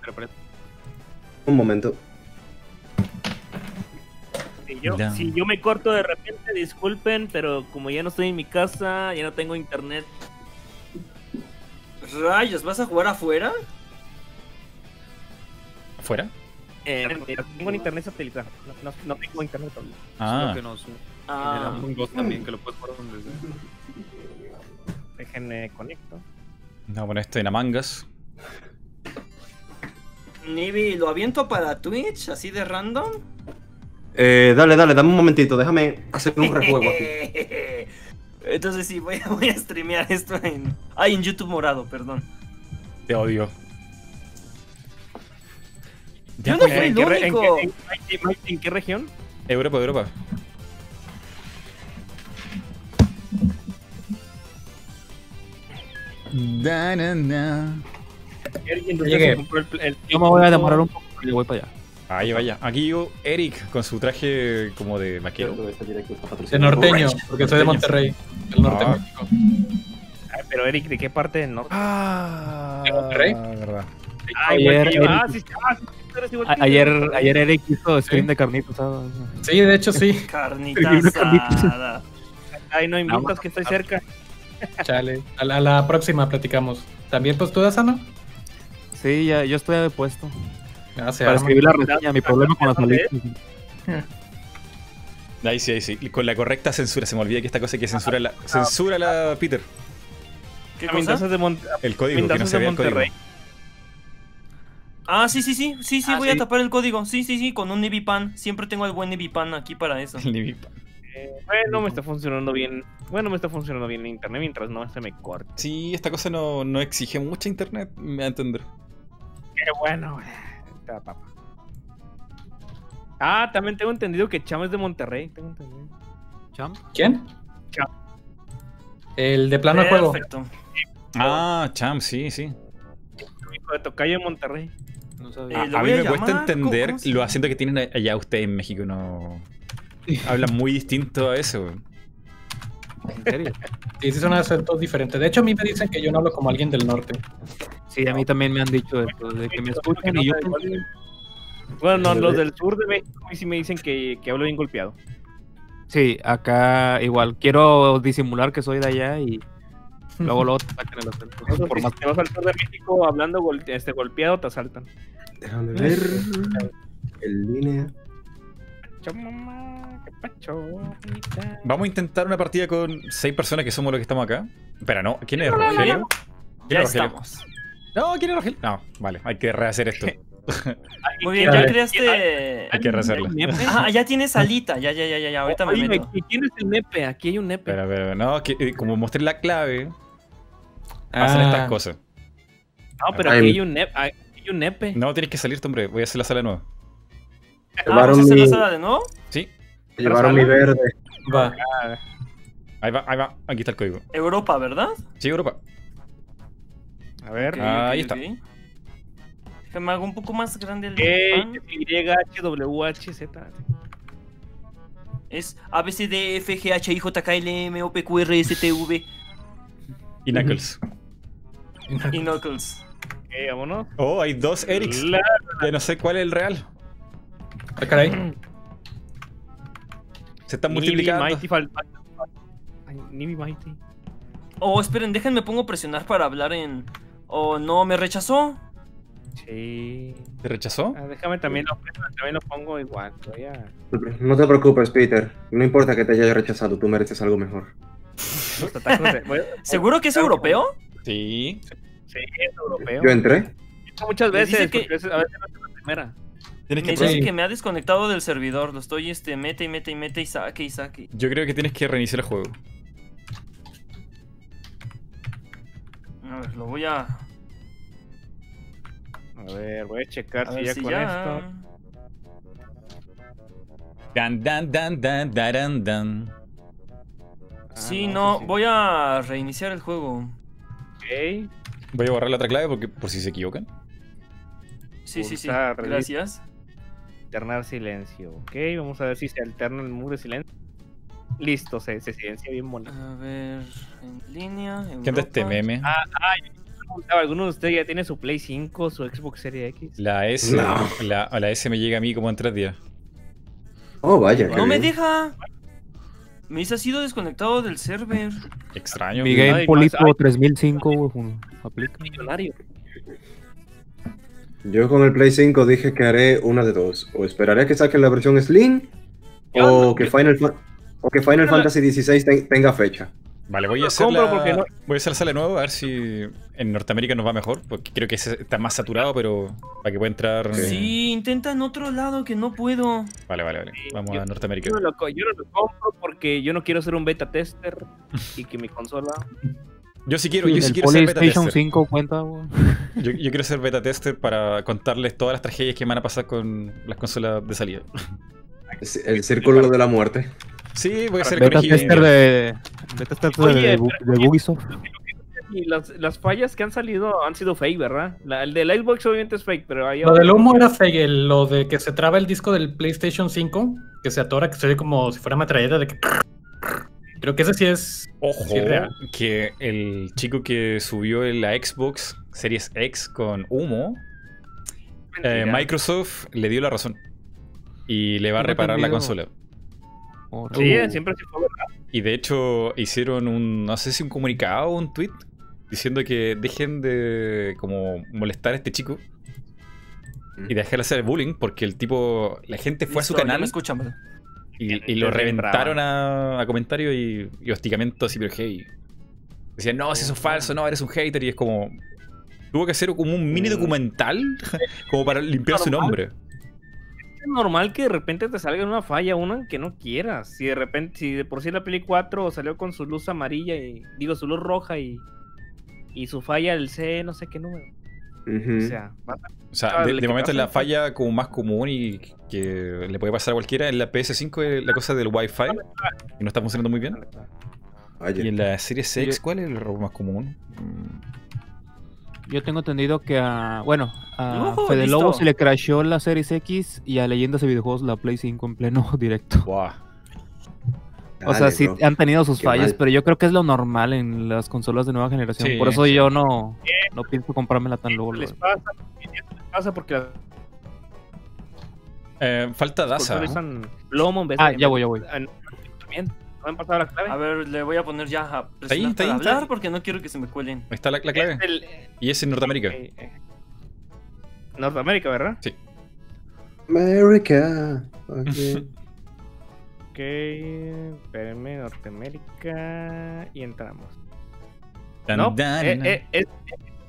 Un momento. Si yo, si yo me corto de repente, disculpen, pero como ya no estoy en mi casa, ya no tengo internet. Rayos, ¿vas a jugar afuera? ¿Afuera? Eh, tengo un internet satelital. No, no- no tengo internet todavía. Es Ah, que. En Ah, también, que lo puedes jugar donde sea. Déjenme conecto. vamos a poner esto en Amangas. Nibi, ¿lo aviento para Twitch así de random? Eh, dale, dale, dame un momentito. Déjame hacer un rejuego aquí. Entonces sí, voy a, voy a streamear esto en... Ay, en YouTube morado, perdón. Te odio. Yo no fui el ¿en, qué re- en único. qué- en- Mike, Mike, ¿en qué región? Europa, Europa. Da, na, na. Yo me voy a demorar un poco, pero yo voy para allá. Vaya, vaya. Aquí yo, Eric, con su traje como de vaquero. de norteño, porque soy de Monterrey, del norte Ah. de México. Pero Eric, ¿de qué parte del norte? Ah, ¿De Monterrey? verdad. Ah, ayer-. Ah, Eric- sí, ah. Ayer, ayer Eric hizo stream de carnitas. Sí, de hecho sí. Carnita Una carnita. asada. Ay, no invitas que estoy cerca. Chale. A la, a la próxima platicamos. ¿También pues tú, Asano? Sí, ya, yo estoy de puesto. Ah, Para escribir la reseña, mi problema con las ¿Dónde alitas. Ahí sí, ahí sí. Con la correcta censura. Se me olvida que esta cosa hay que censura la. Censura la Peter. ¿Qué A cosa? De, Mon- El código, que no se de vea el código. Monterrey. Ah, sí, sí, sí, sí, sí, Ah, voy a tapar el código. Sí, sí, sí, con un Nibi Pan. Siempre tengo el buen Nibi Pan aquí para eso. El Nibi- Eh, bueno, me está funcionando bien. Bueno, me está funcionando bien el internet mientras no se me corte. Sí, esta cosa no, no exige mucha internet, me va a entender. Qué bueno. Papa. Ah, también tengo entendido que Cham es de Monterrey. Tengo entendido. ¿Cham? ¿Quién? Cham. El de plano de juego. Perfecto. Ah, Cham, sí, sí. Hijo de Tocayo en Monterrey. No sabía. Eh, lo a mí me cuesta llamar, ¿cómo- entender lo acento que tienen allá ustedes en México. No. Hablan muy distinto a eso. güey. ¿En serio? Sí, sí son acentos diferentes. De hecho, a mí me dicen que yo no hablo como alguien del norte. Sí, a mí también me han dicho eso, de que me escuchan y yo Bueno, no, los del sur de México a mí sí me dicen que, que hablo bien golpeado. Sí, acá igual quiero disimular que soy de allá y luego luego te sacan el acento. Por Por más si te vas al sur de México hablando gol- este, golpeado, te asaltan. Déjame ver. En línea. Vamos a intentar una partida con seis personas que somos los que estamos acá. Espera, no. ¿Quién es Rogelio? Ya ¿Quién es Rogelio? estamos. No, ¿quién es Rogelio? No, vale, hay que rehacer esto. Muy bien, ya creaste. Hay que rehacerla. Ah, ya tienes salita. Ya, ya, ya, ya. Ahorita me Oye, meto. ¿y ¿quién es el nepe? Aquí hay un nepe. Espera, espera, no, que, eh, como mostré la clave, pasan Ah. estas cosas. No, pero Ay. aquí hay un nepe. Aquí hay un nepe. No, tienes que salirte, hombre. Voy a hacer la sala nueva. Ah, ¿vas a hacer la sala de nuevo? Sí, Llevaron mi verde. Va. ahí va, ahí va. Aquí está el código. Europa, ¿verdad? Sí, Europa. A ver. Ok, Ah, ahí está. ok. Que me hago un poco más grande el E. Y, H, W, H, Z. Es A, B, C, D, F, G, H, I, J, K, L, M, O, P, Q, R, S, T, V. Y Knuckles. Y Knuckles. Ok, vámonos. Oh, hay dos Erics. Ya no sé cuál es el real. Ah, caray. Se están Nibby, multiplicando. Mighty, Fal- Ay, Nibby, Mighty. Oh, esperen, déjenme pongo a presionar para hablar en. Oh, no, me rechazó. Sí. ¿Te rechazó? Ah, déjame también lo, también lo pongo igual. Voy a... No te preocupes, Peter. No importa que te haya rechazado, tú mereces algo mejor. ¿Seguro que es europeo? Sí. Sí, es europeo. Yo entré. Muchas veces, que- a veces no es la primera. Tienes Me que dice que me ha desconectado del servidor. Lo estoy este, mete y mete y mete y saque y saque. Yo creo que tienes que reiniciar el juego. A ver, lo voy a. A ver, voy a checar A si ya si con ya. esto. Dan, dan, dan, dan, dan, dan. Ah, Sí, no, sí. voy a reiniciar el juego. Ok. Voy a borrar la otra clave porque por si se equivocan. Sí, sí, sí. Gracias. Alternar silencio. Ok, vamos a ver si se alterna el muro de silencio. Listo, se, se silencia bien bonito. A ver, en línea. ¿Qué onda este meme? Ah, ¿Alguno de ustedes ya tiene su Play 5, su Xbox Series X? La S. No. La, la S me llega a mí como en tres días. Oh, vaya. qué No me bien. deja. Me dice ha sido desconectado del server. Extraño. Mi que- Game Ay, Polito ay. 3005, güey, un- aplica. Millonario. Yo con el Play 5 dije que haré una de dos. O esperaré a que saquen la versión Slim, o que Final, Fa- o que Final Fantasy XVI ten- tenga fecha. Vale, voy a hacer compro la... porque no- Voy a hacer de nuevo a ver si en Norteamérica nos va mejor. Porque creo que ese está más saturado, pero para que pueda entrar. Sí. Sí, intenta en otro lado que no puedo. Vale, vale, vale. Vamos yo- a Norteamérica. Yo no, lo, yo no lo compro porque yo no quiero ser un beta tester y que mi consola. Yo sí quiero, yo sí quiero ser beta PlayStation tester. 5 cuenta. Yo, yo quiero ser beta tester para contarles todas las tragedias que me van a pasar con las consolas de salida. El círculo de la muerte. Sí, voy a ser Beta de tester de. Beta tester Oye, de, de Ubisoft. Y las, las fallas que han salido han sido fake, ¿verdad? La- el de la Xbox obviamente es fake, pero hay Lo del humo era fake, lo de que se traba el disco del PlayStation 5, que se atora, que se oye como si fuera metralleta de que... Creo que ese sí es... Ojo, Sí, real. que el chico que subió la Xbox Series X con humo, eh. Microsoft le dio la razón. Y le va a reparar la consola. Sí, Uh. siempre sí fue verdad. Y de hecho hicieron un, no sé si un comunicado o un tweet diciendo que dejen de como molestar a este chico y dejar de hacer bullying porque el tipo, la gente fue a su canal me escuchan, ¿verdad? Y, y lo reventaron a, a comentarios y, y hostigamiento así, pero. Decían, no, si eso es falso, no, eres un hater y es como... Tuvo que hacer como un mini documental como para limpiar su nombre. Es normal que de repente te salga una falla, una que no quieras. Si de repente, si de por sí la Play 4 salió con su luz amarilla y digo su luz roja y, y su falla el C, no sé qué número. O sea, va- O sea, de, de momento la falla como más común y que le puede pasar a cualquiera en la PS5 es la cosa del Wi-Fi y no está funcionando muy bien. Y en la Series X, Yo- ¿cuál es el error más común? Yo tengo entendido que a. Bueno, a Uh, Fede listo. Lobo se le crashó la Series X y a Leyendas de Videojuegos la Play 5 en pleno directo. O sea, sí bro. han tenido sus Qué fallas, mal. pero yo creo que es lo normal en las consolas de nueva generación. Sí, Por eso sí. yo no, no pienso comprármela tan luego. les pasa, les pasa porque Eh, falta plomo en vez Ah, ya voy, ya voy. También, ¿no pasado la clave? A ver, le voy a poner ya a presionar ahí, está ahí, está hablar ahí. porque no quiero que se me cuelen. Ahí está la, la clave. Es el- Y es en Norteamérica. eh, eh, Norteamérica, ¿verdad? America. ok. Ok, espérenme, Norteamérica y entramos. Dan, no, dan, eh, dan. eh, es-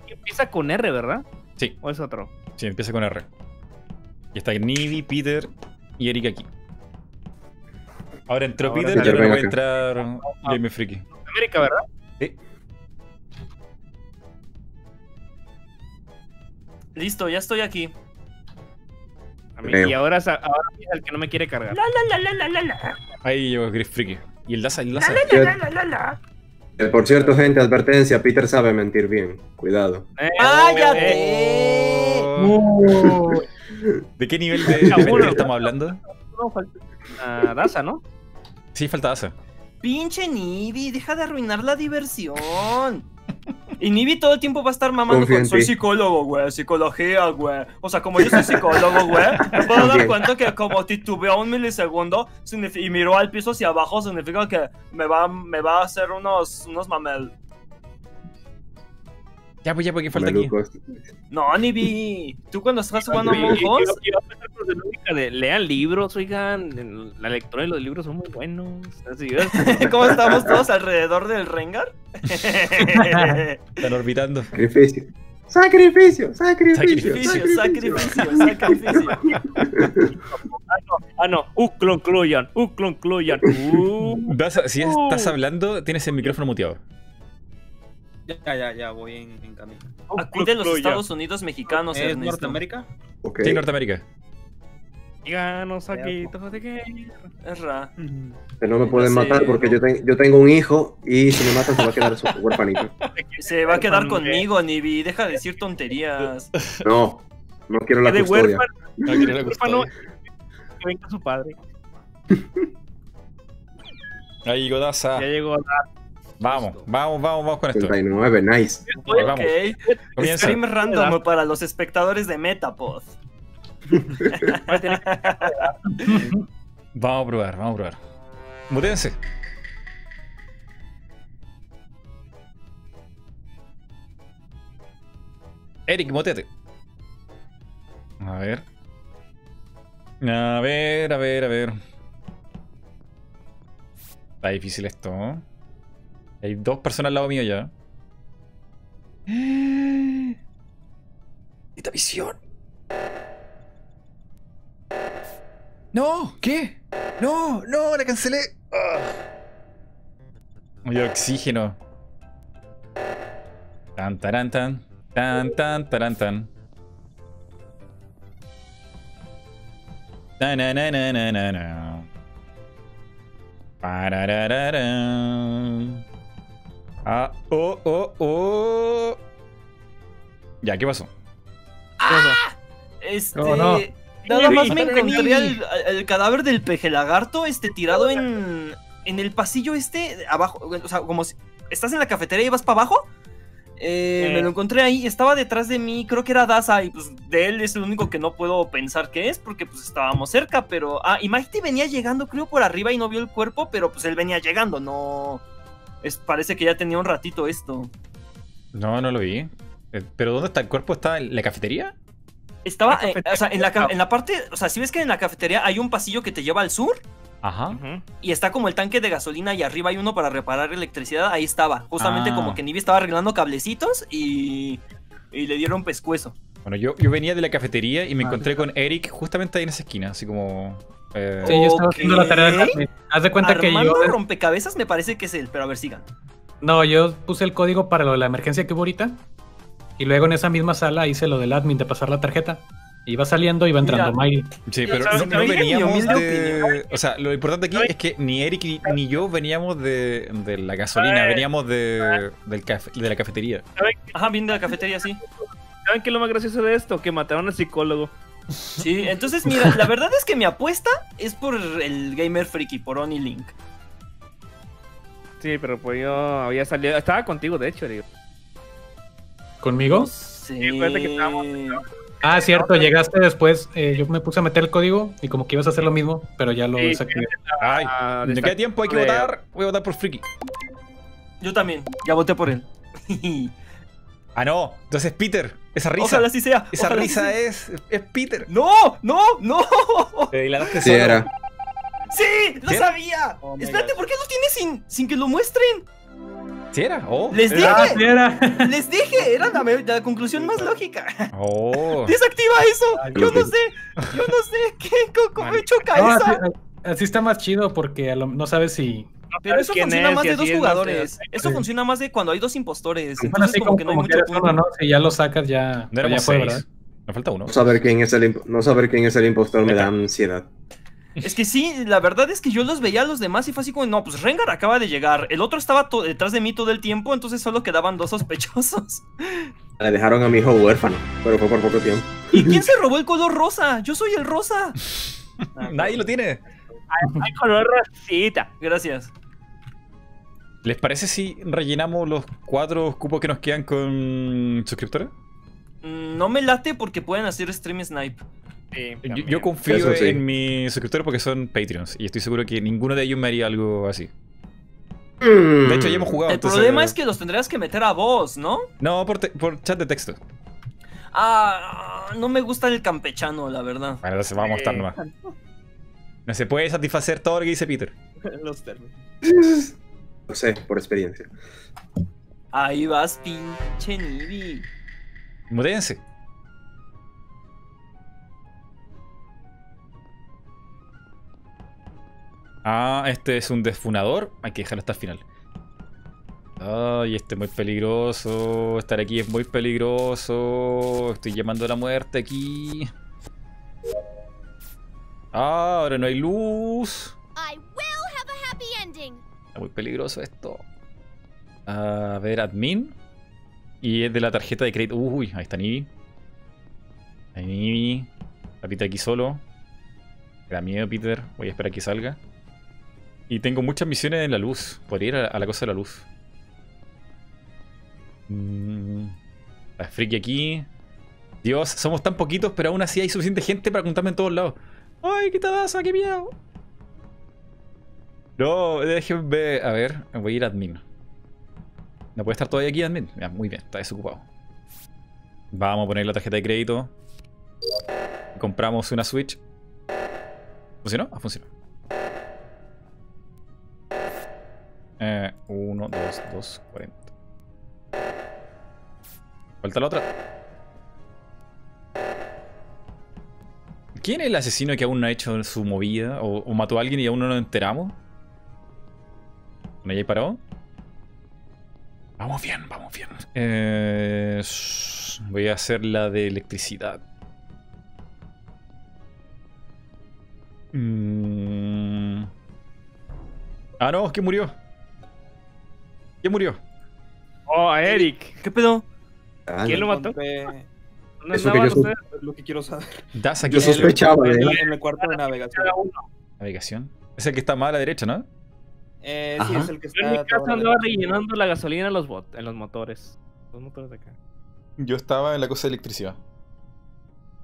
empieza con R, ¿verdad? Sí, ¿O es otro? sí, empieza con R. Y está Nivi, Peter y Eric aquí. Ahora entró Ahora Peter, no ven va a entrar Game Freaky. Norteamérica, ¿verdad? Listo, ya estoy aquí. A mí- Creo. y ahora, es a- ahora es el que no me quiere cargar. Ahí llegó Griff Freaky. Y el Daza, el Daza. Eh, Por cierto, gente, advertencia, Peter sabe mentir bien. Cuidado. Eh, ¡Cállate! eh, Oh. ¿De qué nivel de, estamos hablando? No, falta. Ah, Daza, ¿no? Sí, falta Asa. Pinche Nibi, deja de arruinar la diversión. Y Nibi todo el tiempo va a estar mamando Confío con soy psicólogo, güey, psicología, güey. O sea, como yo soy psicólogo, güey, me puedo dar cuenta que como titubeo un milisegundo y miro al piso hacia abajo, significa que me va, me va a hacer unos, unos mamel. Ya, pues ya, porque falta aquí. No, Nibi, tú cuando estás jugando Among Us, a lógica de lean libros, oigan. La lectura de los libros son muy buenos. ¿cómo estamos todos alrededor del Rengar? Están orbitando. Sacrificio. Sacrificio, sacrificio. Sacrificio, sacrificio, sacrificio. Ah, no. Uh, concluyan. Uh, concluyan. Uh. Si estás hablando, tienes el micrófono muteado. Ya, ya, ya, voy en, en camino. Acude a los Estados Unidos mexicanos, ¿Es Ernesto. Norteamérica? Sí, Norteamérica. Díganos aquí, de qué. Es ra. Que no me pueden matar porque yo, ten- yo tengo un hijo y si me matan se va a quedar su huerfanito. Se va a quedar conmigo, Nibi. Deja de decir tonterías. No, no quiero la de custodia. huérfano, No quiero la custodia. que venga su padre. Ahí llegó Daza. Ya llegó la. Vamos, vamos, vamos, vamos con esto. 39, nice. Ahí vamos. Comienza. Stream random para los espectadores de Metapod. Vamos a probar, vamos a probar. Mutense. Eric, mutete. A ver. A ver, a ver, a ver. Está difícil esto. Hay dos personas al lado mío ya. Esta visión. No, ¿qué? No, no, la cancelé. Muy oxígeno. Tan, taran, tan. Tan, tan, taran, tan. Na, na, na, na, na, na, na. Ah, oh, oh, oh. Ya, ¿qué pasó? Este. No, no. Nada más me encontré al, al cadáver del peje lagarto, este, tirado en. En el pasillo este, abajo. O sea, como si. Estás en la cafetería y vas para abajo. Eh, Eh. Me lo encontré ahí, estaba detrás de mí, creo que era Daza, y pues de él es el único que no puedo pensar que es, porque pues estábamos cerca, pero... Ah, y Mighty venía llegando, creo, por arriba y no vio el cuerpo, pero pues él venía llegando, no... Es, parece que ya tenía un ratito esto. No, no lo vi. Eh, ¿Pero dónde está el cuerpo? ¿Está en la cafetería? Estaba, La eh, o sea, en la, ca- en la parte, o sea, si ves que en la cafetería hay un pasillo que te lleva al sur, Ajá. Y está como el tanque de gasolina y arriba hay uno para reparar electricidad, ahí estaba. Justamente Ah. como que Nibi estaba arreglando cablecitos y, y le dieron pescuezo. Bueno, yo, yo venía de la cafetería y me Ah, encontré con Eric justamente ahí en esa esquina, así como... eh, Sí, yo estaba haciendo la tarea de. Jasmine. Haz de cuenta que yo. Armando rompecabezas me parece que es él, pero a ver, sigan. No, yo puse el código para lo de la emergencia que hubo ahorita. Y luego en esa misma sala hice lo del admin de pasar la tarjeta. Iba saliendo, iba entrando Mira. Miley. Sí, pero no, no veníamos de... O sea, lo importante aquí es que ni Eric ni, ni yo veníamos de, de la gasolina, veníamos de, del cafe- de la cafetería. Ajá, bien de la cafetería, sí. ¿Saben qué es lo más gracioso de esto? Que mataron al psicólogo. Sí, entonces mira, la verdad es que mi apuesta es por el Gamer Freaky, por Oni Link. Sí, pero pues yo había salido. Estaba contigo, de hecho, digo. ¿Conmigo? Sí. que estábamos- Ah, cierto, llegaste después. eh, yo me puse a meter el código y como que ibas a hacer lo mismo, pero ya lo Sí, desactivé. Ay, Ah, no queda tiempo, hay que de- votar. Voy a votar por Friki. Yo también, ya voté por él. Ah, no. Entonces Peter. Esa risa. Ojalá sí sea. esa ojalá risa sea. es, es Peter. ¡No! ¡No! ¡No! Te dilataste Sí, solo. era. ¡Sí! ¡Lo ¿Qué? sabía! Oh Espérate. ¿por qué lo tienes sin, sin que lo muestren? ¿Sí era? Oh. Les Ah, dije, sí era. les dije, era la, me- la conclusión más lógica. Oh. Desactiva eso. Yo no sé, yo no sé qué, cómo he choca No, así, esa. así está más chido porque a lo- no sabes si. Pero eso funciona es más de dos jugadores. de- Eso Sí. funciona más de cuando hay dos impostores. Bueno, Entonces así como como, que no hay como que mucho eres punto. uno, ¿no? Si ya lo sacas, ya. No ya éramos fue, seis. ¿verdad? Nos falta uno. No saber quién es el, imp- no saber quién es el impostor me da ansiedad. Es que sí, la verdad es que yo los veía a los demás y fue así como, no, pues Rengar acaba de llegar. El otro estaba detrás de mí todo el tiempo, entonces solo quedaban dos sospechosos. Le dejaron a mi hijo huérfano, pero fue por poco tiempo. ¿Y quién se robó el color rosa? Yo soy el rosa. Nadie lo tiene. Hay color rosita. Gracias. ¿Les parece si rellenamos los cuatro cupos que nos quedan con suscriptores? Mm, No me late porque pueden hacer stream snipe. Sí, Yo, confío Eso sí. en mis suscriptores porque son Patreons y estoy seguro que ninguno de ellos me haría algo así. De De hecho, ya hemos jugado. El entonces- problema es que los tendrías que meter a vos, ¿no? No, por, te- por chat de texto. Ah, no me gusta el campechano, la verdad. Bueno, entonces vamos a estar nomás. No se puede satisfacer todo lo que dice Peter. Los términos. Lo sé, por experiencia. Ahí vas, pinche Nibi. Mutéense. Ah, este es un desfunador. Hay que dejarlo hasta el final. Ay, este es muy peligroso. Estar aquí es muy peligroso. Estoy llamando a la muerte aquí. Ah, ahora no hay luz. Muy peligroso esto. A ver, admin. Y es de la tarjeta de crédito. Uy, ahí está Nibi. Ahí Nibi. La Peter aquí solo. Me da miedo, Peter. Voy a esperar a que salga. Y tengo muchas misiones en la luz. Podría ir a, la cosa de la luz. Mm, la friki aquí. Dios, somos tan poquitos, pero aún así hay suficiente gente para contarme en todos lados. ¡Ay, qué tabaza! ¡Qué miedo! No, déjenme. A ver, voy a ir a admin. ¿No puede estar todavía aquí admin? Ya, muy bien, está desocupado. Vamos a poner la tarjeta de crédito. Compramos una Switch. ¿Funcionó? Ah, funcionó. Eh, 1, 2, 2, 40. Falta la otra. ¿Quién es el asesino que aún no ha hecho su movida? ¿O, o mató a alguien y aún no nos enteramos? ¿No hay parado? Vamos bien, vamos bien. Eh, voy a hacer la de electricidad. Mm. Ah, no, es que murió. ¿Quién murió? Oh, a Eric. ¿Qué pedo? Ah, ¿Quién lo mató? Encontré ¿Dónde Eso que yo? Lo que quiero saber. Das aquí Yo sospechaba En, en el cuarto de navegación. Navegación. Es el que está más a la derecha, ¿no? Eh, sí, es el que Yo está. en mi casa andaba rellenando la gasolina en los, bot en los motores. Los motores de acá. Yo estaba en la cosa de electricidad.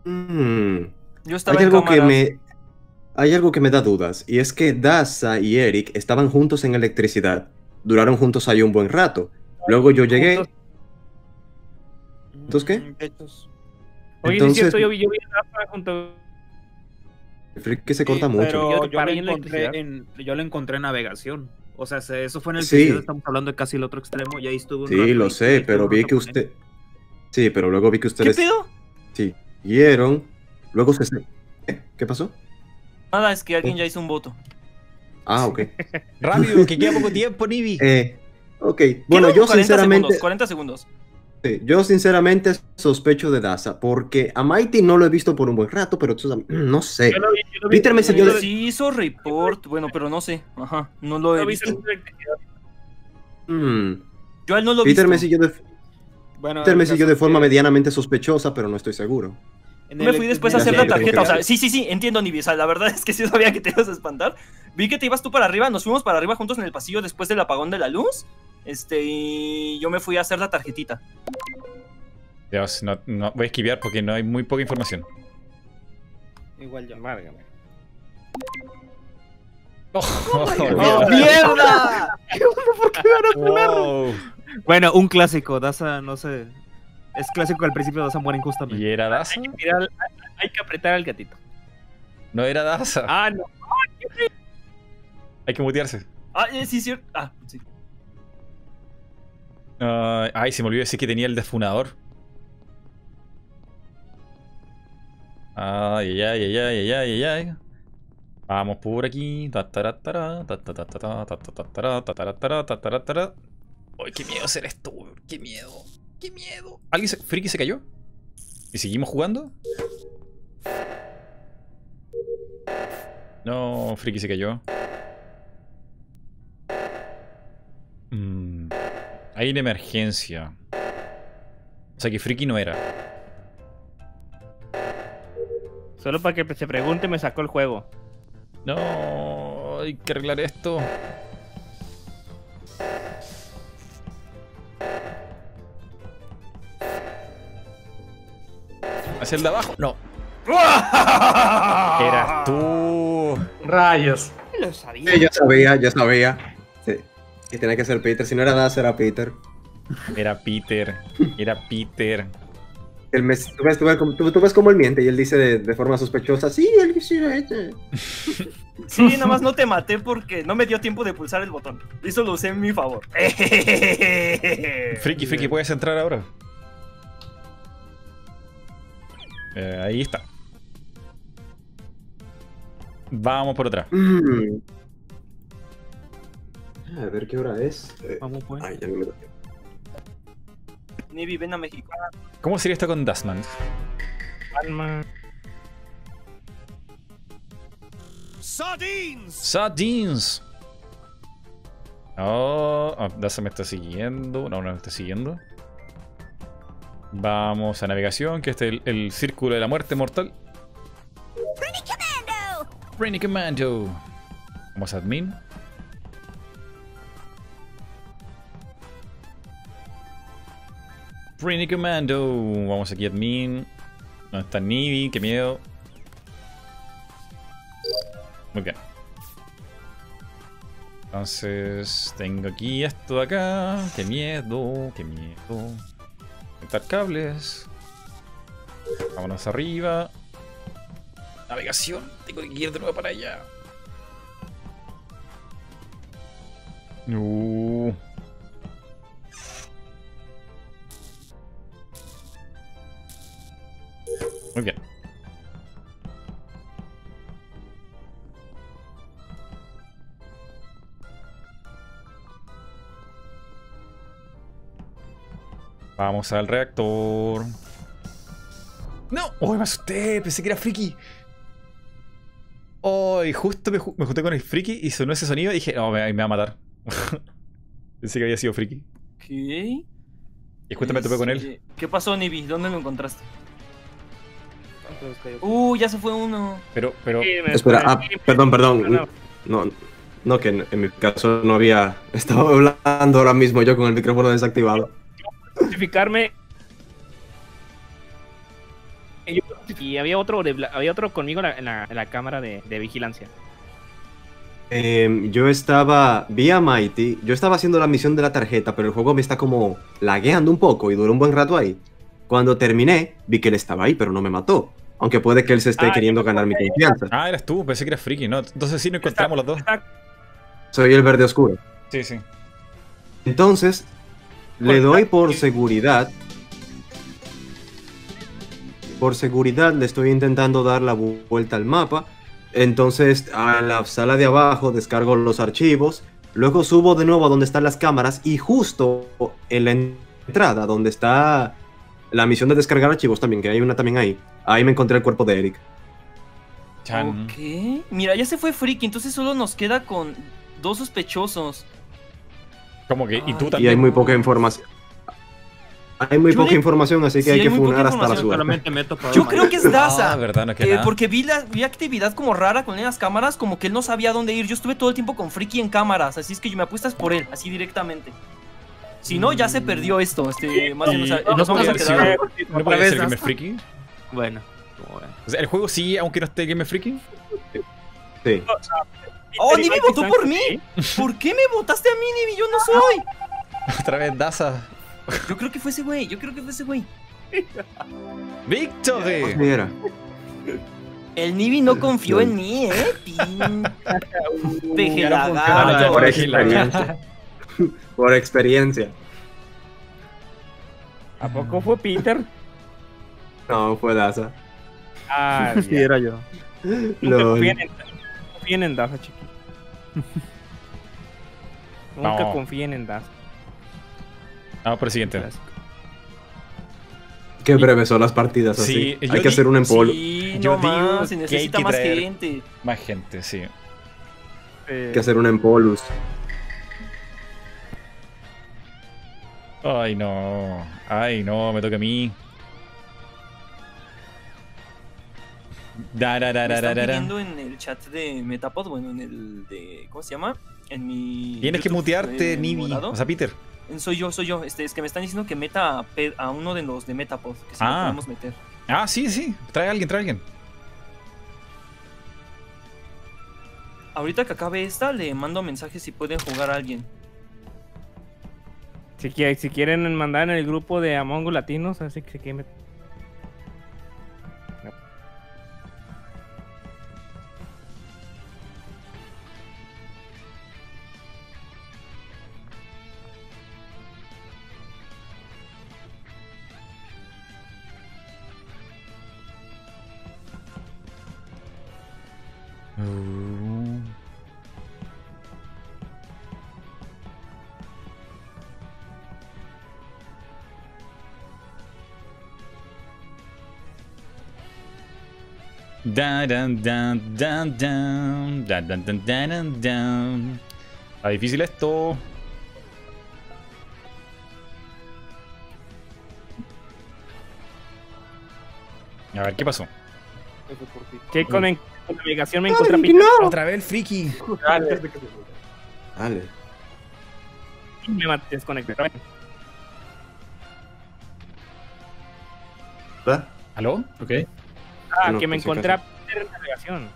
Mm, Yo estaba Hay en algo que cámaras. me. Hay algo que me da dudas. Y es que Daza y Eric estaban juntos en electricidad. Duraron juntos ahí un buen rato. Luego yo llegué. ¿Entonces qué? Mm. Oye, sí Entonces- es cierto, yo, vi- yo vi a Rafa junto. El que se corta Sí, mucho. Pero Yo yo, lo en encontré en, yo lo encontré en navegación. O sea, se- eso fue en el Sí. estamos hablando de casi el otro extremo. Y ahí estuve un Sí, lo sé, pero vi que usted. Sí, pero luego vi que ¿Qué ustedes pedo? siguieron. Luego se. ¿Qué? ¿Qué pasó? Nada, es que alguien ya hizo un voto. Ah, ok. Rápido, que queda poco tiempo, Nibi. Eh, ok. Bueno, yo 40 sinceramente. Segundos, 40 segundos. Sí, yo sinceramente sospecho de Daza, porque a Mighty no lo he visto por un buen rato, pero tú sabes, no sé. Yo lo vi, yo lo vi- Peter me enseñó Sí hizo report, bueno, pero no sé. Ajá, no lo he lo vi visto. Mm, Yo a él no lo he Peter visto. me siguió de, Bueno, Peter me siguió de forma que medianamente sospechosa, pero no estoy seguro. en me fui después Ya a hacer la tarjeta. O sea, sí, sí, sí, entiendo, Nibi. O sea, la verdad es que sí sabía que te ibas a espantar. Vi que te ibas tú para arriba, nos fuimos para arriba juntos en el pasillo después del apagón de la luz. Este, y yo me fui a hacer la tarjetita. Dios, no, no, voy a esquivar porque no hay muy poca información. Igual yo. Márgame. Oh, ¡Mierda! Wow. Bueno, un clásico. Daza, no sé. Es clásico que al principio Daza muere injustamente. ¿Y era Daza? Hay que, tirar- hay- hay que apretar al gatito. No era Daza. Ah, no. Hay que mutearse. Ah, eh, sí, cierto. Ah, sí. Ah, ay, se me olvidó decir que tenía el defunador. Ay, ay, ay, ay, ay, ay, ay. Vamos por aquí. Ay, qué miedo hacer esto. Qué miedo. Qué miedo. ¿Alguien se... ¿Friki se cayó? ¿Y seguimos jugando? No, Friki se cayó. Mm, Hay una emergencia. O sea que Friki no era. Solo para que se pregunte, me sacó el juego. No, hay que arreglar esto. Hacia el de abajo. No. Eras tú. Rayos. Lo sabía. Sí, yo sabía, yo sabía. Que tenía que ser Peter. Si no era nada, era Peter. Era Peter. Era Peter. El mes- tú, ves, tú, ves, como- tú- tú ves cómo él miente y él dice de, de forma sospechosa, sí, él quisiera este. Sí, nada más no te maté porque no me dio tiempo de pulsar el botón. Eso lo usé en mi favor. Friki, Friki, puedes entrar ahora. Eh, ahí está. Vamos por otra. Mm. A ver qué hora es. Eh, Vamos, pues. ay, ya no me lo- ven a México. ¿Cómo sería esto con Dustman? Batman. Sardines. Oh, ah, Daza me está siguiendo. No, no me está siguiendo. Vamos a navegación, que este es el, el círculo de la muerte mortal. Pretty Commando! Brainy Commando. Vamos a admin. Brainy Commando. Vamos aquí admin. ¿Dónde está Nibi? Qué miedo. Bien. Entonces, tengo aquí esto de acá. Qué miedo, qué miedo. Conectar cables. Vámonos arriba. Navegación. Tengo que ir de nuevo para allá. Uh. Muy bien. Vamos al reactor. ¡No! ¡Oh, me asusté! Pensé que era friki. Oh, y justo me, ju- me junté con el friki y sonó ese sonido y dije, no, me, me va a matar. Pensé que había sido friki. ¿Qué? Y justo me topé con él. ¿Qué pasó, Nibi? ¿Dónde lo encontraste? Uh, ya se fue uno. Pero, pero. Sí, Espera, ah, perdón, perdón. no. No, que en, en mi caso no había. Estaba hablando ahora mismo yo con el micrófono desactivado. justificarme. Y había otro, de había otro conmigo en la, en la- en la cámara de, de vigilancia. Em, yo estaba. Vi a Mighty. Yo estaba haciendo la misión de la tarjeta, pero el juego me está como lagueando un poco y duró un buen rato ahí. Cuando terminé, vi que él estaba ahí, pero no me mató. Aunque puede que él se esté Ah, queriendo ganar mi confianza. Ah, eras tú, pensé que eras friki, ¿no? Entonces sí nos encontramos los dos. Está- Soy el verde oscuro. Sí, sí. Entonces, le doy por seguridad. Por seguridad le estoy intentando dar la vu- vuelta al mapa. Entonces, a la sala de abajo descargo los archivos. Luego subo de nuevo a donde están las cámaras. Y justo en la entrada, donde está la misión de descargar archivos también, que hay una también ahí. Ahí me encontré el cuerpo de Eric. Chan. Ok. Mira, ya se fue Friki, entonces solo nos queda con dos sospechosos. Como que, y tú Ay, Y también. hay muy poca información. Hay muy Yo poca le- información, así que Sí, hay hay que funar hasta la suerte. Solamente meto para Yo creo que es Daza. Ah, verdad, no Eh, porque vi, la, vi actividad como rara con él en las cámaras, como que él no sabía dónde ir. Yo estuve todo el tiempo con Friki en cámaras, así es que yo me apuestas por él, así directamente. Si no, ya se perdió esto. Este, más bien, o sea, Y- nos vamos a puede quedar. ser- ¿No puede ser Game Dasta. Freaky? Bueno. como ven. O sea, el juego sí, aunque no esté Game Freaky. Sí. ¡Oh, Nibi votó por mí! ¿Por qué me votaste a mí, Nibi? Yo no soy. Otra vez Daza. Yo creo que fue ese güey, yo creo que fue ese güey. ¡Victory! Era. El Nibi no confió en mí, ¿eh? Pin... Peje ya no funciona lagarto. la Por experiencia. Por experiencia. ¿A poco fue Peter? No, fue Daza. Ah, Sí, era yo. Nunca confíen en, confíen en Daza, chiqui. Nunca No. confíen en Daza. Vamos por el siguiente. Breves son las partidas así. Sí, hay que di- hacer un empolo. Sí, Yo no digo más, se que hay necesita que más gente. Más gente, sí. Hay que hacer un empolus. Ay, no. Ay, no, me toca a mí. Da, da, da, Me da, están pidiendo en el chat de Metapod, bueno, en el de. ¿Cómo se llama? En mi. Tienes que mutearte, eh, Nibi. O sea, Peter. Soy yo, soy yo. Este, es que me están diciendo que meta a, uno de los de Metapod, que si Ah. podemos meter. Ah, sí, sí. Trae a alguien, trae a alguien. Ahorita que acabe esta, le mando mensajes si pueden jugar a alguien. Si, si quieren mandar en el grupo de Among Us Latinos, así que si quieren met- Está difícil esto. A ver, ¿qué pasó? Que con, con navegación me encontré a Peter. Otra vez el friki. Dale. Dale. Me desconecté. ¿Aló? Ok. Ah, No, que me encontré a. Peter en navegación.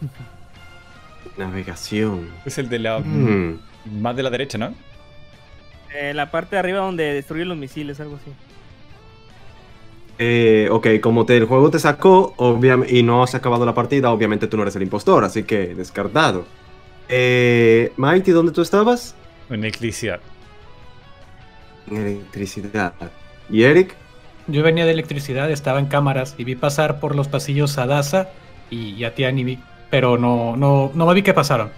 Navegación. Es el de la. Mm. Más de la derecha, ¿no? Eh, la parte de arriba donde destruye los misiles, algo así. Eh, ok, como te, el juego te sacó y no has acabado la partida, obviamente tú no eres el impostor, así que descartado. Eh, Mighty, ¿dónde tú estabas? En electricidad. En electricidad. ¿Y Eric? Yo venía de electricidad, estaba en cámaras y vi pasar por los pasillos a Daza y a ti, Nibi, pero no, no, no me vi que pasaron.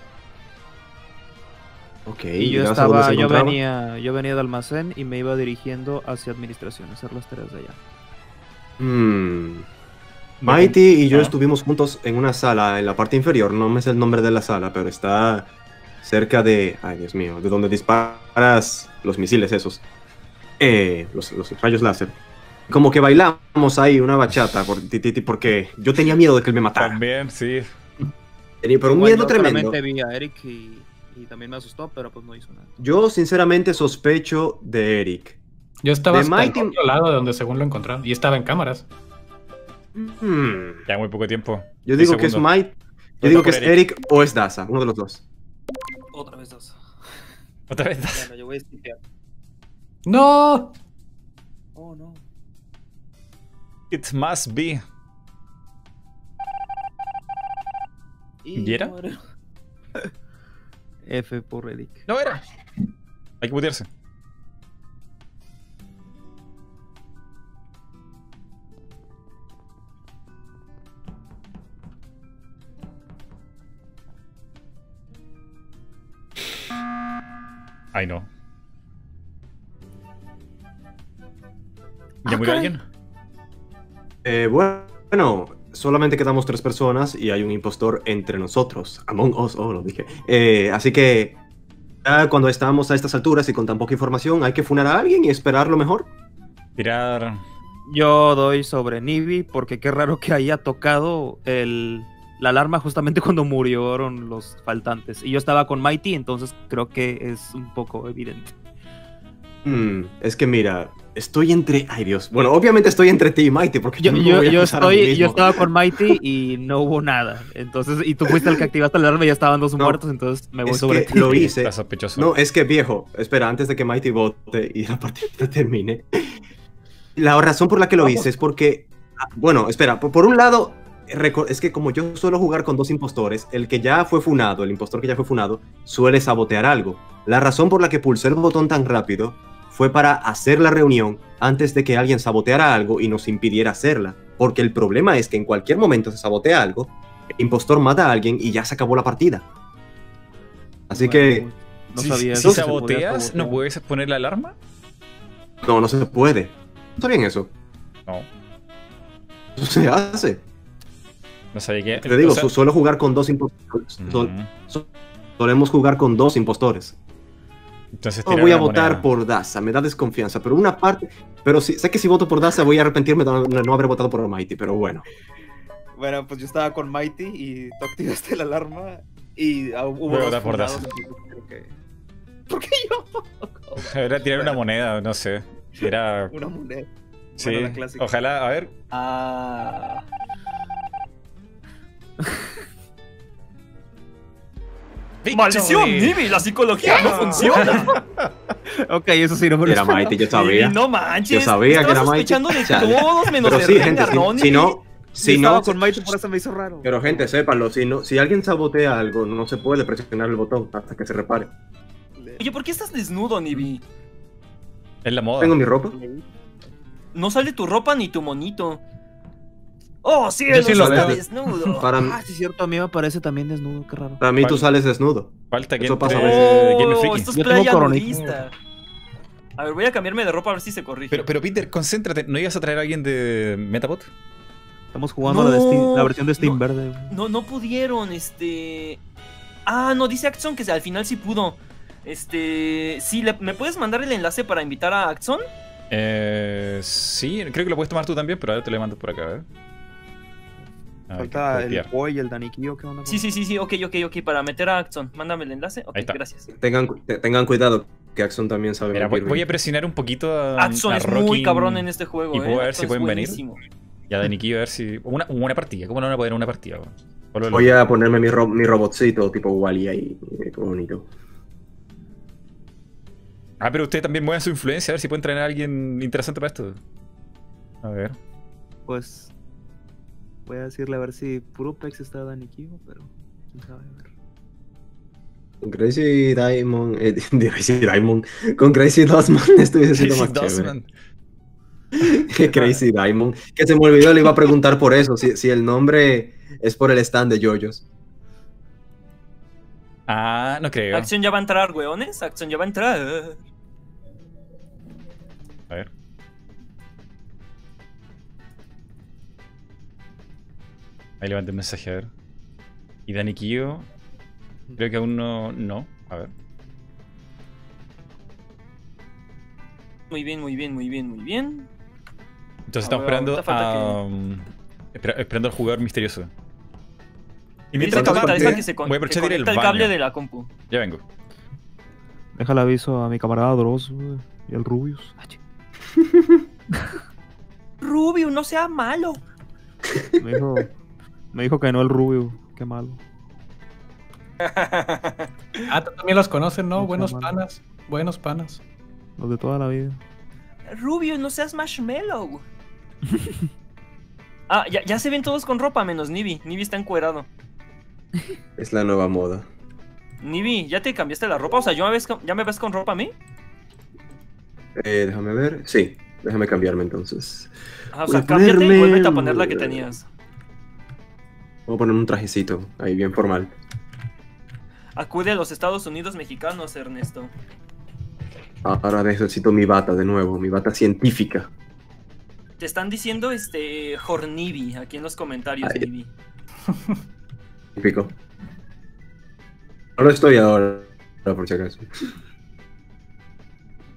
Ok, Y yo ¿y Daza dónde se estaba, yo venía, yo venía de almacén y me iba dirigiendo hacia administración, a hacer las tareas de allá. Hmm. Mighty y yo Ah. estuvimos juntos en una sala en la parte inferior, no me sé el nombre de la sala, pero está cerca de, ay Dios mío, de donde disparas los misiles esos, eh, los, los rayos láser. Como que bailamos ahí una bachata porque yo tenía miedo de que él me matara. También, sí. Tenía- pero un miedo yo tremendo. vi a Eric y, y también me asustó, pero pues no hizo nada. Yo sinceramente sospecho de Eric. Yo estaba De hasta el Mighty- otro lado de donde según lo encontraron y estaba en cámaras. Hmm. Ya muy poco tiempo. Yo digo que es. Might, yo digo que es Eric o es Daza, uno de los dos. Otra vez dos. Otra vez. Bueno, yo voy a. ¡No! Oh, no. It must be. ¿Y era? no F por Eric. No era. Hay que mutearse. Ay, no. ¿Ya murió alguien? Eh, bueno, solamente quedamos tres personas y hay un impostor entre nosotros. Among Us, oh, lo dije. Eh, así que ya cuando estamos a estas alturas y con tan poca información, hay que funar a alguien y esperar lo mejor. Tirar. Yo doy sobre Nibi porque qué raro que haya tocado el, la alarma justamente cuando murieron los faltantes. Y yo estaba con Mighty, entonces creo que es un poco evidente. Hmm, es que mira, estoy entre. Ay Dios. Bueno, obviamente estoy entre ti y Mighty porque Yo, yo, yo, voy a estoy, yo estaba con Mighty y no hubo nada. Entonces, y tú fuiste el que activaste la alarma y ya estaban dos No, muertos, entonces me voy Es sobre que ti. lo hice. No, es que viejo, espera, antes de que Mighty vote y la partida termine. La razón por la que lo hice es porque, ah, bueno, espera, por, por un lado, es que como yo suelo jugar con dos impostores, el que ya fue funado, el impostor que ya fue funado, suele sabotear algo. La razón por la que pulsé el botón tan rápido fue para hacer la reunión antes de que alguien saboteara algo y nos impidiera hacerla. Porque el problema es que en cualquier momento se sabotea algo, el impostor mata a alguien y ya se acabó la partida. Así que... no si sabía si saboteas. ¿no puedes poner la alarma? No, no se puede. ¿No sabían eso? No, Eso se hace. no sabía que. Te digo, o sea- su- suelo jugar con dos impostores. Solemos jugar con dos impostores. Entonces No voy a votar moneda. por Daza, me da desconfianza, pero una parte. Pero sí, sé que si voto por Daza voy a arrepentirme de no, no haber votado por Almighty, pero bueno. Bueno, pues yo estaba con Mighty y tú activaste la alarma y ah, hubo Voy a votar por Daza. que- ¿Por qué yo? Era tirar una moneda, no sé. Era. Una moneda. Sí, Bueno, la clásica. ojalá, a ver. Ah. ¡Maldición, Nibi! ¡La psicología no funciona! Ok, eso sí, no me lo Era esperaba. Mighty, yo sabía. Nibi, no manches. Yo sabía que era Mighty. sospechando de todos menos Pero de sí, Rengar, gente, si, ¿no, si Nibi? no. Si estaba no, con Mighty, por eso me hizo raro. pero gente, sépanlo, si, no, si alguien sabotea algo, no se puede presionar el botón hasta que se repare. Oye, ¿por qué estás desnudo, Nibi? Es la moda. Tengo mi ropa. No sale tu ropa ni tu monito. ¡Oh, cielo! Yo sí lo está veo. desnudo! Para, Ah, sí, es cierto, a mí me parece también desnudo, qué raro. para mí tú sales desnudo. Falta que Eso entre pasa a eh, Game ¡Oh! Esto es Yo tengo playa nudista. A ver, voy a cambiarme de ropa a ver si se corrige. Pero, pero Peter, concéntrate. ¿No ibas a traer a alguien de Metapod? Estamos jugando No, la, de Steam- la versión de Steam no. verde. No, no pudieron, este... Ah, no, dice Axon que al final sí pudo. Este... Sí, le- ¿me puedes mandar el enlace para invitar a Axon? Eh, sí, creo que lo puedes tomar tú también, pero ahora te lo mando por acá, ver, Falta el. Boy y el Danikio, ¿qué onda? Sí, sí, sí, sí, ok, ok, ok, para meter a Axon. Mándame el enlace. Ok, gracias. Tengan, tengan cuidado, que Axon también sabe Mira, voy, a presionar un poquito a. Axon a es muy cabrón en este juego, y eh. puedo ver Axon si pueden venir. buenísimo. Y a Daniki a ver si. Una, una partida, ¿cómo no van a poder una partida? Voy a ponerme mi, ro- mi robotcito tipo Wally ahí. eh, Qué bonito. Ah, pero ustedes también mueven su influencia, a ver si pueden traer a alguien interesante para esto. A ver. Pues voy a decirle a ver si puro Pex está Danikio, pero quién sabe, a ver. Con Crazy Diamond. Eh, de Crazy Diamond. Con Crazy Dustman estuviese siendo más Crazy chévere. Crazy Diamond. Que se me olvidó, le iba a preguntar por eso. Si, si el nombre es por el stand de JoJo's. Ah, no creo. Axon ya va a entrar, weones. Axon ya va a entrar. A ver. Ahí le mandé un mensaje, a ver. Y Dani Kio. Creo que aún no. No. A ver. Muy bien, muy bien, muy bien, muy bien. Entonces estamos ver, esperando a. um, espera- esperando al jugador misterioso. Y mientras que deja que se con- voy a que conecta el cable de la compu. Ya vengo. Déjale aviso a mi camarada Dross y al Rubius. Ah. Rubio, no sea malo. Me dijo, me dijo que no el Rubio, qué malo. Ah, tú también los conocen, ¿no? Buenos panas. Buenos panas. Los de toda la vida. Rubio, no seas marshmallow. ah, ya, ya se ven todos con ropa, menos Nibi. Nibi está encuerado. Es la nueva moda. Nibi, ¿ya te cambiaste la ropa? O sea, ¿ya me ves con, ¿ya me ves con ropa a mí? Eh, déjame ver. Sí, déjame cambiarme entonces. Ah, o sea, cámbiate y vuélvete a poner la que tenías. Voy a ponerme un trajecito ahí bien formal. Acude a los Estados Unidos mexicanos, Ernesto. Ahora necesito mi bata de nuevo, mi bata científica. Te están diciendo este Hornibi aquí en los comentarios, Ay. Nibi. Típico. No lo estoy ahora, por si acaso.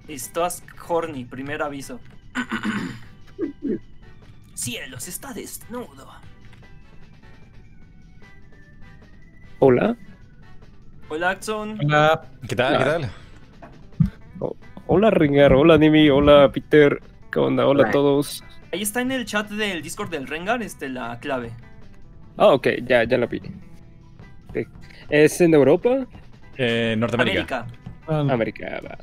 Estás horny, primer aviso. Cielos, está desnudo. Hola. Hola, Axon. Hola. ¿Qué tal? ¿Qué tal? Hola, Ringar. Hola, Nimi. Hola, Peter. ¿Qué onda? Hola a Hola. todos. Ahí está en el chat del Discord del Rengar, este, la clave. Ah, ok, ya, ya la vi. ¿Es en Europa? Eh, Norteamérica. América. Ah, América. va.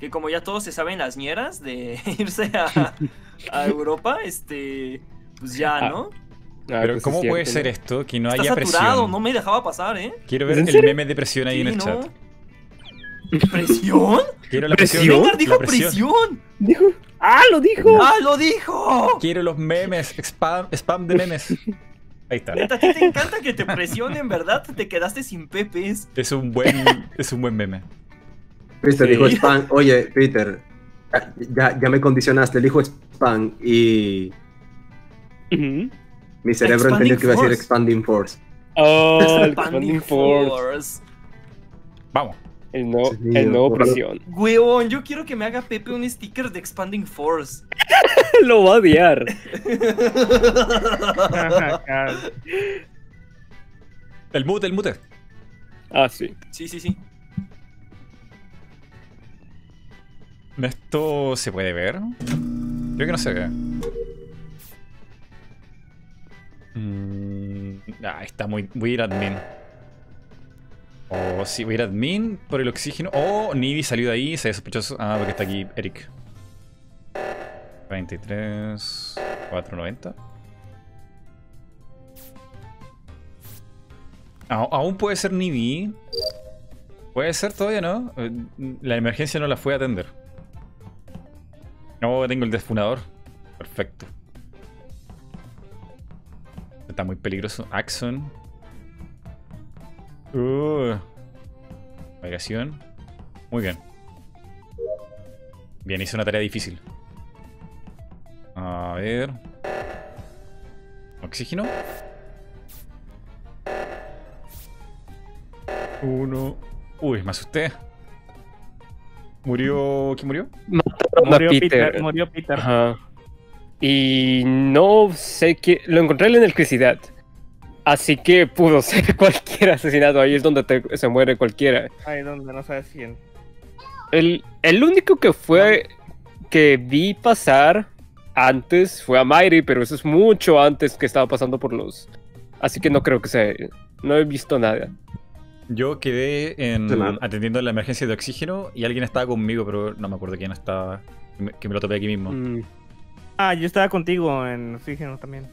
Que como ya todos se saben las ñeras de irse a, a Europa, este. Pues ya, Ah, ¿no? Ah, Pero pues ¿cómo es puede ser esto que no Está haya saturado, presión? no me dejaba pasar, ¿eh? Quiero ver ¿En el serio? meme de presión ahí en el chat. ¿Presión? Quiero la ¿Presión? dijo la presión. Dijo. ¡Ah, lo dijo! ¡Ah, lo dijo! Quiero los memes, spam, spam de memes. Ahí está. Neta, a ti te encanta que te presionen, ¿verdad? Te quedaste sin pepes. Es un buen, es un buen meme. Peter Sí. dijo spam. Oye, Peter, Ya, ya, me condicionaste, elijo Expand y Ujú. Mi cerebro Expanding entendió que iba a decir Force. Expanding Force. Oh, el Expanding Force. Force. Vamos. El, no, Sí, el nuevo ojalá. prisión. Huevón, yo quiero que me haga Pepe un sticker de Expanding Force. Lo va a odiar. El mute, el mute. Ah, sí. sí, sí, sí. ¿Esto se puede ver? Creo que no se ve. Mm, ah, está muy. Voy a ir admin. O sí, voy a ir admin por el oxígeno. Oh, Nibi salió de ahí, se ve sospechoso. Ah, porque está aquí Eric. 23. 490. Au- Aún puede ser Nibi. Puede ser todavía, ¿no? Eh, La emergencia no la fue a atender. No, tengo el desfunador. Perfecto. Está muy peligroso. Axon. Uh. Navegación. Muy bien. Bien, hice una tarea difícil. A ver. Oxígeno. Uno. Uy, me asusté. Murió. ¿Quién murió? Murió Peter. Peter. Murió Peter. Ajá. Y no sé qué. Lo encontré en la electricidad. Así que pudo ser cualquier asesinato. Ahí es donde te- se muere cualquiera. Ahí donde no sabes quién. El, el único que fue. que vi pasar antes fue a Mighty, pero eso es mucho antes que estaba pasando por los. Así que no creo que sea. No he visto nada. Yo quedé en, atendiendo la emergencia de oxígeno y alguien estaba conmigo, pero no me acuerdo quién estaba. Que me, que me lo topé aquí mismo. Mm, Ah, yo estaba contigo en oxígeno también.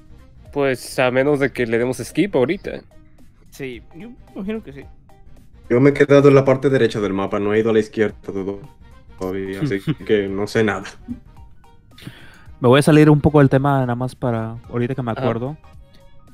Pues a menos de que le demos skip ahorita. Sí, yo imagino que sí. Yo me he quedado en la parte derecha del mapa, no he ido a la izquierda todo- todavía, así que no sé nada. Me voy a salir un poco del tema nada más para ahorita que me acuerdo.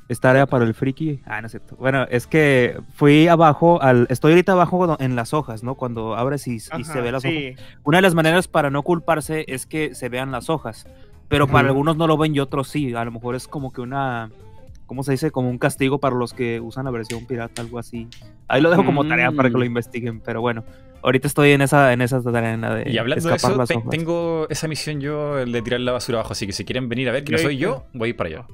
Es tarea para el friki. Ah, no es cierto. Bueno, es que fui abajo, al, estoy ahorita abajo en las hojas, ¿no? Cuando abres y, y se ve las hojas. Una de las maneras para no culparse es que se vean las hojas. Pero para algunos no lo ven y otros sí. A lo mejor es como que una. ¿Cómo se dice? Como un castigo para los que usan la versión pirata, algo así. Ahí lo dejo como tarea para que lo Mm. investiguen. Pero bueno, ahorita estoy en esa, en esa tarea en la de Y hablando de escapar eso, las te- tengo esa misión yo, el de tirar la basura abajo. Así que si quieren venir a ver que no soy yo, voy a ir para allá. Te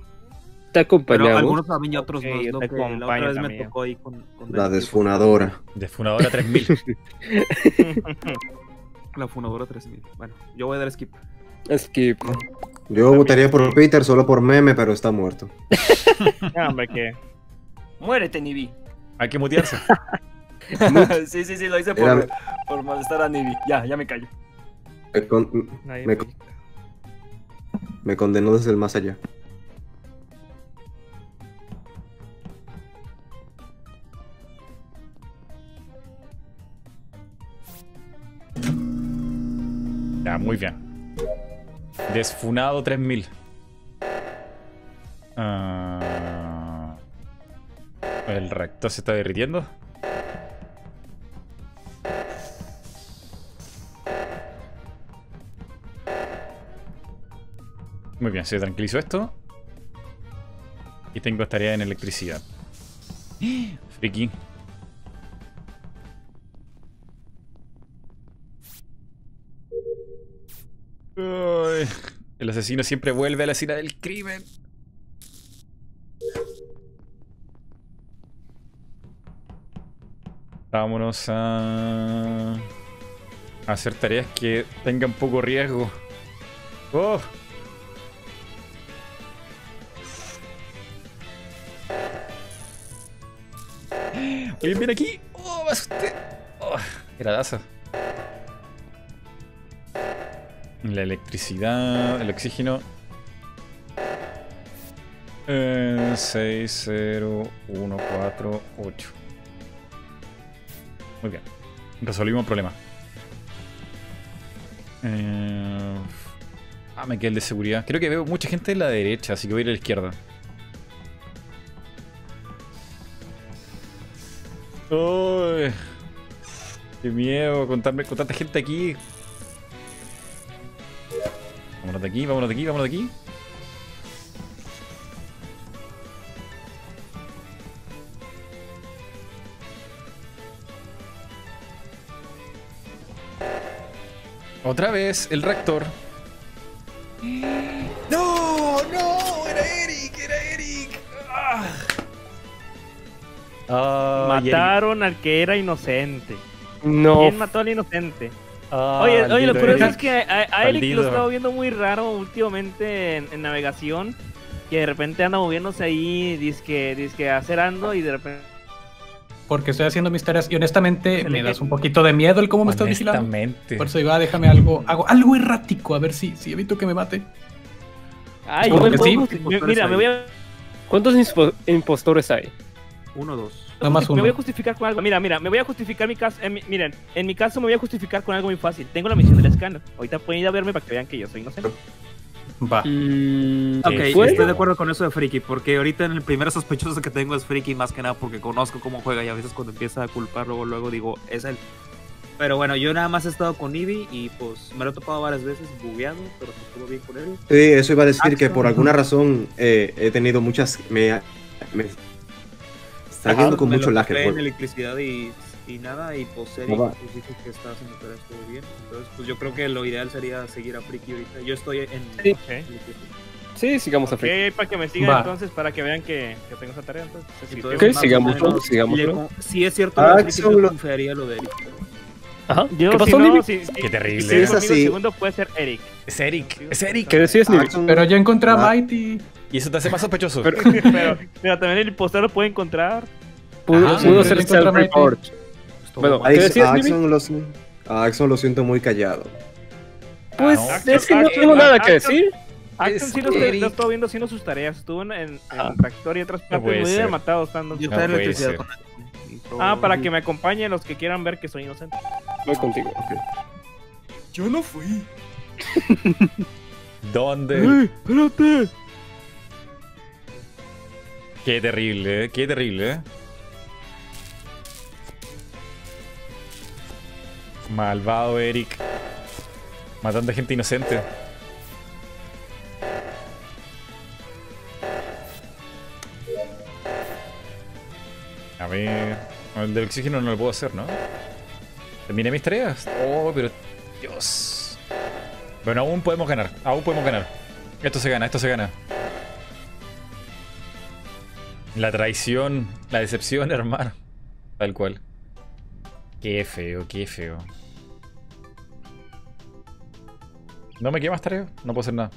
Pero acompañamos. algunos saben y otros Ok, no. yo te la otra acompaño vez me también. tocó ahí con, con La desfunadora. Desfunadora 3000. La funadora 3000. Bueno, yo voy a dar skip. Skip. Yo votaría por Peter solo por meme, pero está muerto. Hombre, que. Muérete, Nibi. Hay que mutearse. sí, sí, sí, lo hice Era- por, por molestar a Nibi. Ya, ya me callo. Me, con- nadie me, me- me condenó desde el más allá. Ya, muy bien. Desfunado 3000. Ah, el reactor se está derritiendo. Muy bien, se tranquilizó esto. Y tengo tarea en electricidad. Friki. El asesino siempre vuelve a la escena del crimen. Vámonos a... hacer tareas que tengan poco riesgo. ¡Oh! Bien, bien aquí. ¡Oh, me asusté! Oh. La electricidad, el oxígeno. Eh, 6, 0, 1, 4, 8. Muy bien. Resolvimos el problema. Eh, ah, me quedé el de seguridad. Creo que veo mucha gente en la derecha, así que voy a ir a la izquierda. Uy, qué miedo contarme con tanta gente aquí. Vámonos de aquí, vámonos de aquí, vámonos de aquí. Otra vez el reactor. No, no, era Eric, era Eric. Ah. Ah, Eric. Mataron al que era inocente. No. ¿Quién mató al inocente? Ah, oye, oye, lo curioso es que a, a Eric Maldito. lo he estado viendo muy raro últimamente en, en navegación. Que de repente anda moviéndose ahí, disque, disque acerando y de repente. Porque estoy haciendo mis tareas y honestamente me das un poquito de miedo el cómo me estás vigilando. Honestamente. Por eso digo, ah, déjame algo, hago algo errático, a ver si, si evito que me mate. Ay, yo me sí. mira, me voy a, ¿Cuántos impostores hay? Uno dos. Nada más me voy a justificar con algo. Mira, mira, me voy a justificar mi caso. en mi- miren, en mi caso me voy a justificar con algo muy fácil. Tengo la misión del escáner. Ahorita pueden ir a verme para que vean que yo soy inocente. Va. Mm, Ok, estoy de acuerdo con eso de Friki, porque ahorita en el primer sospechoso que tengo es Friki, más que nada porque conozco cómo juega y a veces cuando empieza a culpar, luego, luego digo, es él. Pero bueno, yo nada más he estado con Eevee y pues me lo he topado varias veces, bugueado, pero pues todo bien con él. Sí, eso iba a decir que por alguna razón eh, he tenido muchas. Me, me está Ajá, viendo con mucho en juego. electricidad y, y nada, y pues No va. pues, que estaba haciendo tareas todo bien. Entonces, pues yo creo que lo ideal sería seguir a Friki ahorita. Yo estoy en... Sí. Ok. Sí, sigamos a Ok, Friki. para que me sigan Va. entonces, para que vean que, que tengo esa tarea. Entonces, sí, Entonces, sí, Ok, más o sigámoslo, menos, sigámoslo. le con- Si es cierto, Ah, lo de Friki, yo confiaría lo de Eric. Ajá. Yo, ¿Qué si pasó, no, Nibi? si- si- Qué terrible. Si es así. el segundo puede ser Eric. Es Eric, es Eric. ¿Qué decías, Nibi? Axon- Pero ya encontré a. Mighty. Y eso te hace más sospechoso. Pero- pero, pero también el impostor lo puede encontrar. Pudo, Ah, pudo sí, ser self-report. Bueno, A ¿qué Ax- decías? Axon lo, a Axon lo siento muy callado. Pues Ah, no. es que no Axon- tengo nada que Axon- decir. Axon sí lo, estoy viendo haciendo sus tareas. Estuvo en, en, Ah. Tractor y otras partes. hubiera ser. matado estando. Yo puede electricidad con Ah, para que me acompañen los que quieran ver que soy inocente. Voy contigo. Yo no fui. ¿Dónde? espérate! Qué terrible, eh, qué terrible. eh. Malvado Eric. Matando a gente inocente. A ver. El del oxígeno no lo puedo hacer, ¿no? Terminé mis tareas. Oh, pero. Dios. Bueno, aún podemos ganar. Aún podemos ganar. Esto se gana, esto se gana. La traición, la decepción, hermano. Tal cual. Qué feo, qué feo. No me queda más tarea, no puedo hacer nada.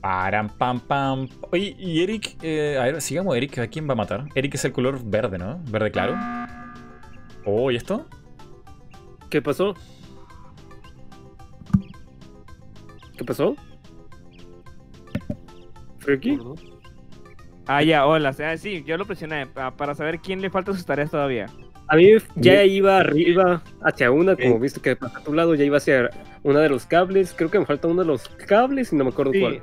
Param, pam, pam. Oye, y Eric, eh, a ver, sigamos Eric, ¿a quién va a matar? Eric es el color verde, ¿no? Verde claro. Oh, ¿y esto? ¿Qué pasó? ¿Qué pasó? Ah, ya, hola. Ah, sí, yo lo presioné pa- para saber quién le falta sus tareas todavía. A mí ya iba arriba hacia una, como viste que pasa a tu lado, ya iba hacia una de los cables. Creo que me falta uno de los cables y no me acuerdo Sí. cuál.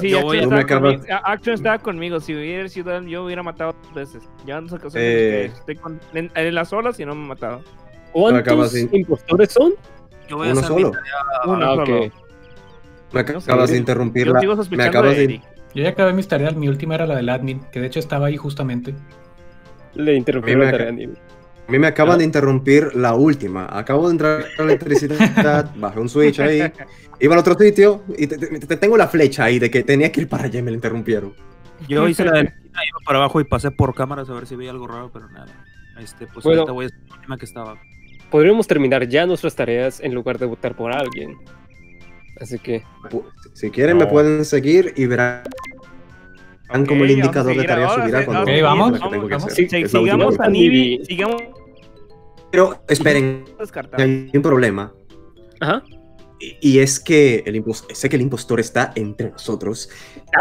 Sí, Yo Action, voy a- estaba conmigo, Action estaba conmigo. Si hubiera sido yo hubiera matado dos veces. Ya no sé qué Eh. estoy con- en, en las olas y no me he matado. ¿Cuántos impostores son? Yo voy a hacer solo. tarea. Uno Ah, solo. Me No sé, acabas de yo- interrumpir Yo la. sigo Me acabas de de. Yo ya acabé mis tareas, mi última era la del admin, que de hecho estaba ahí justamente. Le interrumpí la tarea. Nibi. A mí me acaban Ah. de interrumpir la última. Acabo de entrar a la electricidad, bajé un switch ahí, iba al otro sitio y te, te- te tengo la flecha ahí de que tenía que ir para allá y me la interrumpieron. Yo hice la de iba para abajo y pasé por cámaras a ver si veía algo raro, pero nada. Este, pues Bueno. ahorita voy a la última que estaba. Podríamos terminar ya nuestras tareas en lugar de votar por alguien. Así que, Si quieren, me No. pueden seguir y verán Ok, como el indicador de ahora, subirá cuando Ok, vamos vamos, que que vamos. Sí, sigamos a Nibi. Sigamos Pero esperen, hay un problema. ajá. Y y es que el sé que el impostor está entre nosotros.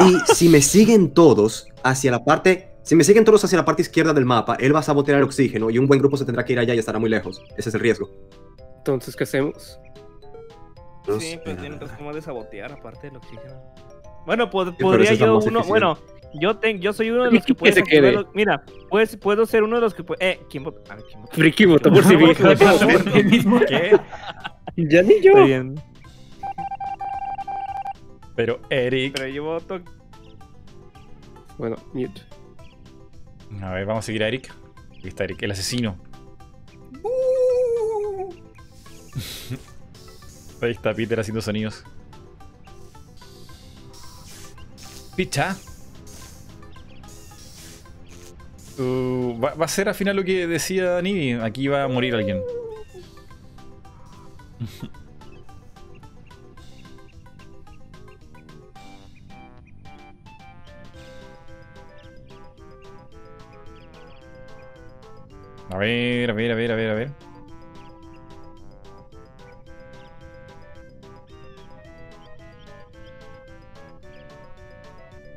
Y si me siguen todos hacia la parte. Si me siguen todos hacia la parte izquierda del mapa, él va a sabotear el oxígeno y un buen grupo se tendrá que ir allá y estará muy lejos. Ese es el riesgo. Entonces, ¿qué hacemos? No Sí, sé, pero tiene la otras verdad. formas de sabotear aparte del oxígeno. Bueno, pod- pero podría yo uno, eficiente. bueno, yo ten, yo soy uno de ¿Y los que puede se desactivar quede? los- Mira, pues puedo ser uno de los que puede eh, ¿quién votó? A ver, ¿quién votó? Friki votó por sí mismo. ¿Qué? Ya ni yo. Está bien. Pero Eric. Pero yo voto. Bueno, mute. A ver, vamos a seguir a Eric. Aquí está Eric, el asesino. Ahí está Peter haciendo sonidos. Picha. Uh, va, va a ser al final lo que decía Nibi. Aquí va a morir alguien. A ver, a ver, a ver, a ver, a ver.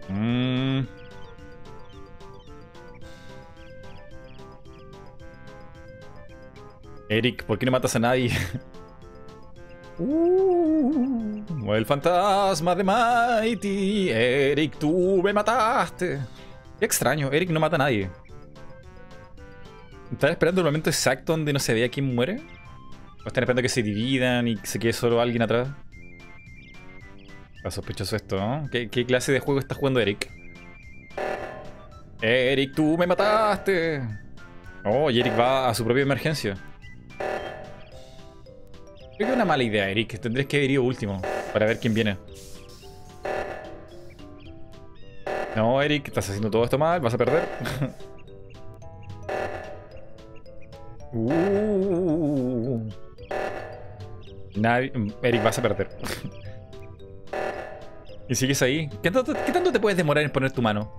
Mm. Eric, ¿por qué no matas a nadie? Uh, el fantasma de Mighty. Eric, tú me mataste. Qué extraño, Eric no mata a nadie. ¿Están esperando el momento exacto donde no se vea quién muere? ¿O están esperando que se dividan y se quede solo alguien atrás? Está sospechoso esto, ¿no? ¿Qué, clase de juego está jugando Eric? Eric, tú me mataste. Oh, y Eric va a su propia emergencia. Creo que es una mala idea, Eric. Tendrías que haber ido último para ver quién viene. No, Eric, estás haciendo todo esto mal, vas a perder. Uh. Nadie... Eric, vas a perder. y sigues ahí. ¿Qué tanto, qué tanto te puedes demorar en poner tu mano?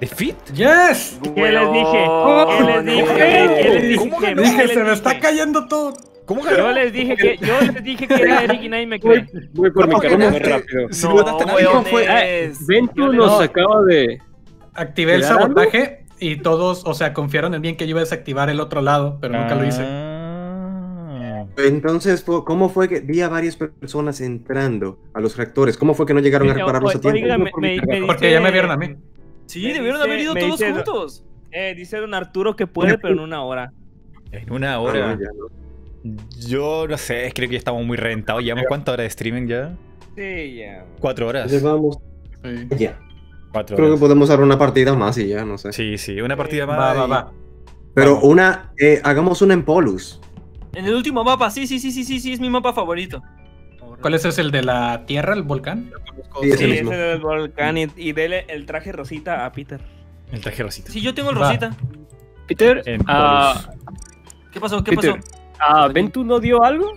¿De fit? ¡Yes! ¿Qué les dije? ¿Qué les dije? ¿Qué les dije? ¿Cómo les Dije, se me está cayendo todo. ¿Cómo Yo ganó? les dije que yo les dije que era Eric y nadie me cree. Voy por mi ¿Cómo carro muy rápido. Si no ¿Cómo fue? es- Ventu Yo nos no. acaba de. Activé el sabotaje y todos, o sea, confiaron en mí en que yo iba a desactivar el otro lado, pero nunca lo hice. Ah. Entonces, ¿cómo fue que vi a varias personas entrando a los reactores? ¿Cómo fue que no llegaron a repararlos a oiga, tiempo? me- me- me Porque dice- ya me vieron a mí. Sí, Me debieron dice- haber ido todos dice- juntos. Eh, dice don Arturo que puede, pero en una hora. En una Ah, hora. ya, no. Yo no sé, creo que ya estamos muy reventados. ¿Llevamos cuántas horas de streaming ya? Sí, ya. ¿Cuatro horas? Llevamos Sí. ya. Cuatro Creo que podemos dar una partida más y ya, no sé. Sí, sí, una partida más. Va, va, va. Pero Vamos. una, eh, hagamos una en Polus. En el último mapa, sí, sí, sí, sí, sí, sí, es mi mapa favorito. ¿Cuál es ese? ¿El de la tierra, el volcán? Sí, ese Sí, mismo. ese del volcán y, y dele el traje rosita a Peter. El traje rosita. Sí, yo tengo el Va. Rosita. Peter, ah, ¿Qué pasó? ¿Qué Peter, pasó? ah, ¿Ventu no dio algo?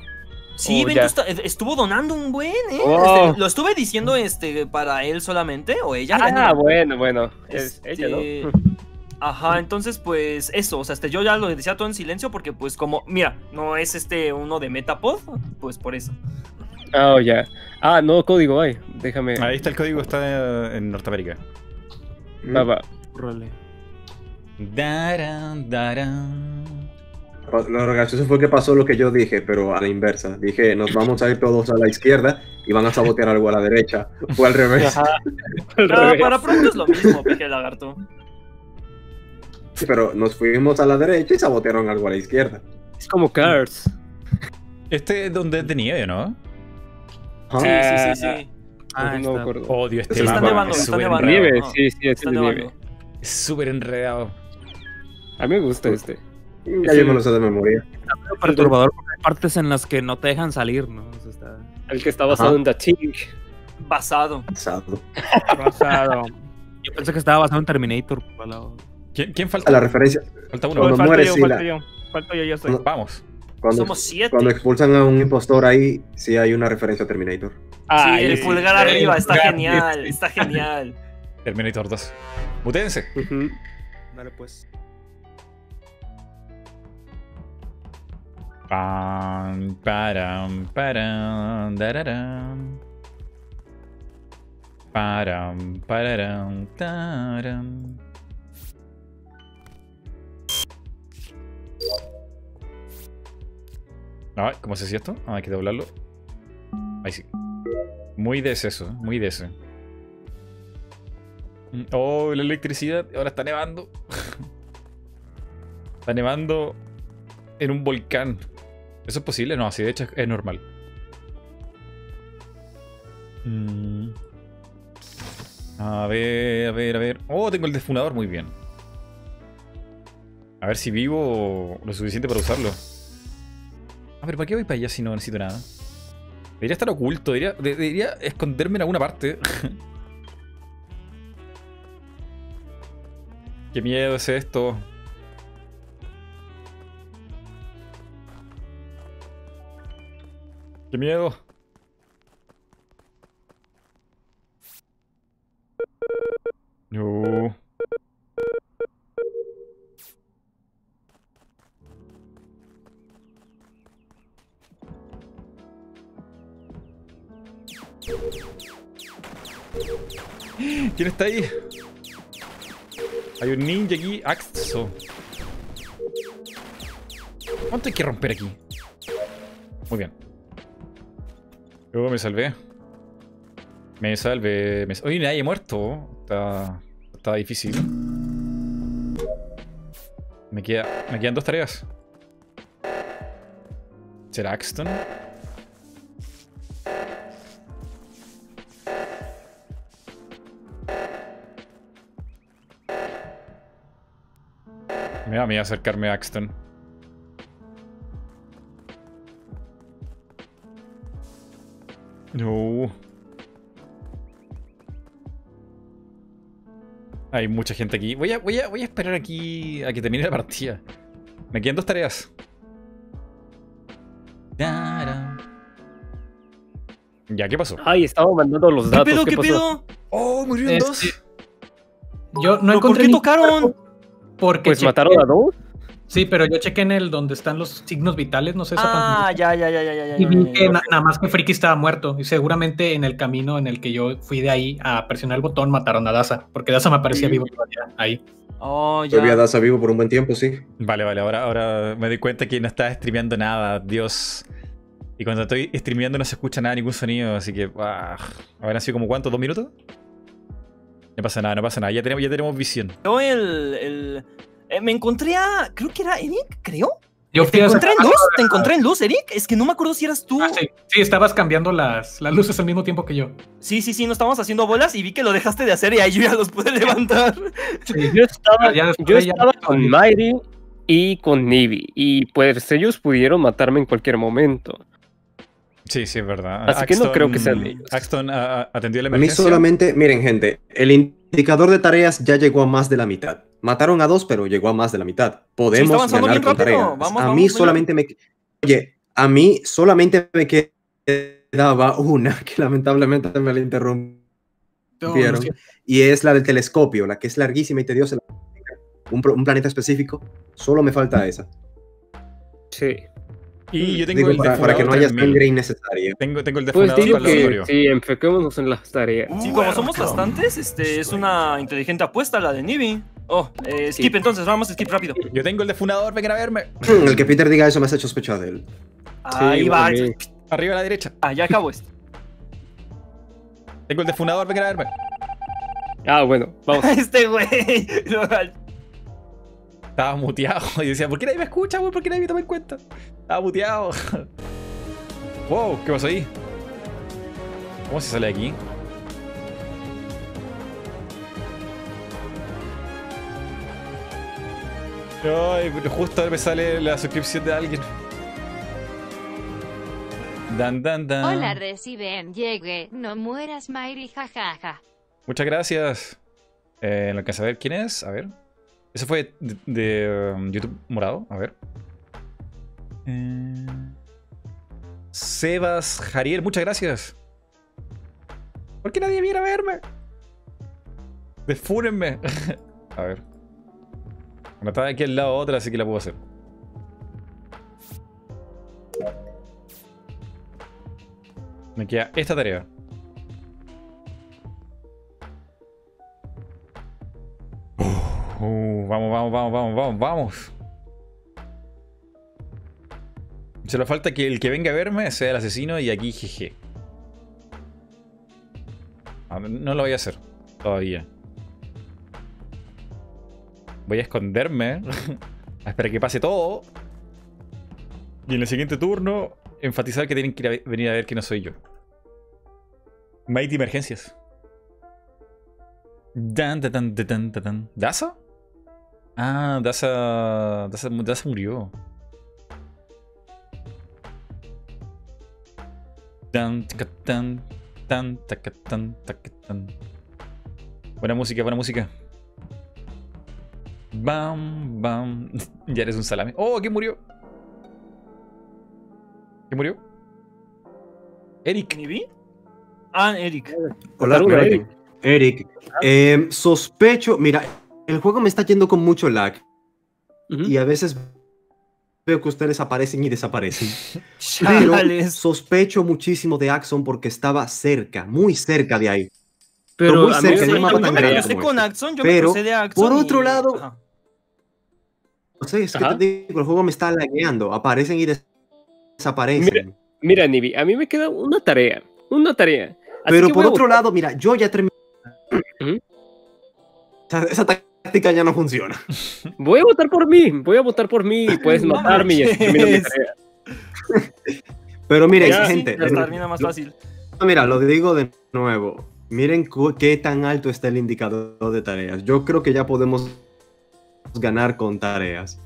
Sí, Oh, Ventu está- estuvo donando un buen, ¿eh? Oh. Este, lo estuve diciendo este, para él solamente, o ella. Ah, bueno, bueno. Es Este, ella, ¿no? Ajá, entonces pues eso, o sea, este, yo ya lo decía todo en silencio porque pues como, mira, no es este uno de Metapod, pues por eso. Ah, ya. Ah, no código hay. Déjame. Ahí está el código, está en Norteamérica. Va, va. Role. Daran, daran. Lo gracioso fue que pasó lo que yo dije, pero a la inversa. Dije, nos vamos a ir todos a la izquierda y van a sabotear algo a la derecha. Fue al revés. Ajá. Al Ah, para pronto es lo mismo, peje lagarto. Sí, pero nos fuimos a la derecha y sabotearon algo a la izquierda. Es como Cars. Este es donde es de nieve, ¿no? Ajá. Sí, sí, sí, sí. Ah, no me está. acuerdo. Odio este Sí, está mapa. nevando, es está nevando. enredado. Nieve, no. sí, sí, es Está de nieve. Es súper enredado. A mí me gusta este. Ya yo me lo sé de memoria. Medio perturbador porque hay partes en las que no te dejan salir, ¿no? O sea, está... El que está basado Ajá. en The Chink. Basado. Pasado. Rosado. Yo pensé que estaba basado en Terminator. por el ¿Quién, quién A falta? la referencia. Falta uno. Cuando muere yo, Sila. falto yo. Falto yo, yo estoy. Cuando- Vamos. Cuando, Somos siete. cuando expulsan a un impostor ahí, sí hay una referencia a Terminator. Ah, sí, el sí, pulgar sí. arriba, está genial, está genial. Terminator 2. Mutense. Ujú. Dale, pues. Pam, param, param, dararam. Param, pararam, taram. Ay, ¿cómo se hacía esto? Ah, hay que doblarlo. Ahí sí. Muy de eso, muy de ese. Mm, Oh, la electricidad. Ahora está nevando. está nevando en un volcán. ¿Eso es posible? No, así de hecho es normal. Mm. A ver, a ver, a ver. Oh, tengo el defunador, muy bien. A ver si vivo lo suficiente para usarlo. A ver, ¿para qué voy para allá si no necesito nada? Debería estar oculto, debería, de- debería esconderme en alguna parte. qué miedo es esto. Qué miedo. No. ¿Quién está ahí? Hay un ninja aquí. Axo. ¿Cuánto hay que romper aquí? Muy bien. Yo me salvé. Me salvé. Me... Oye, nadie muerto. Está, está difícil. Me, queda, me quedan dos tareas. ¿Será Axton? Me da miedo acercarme a Axton. No. Hay mucha gente aquí. Voy a, voy a, voy a esperar aquí a que termine la partida. Me quedan dos tareas. Tara. Ya, ¿qué pasó? Ay, estaba mandando los ¿Qué datos. pedo? ¿Qué, ¿Qué pasó? pedo? Oh, murieron Este, dos. Yo no ¿Pero ¿Por encontré qué ni- tocaron? Porque Pues chequé- mataron a dos. Sí, pero yo chequé en el donde están los signos vitales, no sé esa Ah, ya, ya, ya, ya, ya, ya. Y vi ya, que ya. na- nada más que Friki estaba muerto. Y seguramente en el camino en el que yo fui de ahí a presionar el botón mataron a Daza. Porque Daza me parecía vivo todavía ahí. Oh, Todavía ya. Daza vivo por un buen tiempo, sí. Vale, vale, ahora, ahora me doy cuenta que no estaba streameando nada, Dios. Y cuando estoy streameando no se escucha nada, ningún sonido, así que. ah, ¿Habrán sido como cuánto? ¿Dos minutos? No pasa nada, no pasa nada, ya tenemos, ya tenemos visión. Yo el. el eh, me encontré a. Creo que era Eric, creo. Yo ¿Te encontré en luz? ¿Te encontré en luz, Eric? Es que no me acuerdo si eras tú. Ah, sí. Sí, estabas cambiando las, las luces al mismo tiempo que yo. Sí, sí, sí, nos estábamos haciendo bolas y vi que lo dejaste de hacer y ahí yo ya los pude levantar. Yo estaba, Ya yo ya- estaba con Mighty y con Nibi. Y pues ellos pudieron matarme en cualquier momento. Sí, sí, es verdad. Así que no creo que sean ellos. Axton ah, atendió la A mí emergencia. solamente, miren gente, el indicador de tareas ya llegó a más de la mitad. Mataron a dos, pero llegó a más de la mitad. Podemos avanzando ganar bien con rápido. tareas. Vamos, a vamos, mí vamos. solamente me... Oye, a mí solamente me quedaba una que lamentablemente me la interrumpieron. No, no. Y es la del telescopio, la que es larguísima y tediosa. Un, un planeta específico. Solo me falta esa. Sí. Y yo tengo Digo, el para, para que no haya 3000. sangre innecesaria. Tengo, tengo el Pues digo para el que sí, enfoquémonos en las tareas. Sí, como somos bastantes, este es una inteligente apuesta la de Nibi. Oh, eh, skip Sí. entonces, vamos skip rápido. Yo tengo el defunador, vengan a verme. El que Peter diga eso me hace sospechar de él. Ahí va. Arriba a la derecha. Ah, ya acabo esto. Tengo el defunador, vengan a verme. Ah, bueno, vamos. Este güey. Estaba muteado. Y decía, ¿por qué nadie me escucha, güey? ¿Por qué nadie me toma en cuenta? Estaba muteado. wow, ¿qué pasó ahí? ¿Cómo se sale de aquí? Ay, pero justo ahora me sale la suscripción de alguien. Dan, dan, dan. Hola, reciben, llegue, no mueras, Mayri, jajaja. Muchas gracias. Eh, alcanza a ver quién es. A ver. Eso fue de, de, um, YouTube morado. A ver. Eh, Sebas Jariel, muchas gracias. ¿Por qué nadie viene a verme? Desfúrenme. a ver. Bueno, estaba aquí al lado otra, así que la puedo hacer. Me queda esta tarea. Uh, vamos, vamos, vamos, vamos, vamos, vamos. Solo falta que el que venga a verme sea el asesino y aquí jeje. No lo voy a hacer todavía. Voy a esconderme. a esperar que pase todo. Y en el siguiente turno, enfatizar que tienen que ir a ve- venir a ver que no soy yo. Mighty Emergencias. Dan. Ah, Daza. Daza, Daza murió. Tan, tan, tan, tan, tan. Buena música, buena música. Bam, bam. ya eres un salame. Oh, ¿quién murió? ¿Quién murió? Eric. ¿Ni vi? Ah, Eric. Hola, Eric. Eric. Eric, eh, sospecho, mira, el juego me está yendo con mucho lag. Y a veces veo que ustedes aparecen y desaparecen. Pero sospecho muchísimo de Axon porque estaba cerca, muy cerca de ahí. Pero muy a mí cerca, se- en un Yo mapa me tan grande crucé como con este. Axon, yo me Pero, crucé de Axon. por otro y- lado- Ajá. No sé, es que te digo, el juego me está lagueando. Aparecen y des- desaparecen. Mira, Nibi, a mí me queda una tarea. Una tarea. Así Pero por otro lado, mira, yo ya terminé. Ujú. Esa, esa táctica ya no funciona. Voy a votar por mí. Voy a votar por mí. Puedes matarme y así termino mi tarea. Pero miren, Ya, gente. Ya termina más fácil. No, Mira, lo digo de nuevo. Miren cu- qué tan alto está el indicador de tareas. Yo creo que ya podemos ganar con tareas.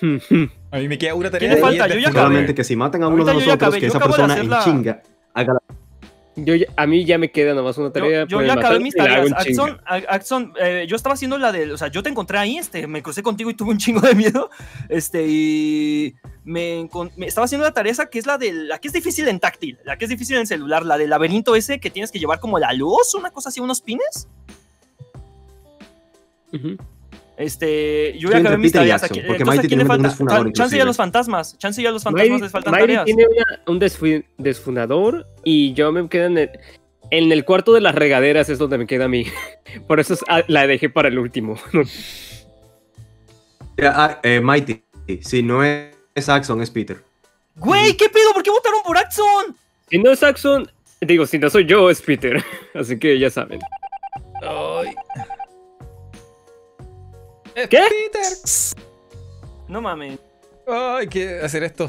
A mí me queda una tarea. ¿Quién le y falta? Yo ya de- acabé. Que si matan a uno Ahorita de nosotros, que yo esa de persona en la- chinga haga la Yo a mí ya me queda nomás una Yo, tarea. yo puedes ya acabé mis tareas. Axon, eh, yo estaba haciendo la de. O sea, yo te encontré ahí, este, me crucé contigo y tuve un chingo de miedo. Este, y me, estaba haciendo la tarea esa que es la de. La que es difícil en táctil, la que es difícil en celular, la del laberinto ese que tienes que llevar como la luz, una cosa así, unos pines. Ujú. Este, yo ya acabé mis Peter y tareas. Axon, Aquí- porque Entonces, ¿a Mighty quién le tiene un falta? desfunador, Chance y a inclusive. los fantasmas. Chance y a los fantasmas Mighty, les faltan Mighty tareas. tiene una- un desfu- desfunador y yo me quedo en el, en el cuarto de las regaderas es donde me queda a mí. Por eso es- ah, la dejé para el último. Ah, eh, Mighty, si no es, es Axon, es Peter. Güey, ¿qué pedo? ¿Por qué votaron por Axon? si no es Axon, digo, si no soy yo, es Peter. Así que ya saben. Ay. ¿Qué? Peter. No mames. Ay, hay que hacer esto.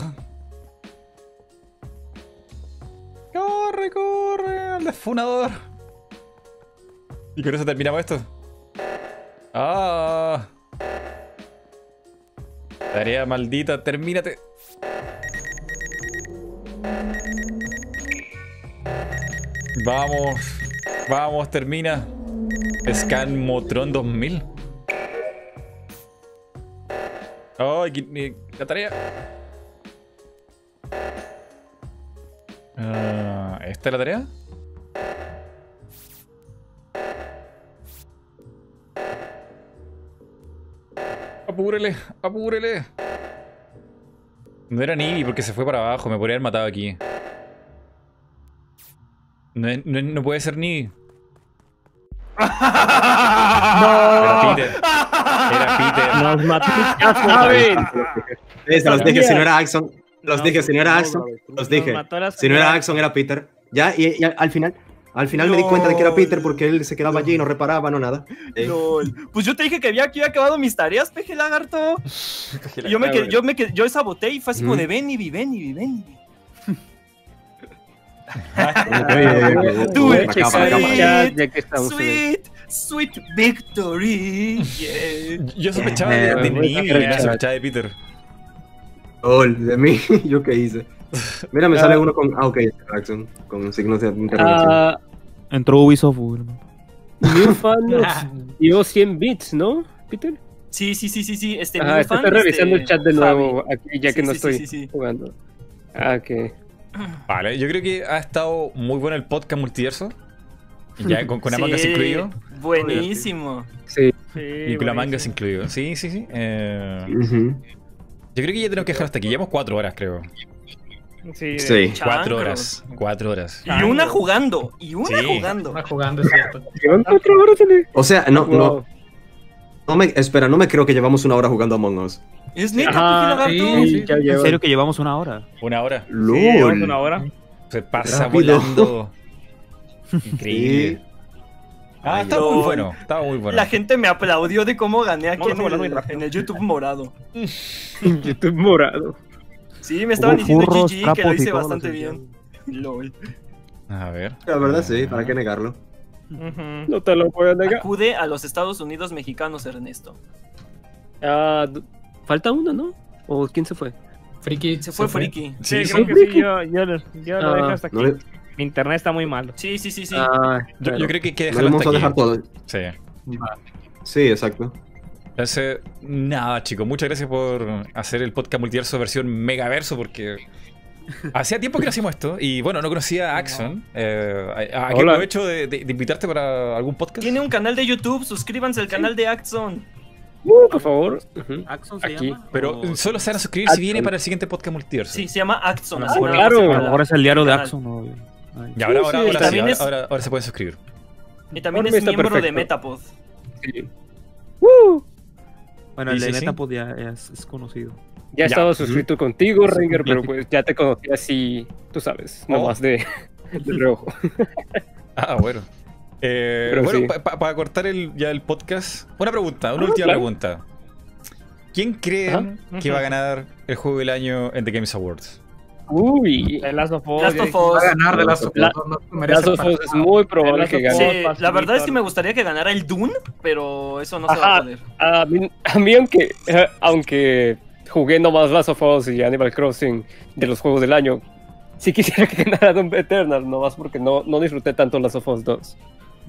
Corre, corre, al desfunador. Y con eso terminamos esto. Ah. Tarea maldita, termínate. Vamos, vamos, termina. Scan Motron 2000. Eh, la tarea. Ah, ¿Esta es la tarea? Apúrele, apúrele. No era Nibi porque se fue para abajo, me podría haber matado aquí. No, no puede ser Nibi. Era Peter. Era Peter. Nos mató. Ya saben. Se los dije, si no era Axon, los No, dije, si no era no, Axon, no, los dije. Si no era. Axon, era Peter. Ya, y, y al final, al final me di cuenta de que era No. Peter porque él se quedaba allí y no reparaba, no nada. Eh, Lol. Pues yo te dije que había, que había acabado mis tareas, peje lagarto. Y yo me quedé, yo me quedé, yo saboté y fue así como de ven y vi, ven y vi, ven y vi. Que estamos en el- Sweet, sweet victory. Yeah. Yo sospechaba de, de Eh, yo chat. sospechaba de Peter. Lol, de mí, ¿yo qué hice? Mira, me sale uno con. Ah, ok, Axon, con signos de interrogación. Ah, Entró Ubisoft. New Fan nos dio 100 bits, ¿no, Peter? Sí, sí, sí, sí, sí. Este, Ajá, new es que fan, estoy revisando este, el chat de nuevo aquí, ya que Sí, no sí, sí, estoy sí, sí. jugando. Ah, ok. Vale, yo creo que ha estado muy bueno el podcast multiverso. Ya con, con Among Us Sí, incluido. Buenísimo. Sí. Y con Among Us incluido. Sí, sí, sí. Eh, yo creo que ya tenemos que dejar hasta aquí. Llevamos cuatro horas, creo. Sí. Sí. Cuatro horas. Cuatro horas. Y una jugando. Y una Sí. jugando. Está jugando, es cierto. Llevan cuatro horas O sea, no, Wow. no. No me, espera, no me creo que llevamos una hora jugando Among Us. Es neta, Ajá, sí, Sí, ya En serio que llevamos una hora. Una hora. LOL. una hora. Se pasa Rápido. volando. Increíble. Ah, estaba muy bueno. Estaba muy bueno. La gente me aplaudió de cómo gané aquí en el, en el YouTube morado. YouTube morado. Sí, me estaban diciendo furros, GG que lo hice bastante bien. LOL. A ver. La verdad sí, ¿para qué negarlo? No te lo puedo negar. Acude a los Estados Unidos mexicanos, Ernesto. Ah, falta uno, ¿no? ¿O quién se fue? Friki. Se fue Friki. Sí, Sí, creo que sí, yo, yo, lo- yo lo Ah, dejo hasta aquí. No le, Mi internet está muy malo. Sí, sí, sí, sí. Ah, Yo, yo creo que hay que dejarlo vamos a dejar aquí. todo. Sí. Sí, exacto. Entonces, nada, chicos, muchas gracias por hacer el podcast multiverso versión megaverso, porque hacía tiempo que no hacíamos esto. Y bueno, no conocía a Axon. Eh, a- aquí Hola. aprovecho de, de- de invitarte para algún podcast. Tiene un canal de YouTube, suscríbanse al canal de Axon. uh, por favor. ¿Axon se Aquí. llama? Pero ¿O- solo se van a suscribir si viene para el siguiente podcast multiverso. Sí, se llama Axon. Ah, claro. A mejor es el diario de. Axon. Ay. Y ahora, ahora, sí, ahora, sí, también ahora, es- ahora- ahora se pueden suscribir. Y también es miembro de. Metapod. Sí. Uh, Bueno, el de sí, sí. Metapod ya es, es conocido. Ya Ya. estaba suscrito contigo, Ringer, pero pues ya te conocí así, tú sabes, Oh. nomás de, de reojo. Ah, bueno. Eh, Pero bueno, sí. pa- pa- para cortar el, ya el podcast, una pregunta, una Ah, última claro. pregunta. ¿Quién creen Ajá. que va a ganar el juego del año en The Games Awards? Uy, The Last of Us. Last of. Us. Va a ganar de las of Us, La- no- Last of Us es muy probable Last que gane. Sí, la verdad es que me gustaría que ganara el Dune, pero eso no se va a poder. A mí, a mí aunque, eh, aunque jugué nomás Last of Us y Animal Crossing de los juegos del año, sí quisiera que ganara Doom Eternal, nomás porque no, no disfruté tanto Last of Us 2.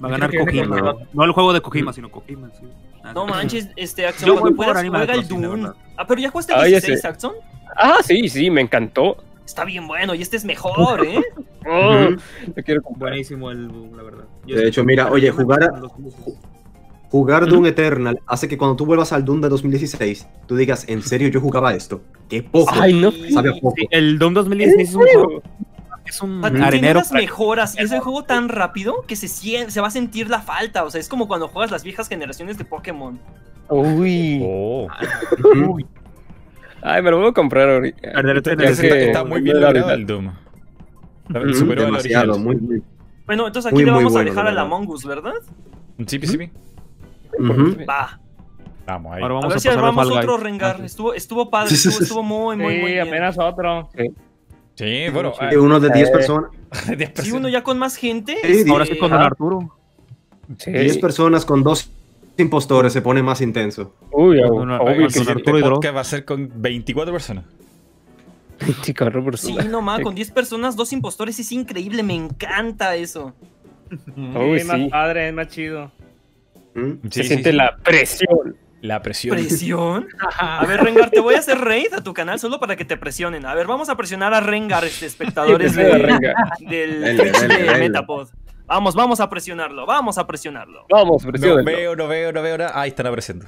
Va a ganar Kojima. no. No el juego de Kojima, sino Kojima. Sí. Ah, No manches, este Yo Axon, puedas Animal juega el verdad. Ah, pero ya jugaste el Ah, ya 16, sé. Axon. Ah, sí, sí, me encantó. Está bien bueno y este es mejor, ¿eh? Oh, lo quiero comprar. Buenísimo el la verdad. Yo De hecho, mira, oye, jugar a-. Jugar Doom Eternal hace que cuando tú vuelvas al Doom de 2016, tú digas, ¿en serio yo jugaba esto? ¡Qué poco! Ay, no. Sabe a poco. Sí, el Doom 2016 es un juego. Es un arenero. unas mejoras y es el juego tan rápido que se, se va a sentir la falta. O sea, es como cuando juegas las viejas generaciones de Pokémon. Uy. Oh. Ay, me lo voy a comprar ahorita. Está, que- está muy bien logrado el Doom. Superó Demasiado, muy, muy. Bueno, entonces aquí Muy, le vamos a dejar la al verdad. Among Us, ¿verdad? Sí, sí, sí. Va. Vamos ahí. Ahora A vamos ver a si pasar a armamos otro Rengar. Ah, sí. Estuvo, estuvo padre, Sí, sí, estuvo, sí. estuvo muy, muy, Sí, muy bien. apenas otro. Sí, bueno, Y uno de 10 personas, 10 Sí, personas. uno ya con más gente. Sí, este, Ahora sí con Don Arturo. Sí. 10 personas con dos impostores se pone más intenso. Uy, obvio una- obvio con que sí. El Arturo y va a ser con 24 personas. 24 Sí, personas. nomás, con 10 personas, dos impostores, es increíble, me encanta eso. Uy, es más sí. padre, es más chido. ¿Mm? Se Sí, siente sí, sí. la presión. La presión. ¿Presión? A ver, Rengar, te voy a hacer raid a tu canal solo para que te presionen. A ver, vamos a presionar a Rengar, este, espectadores de- rengar. del Dale, de dale. Metapod. Vamos, vamos a presionarlo, vamos a presionarlo. Vamos, No presión. veo, no veo, no veo nada. Ahí están apareciendo.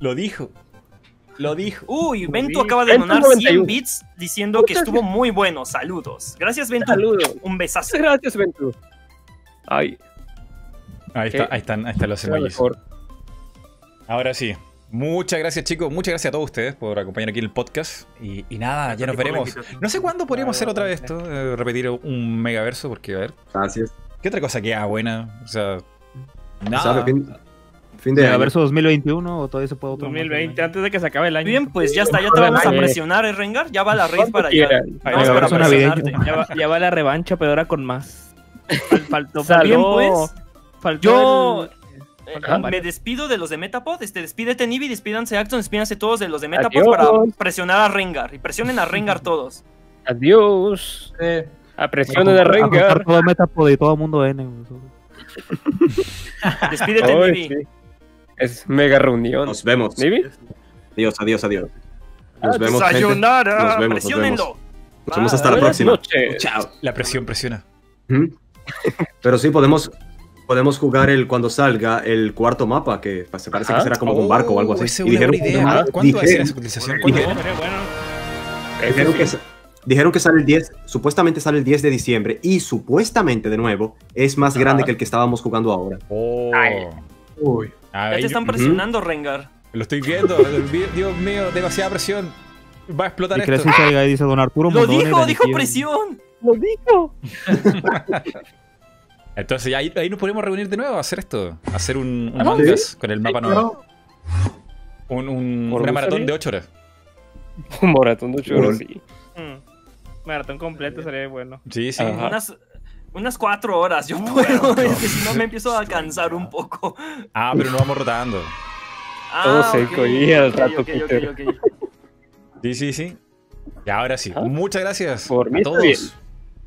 Lo dijo. Lo dijo. Uy, Ventu acaba de donar 100 91. bits diciendo que estuvo muy bueno. Saludos. Gracias, Ventu. Saludos. Un besazo. Muchas gracias, Ventu. Ay, Ahí, está, ahí están, ahí están los emojis. Ahora sí. Muchas gracias, chicos. Muchas gracias a todos ustedes por acompañar aquí en el podcast. Y, y nada, ya nos veremos. No sé cuándo podríamos hacer otra vez esto. eh, repetir un megaverso, porque a ver. Gracias. ¿Qué otra cosa queda buena? O sea. ¿Sabe? Nada. Fin, fin de ¿De año. verso 2021 o todavía se puede otro? más? 2020, antes de que se acabe el año. Muy bien, pues ya está, ya te vamos a presionar, ¿eh, Rengar? Ya va la raid para allá. Ya va, ya va la revancha, pero ahora con más. Fal- faltó, bien, pues. Faltó Yo el- eh, me despido de los de Metapod. Este, despídete, Nibi, despídanse Axon, despídanse todos de los de Metapod Adiós. para presionar a Rengar. Y presionen a Rengar todos. Adiós. Eh, A presión de Rengar. Todo Metapod y todo el mundo N. Despídete, Nibi. sí. Es mega reunión. Nos vemos. ¿Nibi? Adiós, adiós, adiós. Nos vemos, gente. Desayunar, Nos vemos, nos vemos. Nos vemos hasta la Buenas próxima. noches. Chao. La presión presiona. Ujú. Pero sí, podemos, podemos jugar el cuando salga el cuarto mapa, que se parece Ajá. que será como un barco o algo así. Oh, es Y dijeron- idea. ¿Cuánto va a ser dijeron- esa utilización? Dijeron- dijeron que, dijeron que sale el 10, supuestamente sale el 10 de diciembre, y supuestamente, de nuevo, es más grande Ajá. que el que estábamos jugando ahora. Oh. Ay. uy. Ya ahí- te están presionando, Rengar. Lo estoy viendo. Dios mío, demasiada presión. Va a explotar ¿Y esto. crees que salga ahí dice Don Arturo Lo Mondone, dijo, dijo presión. Lo dijo. Entonces ya ahí, ahí nos podemos reunir de nuevo a hacer esto. A hacer un, un Ah, mangas con el mapa nuevo. Un, una maratón de 8 horas. Un maratón de ocho horas, sí. mm, maratón completo sería bueno. Sí, sí. Ajá. Unas- Unas cuatro horas, yo puedo, es que si no me empiezo a cansar un poco. Ah, pero no vamos rotando. Ah, Todo seco y al rato ok, ok, Peter. ok. Sí, sí, sí. Y ahora sí. Ah. Muchas gracias Por a todos. bien.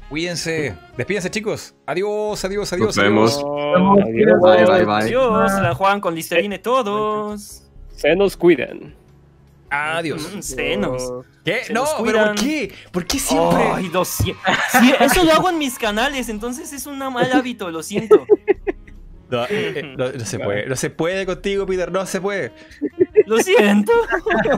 Cuídense. Despídense, chicos. Adiós, adiós, adiós. Nos vemos. adiós. Adiós. Bye, bye, bye. Adiós, la juegan con Listerine todos. Se nos cuidan. Adiós. Mm, senos. ¿Qué? Se No, nos pero cuidan. ¿por qué? ¿Por qué siempre? Ay, 200. Sí, eso lo hago en mis canales, entonces es un mal hábito, lo siento. No, eh, eh, no, no se puede. No se puede contigo, Peter. No se puede. Lo siento.